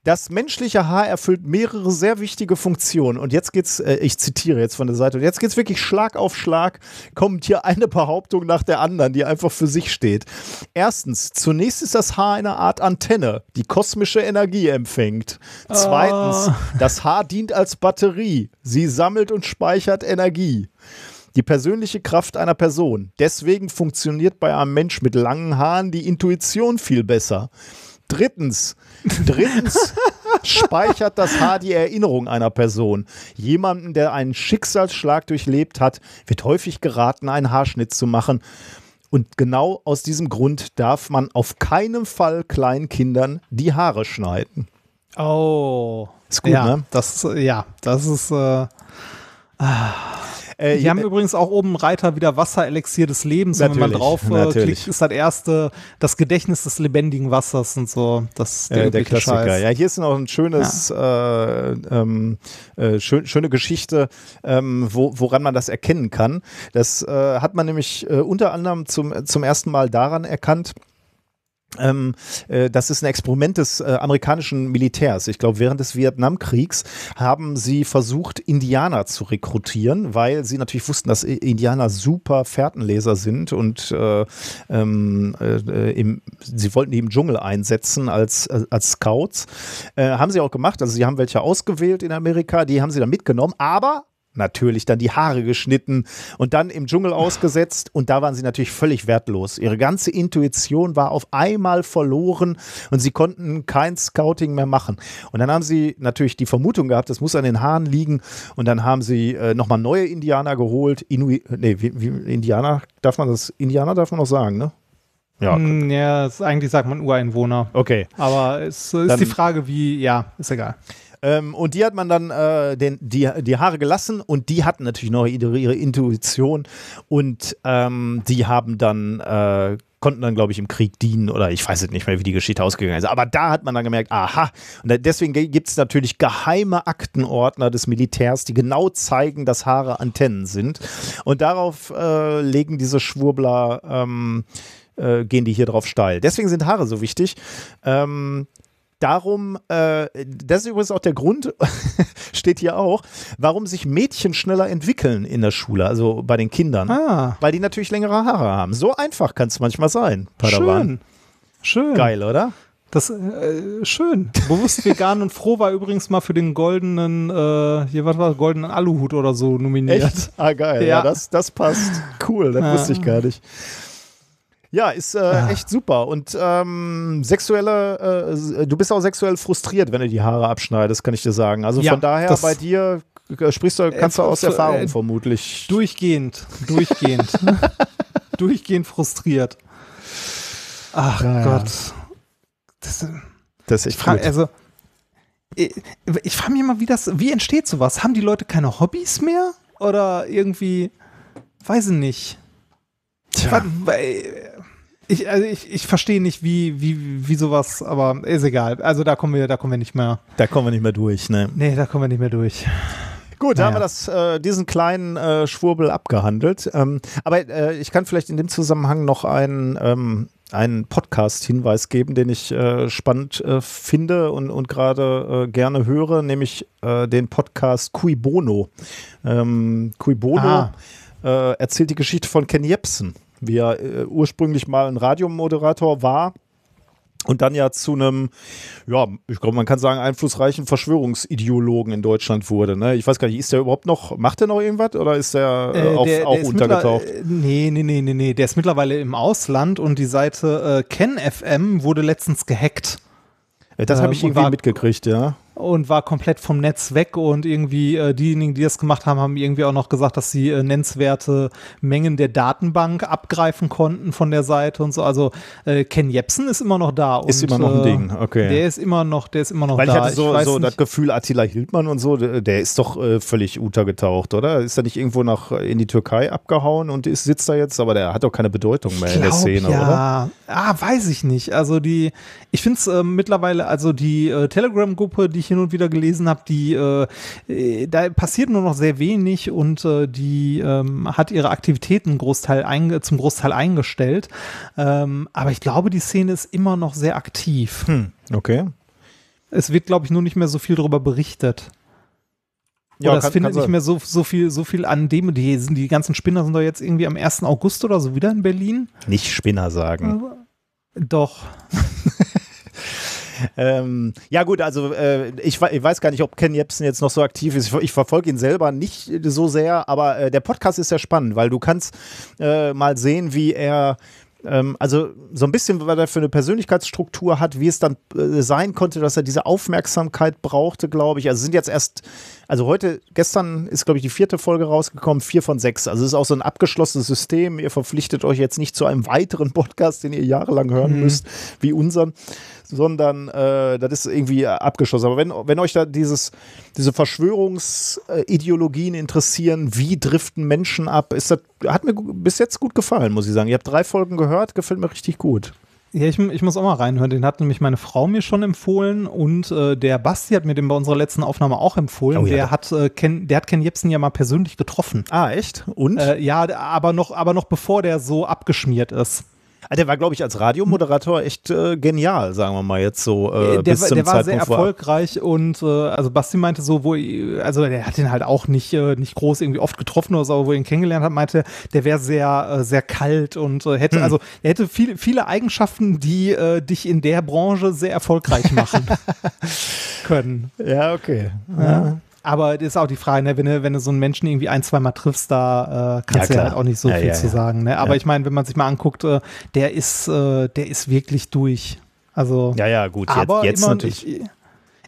Speaker 2: Das menschliche Haar erfüllt mehrere sehr wichtige Funktionen. Und jetzt geht's, äh, ich zitiere jetzt von der Seite, und jetzt geht's wirklich Schlag auf Schlag, kommt hier eine Behauptung nach der anderen, die einfach für sich steht. Erstens, zunächst ist das Haar eine Art Antenne, die kosmische Energie empfängt. Zweitens, das Haar dient als Batterie. Sie sammelt und speichert Energie. Die persönliche Kraft einer Person. Deswegen funktioniert bei einem Mensch mit langen Haaren die Intuition viel besser. Drittens, drittens speichert das Haar die Erinnerung einer Person. Jemanden, der einen Schicksalsschlag durchlebt hat, wird häufig geraten, einen Haarschnitt zu machen. Und genau aus diesem Grund darf man auf keinen Fall kleinen Kindern die Haare schneiden.
Speaker 1: Oh.
Speaker 2: Ist gut,
Speaker 1: ja,
Speaker 2: ne?
Speaker 1: Das, ja, das ist. Äh,
Speaker 2: Äh,
Speaker 1: die haben übrigens auch oben Reiter wieder Wasserelixier des Lebens. Wenn man drauf äh,
Speaker 2: natürlich.
Speaker 1: klickt, ist das erste das Gedächtnis des lebendigen Wassers und so. Das ist der,
Speaker 2: äh, der Klassiker.
Speaker 1: Scheiß.
Speaker 2: Ja, hier ist noch ein schönes, äh, ähm, äh, schön, schöne Geschichte, ähm, wo, woran man das erkennen kann. Das äh, hat man nämlich äh, unter anderem zum, zum ersten Mal daran erkannt, ähm, äh, das ist ein Experiment des äh, amerikanischen Militärs. Ich glaube, während des Vietnamkriegs haben sie versucht, Indianer zu rekrutieren, weil sie natürlich wussten, dass Indianer super Fährtenleser sind und äh, ähm, äh, im, sie wollten die im Dschungel einsetzen als, äh, als Scouts. Äh, haben sie auch gemacht. Also sie haben welche ausgewählt in Amerika, die haben sie dann mitgenommen, aber natürlich dann die Haare geschnitten und dann im Dschungel ausgesetzt und da waren sie natürlich völlig wertlos. Ihre ganze Intuition war auf einmal verloren und sie konnten kein Scouting mehr machen. Und dann haben sie natürlich die Vermutung gehabt, das muss an den Haaren liegen und dann haben sie äh, nochmal neue Indianer geholt. Inuit, nee, wie, wie, Indianer, darf man das, Indianer darf man noch sagen, ne? Ja,
Speaker 1: Hm, ja es- eigentlich sagt man Ureinwohner.
Speaker 2: okay.
Speaker 1: Aber es ist
Speaker 2: Dann-
Speaker 1: die Frage, wie, ja, ist egal.
Speaker 2: Ähm, und die hat man dann äh, den, die, die Haare gelassen und die hatten natürlich noch ihre, ihre Intuition und ähm, die haben dann, äh, konnten dann, glaube ich, im Krieg dienen oder ich weiß jetzt nicht mehr, wie die Geschichte ausgegangen ist. Aber da hat man dann gemerkt, aha, und deswegen gibt es natürlich geheime Aktenordner des Militärs, die genau zeigen, dass Haare Antennen sind. Und darauf äh, legen diese Schwurbler, ähm, äh, gehen die hier drauf steil. Deswegen sind Haare so wichtig. Ähm, darum, äh, das ist übrigens auch der Grund, steht hier auch, warum sich Mädchen schneller entwickeln in der Schule, also bei den Kindern.
Speaker 1: Ah,
Speaker 2: Weil die natürlich längere Haare haben. So einfach kann es manchmal sein, Padawan.
Speaker 1: schön. Schön.
Speaker 2: Geil, oder?
Speaker 1: Das äh, schön. Bewusst vegan und froh war übrigens mal für den goldenen, äh, hier was war, goldenen Aluhut oder so nominiert.
Speaker 2: Echt? Ah, geil. Ja,
Speaker 1: Ja.
Speaker 2: das, das passt. Cool, das
Speaker 1: Ja.
Speaker 2: wusste ich gar nicht. Ja, ist äh, echt super. Und ähm, sexuelle, äh, du bist auch sexuell frustriert, wenn du die Haare abschneidest, kann ich dir sagen. Also
Speaker 1: Ja,
Speaker 2: von daher bei dir sprichst du, kannst du
Speaker 1: Äh,
Speaker 2: aus
Speaker 1: äh,
Speaker 2: Erfahrung
Speaker 1: äh,
Speaker 2: vermutlich.
Speaker 1: Durchgehend, durchgehend. durchgehend frustriert. Ach
Speaker 2: Ja.
Speaker 1: Gott. Das,
Speaker 2: Das ist
Speaker 1: ich
Speaker 2: echt
Speaker 1: frage,
Speaker 2: gut.
Speaker 1: also, ich, ich frage mich immer, wie das, wie entsteht sowas? Haben die Leute keine Hobbys mehr? Oder irgendwie, weiß ich nicht.
Speaker 2: Tja.
Speaker 1: Weil- Ich, also ich, ich verstehe nicht, wie, wie, wie sowas, aber ist egal. Also da kommen wir, da kommen wir nicht mehr.
Speaker 2: Da kommen wir nicht mehr durch, ne?
Speaker 1: Nee, da kommen wir nicht mehr durch.
Speaker 2: Gut, da
Speaker 1: Naja.
Speaker 2: haben wir das, äh, diesen kleinen äh, Schwurbel abgehandelt. Ähm, aber äh, ich kann vielleicht in dem Zusammenhang noch einen, ähm, einen Podcast-Hinweis geben, den ich äh, spannend äh, finde und, und gerade äh, gerne höre, nämlich den Podcast Cui Bono. Ähm, Cui Bono
Speaker 1: Ah.
Speaker 2: äh, erzählt die Geschichte von Ken Jebsen, wie er äh, ursprünglich mal ein Radiomoderator war. Und dann ja zu einem, ja, ich glaube, man kann sagen, einflussreichen Verschwörungsideologen in Deutschland wurde. Ne? Ich weiß gar nicht, ist der überhaupt noch, macht der noch irgendwas oder ist der äh,
Speaker 1: Äh,
Speaker 2: auf,
Speaker 1: der-
Speaker 2: auch
Speaker 1: ist
Speaker 2: untergetaucht?
Speaker 1: äh, Nee, nee, nee, nee, nee. Der ist mittlerweile im Ausland und die Seite äh, KenFM wurde letztens gehackt
Speaker 2: Äh, das
Speaker 1: äh,
Speaker 2: habe ich irgendwie
Speaker 1: war-
Speaker 2: mitgekriegt, ja.
Speaker 1: Und war komplett vom Netz weg und irgendwie äh, diejenigen, die das gemacht haben, haben irgendwie auch noch gesagt, dass sie äh, nennenswerte Mengen der Datenbank abgreifen konnten von der Seite und so. Also äh, Ken Jepsen ist immer noch da.
Speaker 2: Ist
Speaker 1: und,
Speaker 2: immer noch ein
Speaker 1: äh,
Speaker 2: Ding, okay.
Speaker 1: Der ist immer noch, der ist immer noch
Speaker 2: Weil ich
Speaker 1: da.
Speaker 2: hatte so,
Speaker 1: weiß
Speaker 2: so das Gefühl, Attila Hildmann und so, der, der ist doch äh, völlig untergetaucht, oder? Ist er nicht irgendwo nach äh, in die Türkei abgehauen und ist, sitzt da jetzt, aber der hat doch keine Bedeutung mehr in der Szene, oder?
Speaker 1: ja. Ah, weiß ich nicht. Also die, ich finde es mittlerweile, also die Telegram-Gruppe, die ich hin und wieder gelesen habe, die, äh, äh, da passiert nur noch sehr wenig und äh, die ähm, hat ihre Aktivitäten Großteil zum Großteil eingestellt. Ähm, aber ich glaube, die Szene ist immer noch sehr aktiv.
Speaker 2: Hm, okay.
Speaker 1: Es wird, glaube ich, nur nicht mehr so viel darüber berichtet.
Speaker 2: Ja,
Speaker 1: Oder es findet nicht mehr so, so viel, so viel an dem, die, sind, die ganzen Spinner sind doch jetzt irgendwie am 1. August oder so wieder in Berlin.
Speaker 2: Nicht Spinner sagen.
Speaker 1: Doch.
Speaker 2: Ähm, ja gut, also äh, ich, ich weiß gar nicht, ob Ken Jebsen jetzt noch so aktiv ist. Ich, ich verfolge ihn selber nicht so sehr, aber äh, der Podcast ist ja spannend, weil du kannst äh, mal sehen, wie er ähm, also so ein bisschen, was er für eine Persönlichkeitsstruktur hat, wie es dann äh, sein konnte, dass er diese Aufmerksamkeit brauchte, glaube ich. Also es sind jetzt erst, also heute, gestern ist, glaube ich, die vierte Folge rausgekommen, vier von sechs. Also es ist auch so ein abgeschlossenes System. Ihr verpflichtet euch jetzt nicht zu einem weiteren Podcast, den ihr jahrelang hören müsst, wie unseren, sondern äh, das ist irgendwie abgeschlossen. Aber wenn, wenn euch da dieses, diese Verschwörungsideologien interessieren, wie driften Menschen ab, ist das, hat mir bis jetzt gut gefallen, muss ich sagen. Ihr habt drei Folgen gehört, gefällt mir richtig gut.
Speaker 1: Ja, ich, ich muss auch mal reinhören. Den hat nämlich meine Frau mir schon empfohlen und äh, der Basti hat mir den bei unserer letzten Aufnahme auch empfohlen.
Speaker 2: Oh ja,
Speaker 1: der, hat, äh, Ken, der hat Ken Jebsen ja mal persönlich getroffen.
Speaker 2: Ah, echt? Und?
Speaker 1: Äh, ja, aber noch, aber noch bevor der so abgeschmiert ist.
Speaker 2: Ah, der war, glaube ich, als Radiomoderator echt äh, genial, sagen wir mal jetzt so. Äh,
Speaker 1: der,
Speaker 2: bis
Speaker 1: war- der war sehr
Speaker 2: er-
Speaker 1: erfolgreich und äh, also Basti meinte so, wo also der hat ihn halt auch nicht äh, nicht groß irgendwie oft getroffen oder so, aber wo ich ihn kennengelernt hat, meinte, der wäre sehr äh, sehr kalt und äh,
Speaker 2: Hm.
Speaker 1: hätte also er hätte viele viele Eigenschaften, die äh, dich in der Branche sehr erfolgreich machen können.
Speaker 2: Ja, okay.
Speaker 1: Ja. Aber das ist auch die Frage, ne, wenn du, wenn du so einen Menschen irgendwie ein, zwei Mal triffst, da äh, kannst
Speaker 2: Ja,
Speaker 1: du ja halt auch nicht so
Speaker 2: Ja,
Speaker 1: viel
Speaker 2: ja,
Speaker 1: zu sagen. Ne? Aber ich meine, wenn man sich mal anguckt, äh, der ist, äh, der ist wirklich durch. Also
Speaker 2: Ja, ja, gut. Jetzt,
Speaker 1: aber
Speaker 2: jetzt
Speaker 1: immer,
Speaker 2: natürlich.
Speaker 1: Ich,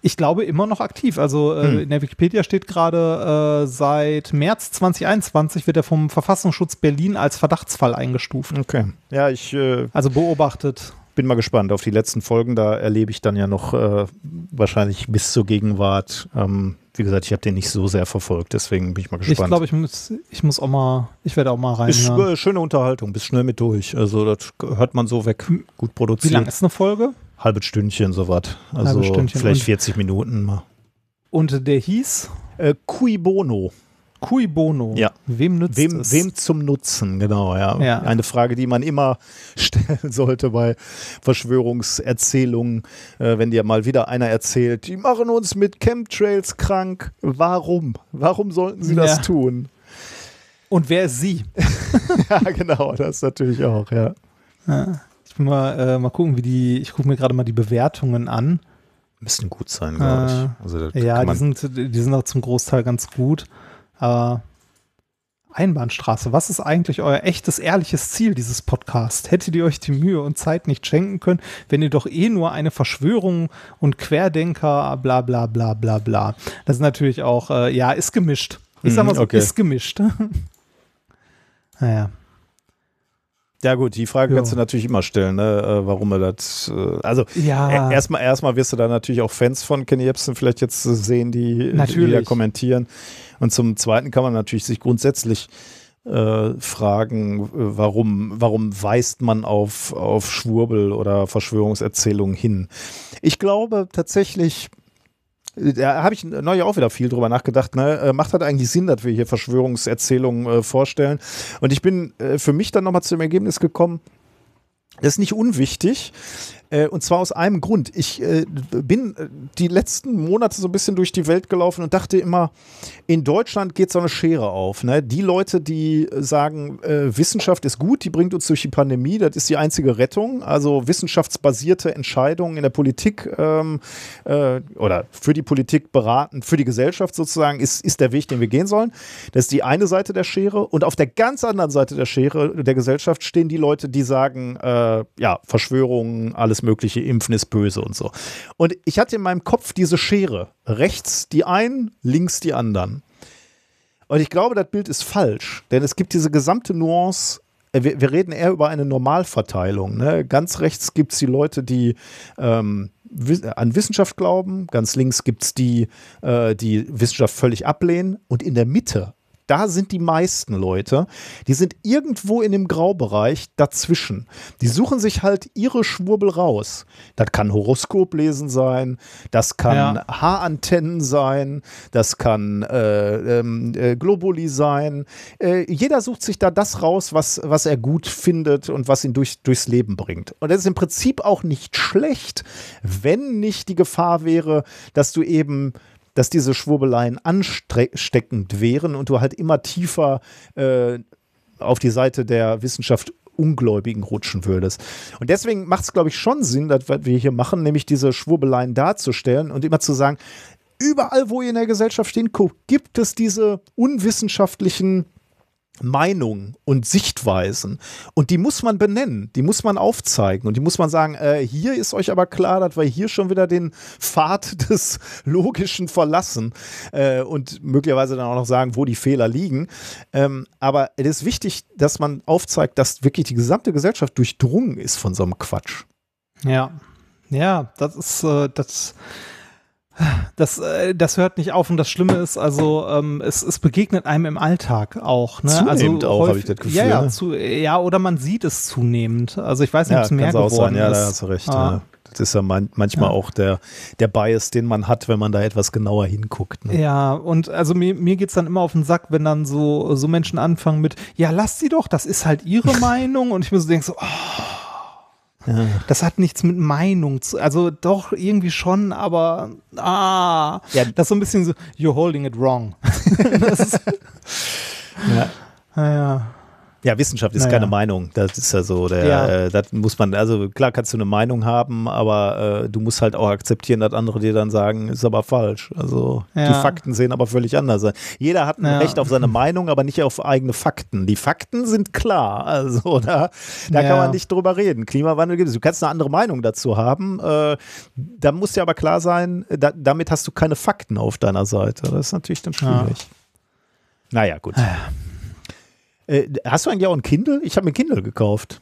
Speaker 1: ich glaube immer noch aktiv. Also äh,
Speaker 2: Hm.
Speaker 1: in der Wikipedia steht gerade, äh, seit März 2021 wird er vom Verfassungsschutz Berlin als Verdachtsfall eingestuft.
Speaker 2: Okay. Ja, ich äh,
Speaker 1: Also beobachtet.
Speaker 2: bin mal gespannt auf die letzten Folgen. Da erlebe ich dann ja noch äh, wahrscheinlich bis zur Gegenwart. Ähm, wie gesagt, ich habe den nicht so sehr verfolgt, deswegen bin ich mal
Speaker 1: Ich
Speaker 2: gespannt.
Speaker 1: glaube, ich muss, ich muss auch mal, ich werde auch mal
Speaker 2: ist
Speaker 1: reinhören.
Speaker 2: äh, schöne Unterhaltung, bist schnell mit durch. Also das hört man so weg. Gut
Speaker 1: Wie
Speaker 2: produziert.
Speaker 1: lang ist eine Folge?
Speaker 2: Halbes Stündchen, sowas. Also
Speaker 1: Stündchen.
Speaker 2: vielleicht
Speaker 1: Und-
Speaker 2: 40 Minuten mal.
Speaker 1: Und der hieß
Speaker 2: Äh, Cui Bono.
Speaker 1: Cui Bono.
Speaker 2: Ja.
Speaker 1: Wem nützt
Speaker 2: Wem,
Speaker 1: es?
Speaker 2: wem zum Nutzen, genau, ja.
Speaker 1: Ja.
Speaker 2: Eine Frage, die man immer stellen sollte bei Verschwörungserzählungen, äh, wenn dir mal wieder einer erzählt, die machen uns mit Chemtrails krank. Warum? Warum sollten sie das
Speaker 1: Ja.
Speaker 2: tun?
Speaker 1: Und wer ist sie?
Speaker 2: ja, genau, das natürlich auch, ja.
Speaker 1: Ich will mal, äh, mal gucken, wie die, ich gucke mir gerade mal die Bewertungen an.
Speaker 2: Müssten gut sein, glaube ich.
Speaker 1: Äh,
Speaker 2: Also, das
Speaker 1: Ja, die sind, die sind auch zum Großteil ganz gut. Aber Einbahnstraße. Was ist eigentlich euer echtes, ehrliches Ziel dieses Podcasts? Hättet ihr euch die Mühe und Zeit nicht schenken können, wenn ihr doch eh nur eine Verschwörung und Querdenker, bla bla bla bla bla. Das ist natürlich auch, äh, ja, ist gemischt. Ich sag mal so,
Speaker 2: okay.
Speaker 1: ist gemischt. naja.
Speaker 2: Ja gut, die Frage
Speaker 1: Ja.
Speaker 2: kannst du natürlich immer stellen, ne? äh, warum er das, äh, also
Speaker 1: Ja.
Speaker 2: äh, erstmal erstmal wirst du da natürlich auch Fans von Kenny Jebsen vielleicht jetzt äh, sehen, die, die da
Speaker 1: Natürlich.
Speaker 2: kommentieren. Und zum Zweiten kann man natürlich sich grundsätzlich äh, fragen, warum, warum weist man auf, auf Schwurbel oder Verschwörungserzählungen hin? Ich glaube tatsächlich, da habe ich neulich auch wieder viel drüber nachgedacht. Ne? Äh, Macht das eigentlich Sinn, dass wir hier Verschwörungserzählungen äh, vorstellen? Und ich bin äh, für mich dann nochmal zu dem Ergebnis gekommen, das ist nicht unwichtig. Äh, und zwar aus einem Grund. Ich äh, bin äh, die letzten Monate so ein bisschen durch die Welt gelaufen und dachte immer, in Deutschland geht so eine Schere auf. Ne? Die Leute, die sagen, äh, Wissenschaft ist gut, die bringt uns durch die Pandemie, das ist die einzige Rettung. Also wissenschaftsbasierte Entscheidungen in der Politik ähm, äh, oder für die Politik beraten, für die Gesellschaft sozusagen, ist, ist der Weg, den wir gehen sollen. Das ist die eine Seite der Schere. Und auf der ganz anderen Seite der Schere der Gesellschaft stehen die Leute, die sagen, äh, ja, Verschwörungen, alles Mögliche, Impfen ist böse und so. Und ich hatte in meinem Kopf diese Schere. Rechts die einen, links die anderen. Und ich glaube, das Bild ist falsch, denn es gibt diese gesamte Nuance. äh, Wir, wir reden eher über eine Normalverteilung. Ne? Ganz rechts gibt es die Leute, die ähm, an Wissenschaft glauben. Ganz links gibt es die, äh, die Wissenschaft völlig ablehnen. Und in der Mitte, da sind die meisten Leute, die sind irgendwo in dem Graubereich dazwischen. Die suchen sich halt ihre Schwurbel raus. Das kann Horoskoplesen sein, das kann
Speaker 1: Ja.
Speaker 2: Haarantennen sein, das kann äh, ähm, äh, Globuli sein. Äh, jeder sucht sich da das raus, was, was er gut findet und was ihn durch, durchs Leben bringt. Und das ist im Prinzip auch nicht schlecht, wenn nicht die Gefahr wäre, dass du eben dass diese Schwurbeleien ansteckend wären und du halt immer tiefer äh, auf die Seite der Wissenschaft Ungläubigen rutschen würdest. Und deswegen macht es, glaube ich, schon Sinn, dass was wir hier machen, nämlich diese Schwurbeleien darzustellen und immer zu sagen, überall, wo ihr in der Gesellschaft stehen, guckt, gibt es diese unwissenschaftlichen Meinungen und Sichtweisen. Und die muss man benennen, die muss man aufzeigen und die muss man sagen, äh, hier ist euch aber klar, dass wir hier schon wieder den Pfad des Logischen verlassen äh, und möglicherweise dann auch noch sagen, wo die Fehler liegen. Ähm, aber es ist wichtig, dass man aufzeigt, dass wirklich die gesamte Gesellschaft durchdrungen ist von so einem Quatsch.
Speaker 1: Ja, ja, das ist äh, das. Das, äh, das hört nicht auf und das Schlimme ist, also ähm, es, es begegnet einem im Alltag auch. Ne?
Speaker 2: Zunehmend
Speaker 1: also
Speaker 2: auch, habe ich das Gefühl,
Speaker 1: Ja, ja, zu, ja, oder man sieht es zunehmend. Also ich weiß nicht, ob es mehr geworden
Speaker 2: sein. Ja,
Speaker 1: ist.
Speaker 2: da hast du recht.
Speaker 1: Ah.
Speaker 2: Ja. Das ist ja man manchmal
Speaker 1: Ja.
Speaker 2: auch der, der Bias, den man hat, wenn man da etwas genauer hinguckt. Ne?
Speaker 1: Ja, und also mir, mir geht's dann immer auf den Sack, wenn dann so, so Menschen anfangen mit, ja, lasst sie doch, das ist halt ihre Meinung. Und ich mir so denke so, oh, das hat nichts mit Meinung zu, also doch irgendwie schon, aber ah,
Speaker 2: Ja.
Speaker 1: das ist so ein bisschen so, you're holding it wrong. das ist,
Speaker 2: Ja.
Speaker 1: naja.
Speaker 2: Ja, Wissenschaft ist
Speaker 1: Naja.
Speaker 2: keine Meinung. Das ist ja so. Der,
Speaker 1: Ja.
Speaker 2: Äh, das muss man, also klar kannst du eine Meinung haben, aber äh, du musst halt auch akzeptieren, dass andere dir dann sagen, ist aber falsch. Also die
Speaker 1: Ja.
Speaker 2: Fakten sehen aber völlig anders aus. Jeder hat ein
Speaker 1: Ja.
Speaker 2: Recht auf seine Meinung, aber nicht auf eigene Fakten. Die Fakten sind klar. Also da, da kann man nicht drüber reden. Klimawandel gibt es. Du kannst eine andere Meinung dazu haben. Äh, da muss dir aber klar sein, da, damit hast du keine Fakten auf deiner Seite. Das ist natürlich dann schwierig. Naja, gut. Äh, hast du eigentlich auch ein Kindle? Ich habe mir ein Kindle gekauft.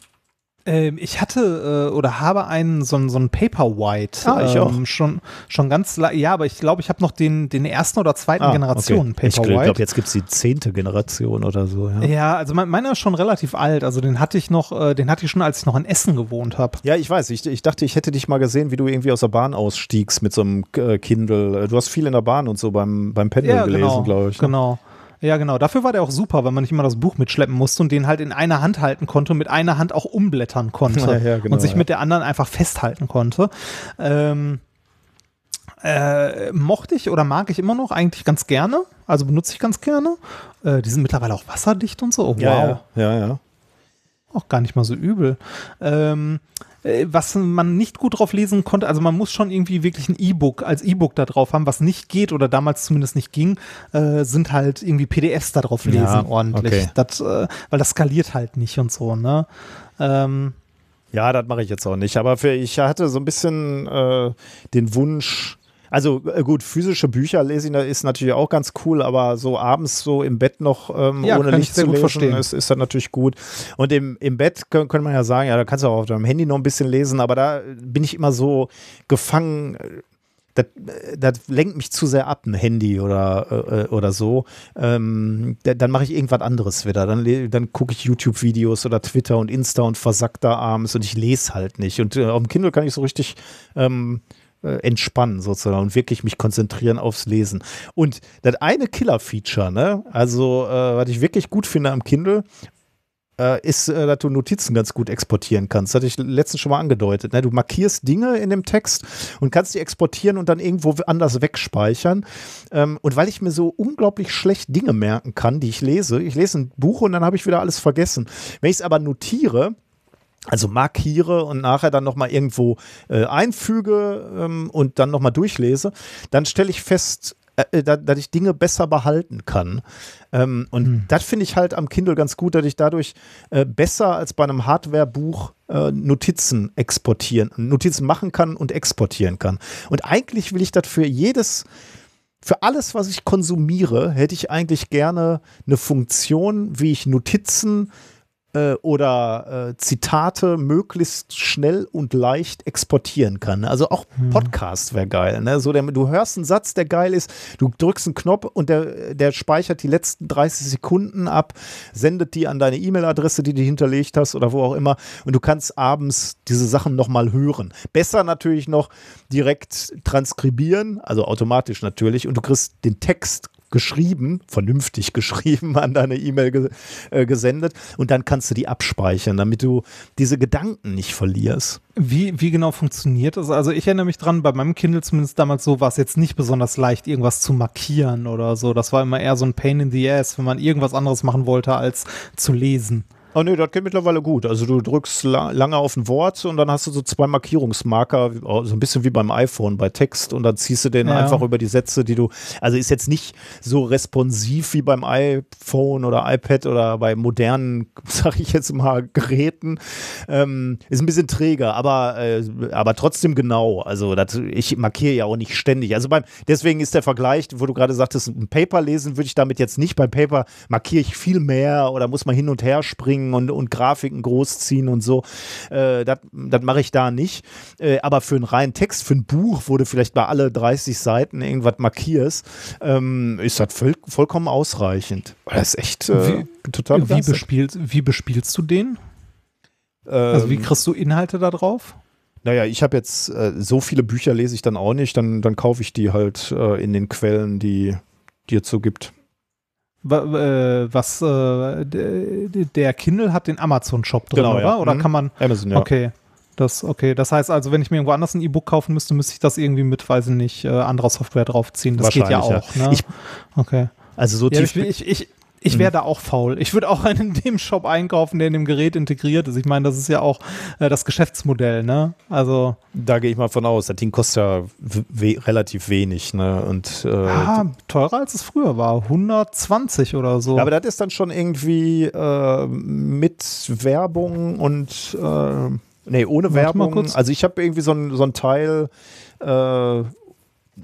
Speaker 1: Ähm, ich hatte äh, oder habe einen so, einen- so ein Paperwhite.
Speaker 2: Ah, ich
Speaker 1: ähm, Schon, schon ganz, ja, aber ich glaube, ich habe noch den, den ersten oder zweiten Generation
Speaker 2: Ah, okay. Ich
Speaker 1: Paperwhite.
Speaker 2: glaube, jetzt gibt es die zehnte Generation oder so. Ja,
Speaker 1: Ja, also mein, meiner ist schon relativ alt. Also den hatte ich noch, äh, den hatte ich schon, als ich noch in Essen gewohnt habe.
Speaker 2: ja ich weiß. Ich, ich dachte, ich hätte dich mal gesehen, wie du irgendwie aus der Bahn ausstiegst mit so einem äh, Kindle. Du hast viel in der Bahn und so beim, beim Pendeln gelesen,
Speaker 1: genau,
Speaker 2: glaube ich. ne?
Speaker 1: Genau. Ja, genau. Dafür war der auch super, weil man nicht immer das Buch mitschleppen musste und den halt in einer Hand halten konnte und mit einer Hand auch umblättern konnte
Speaker 2: Ja, ja, genau,
Speaker 1: und sich
Speaker 2: ja.
Speaker 1: mit der anderen einfach festhalten konnte. Ähm, äh, mochte ich oder mag ich immer noch eigentlich ganz gerne. Also benutze ich ganz gerne. Äh, die sind mittlerweile auch wasserdicht und so. Oh, wow.
Speaker 2: Ja, ja, ja, ja.
Speaker 1: Auch gar nicht mal so übel. Ähm, äh, was man nicht gut drauf lesen konnte, also man muss schon irgendwie wirklich ein E-Book als E-Book da drauf haben, was nicht geht oder damals zumindest nicht ging, äh, sind halt irgendwie PDFs da drauf lesen
Speaker 2: Ja,
Speaker 1: ordentlich.
Speaker 2: okay.
Speaker 1: Das, äh, weil das skaliert halt nicht und so, ne? Ähm,
Speaker 2: Ja, das mache ich jetzt auch nicht. Aber für, ich hatte so ein bisschen äh, den Wunsch. Also äh, gut, physische Bücher lesen ist natürlich auch ganz cool, aber so abends so im Bett noch ähm,
Speaker 1: Ja,
Speaker 2: ohne Licht zu lesen,
Speaker 1: verstehen.
Speaker 2: ist, ist das natürlich gut. Und im, im Bett können, können man ja sagen, ja, da kannst du auch auf deinem Handy noch ein bisschen lesen, aber da bin ich immer so gefangen. äh, Das, äh, das lenkt mich zu sehr ab, ein Handy oder, äh, oder so. Ähm, da- dann mache ich irgendwas anderes wieder. Dann, dann gucke ich YouTube-Videos oder Twitter und Insta und versack da abends und ich lese halt nicht. Und äh, auf dem Kindle kann ich so richtig ähm, äh, entspannen sozusagen und wirklich mich konzentrieren aufs Lesen. Und das eine Killer-Feature, ne, also äh, was ich wirklich gut finde am Kindle, äh, ist, äh, dass du Notizen ganz gut exportieren kannst. Das hatte ich letztens schon mal angedeutet. Ne? Du markierst Dinge in dem Text und kannst die exportieren und dann irgendwo anders wegspeichern. Ähm, und weil ich mir so unglaublich schlecht Dinge merken kann, die ich lese, ich lese ein Buch und dann habe ich wieder alles vergessen. Wenn ich es aber notiere, also markiere und nachher dann nochmal irgendwo äh, einfüge ähm, und dann nochmal durchlese, dann stelle ich fest, äh, da, dass ich Dinge besser behalten kann. Ähm, und das finde ich halt am Kindle ganz gut, dass ich dadurch äh, besser als bei einem Hardware-Buch äh, Notizen exportieren, Notizen machen kann und exportieren kann. Und eigentlich will ich das für jedes für alles, was ich konsumiere, hätte ich eigentlich gerne eine Funktion, wie ich Notizen äh, oder äh, Zitate möglichst schnell und leicht exportieren kann. Also auch Podcast wäre geil. Ne? So der, du hörst einen Satz, der geil ist, du drückst einen Knopf und der, der speichert die letzten 30 Sekunden ab, sendet die an deine E-Mail-Adresse, die du hinterlegt hast oder wo auch immer und du kannst abends diese Sachen nochmal hören. Besser natürlich noch direkt transkribieren, also automatisch natürlich und du kriegst den Text geschrieben, vernünftig geschrieben an deine E-Mail ge äh, gesendet und dann kannst du die abspeichern, damit du diese Gedanken nicht verlierst.
Speaker 1: Wie, wie genau funktioniert das? Also ich erinnere mich dran, bei meinem Kindle zumindest damals so war es jetzt nicht besonders leicht, irgendwas zu markieren oder so. Das war immer eher so ein Pain in the Ass, wenn man irgendwas anderes machen wollte, als zu lesen.
Speaker 2: Oh nee, das geht mittlerweile gut. Also du drückst la lange auf ein Wort und dann hast du so zwei Markierungsmarker, oh, so ein bisschen wie beim iPhone bei Text und dann ziehst du den
Speaker 1: Ja.
Speaker 2: einfach über die Sätze, die du, also ist jetzt nicht so responsiv wie beim iPhone oder iPad oder bei modernen, sag ich jetzt mal, Geräten. Ähm, ist ein bisschen träger, aber, äh, aber trotzdem genau. Also das, ich markiere ja auch nicht ständig. Also beim, deswegen ist der Vergleich, wo du gerade sagtest, ein Paper lesen würde ich damit jetzt nicht. Beim Paper markiere ich viel mehr oder muss man hin und her springen und, und Grafiken großziehen und so. Äh, das mache ich da nicht. Äh, aber für einen reinen Text, für ein Buch, wo du vielleicht bei alle 30 Seiten irgendwas markierst, ähm, ist das voll, vollkommen ausreichend. Das ist echt äh, total
Speaker 1: Wie, bespielst, wie bespielst du den? Also wie
Speaker 2: Ähm,
Speaker 1: kriegst du Inhalte da drauf?
Speaker 2: Naja, ich habe jetzt äh, so viele Bücher lese ich dann auch nicht, dann, dann kaufe ich die halt äh, in den Quellen, die es so gibt.
Speaker 1: Äh, Was äh, der Kindle hat den Amazon-Shop drin,
Speaker 2: Genau,
Speaker 1: oder?
Speaker 2: ja.
Speaker 1: Oder
Speaker 2: Mhm.
Speaker 1: kann man.
Speaker 2: Amazon, ja.
Speaker 1: Okay. Das, okay, das heißt also, wenn ich mir irgendwo anders ein E-Book kaufen müsste, müsste ich das irgendwie mit, weiß ich nicht, äh, anderer Software draufziehen. Das geht ja auch.
Speaker 2: ja.
Speaker 1: Ne?
Speaker 2: Ich-
Speaker 1: okay.
Speaker 2: Also so
Speaker 1: Ja,
Speaker 2: tief.
Speaker 1: ich ich, ich, ich
Speaker 2: Mhm.
Speaker 1: wäre da auch faul. Ich würde auch einen in dem Shop einkaufen, der in dem Gerät integriert ist. Ich meine, das ist ja auch äh, das Geschäftsmodell, ne? Also,
Speaker 2: da gehe ich mal von aus. Das Ding kostet ja we relativ wenig, ne? Und äh,
Speaker 1: ah, teurer als es früher war. 120 oder so.
Speaker 2: Ja, aber das ist dann schon irgendwie äh, mit Werbung und äh, nee, ohne Werbung.
Speaker 1: kurz.
Speaker 2: Also ich habe irgendwie so ein, so ein Teil, äh,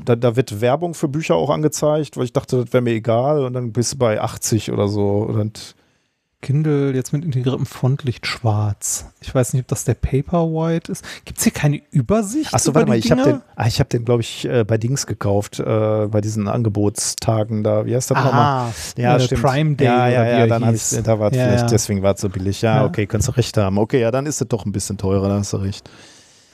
Speaker 2: da, da wird Werbung für Bücher auch angezeigt, weil ich dachte, das wäre mir egal und dann bist du bei 80 oder so. Und
Speaker 1: Kindle jetzt mit integriertem Frontlicht schwarz. Ich weiß nicht, ob das der Paperwhite ist. Gibt es hier keine Übersicht?
Speaker 2: Achso, warte mal, ich habe den, ah, ich habe den, glaube ich, äh, bei Dings gekauft, äh, bei diesen Angebotstagen da. Wie heißt das nochmal?
Speaker 1: Aha,
Speaker 2: Ja,
Speaker 1: äh,
Speaker 2: stimmt.
Speaker 1: Prime Day
Speaker 2: Ja, ja, ja, dann habe ich, da war
Speaker 1: Ja,
Speaker 2: vielleicht,
Speaker 1: ja.
Speaker 2: deswegen war es so billig. Ja,
Speaker 1: Ja.
Speaker 2: okay, kannst du recht haben. Okay, ja, dann ist es doch ein bisschen teurer, da hast du recht.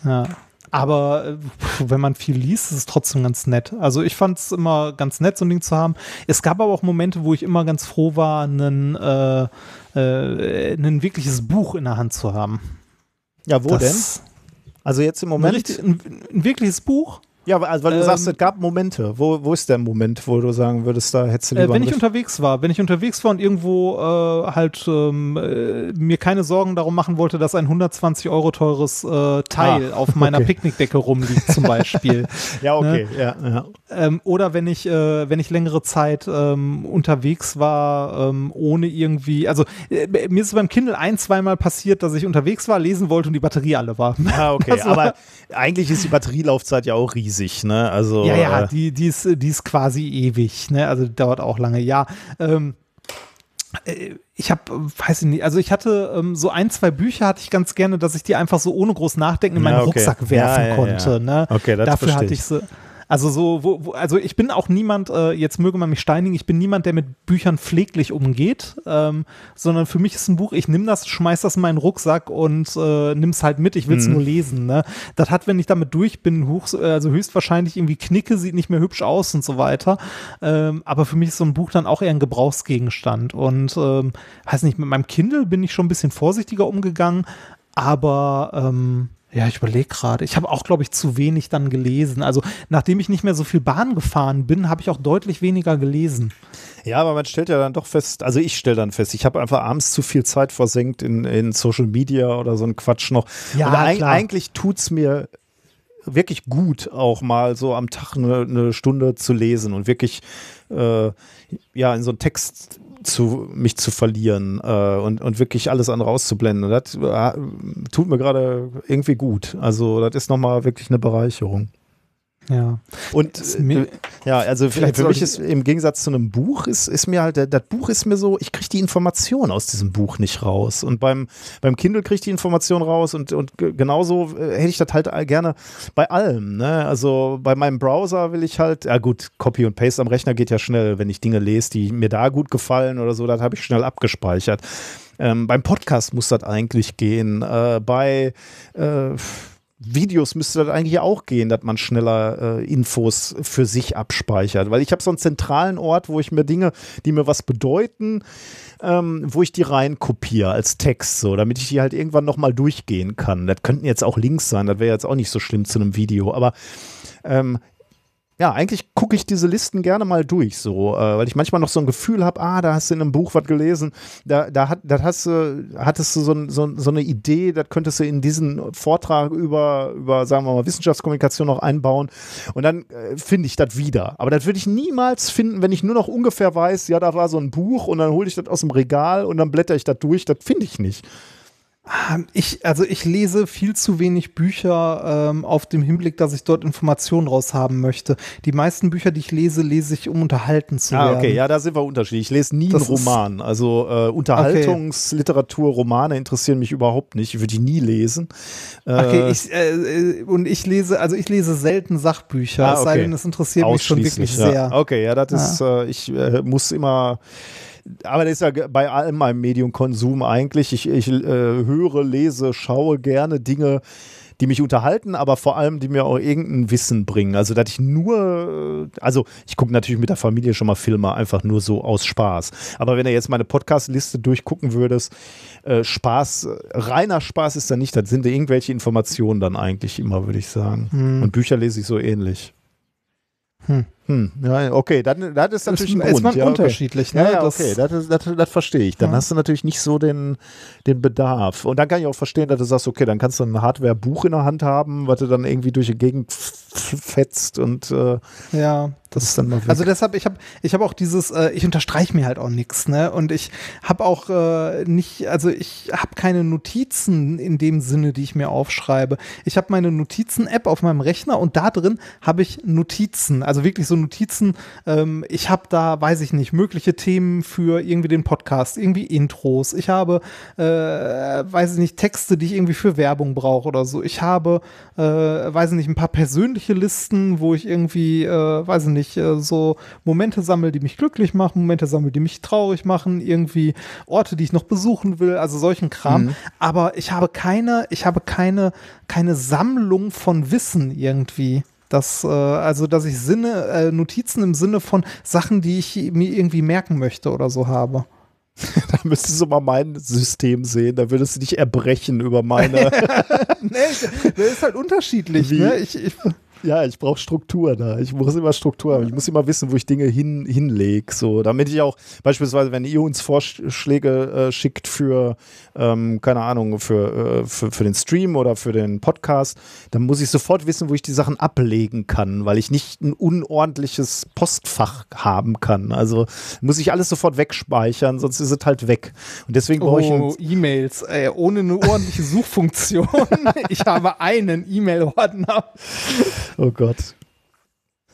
Speaker 1: Ja. Aber äh, wenn man viel liest, ist es trotzdem ganz nett. Also ich fand es immer ganz nett, so ein Ding zu haben. Es gab aber auch Momente, wo ich immer ganz froh war, einen, äh, äh, ein wirkliches Buch in der Hand zu haben.
Speaker 2: Ja, wo denn?
Speaker 1: Das-
Speaker 2: Also jetzt im
Speaker 1: Ein,
Speaker 2: Moment.
Speaker 1: richtig, ein, ein wirkliches Buch,
Speaker 2: Ja, also weil du
Speaker 1: Ähm,
Speaker 2: sagst, es gab Momente. Wo, wo ist der Moment, wo du sagen würdest, da hättest du
Speaker 1: Äh,
Speaker 2: lieber
Speaker 1: wenn
Speaker 2: einen
Speaker 1: ich unterwegs war, wenn ich unterwegs war und irgendwo äh, halt ähm, äh, mir keine Sorgen darum machen wollte, dass ein 120 Euro teures äh, Teil
Speaker 2: Ah,
Speaker 1: auf meiner
Speaker 2: okay.
Speaker 1: Picknickdecke rumliegt zum Beispiel.
Speaker 2: Ja, okay, ja, ja.
Speaker 1: ähm, oder wenn ich, äh, wenn ich längere Zeit ähm, unterwegs war, ähm, ohne irgendwie, also äh, mir ist es beim Kindle ein, zweimal passiert, dass ich unterwegs war, lesen wollte und die Batterie alle war.
Speaker 2: Ah, okay.
Speaker 1: War-
Speaker 2: Aber eigentlich ist die Batterielaufzeit ja auch riesig, ne? Also
Speaker 1: Ja, ja,
Speaker 2: äh,
Speaker 1: die, die, ist, die ist quasi ewig, ne? Also die dauert auch lange. Ja, ähm, äh, ich habe, weiß ich nicht, also ich hatte ähm, so ein, zwei Bücher hatte ich ganz gerne, dass ich die einfach so ohne groß Nachdenken in meinen
Speaker 2: Ja, okay.
Speaker 1: Rucksack werfen
Speaker 2: Ja, ja,
Speaker 1: konnte.
Speaker 2: ja.
Speaker 1: Ne?
Speaker 2: Okay, das
Speaker 1: Dafür hatte
Speaker 2: ich.
Speaker 1: ich sie. Also so, wo, wo, also ich bin auch niemand, äh, jetzt möge man mich steinigen, ich bin niemand, der mit Büchern pfleglich umgeht, ähm, sondern für mich ist ein Buch, ich nehme das, schmeiß das in meinen Rucksack und äh, nimm's halt mit, ich will's
Speaker 2: Mhm.
Speaker 1: nur lesen. Ne? Das hat, wenn ich damit durch bin, hoch, also höchstwahrscheinlich irgendwie Knicke, sieht nicht mehr hübsch aus und so weiter. Ähm, aber für mich ist so ein Buch dann auch eher ein Gebrauchsgegenstand. Und ähm, weiß nicht, mit meinem Kindle bin ich schon ein bisschen vorsichtiger umgegangen, aber ähm, ja, ich überlege gerade. Ich habe auch, glaube ich, zu wenig dann gelesen. Also, nachdem ich nicht mehr so viel Bahn gefahren bin, habe ich auch deutlich weniger gelesen.
Speaker 2: Ja, aber man stellt ja dann doch fest, also ich stelle dann fest, ich habe einfach abends zu viel Zeit versenkt in, in Social Media oder so ein Quatsch noch.
Speaker 1: Ja,
Speaker 2: Und eig-
Speaker 1: klar.
Speaker 2: eigentlich tut's mir wirklich gut, auch mal so am Tag eine, eine Stunde zu lesen und wirklich äh, ja in so einen Text zu mich zu verlieren äh, und, und wirklich alles andere auszublenden. Und das äh, tut mir gerade irgendwie gut. Also das ist nochmal wirklich eine Bereicherung.
Speaker 1: Ja.
Speaker 2: Und äh, ja, also
Speaker 1: Vielleicht
Speaker 2: für mich
Speaker 1: ich-
Speaker 2: ist im Gegensatz zu einem Buch ist, ist mir halt, das Buch ist mir so, ich kriege die Information aus diesem Buch nicht raus. Und beim, beim Kindle kriege ich die Information raus und, und ge- genauso äh, hätte ich das halt all- gerne bei allem. Ne? Also bei meinem Browser will ich halt, ja gut, Copy und Paste am Rechner geht ja schnell, wenn ich Dinge lese, die mir da gut gefallen oder so, das habe ich schnell abgespeichert. Ähm, beim Podcast muss das eigentlich gehen. Äh, bei äh, Videos müsste das eigentlich auch gehen, dass man schneller äh, Infos für sich abspeichert. Weil ich habe so einen zentralen Ort, wo ich mir Dinge, die mir was bedeuten, ähm, wo ich die rein kopiere als Text, so, damit ich die halt irgendwann nochmal durchgehen kann. Das könnten jetzt auch Links sein, das wäre jetzt auch nicht so schlimm zu einem Video, aber ähm, ja, eigentlich gucke ich diese Listen gerne mal durch, so, äh, weil ich manchmal noch so ein Gefühl habe, ah, da hast du in einem Buch was gelesen, da, da, hat, da hast du, hattest du so, so, so eine Idee, das könntest du in diesen Vortrag über, über, sagen wir mal, Wissenschaftskommunikation noch einbauen und dann äh, finde ich das wieder. Aber das würde ich niemals finden, wenn ich nur noch ungefähr weiß, ja, da war so ein Buch und dann hole ich das aus dem Regal und dann blätter ich das durch, das finde ich nicht.
Speaker 1: Ähm, Ich, also ich lese viel zu wenig Bücher ähm, auf dem Hinblick, dass ich dort Informationen raushaben möchte. Die meisten Bücher, die ich lese, lese ich, um unterhalten zu
Speaker 2: Ah,
Speaker 1: werden.
Speaker 2: okay, ja, da sind wir unterschiedlich. Ich lese nie
Speaker 1: Das
Speaker 2: einen Roman. Also äh, Unterhaltungsliteratur, Romane interessieren mich überhaupt nicht. Ich würde die nie lesen. Äh,
Speaker 1: Okay, ich, äh, und ich lese, also ich lese selten Sachbücher,
Speaker 2: Ah,
Speaker 1: es sei
Speaker 2: okay.
Speaker 1: denn, es interessiert mich schon wirklich
Speaker 2: ja.
Speaker 1: sehr.
Speaker 2: Okay, ja, das ist, äh, ich äh, muss immer. Aber das ist ja bei allem meinem Mediumkonsum eigentlich. Ich, ich äh, höre, lese, schaue gerne Dinge, die mich unterhalten, aber vor allem, die mir auch irgendein Wissen bringen. Also, dass ich nur, äh, also ich gucke natürlich mit der Familie schon mal Filme, einfach nur so aus Spaß. Aber wenn du jetzt meine Podcast-Liste durchgucken würdest, äh, Spaß, reiner Spaß ist da nicht, das sind irgendwelche Informationen dann eigentlich immer, würde ich sagen.
Speaker 1: Hm.
Speaker 2: Und Bücher lese ich so ähnlich.
Speaker 1: Hm.
Speaker 2: Hm, ja, okay, dann, das ist natürlich ein
Speaker 1: ist
Speaker 2: Grund.
Speaker 1: man
Speaker 2: ja, okay.
Speaker 1: unterschiedlich, ne?
Speaker 2: Ja,
Speaker 1: Das-
Speaker 2: okay, das, ist- das, das verstehe ich. Dann
Speaker 1: Ja.
Speaker 2: hast du natürlich nicht so den, den Bedarf. Und dann kann ich auch verstehen, dass du sagst, okay, dann kannst du ein Hardware-Buch in der Hand haben, was du dann irgendwie durch die Gegend fetzt und äh,
Speaker 1: Ja,
Speaker 2: das ist dann mal weg.
Speaker 1: Also deshalb, ich habe ich hab auch dieses, äh, ich unterstreiche mir halt auch nichts, ne? Und ich habe auch äh, nicht, also ich habe keine Notizen in dem Sinne, die ich mir aufschreibe. Ich habe meine Notizen-App auf meinem Rechner und da drin habe ich Notizen, also wirklich so Notizen. Ähm, ich habe da, weiß ich nicht, mögliche Themen für irgendwie den Podcast, irgendwie Intros. Ich habe, äh, weiß ich nicht, Texte, die ich irgendwie für Werbung brauche oder so. Ich habe, äh, weiß ich nicht, ein paar persönliche Listen, wo ich irgendwie, äh, weiß ich nicht, äh, so Momente sammle, die mich glücklich machen, Momente sammle, die mich traurig machen, irgendwie Orte, die ich noch besuchen will, also solchen Kram. Aber ich habe keine, ich habe keine, keine Sammlung von Wissen irgendwie. Das, äh, also, dass ich Sinne, äh, Notizen im Sinne von Sachen, die ich mir irgendwie merken möchte oder so habe.
Speaker 2: da müsstest du mal mein System sehen, da würdest du dich erbrechen über meine.
Speaker 1: nee, das ist halt unterschiedlich.
Speaker 2: Wie?
Speaker 1: Ne? Ich, ich,
Speaker 2: Ja, ich brauche Struktur da. Ich muss immer Struktur haben. Ich muss immer wissen, wo ich Dinge hin, hinlege. So, damit ich auch beispielsweise, wenn ihr uns Vorschläge äh, schickt für, ähm, keine Ahnung, für, äh, für, für den Stream oder für den Podcast, dann muss ich sofort wissen, wo ich die Sachen ablegen kann, weil ich nicht ein unordentliches Postfach haben kann. Also muss ich alles sofort wegspeichern, sonst ist es halt weg. Und deswegen brauche ich
Speaker 1: Oh, E-Mails, äh, ohne eine ordentliche Suchfunktion. ich habe einen E-Mail-Ordner.
Speaker 2: Oh Gott.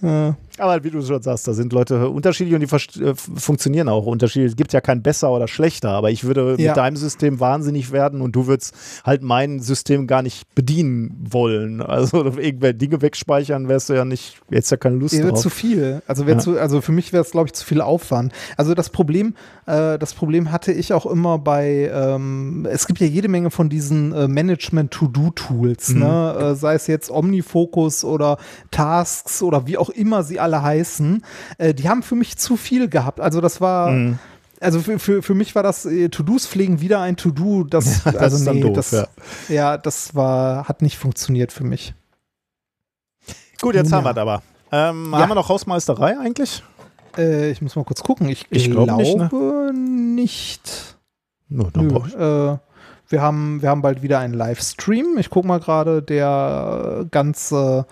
Speaker 1: Äh,
Speaker 2: Aber wie du schon sagst, da sind Leute unterschiedlich und die äh, funktionieren auch unterschiedlich. Es gibt ja kein besser oder schlechter, aber ich würde
Speaker 1: Ja.
Speaker 2: mit deinem System wahnsinnig werden und du würdest halt mein System gar nicht bedienen wollen. Also irgendwelche Dinge wegspeichern wärst du ja nicht, jetzt ja keine Lust
Speaker 1: Wäre
Speaker 2: drauf.
Speaker 1: zu viel. Also,
Speaker 2: Ja.
Speaker 1: zu, also für mich wäre es, glaube ich, zu viel Aufwand. Also das Problem, äh, das Problem hatte ich auch immer bei, ähm, es gibt ja jede Menge von diesen äh, Management-To-Do-Tools,
Speaker 2: Mhm.
Speaker 1: ne? äh, sei es jetzt Omnifocus oder Tasks oder wie auch immer sie alle heißen. Äh, die haben für mich zu viel gehabt. Also das war.
Speaker 2: Mhm.
Speaker 1: Also für, für, für mich war das äh, To-Dos pflegen wieder ein To-Do, das,
Speaker 2: Ja, das
Speaker 1: also
Speaker 2: ist
Speaker 1: nee,
Speaker 2: doof,
Speaker 1: das,
Speaker 2: ja.
Speaker 1: ja. das war, hat nicht funktioniert für mich.
Speaker 2: Gut, jetzt
Speaker 1: Ja.
Speaker 2: haben wir es aber. Ähm. Haben wir noch Hausmeisterei eigentlich?
Speaker 1: Äh, ich muss mal kurz gucken. Ich,
Speaker 2: Ich glaub
Speaker 1: glaube
Speaker 2: nicht,
Speaker 1: nicht.
Speaker 2: Nö, dann
Speaker 1: Nö,
Speaker 2: ich-
Speaker 1: äh, wir, haben, wir haben bald wieder einen Livestream. Ich gucke mal gerade, der ganz äh,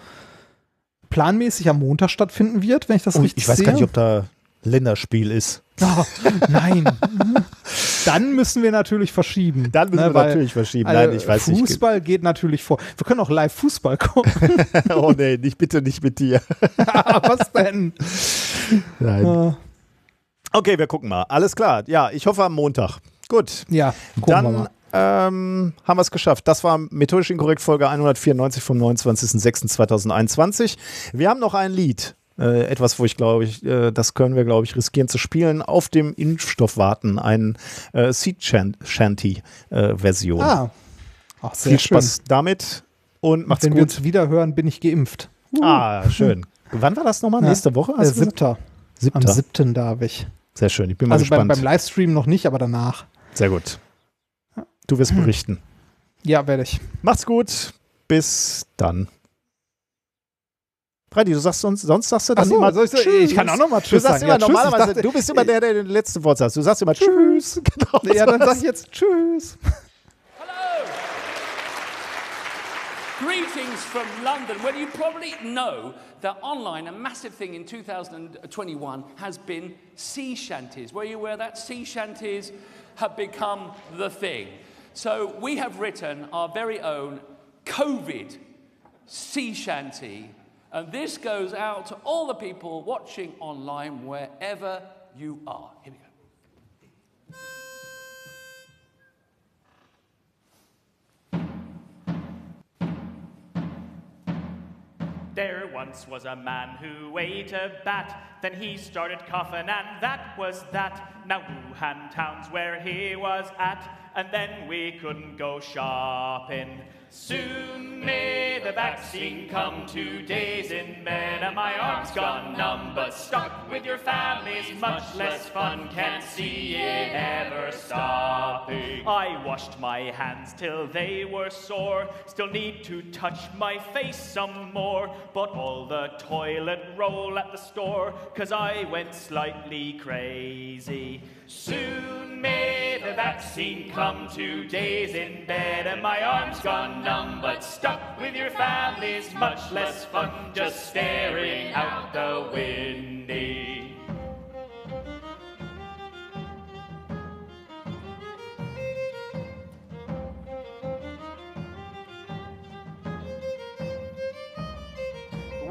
Speaker 1: planmäßig am Montag stattfinden wird, wenn ich das
Speaker 2: Oh,
Speaker 1: richtig
Speaker 2: ich weiß
Speaker 1: sehe.
Speaker 2: gar nicht, ob da Länderspiel ist.
Speaker 1: Oh, nein. Dann müssen wir natürlich verschieben.
Speaker 2: Dann müssen
Speaker 1: ne,
Speaker 2: wir
Speaker 1: weil,
Speaker 2: natürlich verschieben. Nein, ich weiß nicht.
Speaker 1: Fußball geht natürlich vor. Wir können auch live Fußball gucken.
Speaker 2: Oh nee, nicht, bitte nicht mit dir.
Speaker 1: Was denn?
Speaker 2: Nein.
Speaker 1: Äh,
Speaker 2: Okay, wir gucken mal. Alles klar. Ja, ich hoffe am Montag. Gut.
Speaker 1: ja,
Speaker 2: Dann. Ähm, haben wir es geschafft. Das war methodisch inkorrekt Folge 194 vom 29.06.2021. Wir haben noch ein Lied. Äh, etwas, wo ich glaube ich, äh, das können wir, glaube ich, riskieren zu spielen. Auf dem Impfstoff warten, ein äh, Seed Shan- Shanty äh.
Speaker 1: Ah. Ach,
Speaker 2: Viel
Speaker 1: schön.
Speaker 2: Spaß damit und macht's
Speaker 1: Wenn wir
Speaker 2: gut.
Speaker 1: uns wieder hören, bin ich geimpft.
Speaker 2: Ah, schön. Wann war das nochmal?
Speaker 1: Ja.
Speaker 2: Nächste Woche?
Speaker 1: Äh,
Speaker 2: gesagt?
Speaker 1: siebter. Am
Speaker 2: Siebter.
Speaker 1: siebten darf ich.
Speaker 2: Sehr schön. Ich bin mal
Speaker 1: Also beim,
Speaker 2: gespannt.
Speaker 1: beim Livestream noch nicht, aber danach.
Speaker 2: Sehr gut. Du wirst berichten.
Speaker 1: Ja, werde ich.
Speaker 2: Macht's gut. Bis dann. Freddy, du sagst sonst, sonst sagst du dann
Speaker 1: Achso,
Speaker 2: immer
Speaker 1: so-
Speaker 2: Tschüss.
Speaker 1: ich kann auch nochmal
Speaker 2: Du
Speaker 1: Tschüss
Speaker 2: sagst
Speaker 1: sagen.
Speaker 2: immer
Speaker 1: Ja,
Speaker 2: normalerweise,
Speaker 1: dachte-
Speaker 2: du bist immer der, der den letzten Wort sagt. Du sagst immer Tschüss. Genau.
Speaker 1: Ja, dann
Speaker 2: so.
Speaker 1: sag ich jetzt Tschüss.
Speaker 4: Hello! Greetings from London, where you probably know that online, a massive thing in 2021 has been sea shanties. Were you aware that sea shanties have become the thing? So we have written our very own COVID sea shanty, and this goes out to all the people watching online wherever you are. Here we go.
Speaker 5: There once was a man who ate a bat, then he started coughing, and that was that. Now Wuhan town's where he was at, and then we couldn't go shopping. Soon may the vaccine come, two days in bed, and my arms gone numb, but stuck with your family's much less fun. Can't see it ever stopping. I washed my hands till they were sore, still need to touch my face some more, but all the toilet roll at the store, cause I went slightly crazy. Soon may the vaccine come, two days in bed, and my arms gone numb, but stuck with your family's much less fun, just staring out the windy.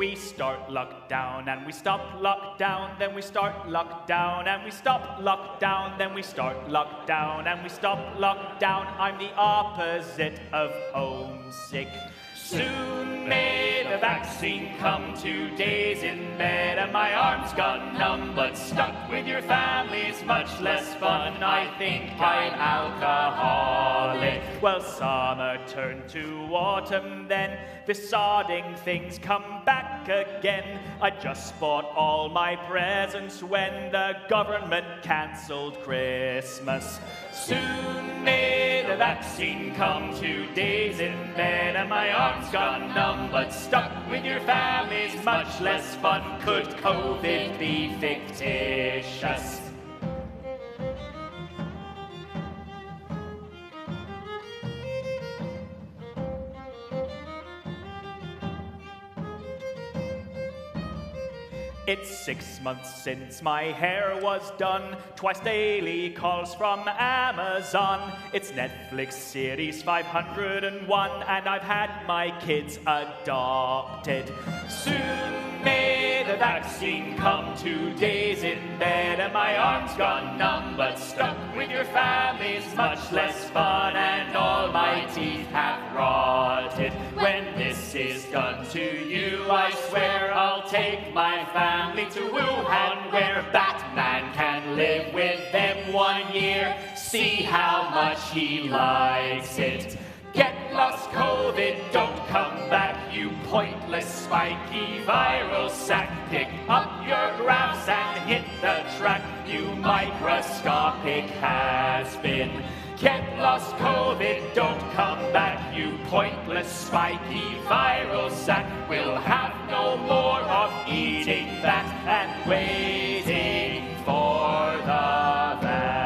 Speaker 5: We start lockdown and we stop lockdown, then we start lockdown and we stop lockdown, then we start lockdown and we stop lockdown. I'm the opposite of homesick. Soon may the vaccine come, two days in bed, and my arms gone numb, but stuck with your family's much less fun. I think I'm alcoholic. Well, summer turned to autumn then, the sodding things come back again. I just bought all my presents when the government cancelled Christmas. Soon may the vaccine come, two days in bed, and my arms gone numb, but stuck with your family's much less fun. Could COVID be fictitious? It's six months since my hair was done. Twice daily calls from Amazon. It's Netflix series 501, and I've had my kids adopted. Soon may the vaccine come. Two days in bed, and my arms gone numb, but stuck with your family's much less fun, and all my teeth have rotted. When this is done to you, I swear I'll take my family to Wuhan, where Batman can live with them one year. See how much he likes it. Get lost, COVID, don't come back, you pointless spiky viral sack. Pick up your graphs and hit the track, you microscopic has been. Get lost, COVID, don't come back, you pointless spiky viral sack. We'll have no more of eating that and waiting for the vaccine.